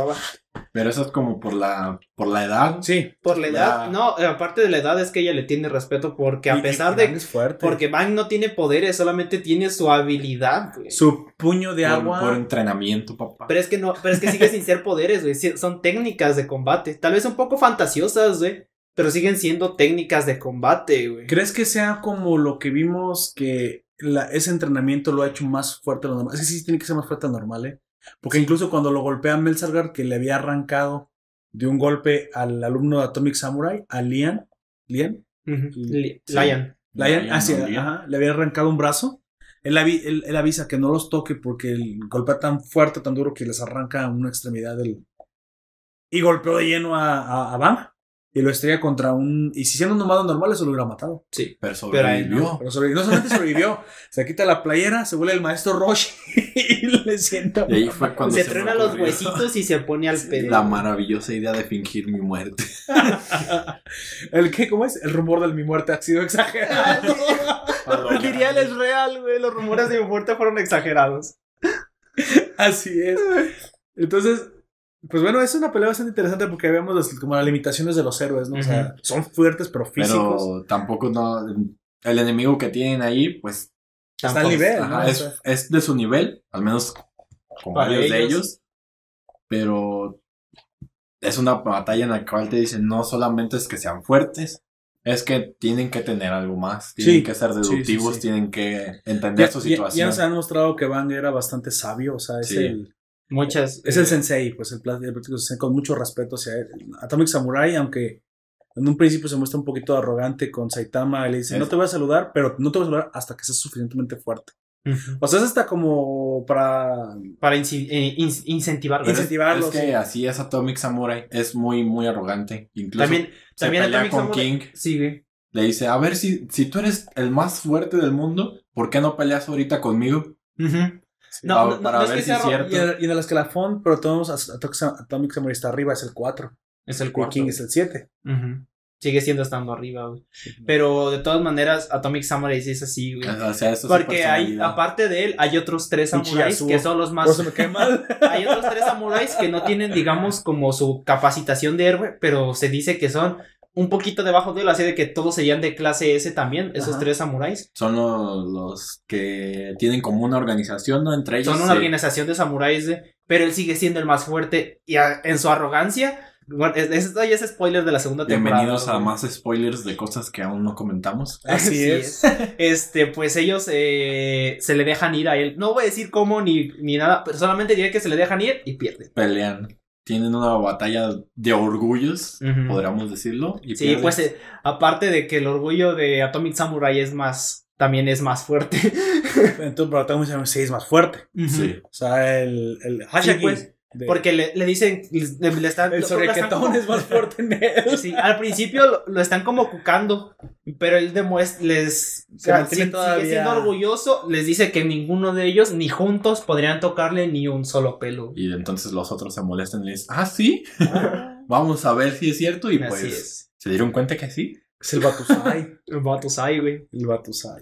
Pero eso es como por la, por la edad. Sí. Por la edad, no, eh, aparte de la edad es que ella le tiene respeto porque a y pesar Bang de... es fuerte. Porque Bang no tiene poderes, solamente tiene su habilidad, güey. su puño de por, agua. por entrenamiento, papá. Pero es que no, pero es que sigue sin ser poderes, güey. sí, Son técnicas de combate. Tal vez un poco fantasiosas, güey. Pero siguen siendo técnicas de combate, güey. ¿Crees que sea como lo que vimos que la- ese entrenamiento lo ha hecho más fuerte de lo normal? Es que sí tiene que ser más fuerte de lo normal, ¿eh? Porque incluso cuando lo golpea Melzargar, que le había arrancado de un golpe al alumno de Atomic Samurai, a Lian, Lian, Ujú. Li- Sí. Lion. Lion, Lion, ah, sí, no, Lion. ajá, le había arrancado un brazo. Él, avi- él- él avisa que no los toque porque el golpea tan fuerte, tan duro que les arranca una extremidad del. Y golpeó de lleno a, a, a Bang. Y lo estrella contra un. Y si siendo un humano normal, eso lo hubiera matado. Sí. Pero sobrevivió. Pero sobrevivió. No solamente sobrevivió, se quita la playera, se vuelve el maestro Roshi y le sienta. Y ahí fue cuando se me truena los huesitos y se pone al pedo. La maravillosa idea de fingir mi muerte. ¿El qué? ¿Cómo es? El rumor de mi muerte ha sido exagerado. Diría él es real, güey. Los rumores de mi muerte fueron exagerados. Así es. Entonces, Pues bueno, es una pelea bastante interesante porque vemos las- como las limitaciones de los héroes, ¿no? O sea, son fuertes pero físicos. Pero tampoco no. El enemigo que tienen ahí, pues Está al nivel, ajá, ¿no? O es, sea, es de su nivel, al menos con Para varios de ellos. ellos. Pero es una batalla en la cual te dicen no solamente es que sean fuertes, es que tienen que tener algo más, tienen Sí, que ser sí, sí, deductivos, sí. tienen que entender ya, su ya- ya situación. nos han mostrado que Bang era bastante sabio, o sea, es el Muchas. es el sensei, pues el, el con mucho respeto hacia él. Atomic Samurai, aunque en un principio se muestra un poquito arrogante con Saitama, y le dice, Es- no te voy a saludar, pero no te voy a saludar hasta que seas suficientemente fuerte. O sea, es hasta como para Para eh, in- incentivar. Pero es- incentivarlos, Es, que sí. así es Atomic Samurai, es muy, muy arrogante. Incluso También, se también pelea Atomic con Samurai- King. Le dice, a ver si, si tú eres el más fuerte del mundo, ¿por qué no peleas ahorita conmigo? Sí. No, Pa- no, no, para no es ver que si sea es cierto. Y en, y en el escalafón, pero todos Atomic Sam- Atomic Samurai está arriba, es el 4. Es el Y cuarto. King es el 7. Ujú. Sigue siendo estando arriba, güey. Pero de todas maneras, Atomic Samurai sí es así, güey. O sea, eso es Porque hay, aparte de él, hay otros tres samuráis que son los más. Me cae mal. Hay otros tres samuráis que no tienen, digamos, como su capacitación de héroe, pero se dice que son un poquito debajo de él, así de que todos serían de clase S también, esos Ajá. tres samuráis. Son los, los que tienen como una organización, ¿no? Entre ellos. Son una se- organización de samuráis, de- pero él sigue siendo el más fuerte y a- en su arrogancia. Bueno, es- esto ya es spoiler de la segunda temporada. Bienvenidos a más spoilers de cosas que aún no comentamos. Así Sí es. Este, pues ellos eh, se le dejan ir a él. No voy a decir cómo ni, ni nada, pero solamente diré que se le dejan ir y pierden. Pelean. Tienen una batalla de orgullos, podríamos decirlo. Y Sí, pues eh, aparte de que el orgullo de Atomic Samurai es más, también es más fuerte. Entonces, pero Atomic Samurai sí es más fuerte. Sí. O sea, el, el Hashaki. pues, de- Porque le, le dicen, le, le están... el sobrequetón como- es más fuerte en él. Sí, al principio lo, lo están como cucando, pero él demuestra, les Se o sea, mantiene sí- todavía- sigue siendo orgulloso, les dice que ninguno de ellos ni juntos podrían tocarle ni un solo pelo. Y entonces los otros se molestan y le dicen, ah, sí, vamos a ver si es cierto. Y Así pues es. se dieron cuenta que sí. Es el Batusai. El vatos ahí, güey. El Batusai.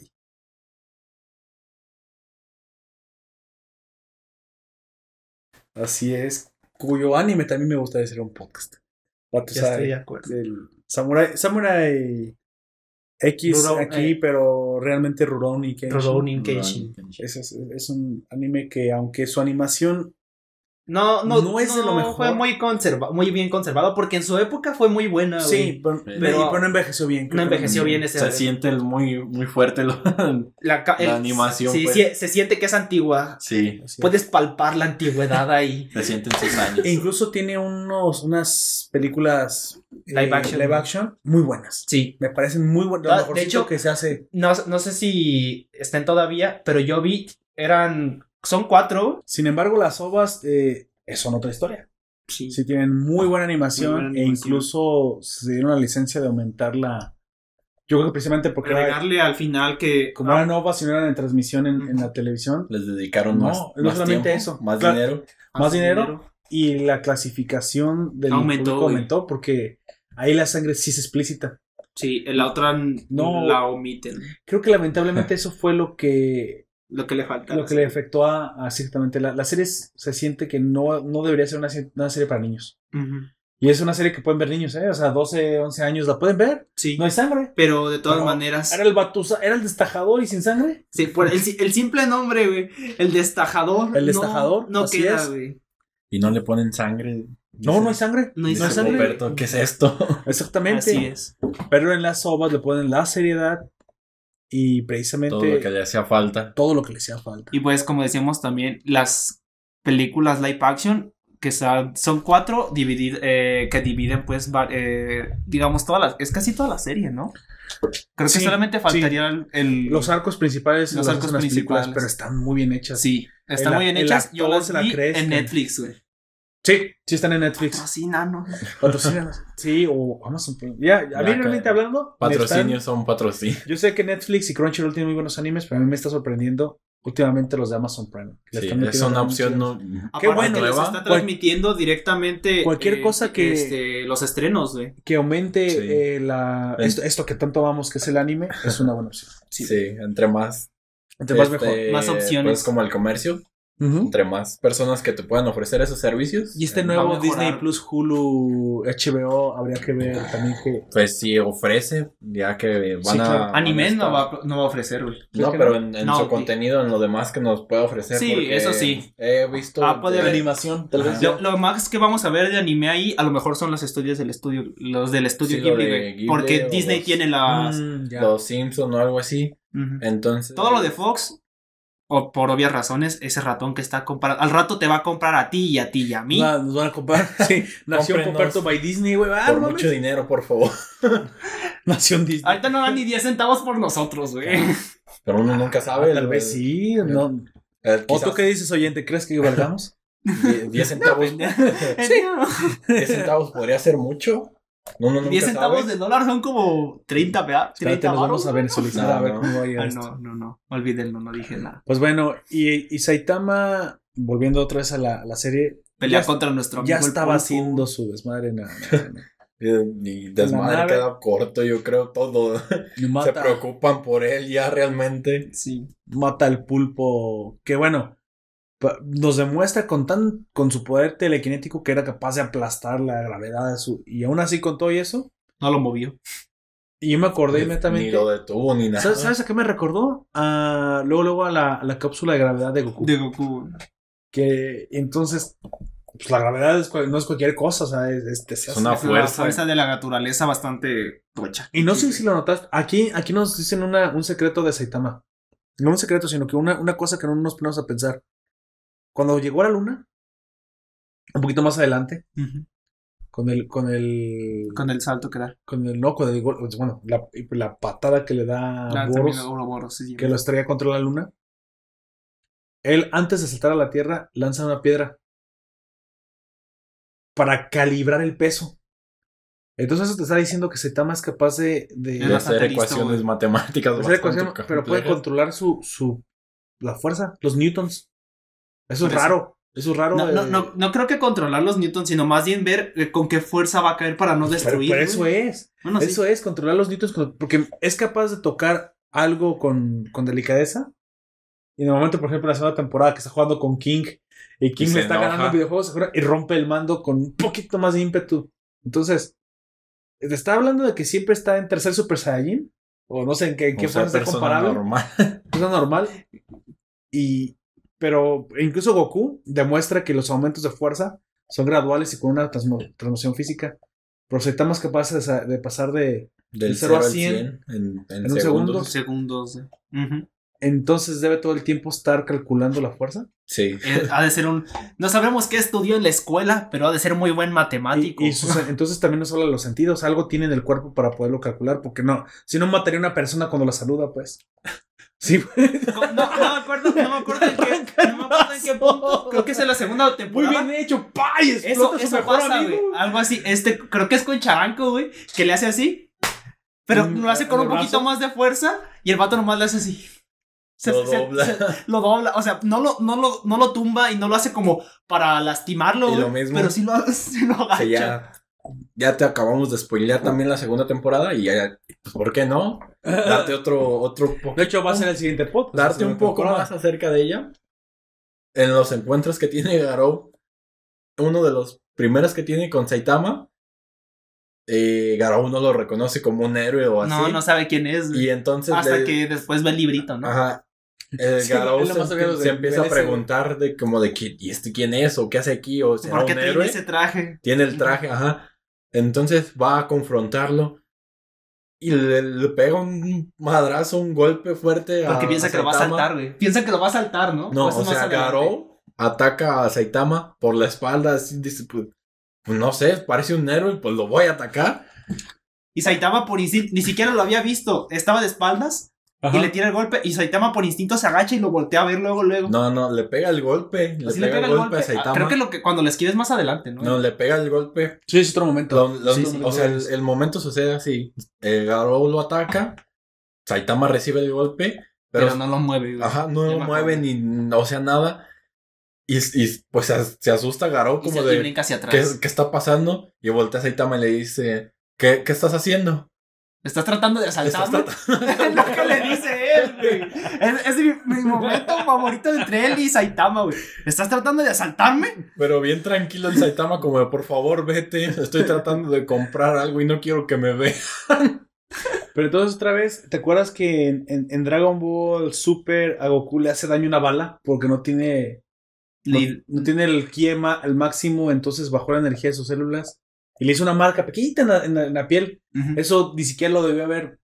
Así es. Cuyo anime también me gustaría hacer un podcast. Ya estoy de acuerdo. Del Samurai, Samurai X Rurouni, aquí, eh. pero realmente Rurouni Kenshin. Rurouni Kenshin. Es, es, es un anime que, aunque su animación No, no, No es de lo mejor. Fue muy conserva, muy bien conservado porque en su época fue muy buena. Sí, pero, Pero- pero, pero no envejeció bien. No envejeció bien ese. Se siente muy, muy fuerte. Lo... la, animación, Sí, pues. sí, se siente que es antigua. sí. Puedes palpar la antigüedad ahí. se sienten sus años. E incluso tiene unos, unas películas Live eh, action. live action muy buenas. Sí. Me parecen muy buenas. Ah, de hecho- que se hace. No, no sé si estén todavía, pero yo vi, eran, son cuatro. Sin embargo, las ovas eh, son otra historia. Sí. Sí tienen muy buena animación, Muy buena e incluso se dieron la licencia de aumentar la... Yo creo que precisamente porque era, Agregarle al final que... como eran ovas y no eran en transmisión en, en la televisión, Les dedicaron No, más, no más solamente tiempo, eso. más Claro. dinero. más dinero. y la clasificación del Aumentó, público aumentó porque ahí la sangre sí es explícita. Sí, en la otra No. la omiten. Creo que lamentablemente eso fue lo que Lo que le falta. lo que le afectó a, a ciertamente la, la serie es- se siente que no, no debería ser una, una serie para niños. Ujú. Y es una serie que pueden ver niños, ¿eh? O sea, 12, 11 años la pueden ver. Sí. No hay sangre. Pero de todas Pero maneras. Era el batusa, era el destajador y sin sangre. Sí, por el, el simple nombre, güey. El destajador. El no- destajador, No, así queda, es. güey. Y no le ponen sangre. No, no hay sangre. No hay No hay sangre. Roberto, ¿qué es esto? Exactamente. Así es. Pero en las ovas le ponen la seriedad y precisamente Todo lo que le hacía falta. todo lo que le hacía falta. Y pues, como decíamos también, las películas live action, que son, son cuatro, dividid- eh, que dividen, pues, va- eh, digamos, todas las. Es casi toda la serie, ¿no? Creo que solamente faltaría el, el- Los arcos principales Los los arcos las películas, principales. pero están muy bien hechas. Sí, están El muy bien hechas. Yo las se la vi crees en Netflix, güey. Sí, sí están en Netflix. Así, nano. Patrocínanos. Sí, o Amazon Prime. Ya, a mí realmente hablando. Patrocinios están- son patrocinios. Yo sé que Netflix y Crunchyroll tienen muy buenos animes, pero a mí me está sorprendiendo últimamente los de Amazon Prime. Sí, es una opción no. Qué Aparte bueno. que les está transmitiendo directamente Cualquier eh, cosa que- este, los estrenos, güey. Que aumente Sí. eh, la, esto, esto que tanto amamos, que es el anime, es una buena opción. Sí, entre más. Entre más este, mejor. Más opciones. Pues como el comercio, Entre más personas que te puedan ofrecer esos servicios. Y este eh, a nuevo. Disney Plus, Hulu, HBO, habría que ver también que. Pues sí ofrece, ya que van Sí, a. claro. van Anime a no va, a- no va a ofrecer, güey. No, pero no? en, en No, su sí. contenido, en lo demás que nos puede ofrecer. Sí, eso sí. He visto. Ah, puede de- haber animación, tal vez. Lo, lo más que vamos a ver de anime ahí, a lo mejor son los estudios del estudio, los del estudio Sí, Ghibli, de güey. Ghibli Porque Disney los- tiene las. Mm. Los Simpson o algo así. Entonces. Todo lo de Fox, o por obvias razones, ese ratón que está comprando. Al rato te va a comprar a ti y a ti y a mí. Nos van a comprar. Sí, Nación. Poperto by Disney, güey. Ah, Por mames. mucho dinero, por favor. Nación Disney. Ahorita no dan ni 10 centavos por nosotros, güey. Pero uno nunca sabe. Ah, tal vez sí. No. el- ¿O quizás tú qué dices, oyente? ¿Crees que valgamos? die- 10 centavos. 10 centavos podría ser mucho. Uno nunca 10 centavos sabe. de dólar son como 30, ¿verdad? Espérate, 30 nos vamos a güey. venezuelizar No, a ver no. cómo va a Ah, esto. no, no, no. Olvídenlo, no dije nada. Pues bueno, y, y Saitama, volviendo otra vez a la, a la serie, Pelea ya, contra nuestro amigo. ya estaba pulpo. haciendo su desmadre. na- na- na- Y, y desmadre queda corto, yo creo todo. Se preocupan por él ya realmente. Sí. mata al pulpo. Que bueno, nos demuestra con tan con su poder telequinético que era capaz de aplastar la gravedad de su. Y aún así, con todo y eso. No lo movió. Y yo me acordé Ni inmediatamente. lo detuvo ni nada. ¿Sabes, sabes a qué me recordó? A, luego, luego a la, a la cápsula de gravedad de Goku. De Goku. Que entonces, pues la gravedad es no es cualquier cosa, o sea, es, es- Es Es una fuerza. fuerza de la naturaleza bastante tocha. Y no sé si lo notaste. Aquí, aquí nos dicen una, un secreto de Saitama. No un secreto, sino que una, una cosa que no nos ponemos a pensar. Cuando llegó a la luna, un poquito más adelante, con el, con el, Con el salto que da. con el, no, con el, gol- bueno, la, la patada que le da a Ah, Boros, Ouroboros, sí. que lo estrella contra la luna. Él, antes de saltar a la Tierra, lanza una piedra para calibrar el peso. Entonces eso te está diciendo que Saitama es capaz de, de, hacer ecuaciones matemáticas. hacer pero puede controlar su, su la fuerza, los newtons. Eso es eso. raro. Eso es raro. No, no, eh, no, no creo que controlar los newtons, sino más bien ver eh, con qué fuerza va a caer para no pero, destruir. pero eso es. Bueno, sí. Eso es, controlar los newtons. Porque es capaz de tocar algo con, con delicadeza. Y en el momento, por ejemplo, la segunda temporada que está jugando con King. Y King Y le está enoja. ganando el videojuego se acuerda, y rompe el mando con un poquito más de ímpetu. Entonces, te está hablando de que siempre está en tercer Super Saiyajin. O no sé en qué, en qué O sea, forma está comparable. normal. normal. Y. Pero incluso Goku demuestra que los aumentos de fuerza son graduales y con una transmo- transmisión física. Pero Saitama es capaz de, sa- de pasar de. Del cero 0 a al 100 100 en, en en un segundo. segundos. eh. Entonces debe todo el tiempo estar calculando la fuerza. Sí. Eh, ha de ser un. No sabemos qué estudió en la escuela, pero ha de ser muy buen Y, matemático. y sus- entonces también no solo los sentidos, algo tiene en el cuerpo para poderlo calcular, porque no, si no mataría a una persona cuando la saluda, pues. Sí, No, no me acuerdo, no me acuerdo en qué, no me acuerdo en qué punto. Creo que es en la segunda muy temporada. bien hecho, ¡pay! Eso, eso mejor pasa, güey. Algo así. Este, creo que es con Charanco, güey. Que le hace así. Pero Mm, lo hace con ¿en un el poquito brazo? más de fuerza. Y el vato nomás le hace así. Se- Lo se- dobla. se- lo dobla. O sea, no lo, no, lo, no lo tumba y no lo hace como para lastimarlo, Y güey. lo mismo. Pero sí lo, sí lo agacha. que ya, ya te acabamos de spoilear también la segunda temporada y ya, pues, ¿por qué no? Darte otro, otro De hecho, va a ser el siguiente podcast. darte un poco temporada. más acerca de ella. En los encuentros que tiene Garou, uno de los primeros que tiene con Saitama, eh, Garou no lo reconoce como un héroe o así. No, no sabe quién es. y entonces Hasta le- que después ve el librito, ¿no? Ajá. El Sí, Garou se, empieza a ese, preguntar de como de que, ¿y este quién es? ¿O qué hace aquí? ¿O será ¿Por qué un tiene héroe? ese traje? Tiene el traje, ajá. Entonces va a confrontarlo y le, le pega un madrazo, un golpe fuerte a Porque piensa que lo va a saltar, güey. Piensa que lo va a saltar, ¿no? No, Eso o sea. Garou ataca a Saitama por la espalda, así dice, pues, pues, no sé, parece un héroe, pues lo voy a atacar. Y Saitama por instinto, ni siquiera lo había visto. Estaba de espaldas Ajá. y le tira el golpe. Y Saitama por instinto se agacha y lo voltea a ver luego, luego. No, no, le pega el golpe, le, Así pega, el golpe, a Saitama. Creo que lo que cuando le esquives más adelante, ¿no? No, le pega el golpe. Sí, es otro momento. Lo- lo- Sí, sí, o sea, el, momento sucede así. El Garou lo ataca, Saitama recibe el golpe, pero, pero, no lo mueve, güey. ajá, no lo mueve ni, o sea, nada. Y, y, pues se, asusta Garou Y como se- y de, brinca hacia ¿qué, atrás. qué está pasando? Y voltea a Saitama y le dice, ¿qué, qué estás haciendo? Estás tratando de asaltarme. es lo que le dice él, güey. Es, es mi, mi momento favorito entre él y Saitama, güey. ¿Estás tratando de asaltarme? Pero bien tranquilo el Saitama, como de, por favor, vete. Estoy tratando de comprar algo y no quiero que me vean. Pero entonces otra vez, ¿te acuerdas que en, en- en Dragon Ball Super a Goku le hace daño una bala? Porque no tiene. No, tiene el ki ema- el máximo, entonces bajó la energía de sus células. Y le hizo una marca pequeñita en la, en la- en la piel. Eso ni siquiera lo debió haber.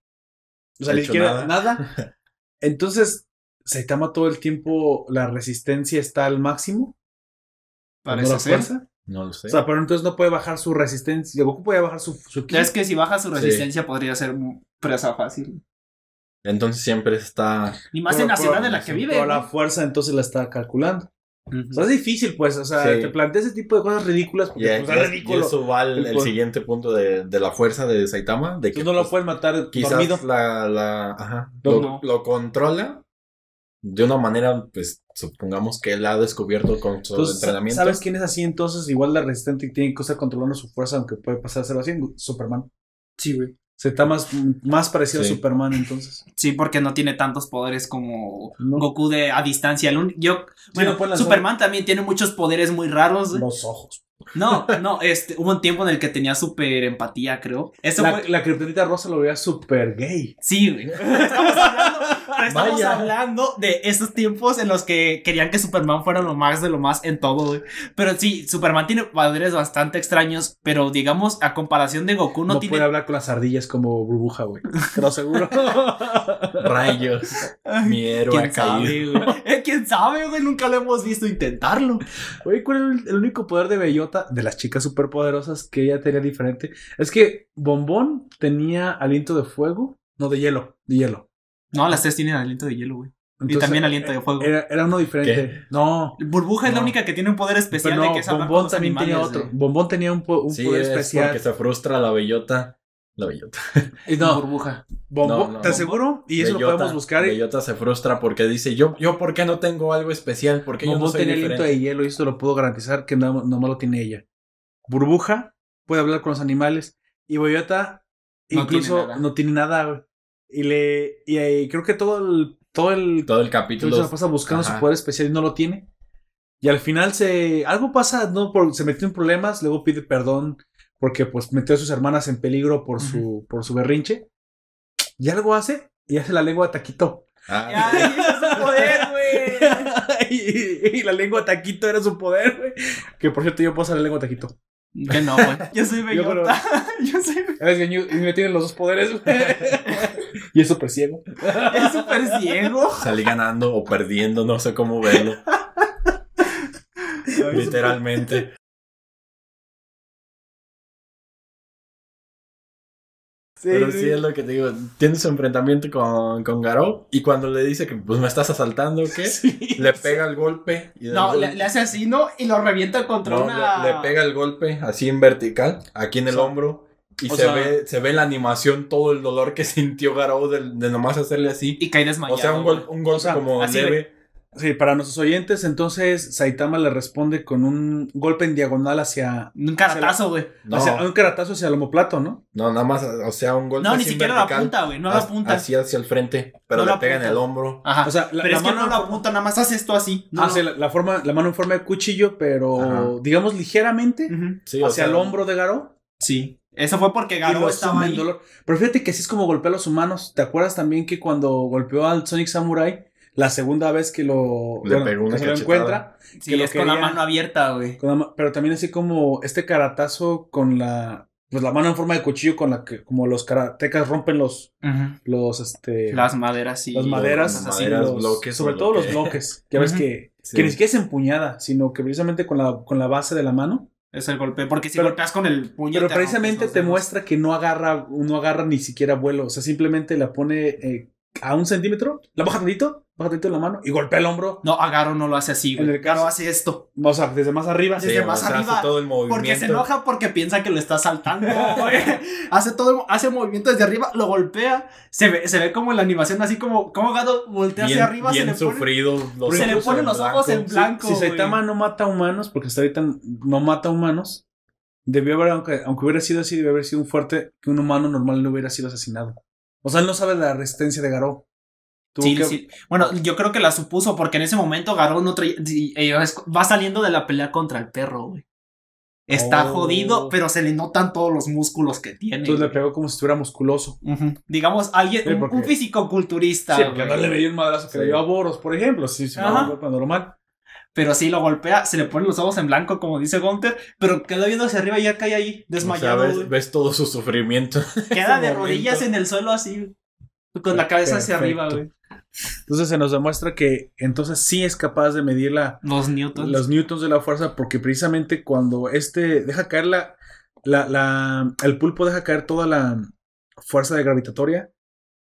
O sea, ni siquiera nada. nada. Entonces, Saitama todo el tiempo, la resistencia está al máximo. Parece ¿No la ser. fuerza? No lo sé. O sea, pero entonces no puede bajar su resistencia. Goku puede bajar su, su. Es que si baja su resistencia podría ser presa fácil. Entonces siempre está. Y más Pero- en la ciudad en la que vive. pero la fuerza entonces la está calculando. Ujú. O sea, es difícil, pues. O sea, Sí. te plantea ese tipo de cosas ridículas porque pues, es ridículo. eso va al El siguiente punto de, de la fuerza de Saitama. De que Tú no lo pues, puedes matar quizás dormido. la, la ajá, lo, no. lo controla de una manera, pues supongamos que él ha descubierto con su Entonces, entrenamiento. ¿sabes quién es así entonces? Igual la resistente tiene que estar controlando su fuerza, aunque puede pasar a ser así. Superman. Sí, güey. Se está más, más parecido Sí. a Superman entonces. Sí, porque no tiene tantos poderes como No. Goku de a distancia. Yo, bueno, no lanzar- Superman también tiene muchos poderes muy raros. Los ojos. No, no, este, hubo un tiempo en el que tenía súper empatía, creo. Eso La, fue. la kriptonita rosa lo veía súper gay. Sí, güey. Estamos hablando, pero estamos Vaya. hablando de esos tiempos en los que querían que Superman fuera lo más de lo más en todo, güey. Pero sí, Superman tiene poderes bastante extraños, pero digamos, a comparación de Goku, no, No, tiene. puede hablar con las ardillas como burbuja, güey. Te lo aseguro. Rayos. Mi héroe ¿Quién sabe, güey? Eh, ¿Quién sabe, güey? Nunca lo hemos visto intentarlo. Oye, ¿cuál es el, el único poder de De las chicas superpoderosas, que ella tenía diferente? Es que Bombón tenía aliento de fuego, no de hielo, de hielo. No, las tres tienen aliento de hielo, güey. y también aliento de fuego. Era, era uno diferente. No. Burbuja es la única que tiene un poder especial de que es Bombón también tenía otro. Bombón tenía un, po- un Sí, poder es especial. porque se frustra la bellota. La bellota. Y no, Burbuja. No, no, ¿te no. aseguro? Y eso lo Bellota- podemos buscar. Bellota se frustra porque dice, yo, yo ¿por qué no tengo algo especial? Porque yo no soy aliento diferente. de hielo y esto lo puedo garantizar que no, nomás lo tiene ella. Burbuja puede hablar con los animales y Boyota No incluso tiene no tiene nada. Y le y, eh, creo que todo el todo el Todo el todo capítulo. se la pasa buscando Ajá. su poder especial y no lo tiene. Y al final se algo pasa, no por, se metió en problemas, luego pide perdón porque pues metió a sus hermanas en peligro por su por su berrinche. Y algo hace y hace la lengua de taquito. Ah, Ay, ese es su poder, güey. y, y la lengua de taquito era su poder, güey. Que por cierto, yo puedo hacer la lengua de taquito. Que no, güey. Yo soy Yo bellota. Yo soy. Es que yo- y me tienen los dos poderes, güey. y es súper ciego. Es súper ciego. salí ganando o perdiendo, no sé cómo verlo. Literalmente. Pero sí es lo que te digo. Tiene su enfrentamiento con, con Garou. Y cuando le dice que pues me estás asaltando, ¿o ¿qué? Sí. Le pega el golpe. Y No, gol- le, le hace así, ¿no? Y lo revienta contra no, una. le, le pega el golpe así en vertical, aquí en el O sea, hombro. Y se, sea- ve, se ve en la animación todo el dolor que sintió Garou de, de nomás hacerle así. Y cae desmayado. O sea, un, gol, un golpe O sea, como leve. Sí, para nuestros oyentes, entonces Saitama le responde con un golpe en diagonal hacia, Un caratazo, güey. No, un caratazo hacia el homoplato, ¿no? no, nada más, o sea, un golpe No, ni siquiera la vertical, punta, güey. No la as- punta. Así hacia el frente, pero No la le pega en el hombro. Ajá. O sea, la- pero la es que mano no la en forma- punta, nada más hace esto así. No, hace no. la, la forma, la mano en forma de cuchillo, pero Ajá. digamos ligeramente. Sí, o hacia sea, el hombro de Garou. Sí. Eso fue porque lo estaba ahí. dolor. Pero fíjate que así es como golpea a los humanos. ¿Te acuerdas también que cuando golpeó al Sonic Samurai, la segunda vez que lo, Le pegó una que se lo encuentra, Sí, que lo es con la quería- mano abierta, güey. pero también así como este caratazo con la, pues la mano en forma de cuchillo con la que, como los karatecas rompen los, Ujú. los, este, Las maderas y. las maderas, las así, maderas, los- bloques, sobre todo lo los que- bloques, que ves Ujú. que, Sí. que ni siquiera es empuñada, sino que precisamente con la, con la base de la mano. Es el golpe. Porque si Pero- golpeas con el puño. Pero te precisamente te muestra que no agarra, no agarra ni siquiera vuelo. O sea, simplemente la pone eh, a un centímetro, la baja tantito, baja tantito la mano y golpea el hombro. No, Agaro no lo hace así, En güey. el caso- hace esto. O sea, desde más arriba. Desde Sí, más o sea, arriba, hace todo el movimiento. Porque se enoja porque piensa que lo está saltando, hace todo, hace movimiento desde arriba, lo golpea. Se ve, se ve como en la animación, así como, como Gado voltea bien, hacia arriba, bien se le pone. sufrido. los se le ojos ponen en los ojos en blanco. Si güey. Saitama no mata humanos, porque hasta ahorita no mata humanos, debió haber, aunque, aunque hubiera sido así, debió haber sido un fuerte que un humano normal no hubiera sido asesinado. O sea, él no sabe la resistencia de Garou. Sí, que- sí. Bueno, yo creo que la supuso porque en ese momento sí, eh, es- va saliendo de la pelea contra el perro, güey. Está Oh. jodido, pero se le notan todos los músculos que tiene. Entonces le pegó como si estuviera musculoso. Digamos, alguien, Sí, un- porque- un físico-culturista. Sí, porque no le veía un madrazo que le dio a Boros, por ejemplo. Sí, sí, un golpe normal. Pero sí lo golpea, se le ponen los ojos en blanco, como dice Gunter, pero queda viendo hacia arriba y ya cae ahí, O sea, desmayado. ves, güey. ves todo su sufrimiento. Queda de momento. rodillas en el suelo así, con la cabeza hacia arriba, güey. Entonces se nos demuestra que entonces sí es capaz de medir la, Los newtons. los newtons de la fuerza porque precisamente cuando este deja caer la, la, la- el pulpo deja caer toda la fuerza de gravitatoria,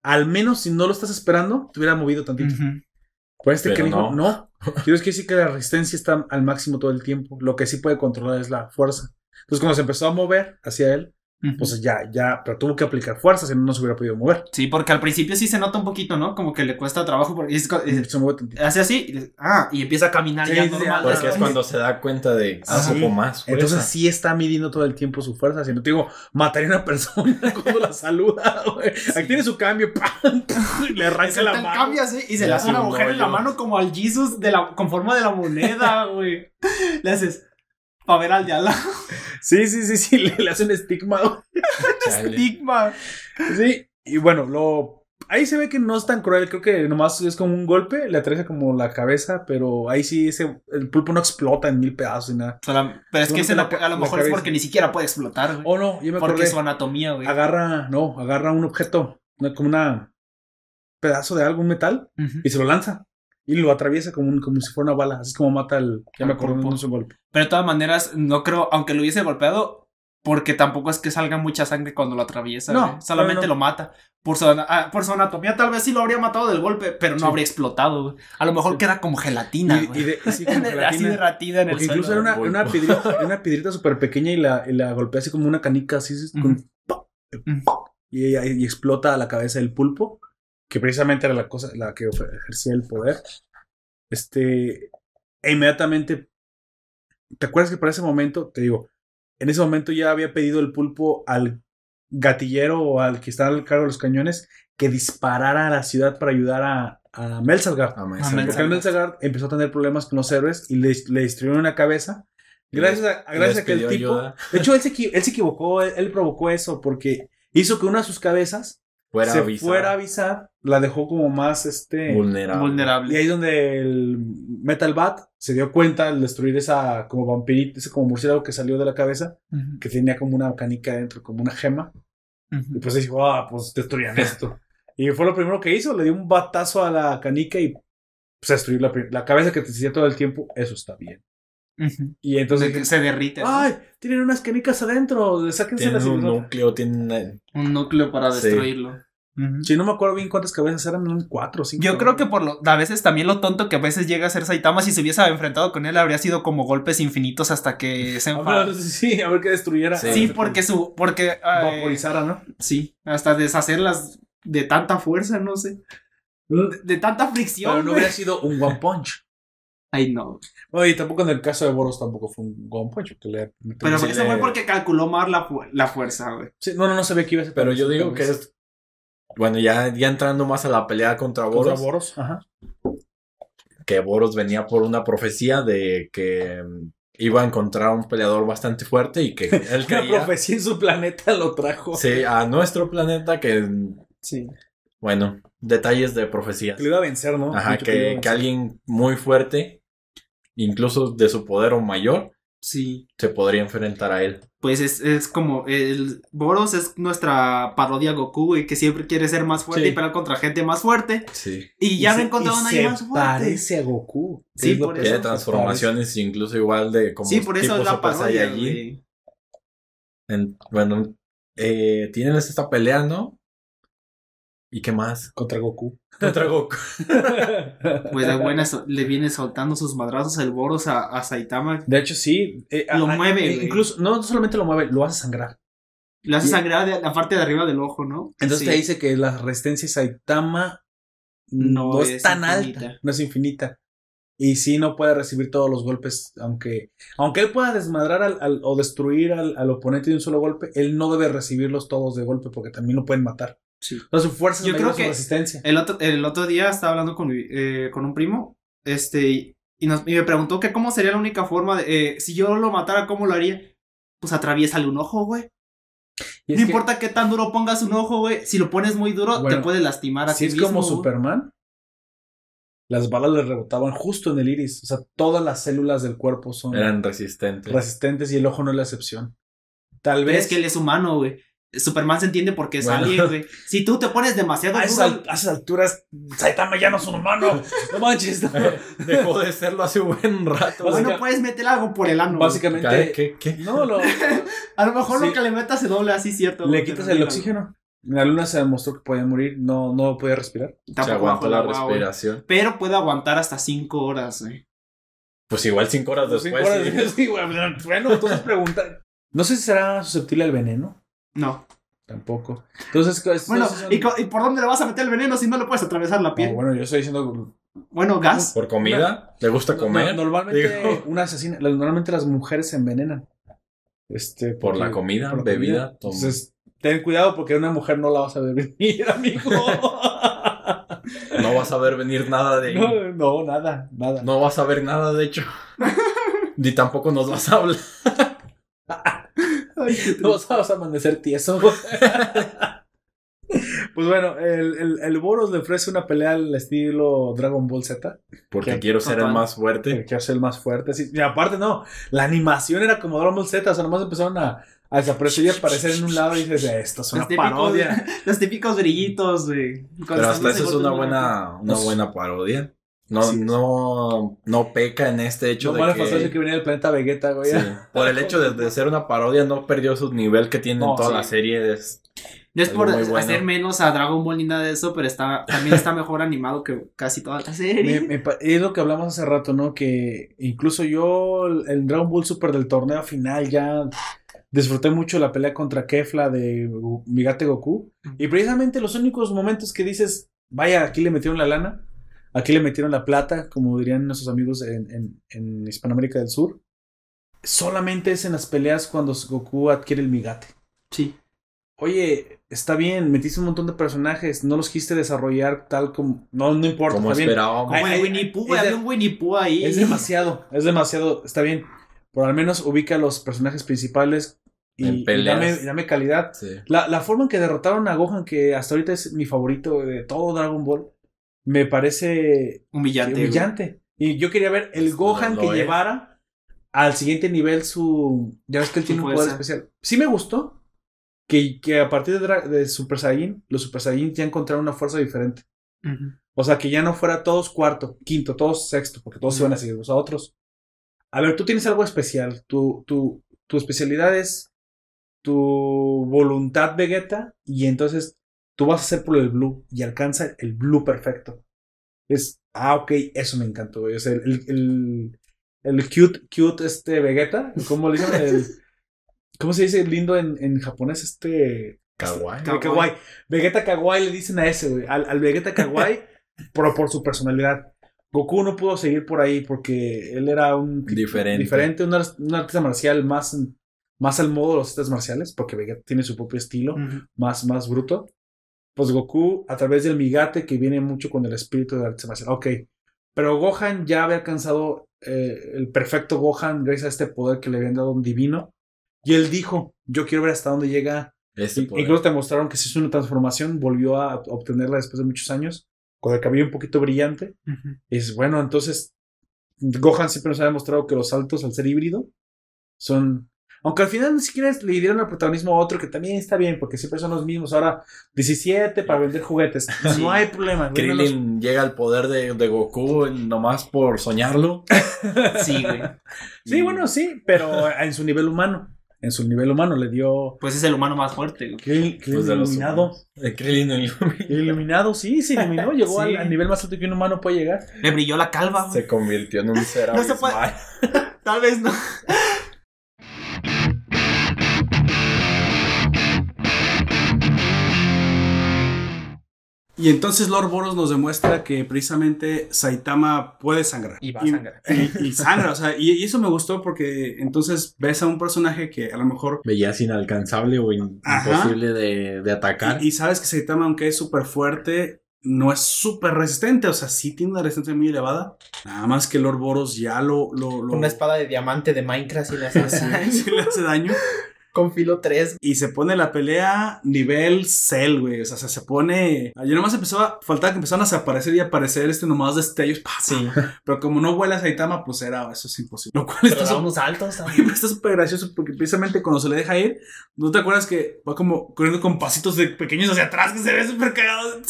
al menos si no lo estás esperando, te hubiera movido tantito. Pero este que no. no. Tienes que decir que la resistencia está al máximo todo el tiempo. Lo que sí puede controlar es la fuerza. Entonces cuando se empezó a mover hacia él, Pues ya, ya, pero tuvo que aplicar fuerza, si no, no se hubiera podido mover. Sí, porque al principio sí se nota un poquito, ¿no? Como que le cuesta trabajo porque es Se mueve tantito. hace así, y ah, y empieza a caminar Sí, ya normal. porque Porque es cuando se da cuenta de Ah, sí. poco más. fuerza. Entonces sí está midiendo todo el tiempo su fuerza. Si no te digo, mataría a una persona cuando la saluda, güey. Aquí tiene su cambio, ¡pam! y le arranca la mano. Cambia así y se Le hace una un mujer en la mano como al Jesus de la, con forma de la moneda, güey. Le haces para ver al de al lado. Sí, sí, sí, sí, le, le hace un estigma. Estigma. Sí, y bueno, lo... Ahí se ve que no es tan cruel, creo que nomás es como un golpe, le atraviesa como la cabeza, pero ahí sí ese, el pulpo no explota en mil pedazos ni nada. Pero es que ese La a lo mejor es porque ni siquiera puede explotar, güey. Oh no, yo me porque acordé. su anatomía, güey. Agarra, no, agarra un objeto, como una pedazo de algo, un metal, y se lo lanza. Y lo atraviesa como, un- como si fuera una bala. Así es como mata el. Ya me Al acuerdo, no es un golpe. Pero de todas maneras, no creo, aunque lo hubiese golpeado, porque tampoco es que salga mucha sangre cuando lo atraviesa. No, güey. solamente no, lo mata. Por su, ah, por su anatomía, tal vez sí lo habría matado del golpe, pero no Sí. habría explotado. güey. A lo mejor queda como gelatina. Y, güey. y de, sí, como Así derratida en el Porque incluso suelo. era una, una piedrita, una piedrita súper pequeña y la, y la golpea así como una canica, así con- y explota a la cabeza del pulpo, que precisamente era la cosa, la que ejercía el poder. Este, e inmediatamente, ¿te acuerdas que para ese momento, te digo, en ese momento ya había pedido el pulpo al gatillero o al que estaba al cargo de los cañones que disparara a la ciudad para ayudar a, a Melsalgard? Ah, me Ah, sale. me Porque el Melzagard empezó a tener problemas con los héroes y le, le destruyeron una cabeza. Gracias a, a- gracias a que el tipo. ayuda. De hecho, él se, él se equivocó, él, él provocó eso porque hizo que una de sus cabezas Fuera se fuera a avisar, la dejó como más este. vulnerable. Y ahí es donde el Metal Bat se dio cuenta al destruir esa como vampirito, ese como murciélago que salió de la cabeza, que tenía como una canica dentro, como una gema. Y pues dijo, ah, pues destruyan esto. y fue lo primero que hizo, le dio un batazo a la canica y pues destruyó la, la cabeza que te decía todo el tiempo, eso está bien. Y entonces dije, se derrite. ¿no? ay, tienen unas canicas adentro, sáquense Tiene las un núcleo, tiene. Un núcleo para Sí. destruirlo. Ujú. Sí, no me acuerdo bien cuántas cabezas eran, eran cuatro o cinco. Yo creo que por lo, a veces también lo tonto que a veces llega a ser Saitama, si se hubiese enfrentado con él, habría sido como golpes infinitos hasta que se A enfada. ver, sí, a ver qué destruyera. Sí. Sí, porque su, porque eh, Vaporizara, ¿no? sí, hasta deshacerlas de tanta fuerza, no sé, de, de tanta fricción. Pero no hubiera sido un One Punch. Ay, no. Bueno, y tampoco en el caso de Boros tampoco fue un One Punch. porque le- Pero eso le- fue porque calculó mal la, fu- la fuerza, güey. Sí, no, no, no sabía que iba a ser Pero yo digo que es. Bueno, ya, ya entrando más a la pelea contra Contra Boros, Boros. Ajá. que Boros venía por una profecía de que mm, iba a encontrar un peleador bastante fuerte y que él Una creía profecía en su planeta lo trajo. sí, a nuestro planeta que, Sí. bueno, detalles de profecías. Que lo iba a vencer, ¿no? Ajá, que, que alguien muy fuerte, incluso de su poder o mayor, Sí. se podría enfrentar a él. Pues es, es como el Boros es nuestra parodia Goku, güey, que siempre quiere ser más fuerte Sí. y pelear contra gente más fuerte. Sí. Y ya no encontró a nadie se más fuerte. Parece a Goku. Sí, por eso. Tiene se transformaciones incluso igual de como Sí, por eso es la parodia. En- bueno, eh, tienen esta pelea, ¿no? ¿Y qué más? Contra Goku. Contra Goku. Pues de buenas le viene soltando sus madrazos el Boros a, a Saitama. De hecho, sí. eh, Lo a- mueve, eh. Incluso, no solamente lo mueve, lo hace sangrar. Le hace Y- sangrar de la parte de arriba del ojo, ¿no? Entonces Sí. te dice que la resistencia de Saitama no, No es, es tan infinita. alta, no es infinita. Y sí no puede recibir todos los golpes, aunque, aunque él pueda desmadrar al, al- o destruir al, al oponente de un solo golpe, él no debe recibirlos todos de golpe porque también lo pueden matar. Sí. Su fuerza Yo creo que- resistencia. El otro, el otro día estaba hablando con, mi- eh, con un primo, este, y, nos, y me preguntó que cómo sería la única forma de, eh, si yo lo matara, ¿cómo lo haría? Pues atraviésale un ojo, güey. No que importa qué tan duro pongas un ojo, güey. Si lo pones muy duro, Bueno, te puede lastimar a si ti es mismo. como güey. Superman, las balas le rebotaban justo en el iris. O sea, todas las células del cuerpo son Eran resistentes. resistentes y el ojo no es la excepción. Tal Pero vez es que él es humano, güey. Superman se entiende porque es Bueno. alien, güey. Si tú te pones demasiado a esas, al- a esas alturas Saitama ya no es un humano. No manches. no. Dejó de serlo hace un buen rato. pues, básica- no puedes meter algo por el ano. Básicamente, ¿Qué? ¿Qué? ¿Qué? no, lo, A lo mejor Sí. lo que le metas se doble así, cierto. le quitas el oxígeno. En la luna se demostró que podía morir, no, no podía respirar. Se Tampoco aguantó bajo el la agua, güey. respiración. Pero puede aguantar hasta 5 horas, güey. Pues igual cinco horas Pues después. cinco horas sí. sí, bueno, entonces pregunta. No sé si será susceptible al veneno. No. Tampoco. Entonces, pues, Bueno, entonces son- ¿y, por dónde le vas a meter el veneno si no le puedes atravesar la piel? bueno, yo estoy diciendo. Bueno, gas. ¿Por comida? ¿Le gusta comer? No- normalmente, Digo, una asesina, normalmente las mujeres se envenenan. Este, por la comida, por bebida. comida. Entonces, ten cuidado porque una mujer no la vas a ver venir, amigo. No vas a ver venir nada de no, no, nada, nada. No vas a ver nada, de hecho. Ni tampoco nos vas a hablar. No vas a, vas a amanecer tieso. pues bueno, el, el, el Boros le ofrece una pelea al estilo Dragon Ball Z. Porque Que- quiero ser el más Que fuerte. quiere ser el más fuerte. sí. Y aparte, no, la animación era como Dragon Ball Z. O sea, nomás empezaron a, a desaparecer y aparecer en un lado y dices, esto es una Los típicos, parodia. los típicos brillitos, güey. Pero hasta eso es una buena, una buena parodia. No, Sí. no, no peca en este hecho No de vale que, que venía del planeta Vegeta, güey. sí, por el hecho de, de ser una parodia no perdió su nivel que tiene No, en toda sí. la serie. Es- No es por bueno. hacer menos a Dragon Ball ni nada de eso, pero está, también está mejor animado que casi toda la serie. Me- me pa- es lo que hablamos hace rato, ¿no? Que incluso yo, el, Dragon Ball Super del torneo final, ya disfruté mucho la pelea contra Kefla de Migate Goku. Y precisamente los únicos momentos que dices, vaya, aquí le metieron la lana, aquí le metieron la plata, como dirían nuestros amigos en, en- en Hispanoamérica del Sur, solamente es en las peleas cuando Goku adquiere el Migate. Sí. Oye, está bien, metiste un montón de personajes, no los quisiste desarrollar tal como... No, no importa, como esperábamos. Como Ay, el ay, Winnie Pooh, es güey, de- había un Winnie Pooh ahí. Es demasiado, es demasiado, está bien. Pero al menos ubica a los personajes principales y, En y peleas. dame, y dame calidad. Sí. La, la forma en que derrotaron a Gohan, que hasta ahorita es mi favorito de todo Dragon Ball, me parece Humillante. Y yo quería ver el Pues, Gohan que es. llevara al siguiente nivel su... Ya ves que él tiene un poder especial. Sí me gustó que, que a partir de, Super Saiyan, los Super Saiyan ya encontraron una fuerza diferente. O sea, que ya no fuera todos cuarto, quinto, todos sexto, porque todos se van a seguir los a otros. A ver, tú tienes algo especial. Tu, tu, tu especialidad es tu voluntad Vegeta y entonces tú vas a hacer por el blue y alcanza el blue perfecto. Es, ah, ok, eso me encantó. güey. Es el, el, el, el cute, cute este Vegeta. ¿Cómo le dicen? El, ¿Cómo se dice lindo en, en japonés? Este... Kawaii. Kawaii. kawaii. Vegeta Kawaii le dicen a ese, güey. Al, al Vegeta Kawaii, por, por su personalidad. Goku no pudo seguir por ahí porque él era un Diferente. diferente, un, art- un artista marcial más, más al modo de los artistas marciales, porque Vegeta tiene su propio estilo, más, más bruto. Pues Goku, a través del Migate, que viene mucho con el espíritu del artista marcial. Ok. Pero Gohan ya había alcanzado eh, el perfecto Gohan gracias a este poder que le habían dado un divino. Y él dijo, yo quiero ver hasta dónde llega Este poder. Incluso te mostraron que se hizo una transformación, volvió a obtenerla después de muchos años, con el cabello un poquito brillante. Y es bueno, entonces Gohan siempre nos ha demostrado que los saltos al ser híbrido son... Aunque al final ni siquiera le dieron el protagonismo a otro, que también está bien, porque siempre son los mismos. Ahora 17 para vender juguetes. Sí. No hay problema. los- Krillin llega al poder de, de Goku nomás por soñarlo. Sí, güey. Sí, bueno, sí, pero en su nivel humano. En su nivel humano le dio... Pues es el humano más fuerte, güey. Krillin Krillin Pues de iluminado. El Krillin ilumina. Iluminado, sí, se iluminó. Llegó Sí. al, al nivel más alto que un humano puede llegar. Le brilló la calva, güey. Se convirtió en un ser No se puede-. Tal vez no. Y entonces Lord Boros nos demuestra que precisamente Saitama puede sangrar. Y va a sangrar. Y, y sangra, o sea, y, y eso me gustó porque entonces ves a un personaje que a lo mejor... Veías inalcanzable o in- Ajá. imposible de, de atacar. Y, y sabes que Saitama, aunque es súper fuerte, no es súper resistente, o sea, sí tiene una resistencia muy elevada. Nada más que Lord Boros ya lo... lo, lo Una espada de diamante de Minecraft y le hace sí le hace daño. Con filo 3. Y se pone la pelea nivel Cell, güey. O sea, se, pone. Yo nomás empezaba. Faltaba que empezaran a desaparecer y aparecer este nomás destellos. pa, pa. Sí. Pero como no vuela Saitama, pues era. Eso es imposible. Lo cual Pero está unos altos. Pero está súper gracioso porque precisamente cuando se le deja ir, ¿no te acuerdas que va como corriendo con pasitos de pequeños hacia atrás que se ve súper cagado?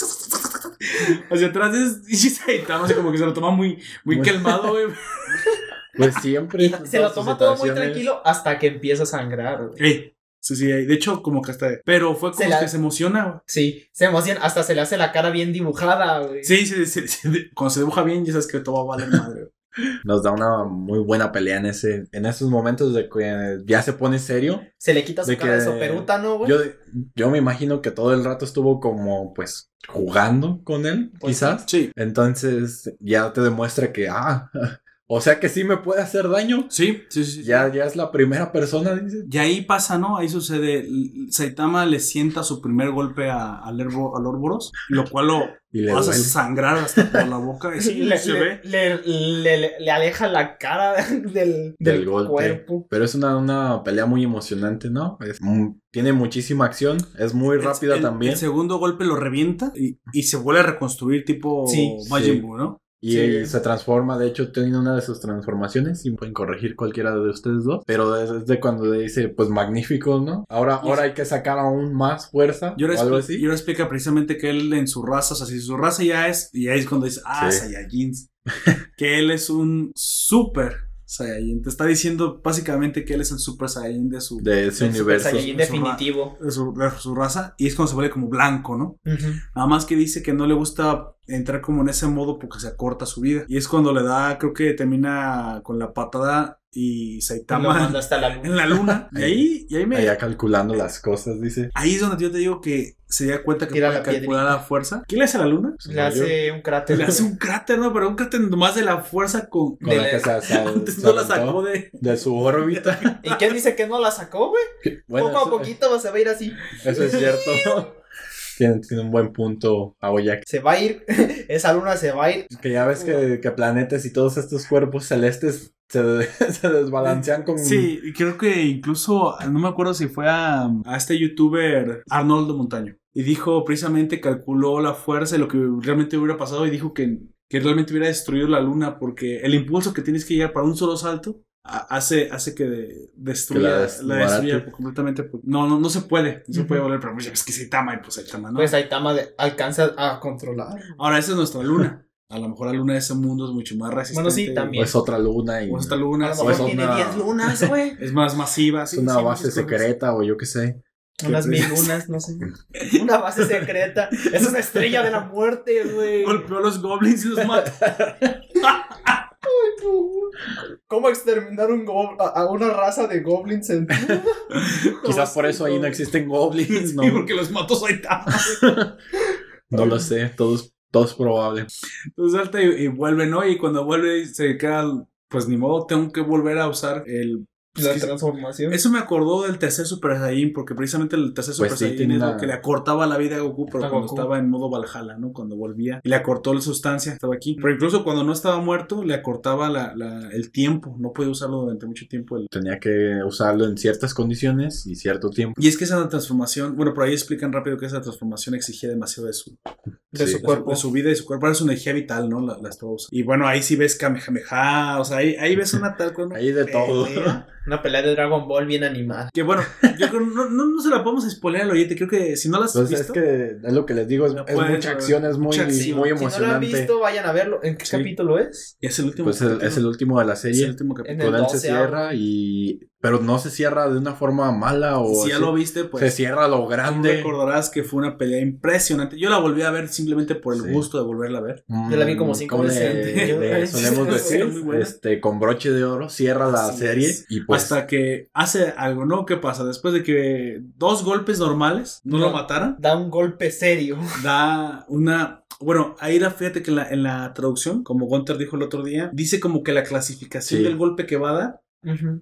Hacia atrás es y Saitama, así como que se lo toma muy, muy Muy- calmado, güey. Pues siempre. Se lo toma todo muy tranquilo hasta que empieza a sangrar. güey. Ey, Sí, sí, de hecho, como que hasta. Pero fue como Se la- que se emociona, güey. Sí, se emociona, hasta se le hace la cara bien dibujada, güey. Sí, sí, sí, Cuando se dibuja bien, ya sabes que todo va a valer madre. güey. Nos da una muy buena pelea en ese, en esos momentos de que ya se pone serio. Se le quita su De cara de soperuta, ¿no, güey? Yo, yo me imagino que todo el rato estuvo como, pues, jugando con él, Pues quizás. Sí, Entonces, ya te demuestra que, ah, o sea que sí me puede hacer daño. sí, sí, sí. sí. Ya, ya es la primera persona, dice. Y ahí pasa, ¿no? Ahí sucede. Saitama le sienta su primer golpe a, a, Lerbo- a Lorboros, lo cual lo Y le hace sangrar hasta por la boca. Y sí, le, se le- ve. le- le- le- le aleja la cara del, del, Del golpe. cuerpo. Pero es una, una pelea muy emocionante, ¿no? Es tiene muchísima acción, es muy rápida El- también. El segundo golpe lo revienta y, y se vuelve a reconstruir tipo Sí, Majin sí. Buu, ¿no? Y Sí. se transforma, de hecho, tiene una de sus transformaciones, y pueden corregir cualquiera de ustedes dos. Pero es de cuando dice, pues magnífico, ¿no? Ahora, ahora hay que sacar aún más fuerza Y ahora, o algo así. explica precisamente que él en su raza, o sea, si su raza ya es, y ahí es cuando dice, ah, Sí. Saiyajins, que él es un super Saiyajin. Te está diciendo básicamente que él es el super Saiyajin de su, De ese El Super universo. Saiyajin definitivo. de su, de su raza, y es cuando se vuelve como blanco, ¿no? Ujú. Nada más que dice que no le gusta entrar como en ese modo porque se acorta su vida. Y es cuando le da, creo que termina con la patada y Saitama hasta la luna. en la luna. Y ahí, y ahí me... Allá calculando las cosas, dice. Ahí es donde yo te digo que se da cuenta que Tira puede la calcular piedrita. la fuerza. ¿Qué le hace a la luna? Le hace un cráter. Le hace un cráter, ¿no? Pero un cráter nomás de la fuerza con... Con la De- que se, se- Antes se no la sacó de... de su órbita. ¿Y quién dice que no la sacó, güey? Bueno, Poco a poquito se va a ir así. Eso es cierto. tiene, tiene un buen punto Aoyaki. Se va a ir. Esa luna se va a ir. Que ya ves que, que planetas y todos estos cuerpos celestes se, se desbalancean con... Sí, y creo que incluso, no me acuerdo si fue a, a este youtuber Arnoldo Montaño. Y dijo, precisamente calculó la fuerza de lo que realmente hubiera pasado y dijo que, que realmente hubiera destruido la luna porque el impulso que tienes que llegar para un solo salto a- hace, hace que de- destruya, Que la la, des- destruya completamente. No, no, no se puede, no se puede volver, pero pues ya ves que Saitama y pues Saitama, ¿no? Pues Saitama de- alcanza a controlar. Ahora esa es nuestra luna. A lo mejor la luna de ese mundo es mucho más resistente. Bueno, sí, también. O es otra luna y O esta A luna lo sí, mejor es tiene una- 10 lunas, güey. es más masiva. es sí, una sí, base secreta o yo qué sé. Unas ¿Qué mil lunas, no sé. Una base secreta. Es una estrella de la muerte, güey. Golpeó a los goblins y los mató. ¿Cómo exterminar un a a una raza de goblins en Quizás por eso ahí no existen goblins, no, Sí, porque los mató Saitama. no lo sé, todo es probable. Entonces salta y, y vuelve, ¿no? Y cuando vuelve se queda, pues ni modo, tengo que volver a usar el... pues, la que- transformación? eso me acordó del tercer Super Saiyan, porque precisamente el tercer Super Pues sí, Saiyan es lo que le acortaba la vida a Goku, pero cuando Goku. estaba en modo Valhalla, ¿no? Cuando volvía y le acortó la sustancia, estaba aquí. Pero incluso cuando no estaba muerto, le acortaba la, la- el tiempo, no podía usarlo durante mucho tiempo. el- Tenía que usarlo en ciertas condiciones y cierto tiempo. Y es que esa transformación, bueno, por ahí explican rápido que esa transformación exigía demasiado de su, de Sí. su cuerpo. de su vida y su cuerpo. Era su energía vital, ¿no? La, la estaba usando. Y bueno, ahí sí ves Kamehameha, o sea, ahí, ahí ves una tal cual. Ahí de todo. Una pelea de Dragon Ball bien animada. Que bueno, yo creo no, no, no se la podemos spoilear al oyente. Creo que si no la has Entonces visto, es que es lo que les digo, es, No es puedes, mucha acción, es muy, Mucha acción. muy Si no lo han emocionante. visto, vayan a verlo. ¿En qué Sí. capítulo es? es el último. pues el- es el último de la Es el serie. último En capítulo. el Con él se 12 cierra y pero no se cierra de una forma mala o si ya así. lo viste, pues. se cierra lo Tú grande. recordarás que fue una pelea impresionante. Yo la volví a ver simplemente por el Sí. gusto de volverla a ver. Mm, Yo la vi como cinco ¿cómo veces. le- Yo- le solemos decir, este, con broche de oro, cierra la Así serie es. y pues Hasta que hace algo, ¿no? ¿Qué pasa? Después de que dos golpes normales no, No. lo mataran, Da un golpe serio. da una. Bueno, ahí la fíjate que en la, en la traducción, como Gunter dijo el otro día, dice como que la clasificación Sí. del golpe que va a dar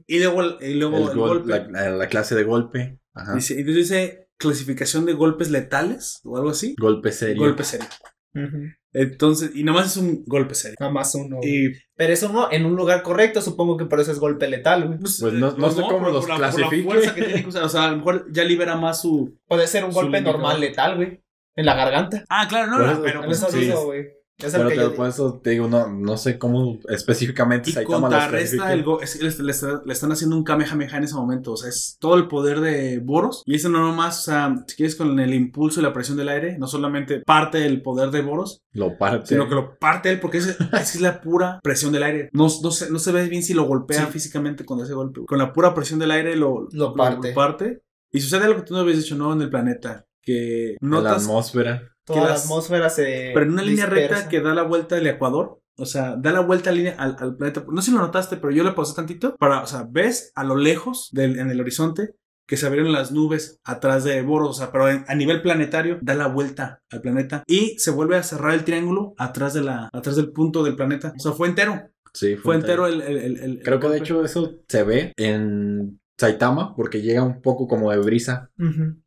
Y luego el, y luego el el gol- golpe. la, la- la clase de golpe, ajá, Dice, y dice clasificación de golpes letales o algo así. golpe serio. Golpe serio. Entonces, y nada más es un golpe serio. Nada más uno. Y Pero es uno en un lugar correcto, supongo que por eso es golpe letal, güey. pues, Pues no- no sé cómo por- los por la- por la clasifique. fuerza que tiene que usar, o sea, a lo mejor ya libera más su. Puede ser un golpe normal letal, güey. En la garganta. Ah, claro, no, no, eso- pero En pues, eso sí. digo, güey. Es el Pero que te- yo por eso te digo, no, no sé cómo específicamente Y Saitama los contrarresta clasifique. el go- es- le, le está- le están haciendo un Kamehameha en ese momento. O sea, es todo el poder de Boros. Y eso no nomás, o sea, si quieres con el impulso y la presión del aire, no solamente parte del poder de Boros, Lo parte. sino que lo parte él, porque es, es, la pura presión del aire. No, no, se, no se ve bien si lo golpea Sí. físicamente con ese golpe. Con la pura presión del aire lo, Lo parte. parte. Y sucede algo que tú no habías dicho, ¿no? En el planeta. Que en la notas atmósfera. Toda que la las- atmósfera se. Pero en una línea dispersa. recta que da la vuelta al Ecuador. O sea, da la vuelta a línea al, al planeta. No sé si lo notaste, pero yo le pausé tantito. Para, o sea, ves a lo lejos del, en el horizonte que se abrieron las nubes atrás de Boros. O sea, pero en- a nivel planetario da la vuelta al planeta. Y se vuelve a cerrar el triángulo atrás, de la, atrás del punto del planeta. O sea, fue entero. Sí, Fue entero el. el- el- el- Creo que de hecho eso se ve en Saitama porque llega un poco como de brisa.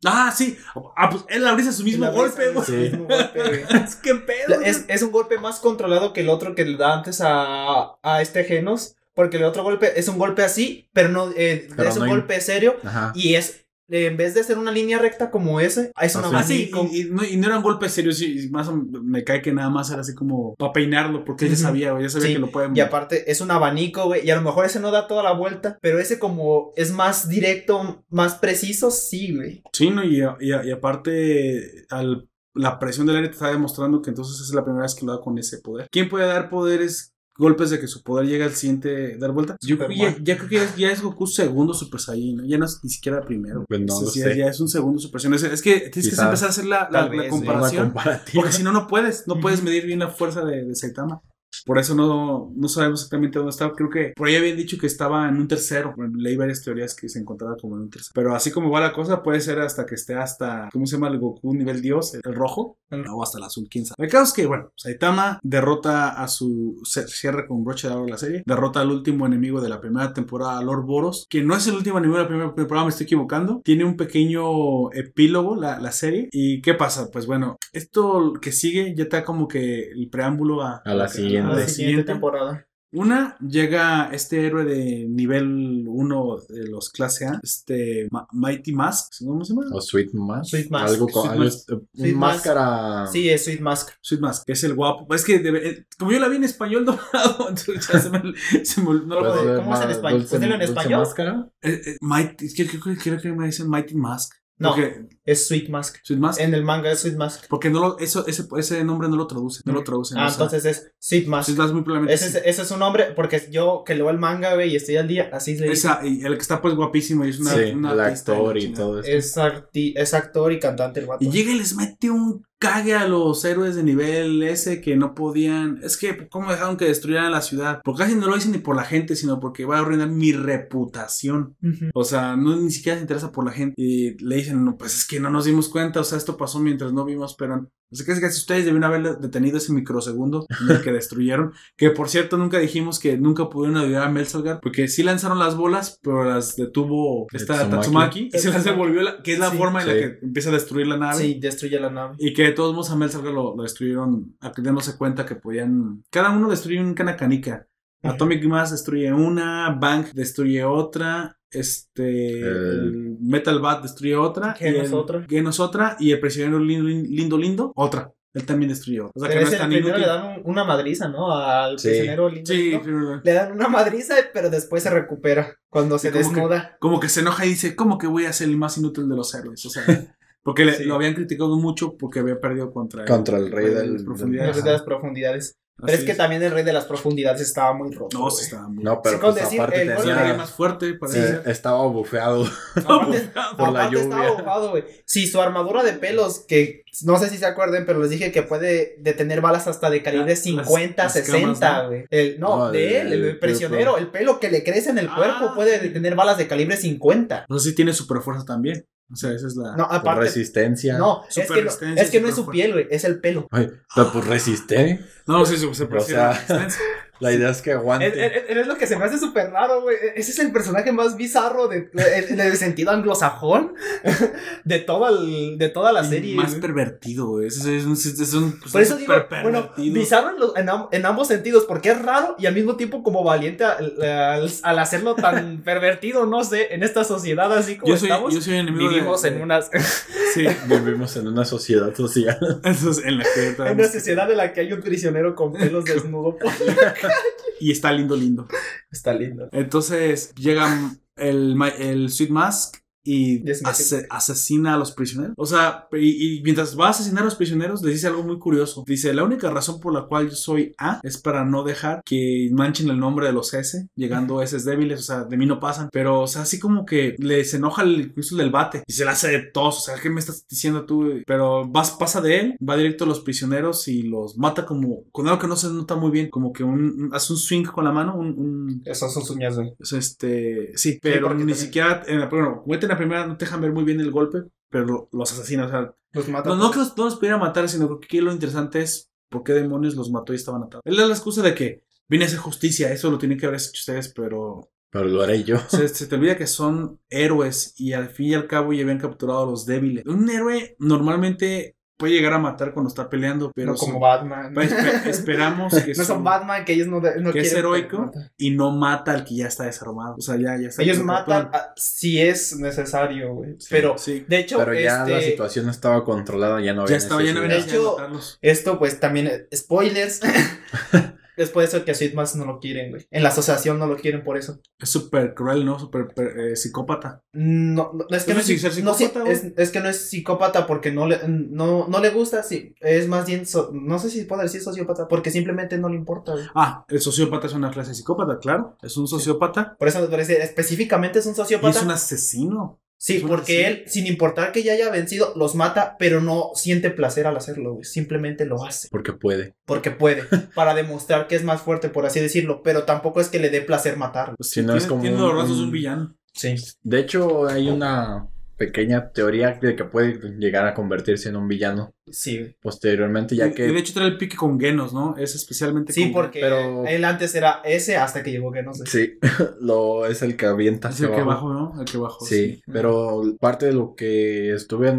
Ah, sí. Ah, pues él abriza su mismo La golpe, brisa, güey. su mismo golpe, güey. Es que pedo. Es, es un golpe más controlado que el otro que le da antes a, a este Genos. Porque el otro golpe es un golpe así, pero no eh, Pero es un hay- golpe serio. Ajá. Y es, en vez de ser una línea recta como ese, es un Ah, sí. Ah, sí, abanico. y, y no, y no era un golpe serio, sí, y más me cae que nada más era así como para peinarlo, porque él ya sabía, güey, ya sabía Sí, que lo pueden. Y aparte es un abanico, güey. Y a lo mejor ese no da toda la vuelta. Pero ese como es más directo, más preciso, sí, güey. Sí, no, y, y- y aparte, al, la presión del aire te está demostrando que entonces es la primera vez que lo da con ese poder. ¿Quién puede dar poderes, golpes de que su poder llegue al siguiente, dar vuelta? Yo creo que ya, ya creo que ya, ya es Goku segundo Super Saiyan, ¿no? ya no es ni siquiera primero. Pues no Entonces, lo ya, ya es un segundo Super Saiyan. Es, es que tienes que empezar a hacer la, comparación. Porque si no, no puedes. No puedes medir bien la fuerza de, de Saitama. Por eso no, no sabemos exactamente dónde estaba. Creo que por ahí habían dicho que estaba en un tercero. Leí varias teorías que se encontraba como en un tercero. Pero así como va la cosa, puede ser hasta que esté hasta, ¿cómo se llama el Goku nivel Dios? El, el rojo. El- O hasta el azul, quién sabe. El caso es que, bueno, Saitama derrota a su. Cierra con broche de oro la serie. Derrota al último enemigo de la primera temporada, Lord Boros. Que no es el último enemigo de la primera temporada, me estoy equivocando. Tiene un pequeño epílogo la, la serie. ¿Y qué pasa? Pues bueno, esto que sigue ya está como que el preámbulo a, A la siguiente. A la la siguiente temporada. Una, llega este héroe de nivel 1 de los clase A, este Ma- Mighty Mask, ¿cómo se llama? O Sweet Mask. Sweet Mask. Algo con Mask. eh, Sweet Mask. máscara. Sí, es Sweet Mask. Sweet Mask, que es el guapo. Es que debe- eh, como yo la vi en español doblado, entonces ya se me, se me- no lo puedo- ¿Cómo es en español? dulce- Póntelo en dulce español. máscara? Eh, eh, Mighty, es que creo, que- creo que me dicen Mighty Mask. No. Porque, Es Sweet Mask. Sweet Mask. En el manga es Sweet Mask. Porque no lo, eso, ese, ese nombre no lo traduce, no lo traducen. Ah, o sea, entonces es Sweet Mask. Sweet Mask muy probablemente Ese es, sí. ese es su nombre, porque yo que leo el manga, güey, y estoy al día, así le digo. Esa, y el que está pues guapísimo y es una, sí, una el actor la y todo eso. Es, arti- es actor y cantante el vato. Y llega y les mete un cague a los héroes de nivel S que no podían. Es que, ¿cómo dejaron que destruyeran la ciudad? Porque casi no lo dicen ni por la gente, sino porque va a arruinar mi reputación. O sea, no ni siquiera se interesa por la gente. Y le dicen, no, pues es que no nos dimos cuenta. O sea, esto pasó mientras no vimos, pero. O sea, que es que si ustedes debieron haber detenido ese microsegundo en el que destruyeron. Que por cierto, nunca dijimos que nunca pudieron ayudar a Melsalgar. Porque sí lanzaron las bolas, pero las detuvo esta Tatsumaki. Tatsumaki. Y se las devolvió, la- que es la Sí. forma en la que empieza a destruir la nave. Sí, destruye la nave. Y que de todos modos a Melsalgar lo, lo destruyeron, a- dándose cuenta que podían. Cada uno destruye una canica. Ujú. Atomic Mass destruye una, Bank destruye otra, este. el Metal Bat destruye otra. Genos y el- otra. Y el prisionero lindo, lindo, lindo, otra. Él también destruyó. O sea Pero que no es tan primero inútil. le dan un- una madriza, ¿no? Al Sí. prisionero lindo. Sí, Le dan una madriza, pero después se recupera cuando se como que- como que se enoja y dice, ¿cómo que voy a ser el más inútil de los héroes? O sea, porque le- Sí. lo habían criticado mucho porque había perdido contra, Contra el rey de del- del- profundidades. Desde las profundidades. Pero es que también el rey de las profundidades estaba muy roto. No, sí estaba muy. No, pero Sí, con pues decir, aparte el tenía, más fuerte, parece ser. estaba bufeado. Aparte, Por la aparte estaba lluvia. mojado, güey. Sí, su armadura de pelos, que no sé si se acuerden, pero les dije que puede detener balas hasta de calibre Las- 50, las 60, escamas, ¿no? güey. El- No, No, de él, el, el prisionero, el pelo que le crece en el Ah, cuerpo puede sí. detener balas de calibre 50. No sé si tiene super fuerza también. O sea, esa es la. No, aparte. resistencia. No, es que no, es, que no es su piel, güey, es el pelo. Ay, pero pues resiste. No, sí, sí, se O sea, resistencia. La idea es que aguante. Es, es- es lo que se me hace súper raro, güey. Ese es el personaje más bizarro de, en el sentido anglosajón de, todo el- de toda la Y serie. Más pervertido, güey. Es, es un. Es un Por eso digo, súper bueno, pervertido. bizarro en, los- en en ambos sentidos, porque es raro y al mismo tiempo como valiente al, al- al hacerlo tan pervertido, no sé, en esta sociedad así como Yo soy, estamos. yo soy enemigo de- vivimos de, en unas Sí, Vivimos en una sociedad social. en la que en una sociedad en la que hay un prisionero con pelos desnudo. por- Y está lindo, lindo. Está lindo. Entonces llega el, el Sweet Mask y ase- asesina a los prisioneros. O sea, y, y mientras va a asesinar a los prisioneros, les dice algo muy curioso. Dice, la única razón por la cual yo soy A es para no dejar que manchen el nombre de los S, llegando a S débiles, o sea, de mí no pasan. Pero, o sea, así como que les enoja el, el del bate y se la hace de todos. O sea, ¿qué me estás diciendo tú? Pero vas, pasa de él, va directo a los prisioneros y los mata como con algo que no se nota muy bien, como que un, hace un swing con la mano, un- un Esas son sus uñas, güey. es este, sí, pero ni también- siquiera, en la, bueno, como en la primera no te dejan ver muy bien el golpe, pero lo- los asesinan, o sea, Los mata. no, no que los, no los pudiera matar, sino que aquí lo interesante es por qué demonios los mató y estaban atados. Él da la excusa de que viene a hacer justicia, eso lo tienen que haber hecho ustedes, pero Pero lo haré yo. se, se te olvida que son héroes y al fin y al cabo ya habían capturado a los débiles. Un héroe normalmente puede llegar a matar cuando está peleando, pero no como son- Batman. pues, espe- esperamos que, no son Batman, que ellos no, de- no que es heroico y no mata al que ya está desarmado. O sea, ya, ya está. Ellos lo matan a- si es necesario, güey. Sí, pero, Sí. de hecho, Pero ya este, la situación estaba controlada, ya no había Ya estaba, ya no había. De hecho, esto, pues también, eh, spoilers. es por eso que a Mask no lo quieren, güey. En la asociación no lo quieren por eso. Es súper cruel, ¿no? Súper per- eh, psicópata. No, no, es que ¿Eso no es, ser psicópata, es, es que no es psicópata porque no le, no, no le gusta, sí. Es más bien, so- no sé si puedo decir sociópata, porque simplemente no le importa, güey. Ah, el sociópata es una clase de psicópata, claro. Es un sociópata Por eso me parece, específicamente es un y sociópata. es un asesino. Sí, porque él, sin importar que ya haya vencido, los mata, pero no siente placer al hacerlo, güey. Simplemente lo hace. Porque puede. Porque puede. para demostrar que es más fuerte, por así decirlo. Pero tampoco es que le dé placer matar. Pues Si no es como tiene los un- villano. Sí. De hecho, hay una pequeña teoría de que puede llegar a convertirse en un villano Sí, posteriormente, Y- ya y de que... hecho trae el pique con Genos, ¿no? Es especialmente Sí, con porque pero- él antes era ese hasta que llegó que no sé. Sí, lo, es el que avienta Es el que abajo. bajo, ¿no? El que bajo. Sí, pero parte de lo que estuve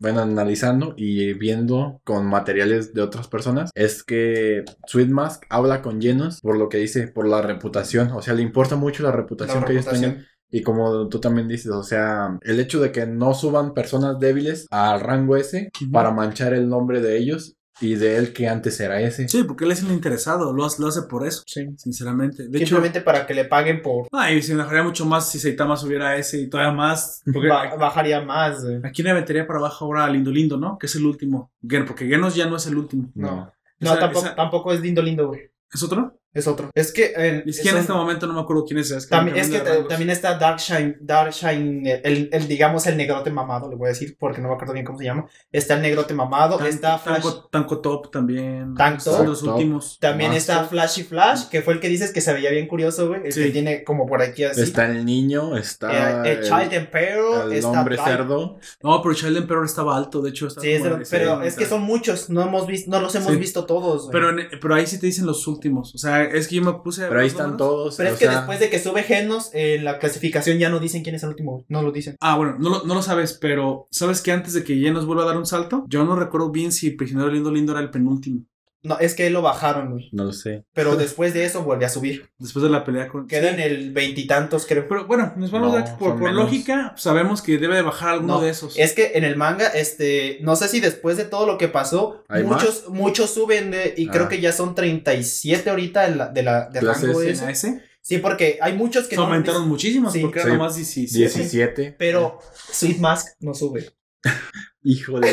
bueno, analizando y viendo con materiales de otras personas es que Sweet Mask habla con Genos por lo que dice, por la reputación, o sea, le importa mucho la reputación La que ellos reputación. tengan. Y como tú también dices, o sea, el hecho de que no suban personas débiles al rango ese para manchar el nombre de ellos y de él que antes era ese. Sí, porque él es el interesado. Lo hace, lo hace por eso. Sí. Sinceramente. De hecho, Simplemente para que le paguen por. ay, se enojaría mucho más si Saitama subiera ese y todavía más. Porque ba- bajaría más, güey. aquí le metería para abajo ahora a Lindo Lindo, ¿no? Que es el último. Gen- Porque Genos ya no es el último. No. No, Esa- tampoco, esa- tampoco es lindo, lindo, güey. ¿Es otro? Es otro. Es que. eh, Es que es en un- este momento no me acuerdo quién es. Es que, También, es que también está Darkshine, Darkshine, el, el, digamos el negrote mamado, le voy a decir porque no me acuerdo bien cómo se llama. Está el negrote mamado, Tan- está Flash, Tanko, Tanko Top también. Tank Son Top. los Top. últimos. también Master. está Flashy Flash, que fue el que dices que se veía bien curioso, güey, el Sí. que tiene como por aquí así. Está el niño, está Eh, el, Child Emperor, el está hombre cerdo. No, pero Child Emperor estaba alto, de hecho. Estaba Sí, pero es que son muchos, no hemos visto, no los hemos Sí. visto todos. güey. Pero, en- pero ahí sí te dicen los últimos. O sea, es que yo me puse. Pero ahí están números. todos. Pero o es que sea, después de que sube Genos, en la clasificación ya no dicen quién es el último, no lo dicen. Ah, bueno, no lo, no lo sabes, pero ¿sabes que antes de que ya nos vuelva a dar un salto? Yo no recuerdo bien si Prisionero Lindo Lindo era el penúltimo. No, es que lo bajaron, güey. No lo sé. Pero después de eso vuelve a subir. Después de la pelea con. Queda Sí. en el veintitantos, creo. Pero bueno, nos vamos No, a dar por, por menos. lógica, sabemos que debe de bajar alguno No, de esos. Es que en el manga, este, no sé si después de todo lo que pasó, ¿Hay muchos, muchos suben de, y creo Ah. que ya son 37 ahorita en la, de la de rango ese. Sí, porque hay muchos que Se no aumentaron muchísimos Sí. porque Sí. era nomás 17. 17. pero Sweet Mask no sube. Híjole.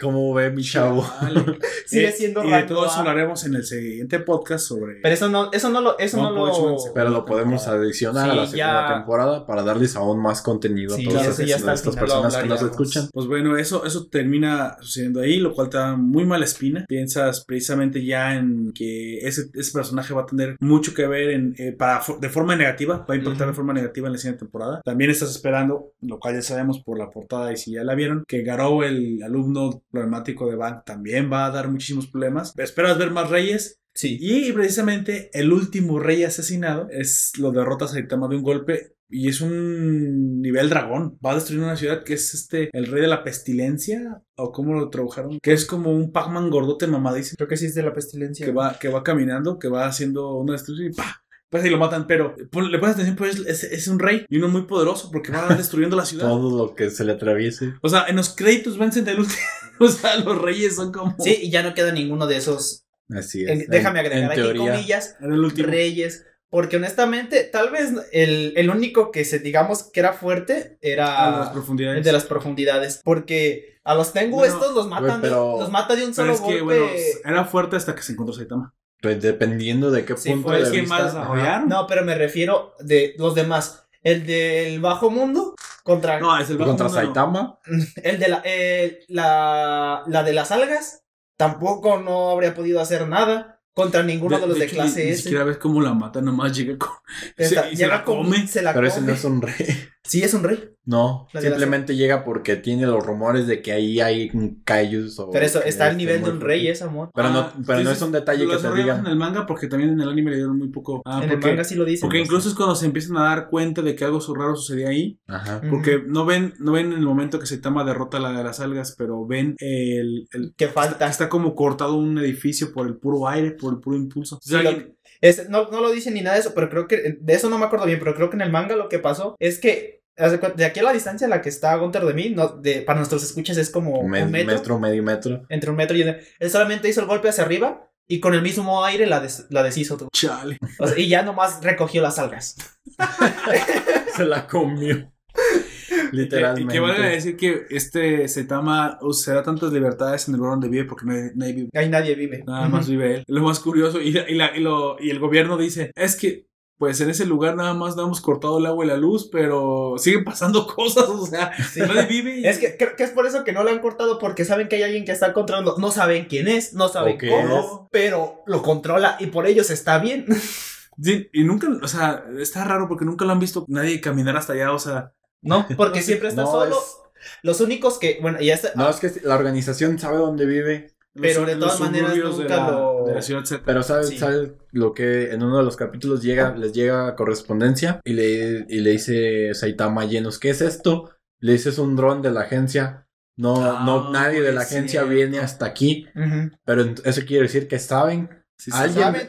¿Cómo ve mi chavo? Vale. Sigue Eh, siendo Y de todo eso hablaremos en el siguiente podcast sobre. Pero eso no, eso no lo, eso no One lo. Pero lo podemos adicionar a la segunda ya. temporada para darles aún más contenido a todas estas, sí, ya está al estas final, lo personas que nos escuchan. Pues bueno, eso, eso termina sucediendo ahí, lo cual te da muy mala espina. Piensas precisamente ya en que ese, ese personaje va a tener mucho que ver en, eh, para, de forma negativa, va a impactar de forma negativa en la siguiente temporada. También estás esperando, lo cual ya sabemos por la portada y si ya la vieron, que Garou, el alumno problemático de Bank, también va a dar muchísimos problemas. Esperas ver más reyes. Sí. Y precisamente el último rey asesinado es lo derrota a Saitama de un golpe y es un nivel dragón. Va a destruir una ciudad que es este el rey de la pestilencia o como lo tradujeron, que es como un Pac-Man gordote mamadísimo Creo que sí es de la pestilencia. que va que va caminando, que va haciendo una destrucción y ¡pa! Pues ahí lo matan, pero le pones atención, pues es, es un rey y uno muy poderoso porque va destruyendo la ciudad. Todo lo que se le atraviese. O sea, en los créditos vencen del último. O sea, los reyes son como. Sí, y ya no queda ninguno de esos. Así en- es. déjame En- agregar en aquí teoría, comillas. En el último. Reyes. Porque honestamente, tal vez el, el único que se digamos que era fuerte era a las profundidades. el de las profundidades. Porque a los Tengu Bueno, estos los matan, güey, pero- los mata de un Pero solo es que, golpe. bueno, era fuerte hasta que se encontró Saitama. pues, dependiendo de qué Sí, punto fue de el que vista. más. No, pero me refiero de los demás. El del bajo mundo contra No, es el bajo Contra mundo, no. Saitama. el de la, eh, la la de las algas. Tampoco no habría podido hacer nada contra ninguno de, los de, hecho, clase ni, ni S. siquiera ves cómo la mata, nomás llega con. Está- se- y se llega la con- come. se la Pero ese come. no es un rey. Sí, es un rey. No, La de la simplemente llega porque tiene los rumores de que ahí hay un Kaijus o Pero eso está al nivel de un rey, es amor. Pero, no, Ah, pero no es un detalle que te desarrollaron digan. en el manga porque también en el anime le dieron muy poco. Ah, en el porque, manga sí lo dicen. porque incluso es cuando se empiezan a dar cuenta de que algo raro sucedía ahí. Ajá. Porque no ven, no ven en el momento que Saitama derrota la de las algas, pero ven el, el- que falta. está como cortado un edificio por el puro aire, por el puro impulso. Sí, lo- Es- no, no lo dicen ni nada de eso, pero creo que de eso no me acuerdo bien, pero creo que en el manga lo que pasó es que de aquí a la distancia en la que está Gunter de mí, no, de, para nuestros escuchas es como Me- un metro, metro, medio metro. entre un metro y un- él solamente hizo el golpe hacia arriba y con el mismo aire la, des- la deshizo tú. Chale. O sea, y ya nomás recogió las algas. Se la comió. Literalmente. Y que vale decir que este Saitama usará tantas libertades en el lugar donde vive porque nadie, nadie vive. Ahí nadie vive. Nada más vive él. Lo más curioso. Y, y la- y lo- y el gobierno dice: Es que, pues en ese lugar nada más no hemos cortado el agua y la luz, pero siguen pasando cosas. O sea, Sí. nadie vive. y- Es que creo que es por eso que no lo han cortado porque saben que hay alguien que está controlando. No saben quién es, no saben ¿O qué cómo, pero lo controla y por ellos está bien. Sí, y nunca, o sea, está raro porque nunca lo han visto nadie caminar hasta allá. O sea, No, porque siempre está No, solo. es- Los únicos que, bueno, ya está. No, es que la organización sabe dónde vive. Pero los- de todas maneras de nunca la- lo- de la ciudad cerca. Pero sabe, Sí. sabe lo que en uno de los capítulos llega, les llega correspondencia y le, y le dice Saitama llenos, ¿qué es esto? Le dice es un dron de la agencia. No, Ah, no, nadie de la agencia viene hasta aquí. Pero eso quiere decir que saben.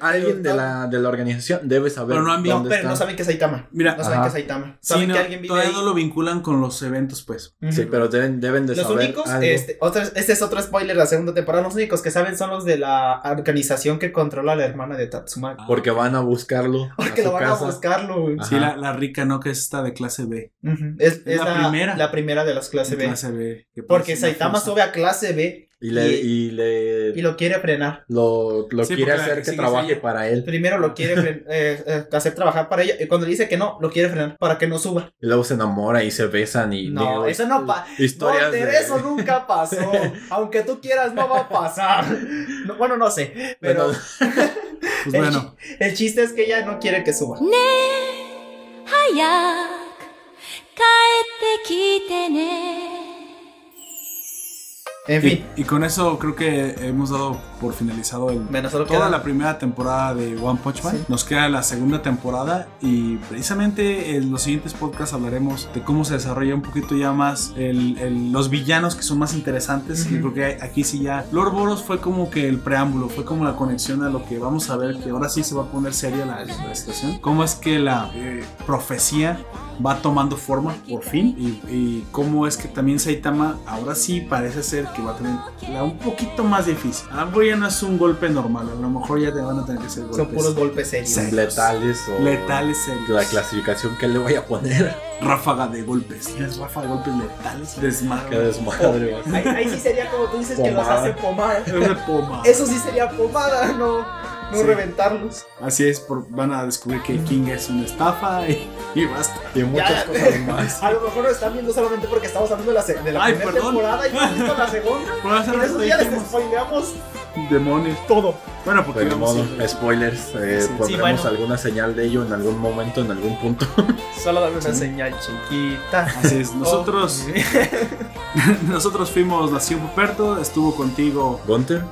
Alguien de la, de la organización debe saber. Pero no han visto- No, pero no saben que es Saitama. Mira, No saben Ajá. que es Saitama. sí, Saben no, que alguien vive todavía ahí. no lo vinculan con los eventos, pues. Sí, pero deben, deben de Los saber. únicos, algo. este, otra- este es otro spoiler de la segunda temporada. Los únicos que saben son los de la organización que controla a la hermana de Tatsumaki. Porque van a buscarlo. Porque a lo van casa. a buscarlo, güey. Ajá. Sí, la, la rica, ¿no? Que es esta de clase B. Es, es la la, primera. La primera de las clase B. clase B. que Porque Saitama fuerza. sube a clase B y le, y, le, y, lo quiere frenar. Lo, lo quiere hacer que trabaje para él. Primero lo quiere eh, eh, hacer trabajar para ella. Y cuando le dice que no, lo quiere frenar para que no suba. Y luego se enamora y se besan y. No, eso no pasa. No, eso nunca pasó. Aunque tú quieras, no va a pasar. Bueno, no sé. Pero. El, chiste es que ella no quiere que suba. Ne, hayak, en fin. y, y con eso creo que hemos dado por finalizado el, Bueno, solo toda queda- la primera temporada de One Punch Man. Sí. Nos queda la segunda temporada y precisamente en los siguientes podcasts hablaremos de cómo se desarrolla un poquito ya más el- el- los villanos que son más interesantes. Ujú. Yo creo que aquí sí ya Lord Boros fue como que el preámbulo, fue como la conexión a lo que vamos a ver que ahora sí se va a poner seria la, la situación. Cómo es que la eh, profecía va tomando forma por fin y, y cómo es que también Saitama ahora sí parece ser que va a tener la un poquito más difícil. A lo mejor ya no es un golpe normal, a lo mejor ya te van a tener que ser golpes Son puros golpes serios. Sí. letales o letales serios. la clasificación que le voy a poner. ráfaga de golpes. Tienes ráfaga de golpes letales. Desmadre. Qué desmadre. Ahí, ahí sí sería como tú dices que los Pomada. hace pomada. Es de poma. Eso sí sería pomada, no, no Sí. reventarlos. Así es, por- van a descubrir que King es una estafa y, y basta. Y muchas Ya. cosas más. A lo mejor nos están viendo solamente porque estamos hablando de la, de la Ay, primera perdón. temporada y no han visto la segunda. Por hacer Y de esos días les spoileamos demonios. todo. Bueno, porque vamos modo, a- spoilers, eh, Sí, sí, pondremos bueno. alguna señal de ello en algún momento, en algún punto. Solo dame una señal chiquita. Así es, nosotros, Oh. nosotros fuimos Nación Poperto, estuvo contigo Gunter,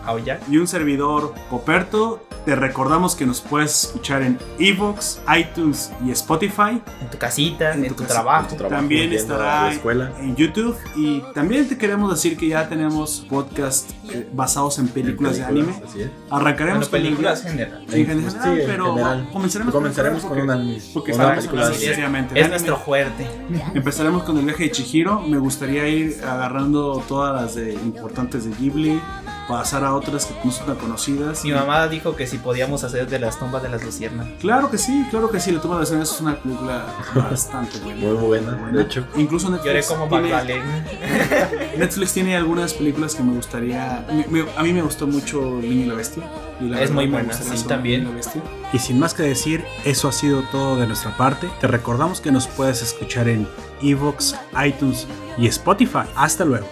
y un servidor Poperto. Te recordamos que nos puedes escuchar en Evox, iTunes y Spotify. En tu casita, En en, tu tu, casa, trabajo. tu trabajo, También estará la escuela. en YouTube y también te queremos decir que ya tenemos podcast eh, basados en películas de anime. Así es. Arrancaremos Bueno, con el- películas general. en Sí, general, sí, en pero general. comenzaremos, Comenzaremos con una, anime, porque una película seriamente Es nuestro fuerte. Empezaremos con el viaje de Chihiro. Me gustaría ir agarrando todas las de importantes de Ghibli, pasar a otras que no son tan conocidas. Mi mamá dijo que si podíamos hacer de las tumbas de las luciernas. Claro que sí, claro que sí. La toma de escenas es una película bastante buena. Muy buena, de hecho. Incluso Lloré Netflix como tiene. Netflix tiene algunas películas que me gustaría. me- me- a mí me gustó mucho El Niño y la Bestia. Y la Es muy buena, sí, también. Y sin más que decir, eso ha sido todo de nuestra parte. Te recordamos que nos puedes escuchar en Evox, iTunes y Spotify. Hasta luego.